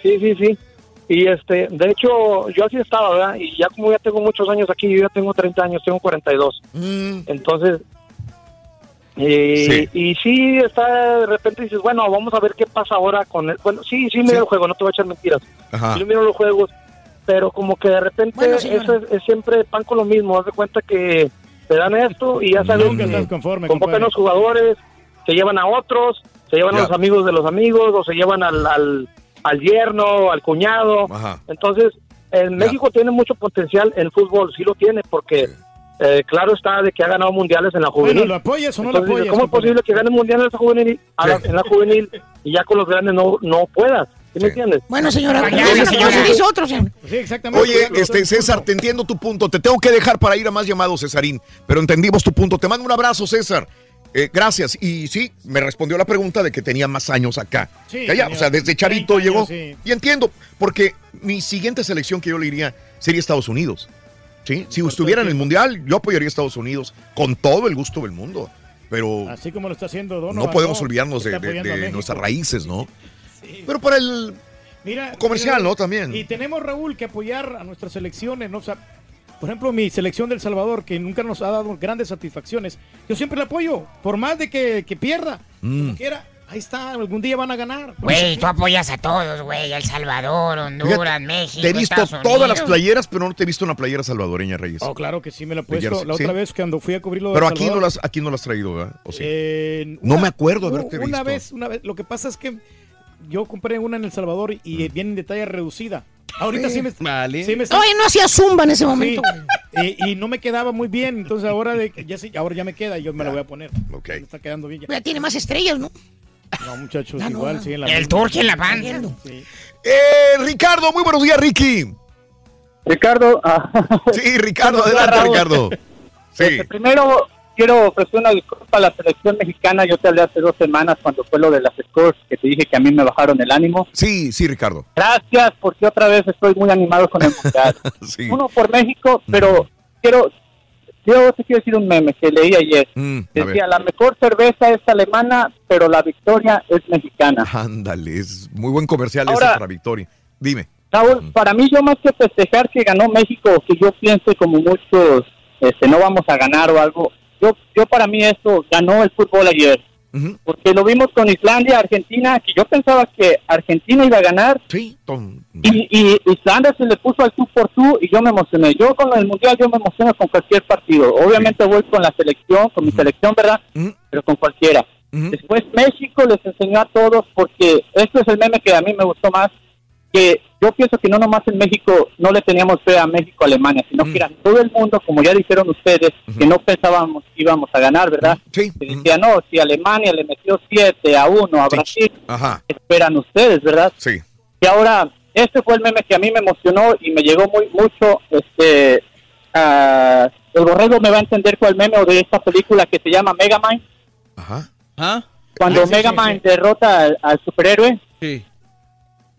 Sí, sí, sí. Y este, de hecho, yo así estaba, ¿verdad? Y ya como ya tengo muchos años aquí, yo ya tengo 30 años, tengo 42. Entonces, eh, y sí, está, de repente dices, bueno, vamos a ver qué pasa ahora con el, bueno, sí, sí miro el juego, no te voy a echar mentiras. Ajá. Yo miro los juegos, pero como que de repente Bueno, eso es, es siempre pan con lo mismo, haz de cuenta que te dan esto y ya sabes Nunca que estás conforme, convocan compadre. los jugadores, se llevan a otros, se llevan a los amigos de los amigos o se llevan al, al, al yerno, al cuñado. Ajá. Entonces, en México tiene mucho potencial el fútbol, sí lo tiene, porque eh, claro está de que ha ganado mundiales en la juvenil. Bueno, ¿lo apoyas o no lo Entonces, apoyas? ¿Cómo es posible que gane mundiales en la juvenil, a la- en la juvenil y ya con los grandes no, no puedas? ¿Sí me entiendes? Bueno, señora, Mañana, señora. Sí, exactamente. Oye, este César, te entiendo tu punto. Te tengo que dejar para ir a más llamados, Cesarín. Pero entendimos tu punto. Te mando un abrazo, César. Eh, gracias. Y sí, me respondió la pregunta de que tenía más años acá. Sí, Que allá, o sea, desde 30 Charito años, llegó. sí. Y entiendo, porque mi siguiente selección que yo le iría sería Estados Unidos. ¿Sí? Si estuviera en el Mundial, yo apoyaría a Estados Unidos con todo el gusto del mundo. Pero Así como lo está haciendo Donovan. no podemos ¿no? olvidarnos de, de- nuestras raíces, ¿no? Pero para el Mira, comercial, ¿no? También. Y tenemos, Raúl, que apoyar a nuestras selecciones, ¿no? O sea, por ejemplo, mi selección del Salvador, que nunca nos ha dado grandes satisfacciones, yo siempre la apoyo, por más de que, que pierda, Mm. como quiera. Ahí está, algún día van a ganar. Güey, tú apoyas a todos, güey. El Salvador, Honduras, Fíjate, México, Te he visto Estados todas las playeras, pero no te he visto una playera salvadoreña, Reyes. Oh, claro que sí, me la he puesto. jersey, La ¿sí? otra vez cuando fui a cubrirlo Pero aquí no las, aquí no las has traído, ¿verdad? ¿O sí? Eh, No una- me acuerdo haberte una visto. vez, una vez. Lo que pasa es que yo compré una en El Salvador y viene en detalle reducida. Ahorita sí me, Vale. sí me Oye, no hacía zumba en ese momento. Sí. Y, y no me quedaba muy bien, entonces ahora de, ya, sí- ahora ya me queda y yo me la voy a poner. Me está quedando bien ya. Ya tiene más estrellas, ¿no? No, muchachos, igual, sí, en la El. Turki en la banda. Sí. Eh, Ricardo, muy buenos días, Ricky. Ricardo. ah, Sí, Ricardo, adelante. Ricardo. Sí. Este, primero, quiero ofrecer una disculpa a la selección mexicana. Yo te hablé hace dos semanas cuando fue lo de las scores, que te dije que a mí me bajaron el ánimo. Sí, sí, Ricardo. Gracias, porque otra vez estoy muy animado con el mundial. Sí. Uno por México, pero quiero, yo te quiero decir un meme que leí ayer. Mm. Decía, la mejor cerveza es alemana, pero la victoria es mexicana. Ándale, es muy buen comercial ese Ahora- para Victoria. Dime. Raúl, para mí yo más que festejar que ganó México, que yo piense como muchos, este, no vamos a ganar o algo, yo, yo para mí eso ganó el fútbol ayer. Porque lo vimos con Islandia, Argentina, que yo pensaba que Argentina iba a ganar. Sí, y, y Islandia se le puso al tú por tú y yo me emocioné. Yo con el Mundial yo me emociono con cualquier partido. Obviamente voy con la selección, con mi selección, ¿verdad? Pero con cualquiera. Después México les enseñó a todos porque este es el meme que a mí me gustó más, que yo pienso que no nomás en México no le teníamos fe a México Alemania, sino que era todo el mundo, como ya dijeron ustedes, que no pensábamos que íbamos a ganar, ¿verdad? Sí. Que decía, no, si Alemania le metió 7 a 1 a Brasil, Ajá. esperan ustedes, ¿verdad? Sí. Y ahora, este fue el meme que a mí me emocionó y me llegó muy mucho, este, ah, el borrego me va a entender cuál meme o de esta película que se llama Megamind, Ajá. ¿Ah? cuando Ah, sí, Megamind sí, derrota al, al superhéroe, Sí.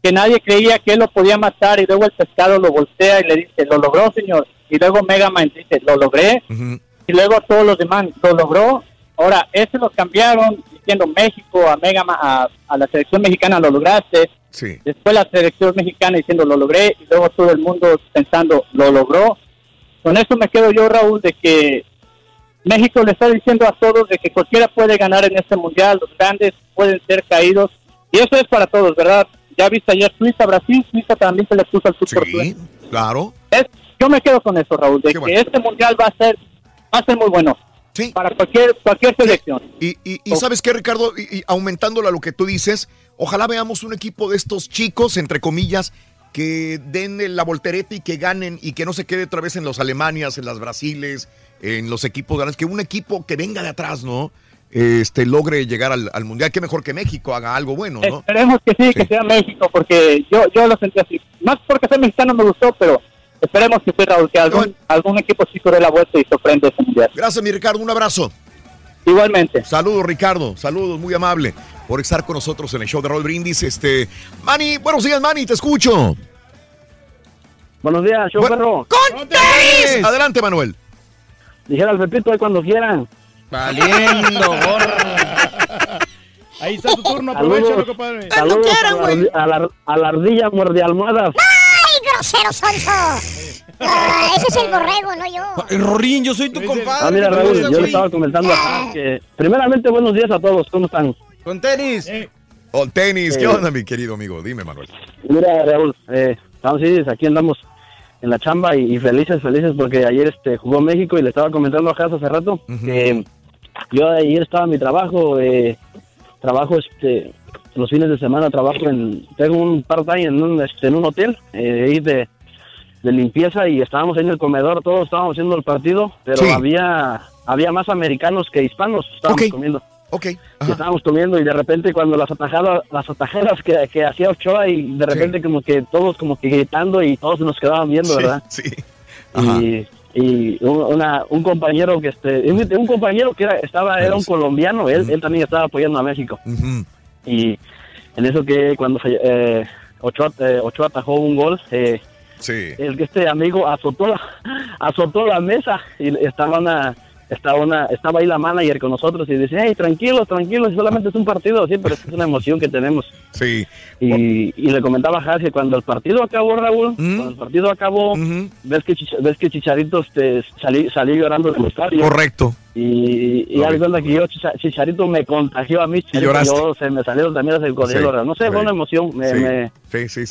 Que nadie creía que él lo podía matar y luego el pescado lo voltea y le dice, lo logró señor, y luego Megamind dice, lo logré, y luego todos los demás, lo logró, ahora ese lo cambiaron diciendo México a Megamind, a, a la selección mexicana lo lograste, Sí. después la selección mexicana diciendo lo logré y luego todo el mundo pensando lo logró. Con eso me quedo yo, Raúl, de que México le está diciendo a todos de que cualquiera puede ganar en este mundial, los grandes pueden ser caídos y eso es para todos, ¿verdad? Ya viste ayer Suiza, Brasil, Suiza también se le puso al super Sí, claro. es, yo me quedo con eso, Raúl, de que este mundial va a ser va a ser muy bueno. Para cualquier cualquier selección. Y, y- y sabes qué, Ricardo, y, y aumentándolo a lo que tú dices, ojalá veamos un equipo de estos chicos, entre comillas, que den la voltereta y que ganen y que no se quede otra vez en los Alemanias, en las Brasiles, en los equipos grandes, que un equipo que venga de atrás, ¿no? Este logre llegar al, al mundial, que mejor que México haga algo bueno, ¿no? Esperemos que sí, que sea México, porque yo yo lo sentí así. Más porque ser mexicano me gustó, pero esperemos que sí, Raúl, que algún, algún equipo sí dé la vuelta y sorprende ese mundial. Gracias, mi Ricardo, un abrazo. Igualmente. Saludos, Ricardo, saludos, muy amable por estar con nosotros en el show de Roll Brindis. Este, Manny, buenos días, Manny, te escucho. Buenos días, show perro. ¡Con tenis! Adelante, Manuel. Dijera al Pepito ahí cuando quieran. Valiendo, Ahí está tu turno, aprovechalo, compadre. Saludos a la, ardi- a, la, a la ardilla muerde almohadas. ¡Ay, grosero, Sonso! Ah, ese es el borrego, no yo. Rorín, yo soy tu compadre. Ah, mira, ¿qué Raúl, yo le estaba comentando acá que, primeramente, buenos días a todos, ¿cómo están? Con tenis. Con tenis, ¿qué Eh. onda, mi querido amigo? Dime, Manuel. Mira, Raúl, eh, estamos sí, aquí andamos en la chamba y, y felices, felices porque ayer este jugó México y le estaba comentando a Jazz hace rato que yo ayer estaba en mi trabajo, eh, trabajo este los fines de semana trabajo en tengo un part-time en un este, en un hotel eh, ahí de, de limpieza y estábamos en el comedor, todos estábamos haciendo el partido, pero Sí. había había más americanos que hispanos, estábamos comiendo. Ok. Y estábamos comiendo y de repente cuando las atajadas, las atajadas que, que hacía Ochoa y de repente como que todos como que gritando y todos nos quedaban viendo, Sí, ¿verdad? Sí. Y, y un, una- un compañero que este, un, un compañero que era, estaba, era un colombiano, él, él también estaba apoyando a México. Y en eso que cuando eh, Ochoa, eh, Ochoa atajó un gol, eh, Sí. el que este amigo azotó la, azotó la mesa y estaba una estaba una estaba ahí la manager con nosotros y dice hey tranquilo tranquilo solamente es un partido sí pero es una emoción que tenemos Sí. y, y le comentaba a Haas que cuando el partido acabó Raúl cuando el partido acabó ves que ves que Chicharito este, salí, salió llorando del estadio Correcto. y, y de cuenta que yo Chicha- Chicharito me contagió a mí lloraste. yo se me salieron también el cocodrilo Sí, no sé sí. fue una emoción me, Sí. me-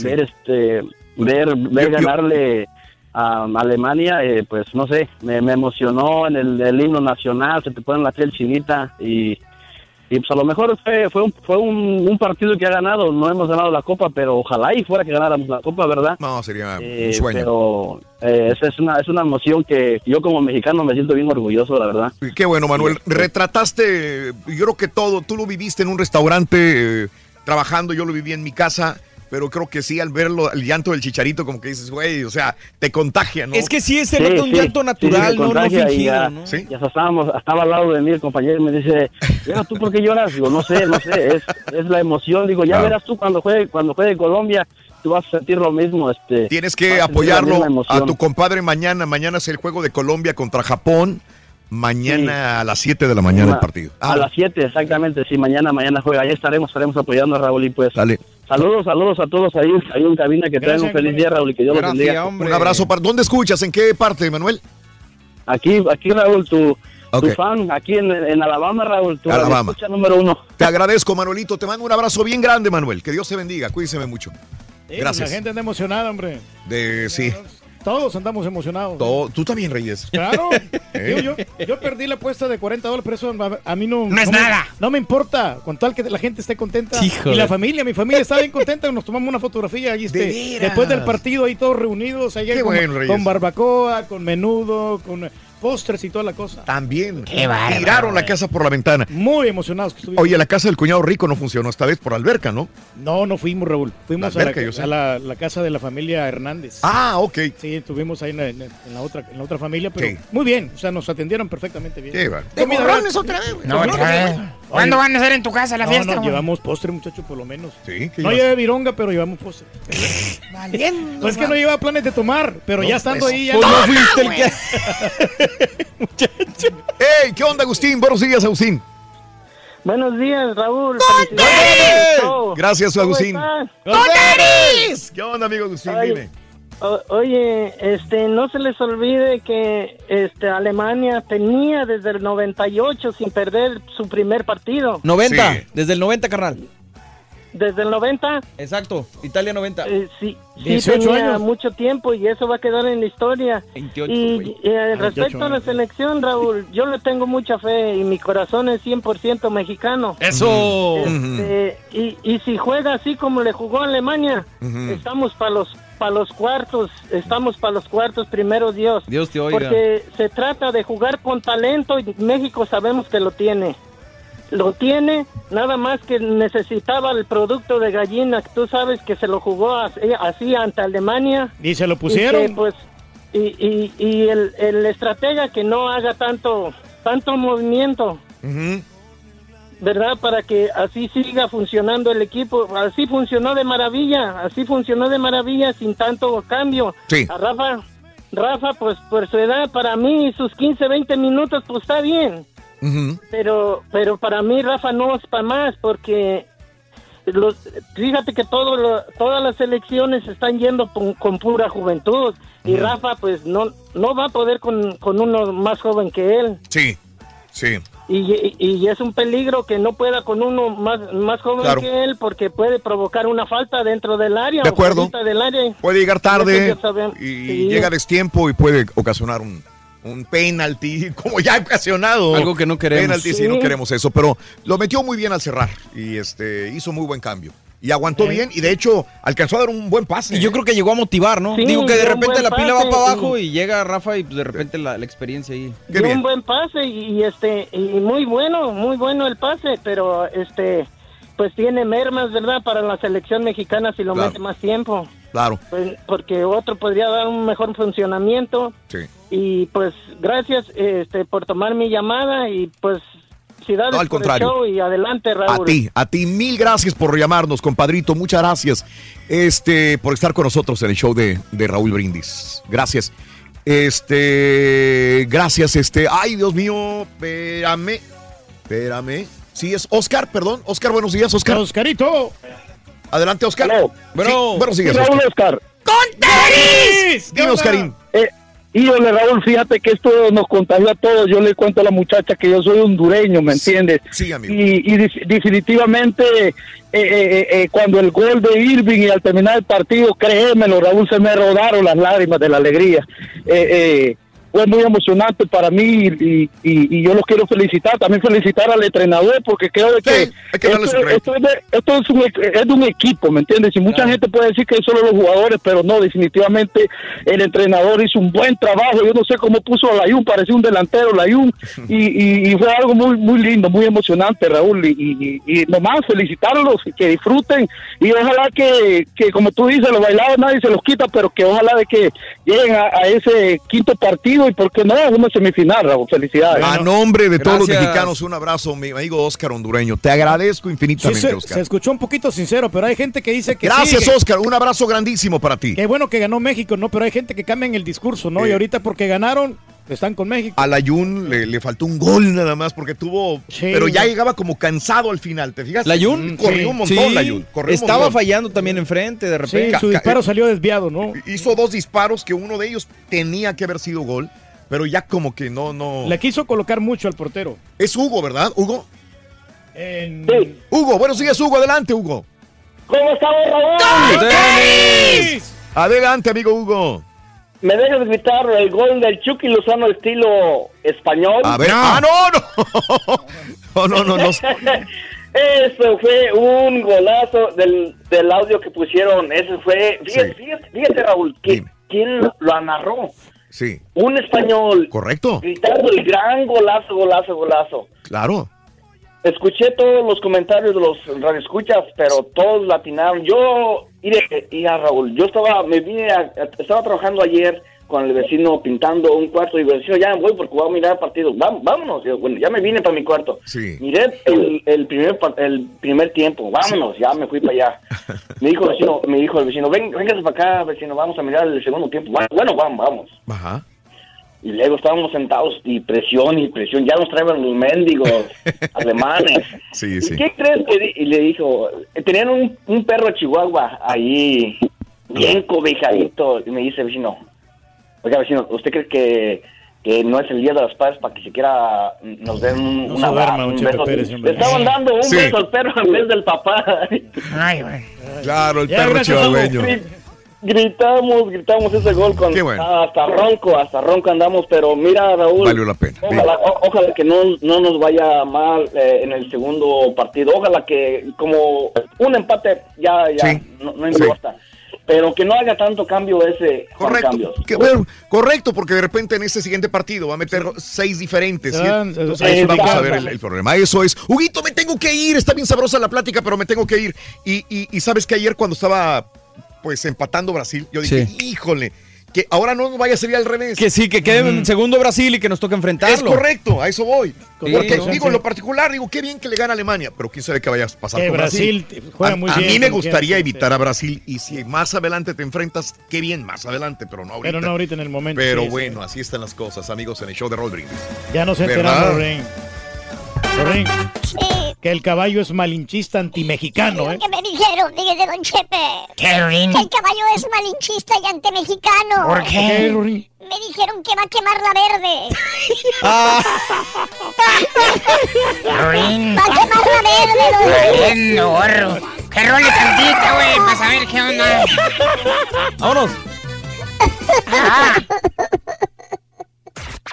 ver este ver ver yo- ganarle a Alemania eh, pues no sé me, me emocionó en el, el himno nacional se te pone la piel chinita y Y pues a lo mejor fue, fue, un, fue un, un partido que ha ganado, no hemos ganado la copa, pero ojalá y fuera que ganáramos la copa, ¿verdad? No, sería Eh, un sueño. Pero eh, esa es una, es una emoción que yo como mexicano me siento bien orgulloso, la verdad. Qué bueno, Manuel. Retrataste, yo creo que todo, tú lo viviste en un restaurante eh, trabajando, yo lo viví en mi casa, pero creo que sí, al verlo, el llanto del chicharito, como que dices, güey, o sea, te contagia, ¿no? Es que sí, Sí, nota un sí, llanto sí, natural, no, no fingido, ya, ¿no? Y hasta estábamos, estaba al lado de mí el compañero y me dice, "Mira, ¿tú por qué lloras? Digo, no sé, no sé, es, es la emoción. Digo, ya Claro. verás tú cuando juegue, cuando juegue Colombia, tú vas a sentir lo mismo. Este, Tienes que apoyarlo a tu compadre mañana. Mañana es el juego de Colombia contra Japón. Mañana a las 7 de la mañana el partido. A las 7, exactamente, sí, mañana, mañana juega. Ahí estaremos, estaremos apoyando a Raúl y pues. Dale. Saludos, saludos a todos ahí, ahí en cabina, que tengan un feliz día, Raúl, y que Dios los bendiga. Un abrazo. Para, ¿Dónde escuchas? ¿En qué parte, Manuel? Aquí, aquí Raúl, tu, Ok. tu fan, aquí en, en Alabama, Raúl, tu Alabama. escucha número uno. Te agradezco, Manuelito. Te mando un abrazo bien grande, Manuel. Que Dios te bendiga. Cuídese mucho. Sí, Gracias. La gente anda emocionada, hombre. De, sí. Todos andamos emocionados. Todo- tú también, Reyes. Claro. ¿Eh? Digo, yo, yo perdí la apuesta de 40 dólares, pero eso a, a mí no... No es nada. no me importa, con tal que la gente esté contenta. Híjole. Y la familia, mi familia está bien contenta, nos tomamos una fotografía ahí, este, después del partido ahí todos reunidos, allá Qué con, bueno, Reyes. con barbacoa, con menudo, con eh, postres y toda la cosa. También. Qué bárbaro, Tiraron la casa por la ventana. Muy emocionados que estuvimos. Oye, la casa del cuñado rico no funcionó esta vez por alberca, ¿no? No, no fuimos, Raúl. Fuimos La alberca, a, yo la, sé. a la- la casa de la familia Hernández. Ah, ok. Sí, estuvimos ahí en la, en la otra, en la otra familia, pero Sí. muy bien. O sea, nos atendieron perfectamente bien. Qué va. ¿De Comida gorrones gratis. otra vez, güey? No, güey. ¿Cuándo Oye, van a hacer en tu casa la no, fiesta, No, güey? llevamos postre, muchacho, por lo menos. Sí, ¿qué No llevé vironga, pero llevamos postre. Valiendo, Pues es que no llevaba planes de tomar, pero No, ya estando pues, ahí ya. pues no ¡Toma, fuiste el güey! ¡Ey! ¿Qué onda, Agustín? Buenos días, Agustín. Buenos días, Raúl. ¡Eh! Gracias, Agustín. ¡Totaris! ¿Qué onda, amigo Agustín? Ay, Dime. O- oye, este, no se les olvide que este, Alemania tenía desde el 98 sin perder su primer partido. 90, Sí. desde el 90, carnal. Desde el 90, Exacto, Italia 90. eh, sí, sí 18 tenía años. mucho tiempo y eso va a quedar en la historia. 28, y eh, respecto 28 a la selección, Raúl, yo le tengo mucha fe y mi corazón es 100% mexicano. Eso. Este, y, y si juega así como le jugó a Alemania, Ujú. estamos para los para los cuartos, estamos para los cuartos primero Dios. Dios te oiga. Porque se trata de jugar con talento y México sabemos que lo tiene. Lo tiene, nada más que necesitaba el producto de gallina, tú sabes que se lo jugó así, así ante Alemania. Y se lo Y pusieron. que, pues, y, y, y el, el estratega que no haga tanto, tanto movimiento. ¿Verdad? Para que así siga funcionando el equipo. Así funcionó de maravilla, así funcionó de maravilla sin tanto cambio. Sí. A Rafa, Rafa, pues por su edad, para mí sus 15, 20 minutos, pues está bien. Pero, pero para mí Rafa no es para más porque los, fíjate que todo lo- todas las elecciones están yendo con, con pura juventud y Rafa pues no, no va a poder con, con uno más joven que él. Sí, sí. Y, y- y es un peligro que no pueda con uno más, más joven Claro. que él porque puede provocar una falta dentro del área. De o acuerdo. fuerita Del área. Puede llegar tarde y Sí. llega a destiempo y puede ocasionar un, un penalti, como ya ha ocasionado. Algo que no queremos. Penalti, sí, Sí. no queremos eso, pero lo metió muy bien al cerrar y este hizo muy buen cambio. Y aguantó bien y de hecho alcanzó a dar un buen pase. Y yo creo que llegó a motivar, ¿no? Sí, Digo que de repente la pila va para abajo y- y llega Rafa y pues, de repente la, la experiencia ahí. Dio un buen pase y, y, este y muy bueno, muy bueno el pase, pero este pues tiene mermas, ¿verdad? Para la selección mexicana si lo Claro. mete más tiempo. Claro. Pues, porque otro podría dar un mejor funcionamiento. Sí. Y pues gracias este por tomar mi llamada y pues felicidades No, al por contrario. el show y adelante Raúl. A ti, a ti, mil gracias por llamarnos, compadrito. Muchas gracias este, por estar con nosotros en el show de, de Raúl Brindis. Gracias. Este, gracias, este. Ay, Dios mío, espérame. Espérame. Sí, es Oscar, perdón. Oscar, buenos días, Oscar. Oscarito. Adelante, Oscar. Bueno, Sí, buenos días, Raúl Oscar. Oscar. ¡Conteris! Dime, Oscarín. Eh, híjole, Raúl, fíjate que esto nos contagió a todos. Yo le cuento a la muchacha que yo soy hondureño, ¿me entiendes? Sí, amigo. Y, y def- definitivamente, eh, eh, eh, cuando el gol de Irving y al terminar el partido, créemelo, Raúl, se me rodaron las lágrimas de la alegría. Eh, eh, fue muy emocionante para mí y, y- y yo los quiero felicitar. También felicitar al entrenador porque creo de que, esto, es de, esto es, un, es de un equipo, ¿me entiendes? Y mucha gente puede decir que es solo los jugadores, pero no, definitivamente el entrenador hizo un buen trabajo. Yo no sé cómo puso a Layun, parecía un delantero Layun y, fue algo muy muy lindo, muy emocionante, Raúl. Y, y, y nomás felicitarlos, y que disfruten y ojalá que, que, como tú dices, los bailados nadie se los quita, pero que ojalá de que lleguen a, a ese quinto partido y, ¿por qué no?, una semifinal, Raúl. Felicidades. A nombre de todos los mexicanos, un abrazo, mi amigo Oscar Hondureño. Te agradezco Sí, infinitamente, se, Oscar. se escuchó un poquito sincero, pero hay gente que dice que Gracias, Oscar. Un abrazo grandísimo para ti. Qué bueno que ganó México, ¿no? Pero hay gente que cambia el discurso, ¿no? Y ahorita porque ganaron, están con México. A Layun le, le faltó un gol nada más porque tuvo. pero ya llegaba como cansado al final, ¿te fijas? Layun corrió un montón, Sí, Layun. corrió un Estaba montón. fallando también enfrente de repente. su disparo salió desviado, ¿no? Hizo dos disparos que uno de ellos tenía que haber sido gol, pero ya como que no, no. Le quiso colocar mucho al portero. Es Hugo, ¿verdad? Hugo. En- Hugo, buenos días, Hugo. Adelante, Hugo. ¿Cómo estamos, Raúl? Adelante, amigo Hugo. ¿Me dejas gritar el gol del Chucky Lozano estilo español? A ver. ¡Ah, no, no! No, no, no, no. Eso fue un golazo del, del audio que pusieron. Eso fue. Fíjate, fíjate, fíjate, Raúl, que, ¿quién lo narró? Sí, Un español correcto. gritando el gran golazo, golazo, golazo. Claro. Escuché todos los comentarios de los radioescuchas, pero todos latinaron. Yo, mire, ya Raúl, yo estaba, me vine, a- a- estaba trabajando ayer con el vecino pintando un cuarto y el vecino, ya me voy porque voy a mirar partido. Vam- vámonos, Yo, bueno, ya me vine para mi cuarto. Sí. Miré el, el primer el primer tiempo, vámonos, ya me fui para allá. Me dijo el vecino, me dijo el vecino, ven, véngase para acá, vecino, vamos a mirar el segundo tiempo. Bueno, vamos, vamos. Ajá. Y luego estábamos sentados y presión y presión, ya nos traían los mendigos alemanes. Sí, ¿Y sí. qué crees que y le dijo? eh, Tenían un, un perro chihuahua ahí, bien cobijadito, y me dice vecino, oiga vecino, ¿usted cree que, que no es el día de las padres para que siquiera nos den un, No un se duerma, un beso? Pérez. Le estaban dando un Sí. beso al perro en vez del papá. Ay, güey. Claro, el Ya, perro chihuahueño. Gri- Gritamos, gritamos ese gol con Qué bueno. hasta ronco, hasta ronco andamos, pero mira Raúl, Valió la pena. Ojalá, o- ojalá que no, no nos vaya mal eh, en el segundo partido. Ojalá que como un empate ya, ya Sí. no, no importa. Pero que no haga tanto cambio ese Correcto. Cambios. Que, bueno, correcto, porque de repente en este siguiente partido va a meter seis diferentes. ¿sí? Entonces ahí vamos a ver el problema. Eso es. Huguito, me tengo que ir. Está bien sabrosa la plática, pero me tengo que ir. Y, y- y sabes que ayer cuando estaba pues empatando Brasil, yo dije, híjole, que ahora no vaya a salir al revés. Que sí, que quede en segundo Brasil y que nos toque enfrentarlo. Es correcto, a eso voy. Sí, Porque digo, sí. en lo particular, digo, qué bien que le gana a Alemania, pero quién sabe qué vaya a pasar Que con Brasil. Brasil juega a, muy a bien, mí me gustaría quiera, sí, evitar a Brasil y si más adelante te enfrentas, qué bien, más adelante, pero no ahorita. Pero no ahorita en el momento. Pero sí, sí. bueno, así están las cosas, amigos, en el show de Roll Brindis. Ya nos enteramos, Lorraine, que el caballo es malinchista antimexicano, ¿eh? ¿Qué me dijeron? Fíjese, don Chepe. ¿Qué, Lorín? Que el caballo es malinchista y antemexicano. ¿Por qué? ¿Por qué, Lorín? Me dijeron que va a quemar la verde. Lorín. Va a quemar la verde. Bien, gorro. Que role tantito, güey, para saber qué onda. Vámonos.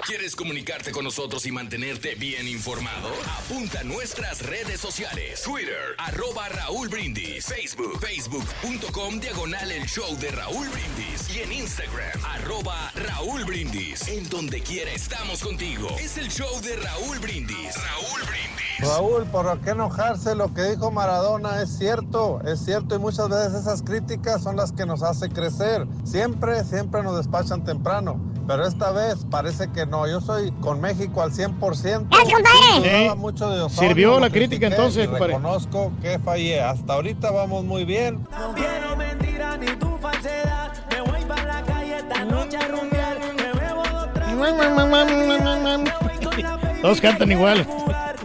¿Quieres comunicarte con nosotros y mantenerte bien informado? Apunta a nuestras redes sociales. Twitter, arroba Raúl Brindis. Facebook, facebook.com, diagonal el show de Raúl Brindis. Y en Instagram, arroba Raúl Brindis. En donde quiera estamos contigo. Es el show de Raúl Brindis. Raúl Brindis. Raúl, ¿por qué enojarse? Lo que dijo Maradona es cierto, es cierto y muchas veces esas críticas son las que nos hace crecer. Siempre, siempre nos despachan temprano, pero esta vez parece que no. Yo soy con México al 100%. ¡Gracias, compadre! Mucho de Osorio, Sirvió la crítica entonces, y compadre. Reconozco que fallé. Hasta ahorita vamos muy bien. No quiero mentira ni tu falsedad. Me voy para la calle esta noche a rumbear. Me bebo dos tragos. Todos cantan igual.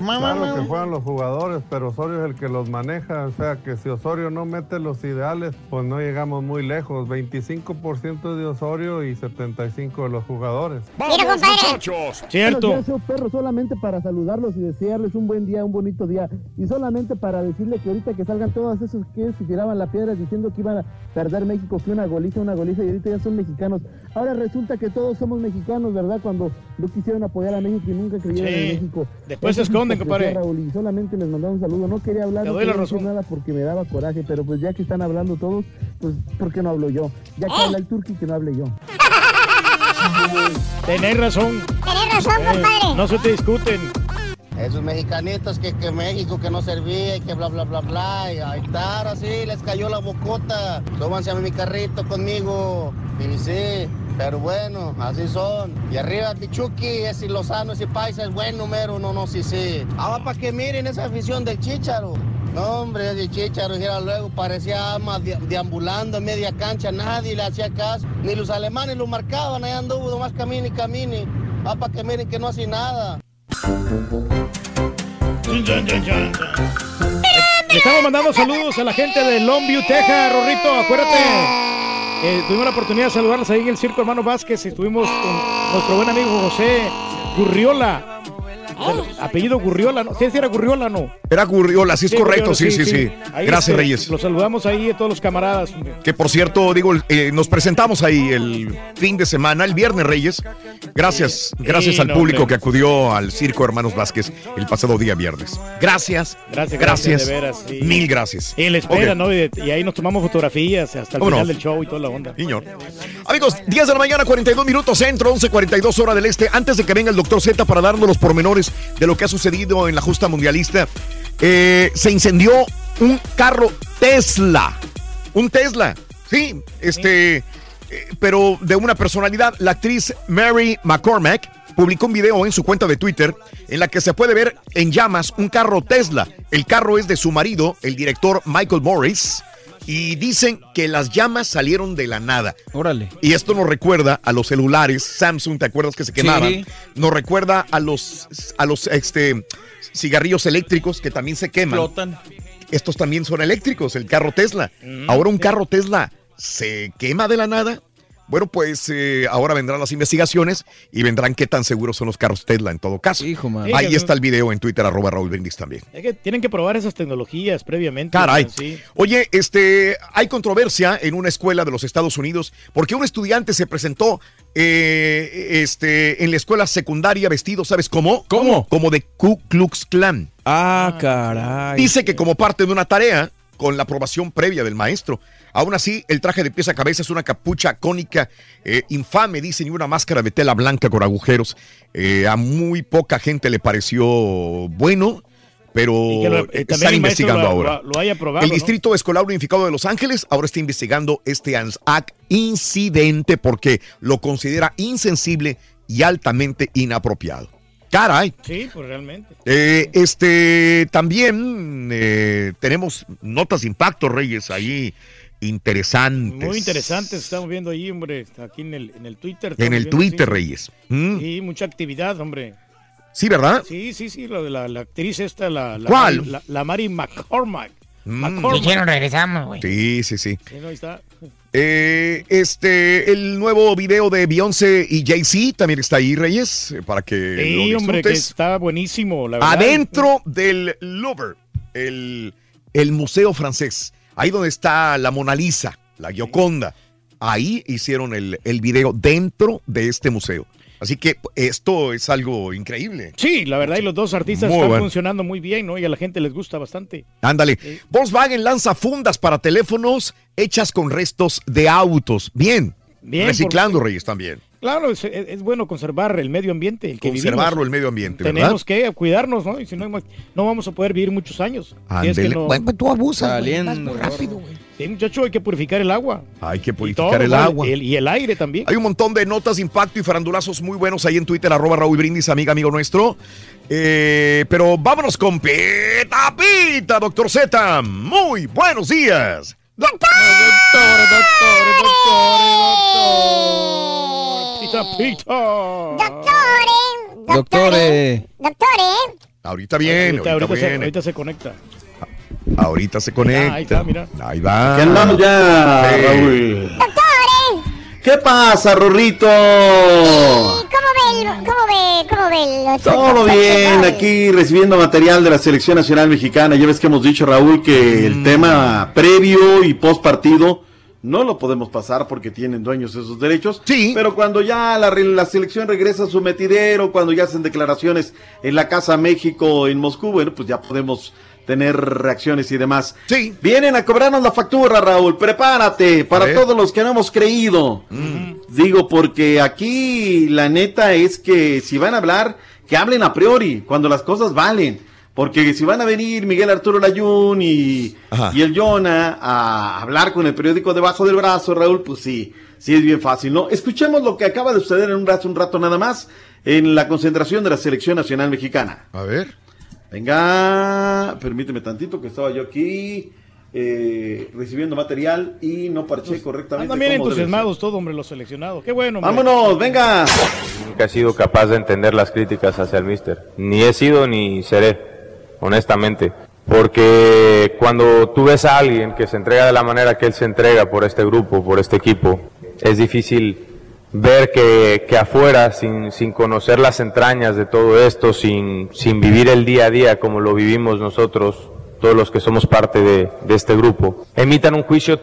Claro que juegan los jugadores, pero Osorio es el que los maneja. O sea que si Osorio no mete los ideales, pues no llegamos muy lejos. 25% de Osorio y 75% de los jugadores. Mira, compadre. Cierto. Buenos días, perro, solamente para saludarlos y desearles un buen día, un bonito día. Y solamente para decirle que ahorita que salgan todos esos que se tiraban la piedra diciendo que iban a perder México, que una goliza, una goliza, y ahorita ya son mexicanos. Ahora resulta que todos somos mexicanos, ¿verdad? Cuando no quisieron apoyar a México y nunca creyeron Sí. en México. Después se Eso es esconden, compadre. Raúl, y solamente les mandaba un saludo. No quería hablar, Te no doy la quería decir razón. nada porque me daba coraje, pero pues ya que están hablando todos, pues ¿por qué no hablo yo? Ya que habla el turqui, que no hable yo. Tenés razón. Tenés razón, Eh, compadre. no se te discuten. Esos mexicanitos que, que México que no servía y que bla bla bla bla. Y ahí está, ahora sí, les cayó la bocota. Súbanse a mi carrito conmigo. Y sí, pero bueno, así son. Y arriba Tichuki, ese Lozano, ese paisa es buen número, no, no, sí, sí. Ahora para que miren esa afición del Chícharo. No, hombre, ese Chícharo, era luego, parecía ama de- deambulando en media cancha, nadie le hacía caso. Ni los alemanes lo marcaban, ahí anduvo nomás camine y camine. Ah, para que miren que no hace nada. Estamos mandando saludos a la gente de Longview, Texas, Rorrito, acuérdate. eh, tuvimos la oportunidad de saludarlos ahí en el Circo Hermano Vázquez. Estuvimos con nuestro buen amigo José Gurriola. Apellido Gurriola, ¿no? Sí, sí era Gurriola, ¿no? Era Gurriola, sí es correcto, Gurriola, sí, sí, sí. Gracias, este, Reyes. Los saludamos ahí a todos los camaradas. Que por cierto, digo, eh, nos presentamos ahí el fin de semana, el viernes Reyes. Gracias, gracias al no, público hombre. que acudió al Circo Hermanos Vázquez el pasado día viernes. Gracias, Gracias, gracias, gracias, de veras, mil gracias. Y en la espera. ¿no? Y, y ahí nos tomamos fotografías hasta el final del show y toda la onda. Señor. Amigos, 10 de la mañana, 42 minutos centro, 11.42 hora del este. Antes de que venga el doctor Z para darnos los pormenores de lo que ha sucedido en la justa mundialista, eh, se incendió un carro Tesla. Un Tesla, sí, este, eh, pero de una personalidad. La actriz Mary McCormack publicó un video en su cuenta de Twitter en la que se puede ver en llamas un carro Tesla. El carro es de su marido, el director Michael Morris. Y dicen que las llamas salieron de la nada. Órale. Y esto nos recuerda a los celulares Samsung, ¿te acuerdas que se quemaban? Sí. Nos recuerda a los, a los este, cigarrillos eléctricos que también se queman. Explotan. Estos también son eléctricos, el carro Tesla. Ahora un carro Tesla se quema de la nada. Bueno, pues eh, ahora vendrán las investigaciones y vendrán qué tan seguros son los carros Tesla en todo caso. man. Ahí Sí, está el video en Twitter, arroba Raúl Brindis también. Es que tienen que probar esas tecnologías previamente. Caray. Sí. Oye, este, hay controversia en una escuela de los Estados Unidos porque un estudiante se presentó eh, este, en la escuela secundaria vestido, ¿sabes cómo? ¿Cómo? Como de Ku Klux Klan. Ah, caray. Dice que como parte de una tarea, con la aprobación previa del maestro. Aún así, el traje de pies a cabeza es una capucha cónica eh, infame, dicen, y una máscara de tela blanca con agujeros. Eh, a muy poca gente le pareció bueno, pero lo- eh, están investigando lo- ahora. lo- haya probado, el ¿no? Distrito Escolar Unificado de Los Ángeles ahora está investigando este ANSAC incidente porque lo considera insensible y altamente inapropiado. Caray. Sí, pues realmente. Eh, este también eh, tenemos notas de impacto, Reyes, ahí interesantes. Muy interesante, estamos viendo ahí, hombre, aquí en el, en el Twitter. En el Twitter. Reyes. Mm. Sí, mucha actividad, hombre. Sí, ¿verdad? Sí, sí, sí, lo de la, la actriz esta, la, la, ¿Cuál? La, la Mary McCormack. Mm. Dijeron regresamos, güey. Sí, sí, sí. Sí, no, ahí está. Eh, este, el nuevo video de Beyoncé y Jay-Z también está ahí, Reyes, eh, para que Sí, lo hombre, que disfrutes. está buenísimo, la verdad. Adentro del Louvre, el, el museo francés, ahí donde está la Mona Lisa, la Gioconda, ahí hicieron el, el video dentro de este museo. Así que esto es algo increíble. Sí, la verdad, y los dos artistas Muy están bueno. funcionando muy bien, ¿no? Y a la gente les gusta bastante. Ándale. Volkswagen lanza fundas para teléfonos hechas con restos de autos. Bien. Bien, Reciclando, Reyes, también. Claro, es, es- es bueno conservar el medio ambiente, el que Conservarlo, vivimos. el medio ambiente, ¿verdad? Tenemos que cuidarnos, ¿no? Y si no, no vamos a poder vivir muchos años. Si es que no- Bueno, pues tú abusas, Saliendo, muy rápido, güey. Sí, muchacho, hay que purificar el agua. Hay que purificar todo, el ¿no? agua. El- y el aire también. Hay un montón de notas de impacto y farandulazos muy buenos ahí en Twitter, arroba Raúl Brindis, amiga, amigo nuestro. Eh, pero vámonos con Pita Pita, doctor Z. Muy buenos días. Doctor, doctor, Doctores, Doctores. doctores, Ahorita viene, Ahorita, ahorita, ahorita se, viene. ahorita se conecta. Ahorita se conecta. ahí está, mira. Ahí va. Aquí andamos ya, Sí. Raúl. ¿Qué pasa, Rorrito? ¿Cómo ve, el- cómo ve, cómo ve el Todo bien, aquí recibiendo material de la Selección Nacional Mexicana. Ya ves que hemos dicho, Raúl, que el tema previo y post partido no lo podemos pasar porque tienen dueños esos derechos. Sí. Pero cuando ya la, re- la selección regresa a su metidero, cuando ya hacen declaraciones en la Casa México en Moscú, bueno, pues ya podemos tener reacciones y demás. Sí. Vienen a cobrarnos la factura, Raúl. Prepárate para todos los que no hemos creído. Digo, porque aquí la neta es que si van a hablar, que hablen a priori, cuando las cosas valen. Porque si van a venir Miguel Arturo Layún y, y el Jonah a hablar con el periódico debajo del brazo, Raúl, pues sí, sí es bien fácil, ¿no? Escuchemos lo que acaba de suceder en un rato, un rato nada más en la concentración de la Selección Nacional Mexicana. A ver. Venga, permíteme tantito que estaba yo aquí eh, recibiendo material y no parché correctamente. Andan bien entusiasmados todos, hombre, los seleccionados. Qué bueno. hombre. Vámonos, venga. Nunca he sido capaz de entender las críticas hacia el mister. Ni he sido ni seré, honestamente. Porque cuando tú ves a alguien que se entrega de la manera que él se entrega por este grupo, por este equipo, es difícil ver que, afuera, sin, sin conocer las entrañas de todo esto, sin, sin vivir el día a día como lo vivimos nosotros, todos los que somos parte de, de este grupo, emitan un juicio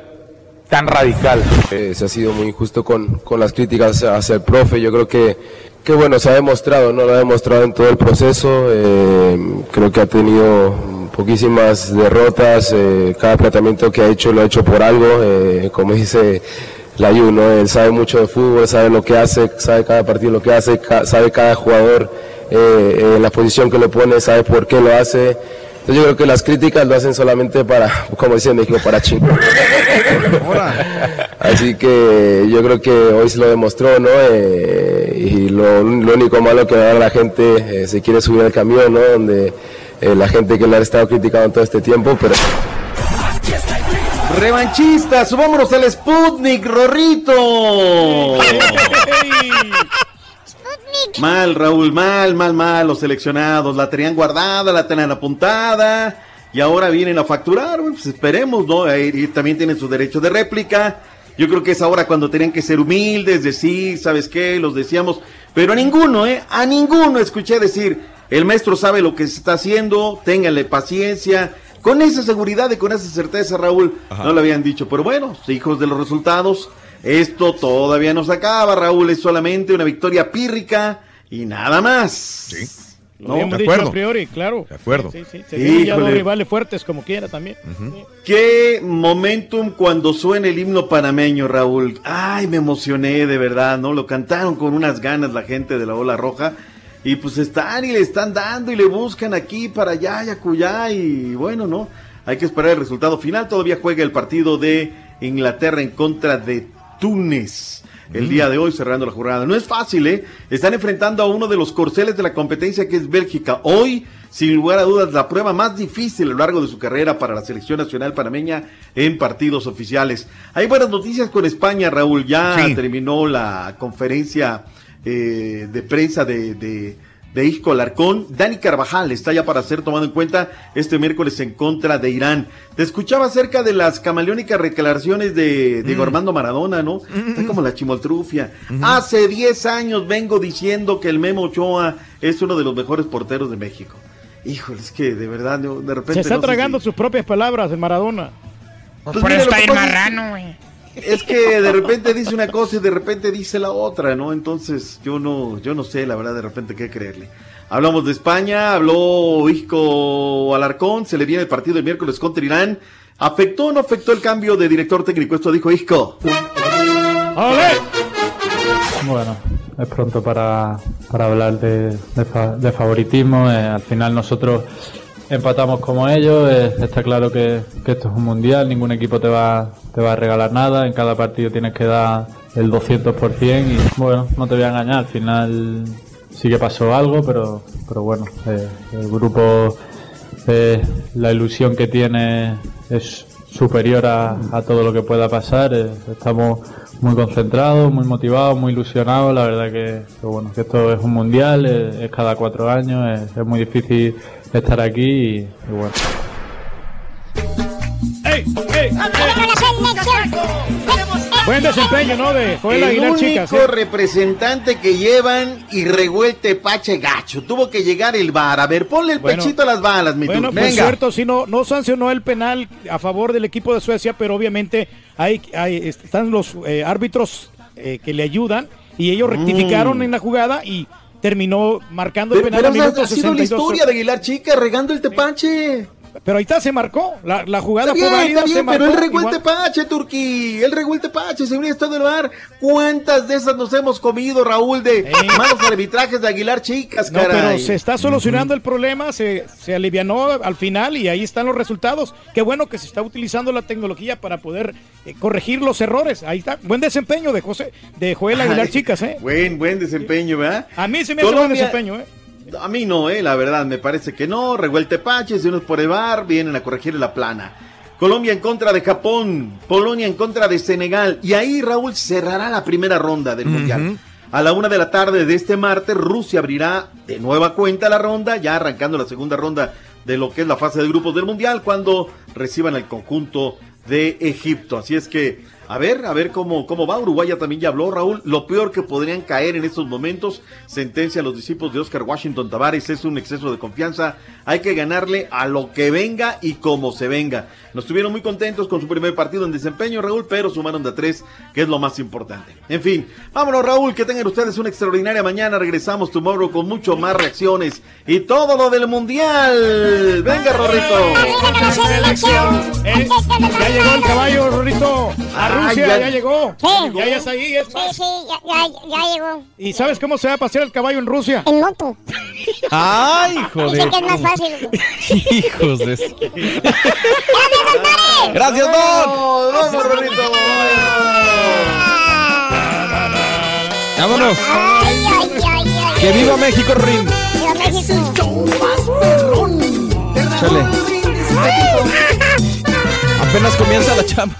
tan radical. Se ha sido muy injusto con, con las críticas hacia el profe. Yo creo que, que bueno, se ha demostrado, ¿no? Lo ha demostrado en todo el proceso. Eh, creo que ha tenido poquísimas derrotas. eh, cada planteamiento que ha hecho lo ha hecho por algo. eh, como dice Layu, ¿no? Él sabe mucho de fútbol, sabe lo que hace, sabe cada partido lo que hace, sabe cada jugador eh, la posición que le pone, sabe por qué lo hace. Entonces yo creo que las críticas lo hacen solamente para, como dicen en México, para chingar. Así que yo creo que hoy se lo demostró, ¿no? Eh, y lo, lo único malo que ahora la gente eh, se quiere subir al camión, ¿no? Donde eh, la gente que le ha estado criticando todo este tiempo, pero... Revanchistas, subámonos al Sputnik, Rorrito. Mal, Raúl, mal, mal, mal. Los seleccionados la tenían guardada, la tenían apuntada y ahora vienen a facturar. Pues esperemos, ¿no? Y también tienen su derecho de réplica. Yo creo que es ahora cuando tenían que ser humildes, decir, ¿sabes qué? Los decíamos, pero a ninguno, ¿eh? A ninguno escuché decir, el maestro sabe lo que se está haciendo, ténganle paciencia. Con esa seguridad y con esa certeza, Raúl, no lo habían dicho. Pero bueno, hijos de los resultados, esto todavía no se acaba, Raúl. Es solamente una victoria pírrica y nada más. Sí. Lo habíamos dicho a priori, claro. De acuerdo. Sí, sí, Se vienen ya dos rivales fuertes como quiera también. Qué momentum cuando suena el himno panameño, Raúl. Ay, me emocioné de verdad, ¿no? Lo cantaron con unas ganas la gente de la Ola Roja. Y pues están y le están dando y le buscan aquí para allá y acullá. Y bueno, ¿no? Hay que esperar el resultado final. Todavía juega el partido de Inglaterra en contra de Túnez. El día de hoy cerrando la jornada. No es fácil, ¿eh? Están enfrentando a uno de los corceles de la competencia que es Bélgica. Hoy, sin lugar a dudas, la prueba más difícil a lo largo de su carrera para la selección nacional panameña en partidos oficiales. Hay buenas noticias con España, Raúl. Ya Sí. terminó la conferencia eh, de prensa de, de, de Isco Alarcón. Dani Carvajal está ya para ser tomado en cuenta este miércoles en contra de Irán. Te escuchaba acerca de las camaleónicas declaraciones de Diego Mm. Armando Maradona, ¿no? Está como la chimoltrufia. Hace 10 años vengo diciendo que el Memo Ochoa es uno de los mejores porteros de México. Híjole, es que de verdad, yo de repente. Se está no tragando si- sus propias palabras de Maradona. Pues Por mira, eso está es- marrano, güey. Es que de repente dice una cosa y de repente dice la otra, ¿no? Entonces yo no, yo no sé la verdad de repente qué creerle. Hablamos de España, habló Isco Alarcón, se le viene el partido el miércoles contra Irán. ¿Afectó o no afectó el cambio de director técnico? Esto dijo Isco. Bueno, es pronto para, para hablar de favoritismo. eh, al final nosotros empatamos como ellos. eh, está claro que, esto es un mundial, ningún equipo te va, te va a regalar nada. En cada partido tienes que dar el 200% y bueno, no te voy a engañar. Al final sí que pasó algo, pero, pero bueno, eh, el grupo, eh, la ilusión que tiene es superior a, a todo lo que pueda pasar. Eh, estamos muy concentrados, muy motivados, muy ilusionados. La verdad que, bueno, que esto es un mundial, es, cada cuatro años, es muy difícil estar aquí y, y bueno. Buen desempeño, ¿no? De Joel el Aguilar, único chicas. ¿eh? representante que llevan y revuelte Pache Gacho. Tuvo que llegar el bar. A ver, ponle el Bueno. pechito a las balas, mi Bueno, tú. pues cierto, sí, no, no sancionó el penal a favor del equipo de Suecia, pero obviamente hay, hay- están los eh, árbitros eh, que le ayudan y ellos rectificaron Mm. en la jugada y terminó marcando el Pero, penal pero al esa ha sido la 62. historia de Aguilar Chica regando el tepache. Pero ahí está, se marcó. La, la jugada Está bien, fue válida, está se bien, marcó. pero el igual. tepache, Turquí. El tepache, se hubiera estado en el bar. ¿Cuántas de esas nos hemos comido, Raúl, de malos arbitrajes de Aguilar Chicas, No, caray? pero se está solucionando el problema, se, se alivianó al final y ahí están los resultados. Qué bueno que se está utilizando la tecnología para poder eh, corregir los errores. Ahí está. Buen desempeño de José, de Joel Aguilar, Ay, chicas, ¿eh? Buen, buen desempeño, ¿verdad? A mí se me hace buen Colombia- desempeño, ¿eh? A mí no, eh, la verdad, me parece que no. Revuelte Paches, unos por el bar, vienen a corregir la plana. Colombia en contra de Japón, Polonia en contra de Senegal. Y ahí Raúl cerrará la primera ronda del Mundial. A la una de la tarde de este martes, Rusia abrirá de nueva cuenta la ronda, ya arrancando la segunda ronda de lo que es la fase de grupos del Mundial, cuando reciban al conjunto de Egipto. Así es que, a ver, a ver cómo, cómo va. Uruguay ya también ya habló, Raúl. Lo peor que podrían caer en estos momentos, sentencia a los discípulos de Oscar Washington Tavares, es un exceso de confianza. Hay que ganarle a lo que venga y como se venga. Nos estuvieron muy contentos con su primer partido en desempeño, Raúl, pero sumaron de a tres, que es lo más importante. En fin, vámonos, Raúl, que tengan ustedes una extraordinaria mañana. Regresamos tomorrow con mucho más reacciones y todo lo del Mundial. Venga, Rorrito. Eh, ya llegó el caballo, Rorrito. A Ay, Rusia, ya- ya, llegó. Sí. Ya, ya está ahí, es Sí, sí, ya, ya, ya llegó. ¿Y sabes cómo se va a pasear el caballo en Rusia? En moto. Ay, joder. Dice que es más fácil. Hijos de eso. Gracias, Don. Vamos, vamos, Rorrito. Vámonos. Ay, ay, ay, ay. Que viva México, Rin. Viva México. Chale. Apenas comienza la chamba.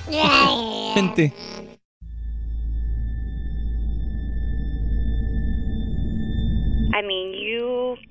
Gente.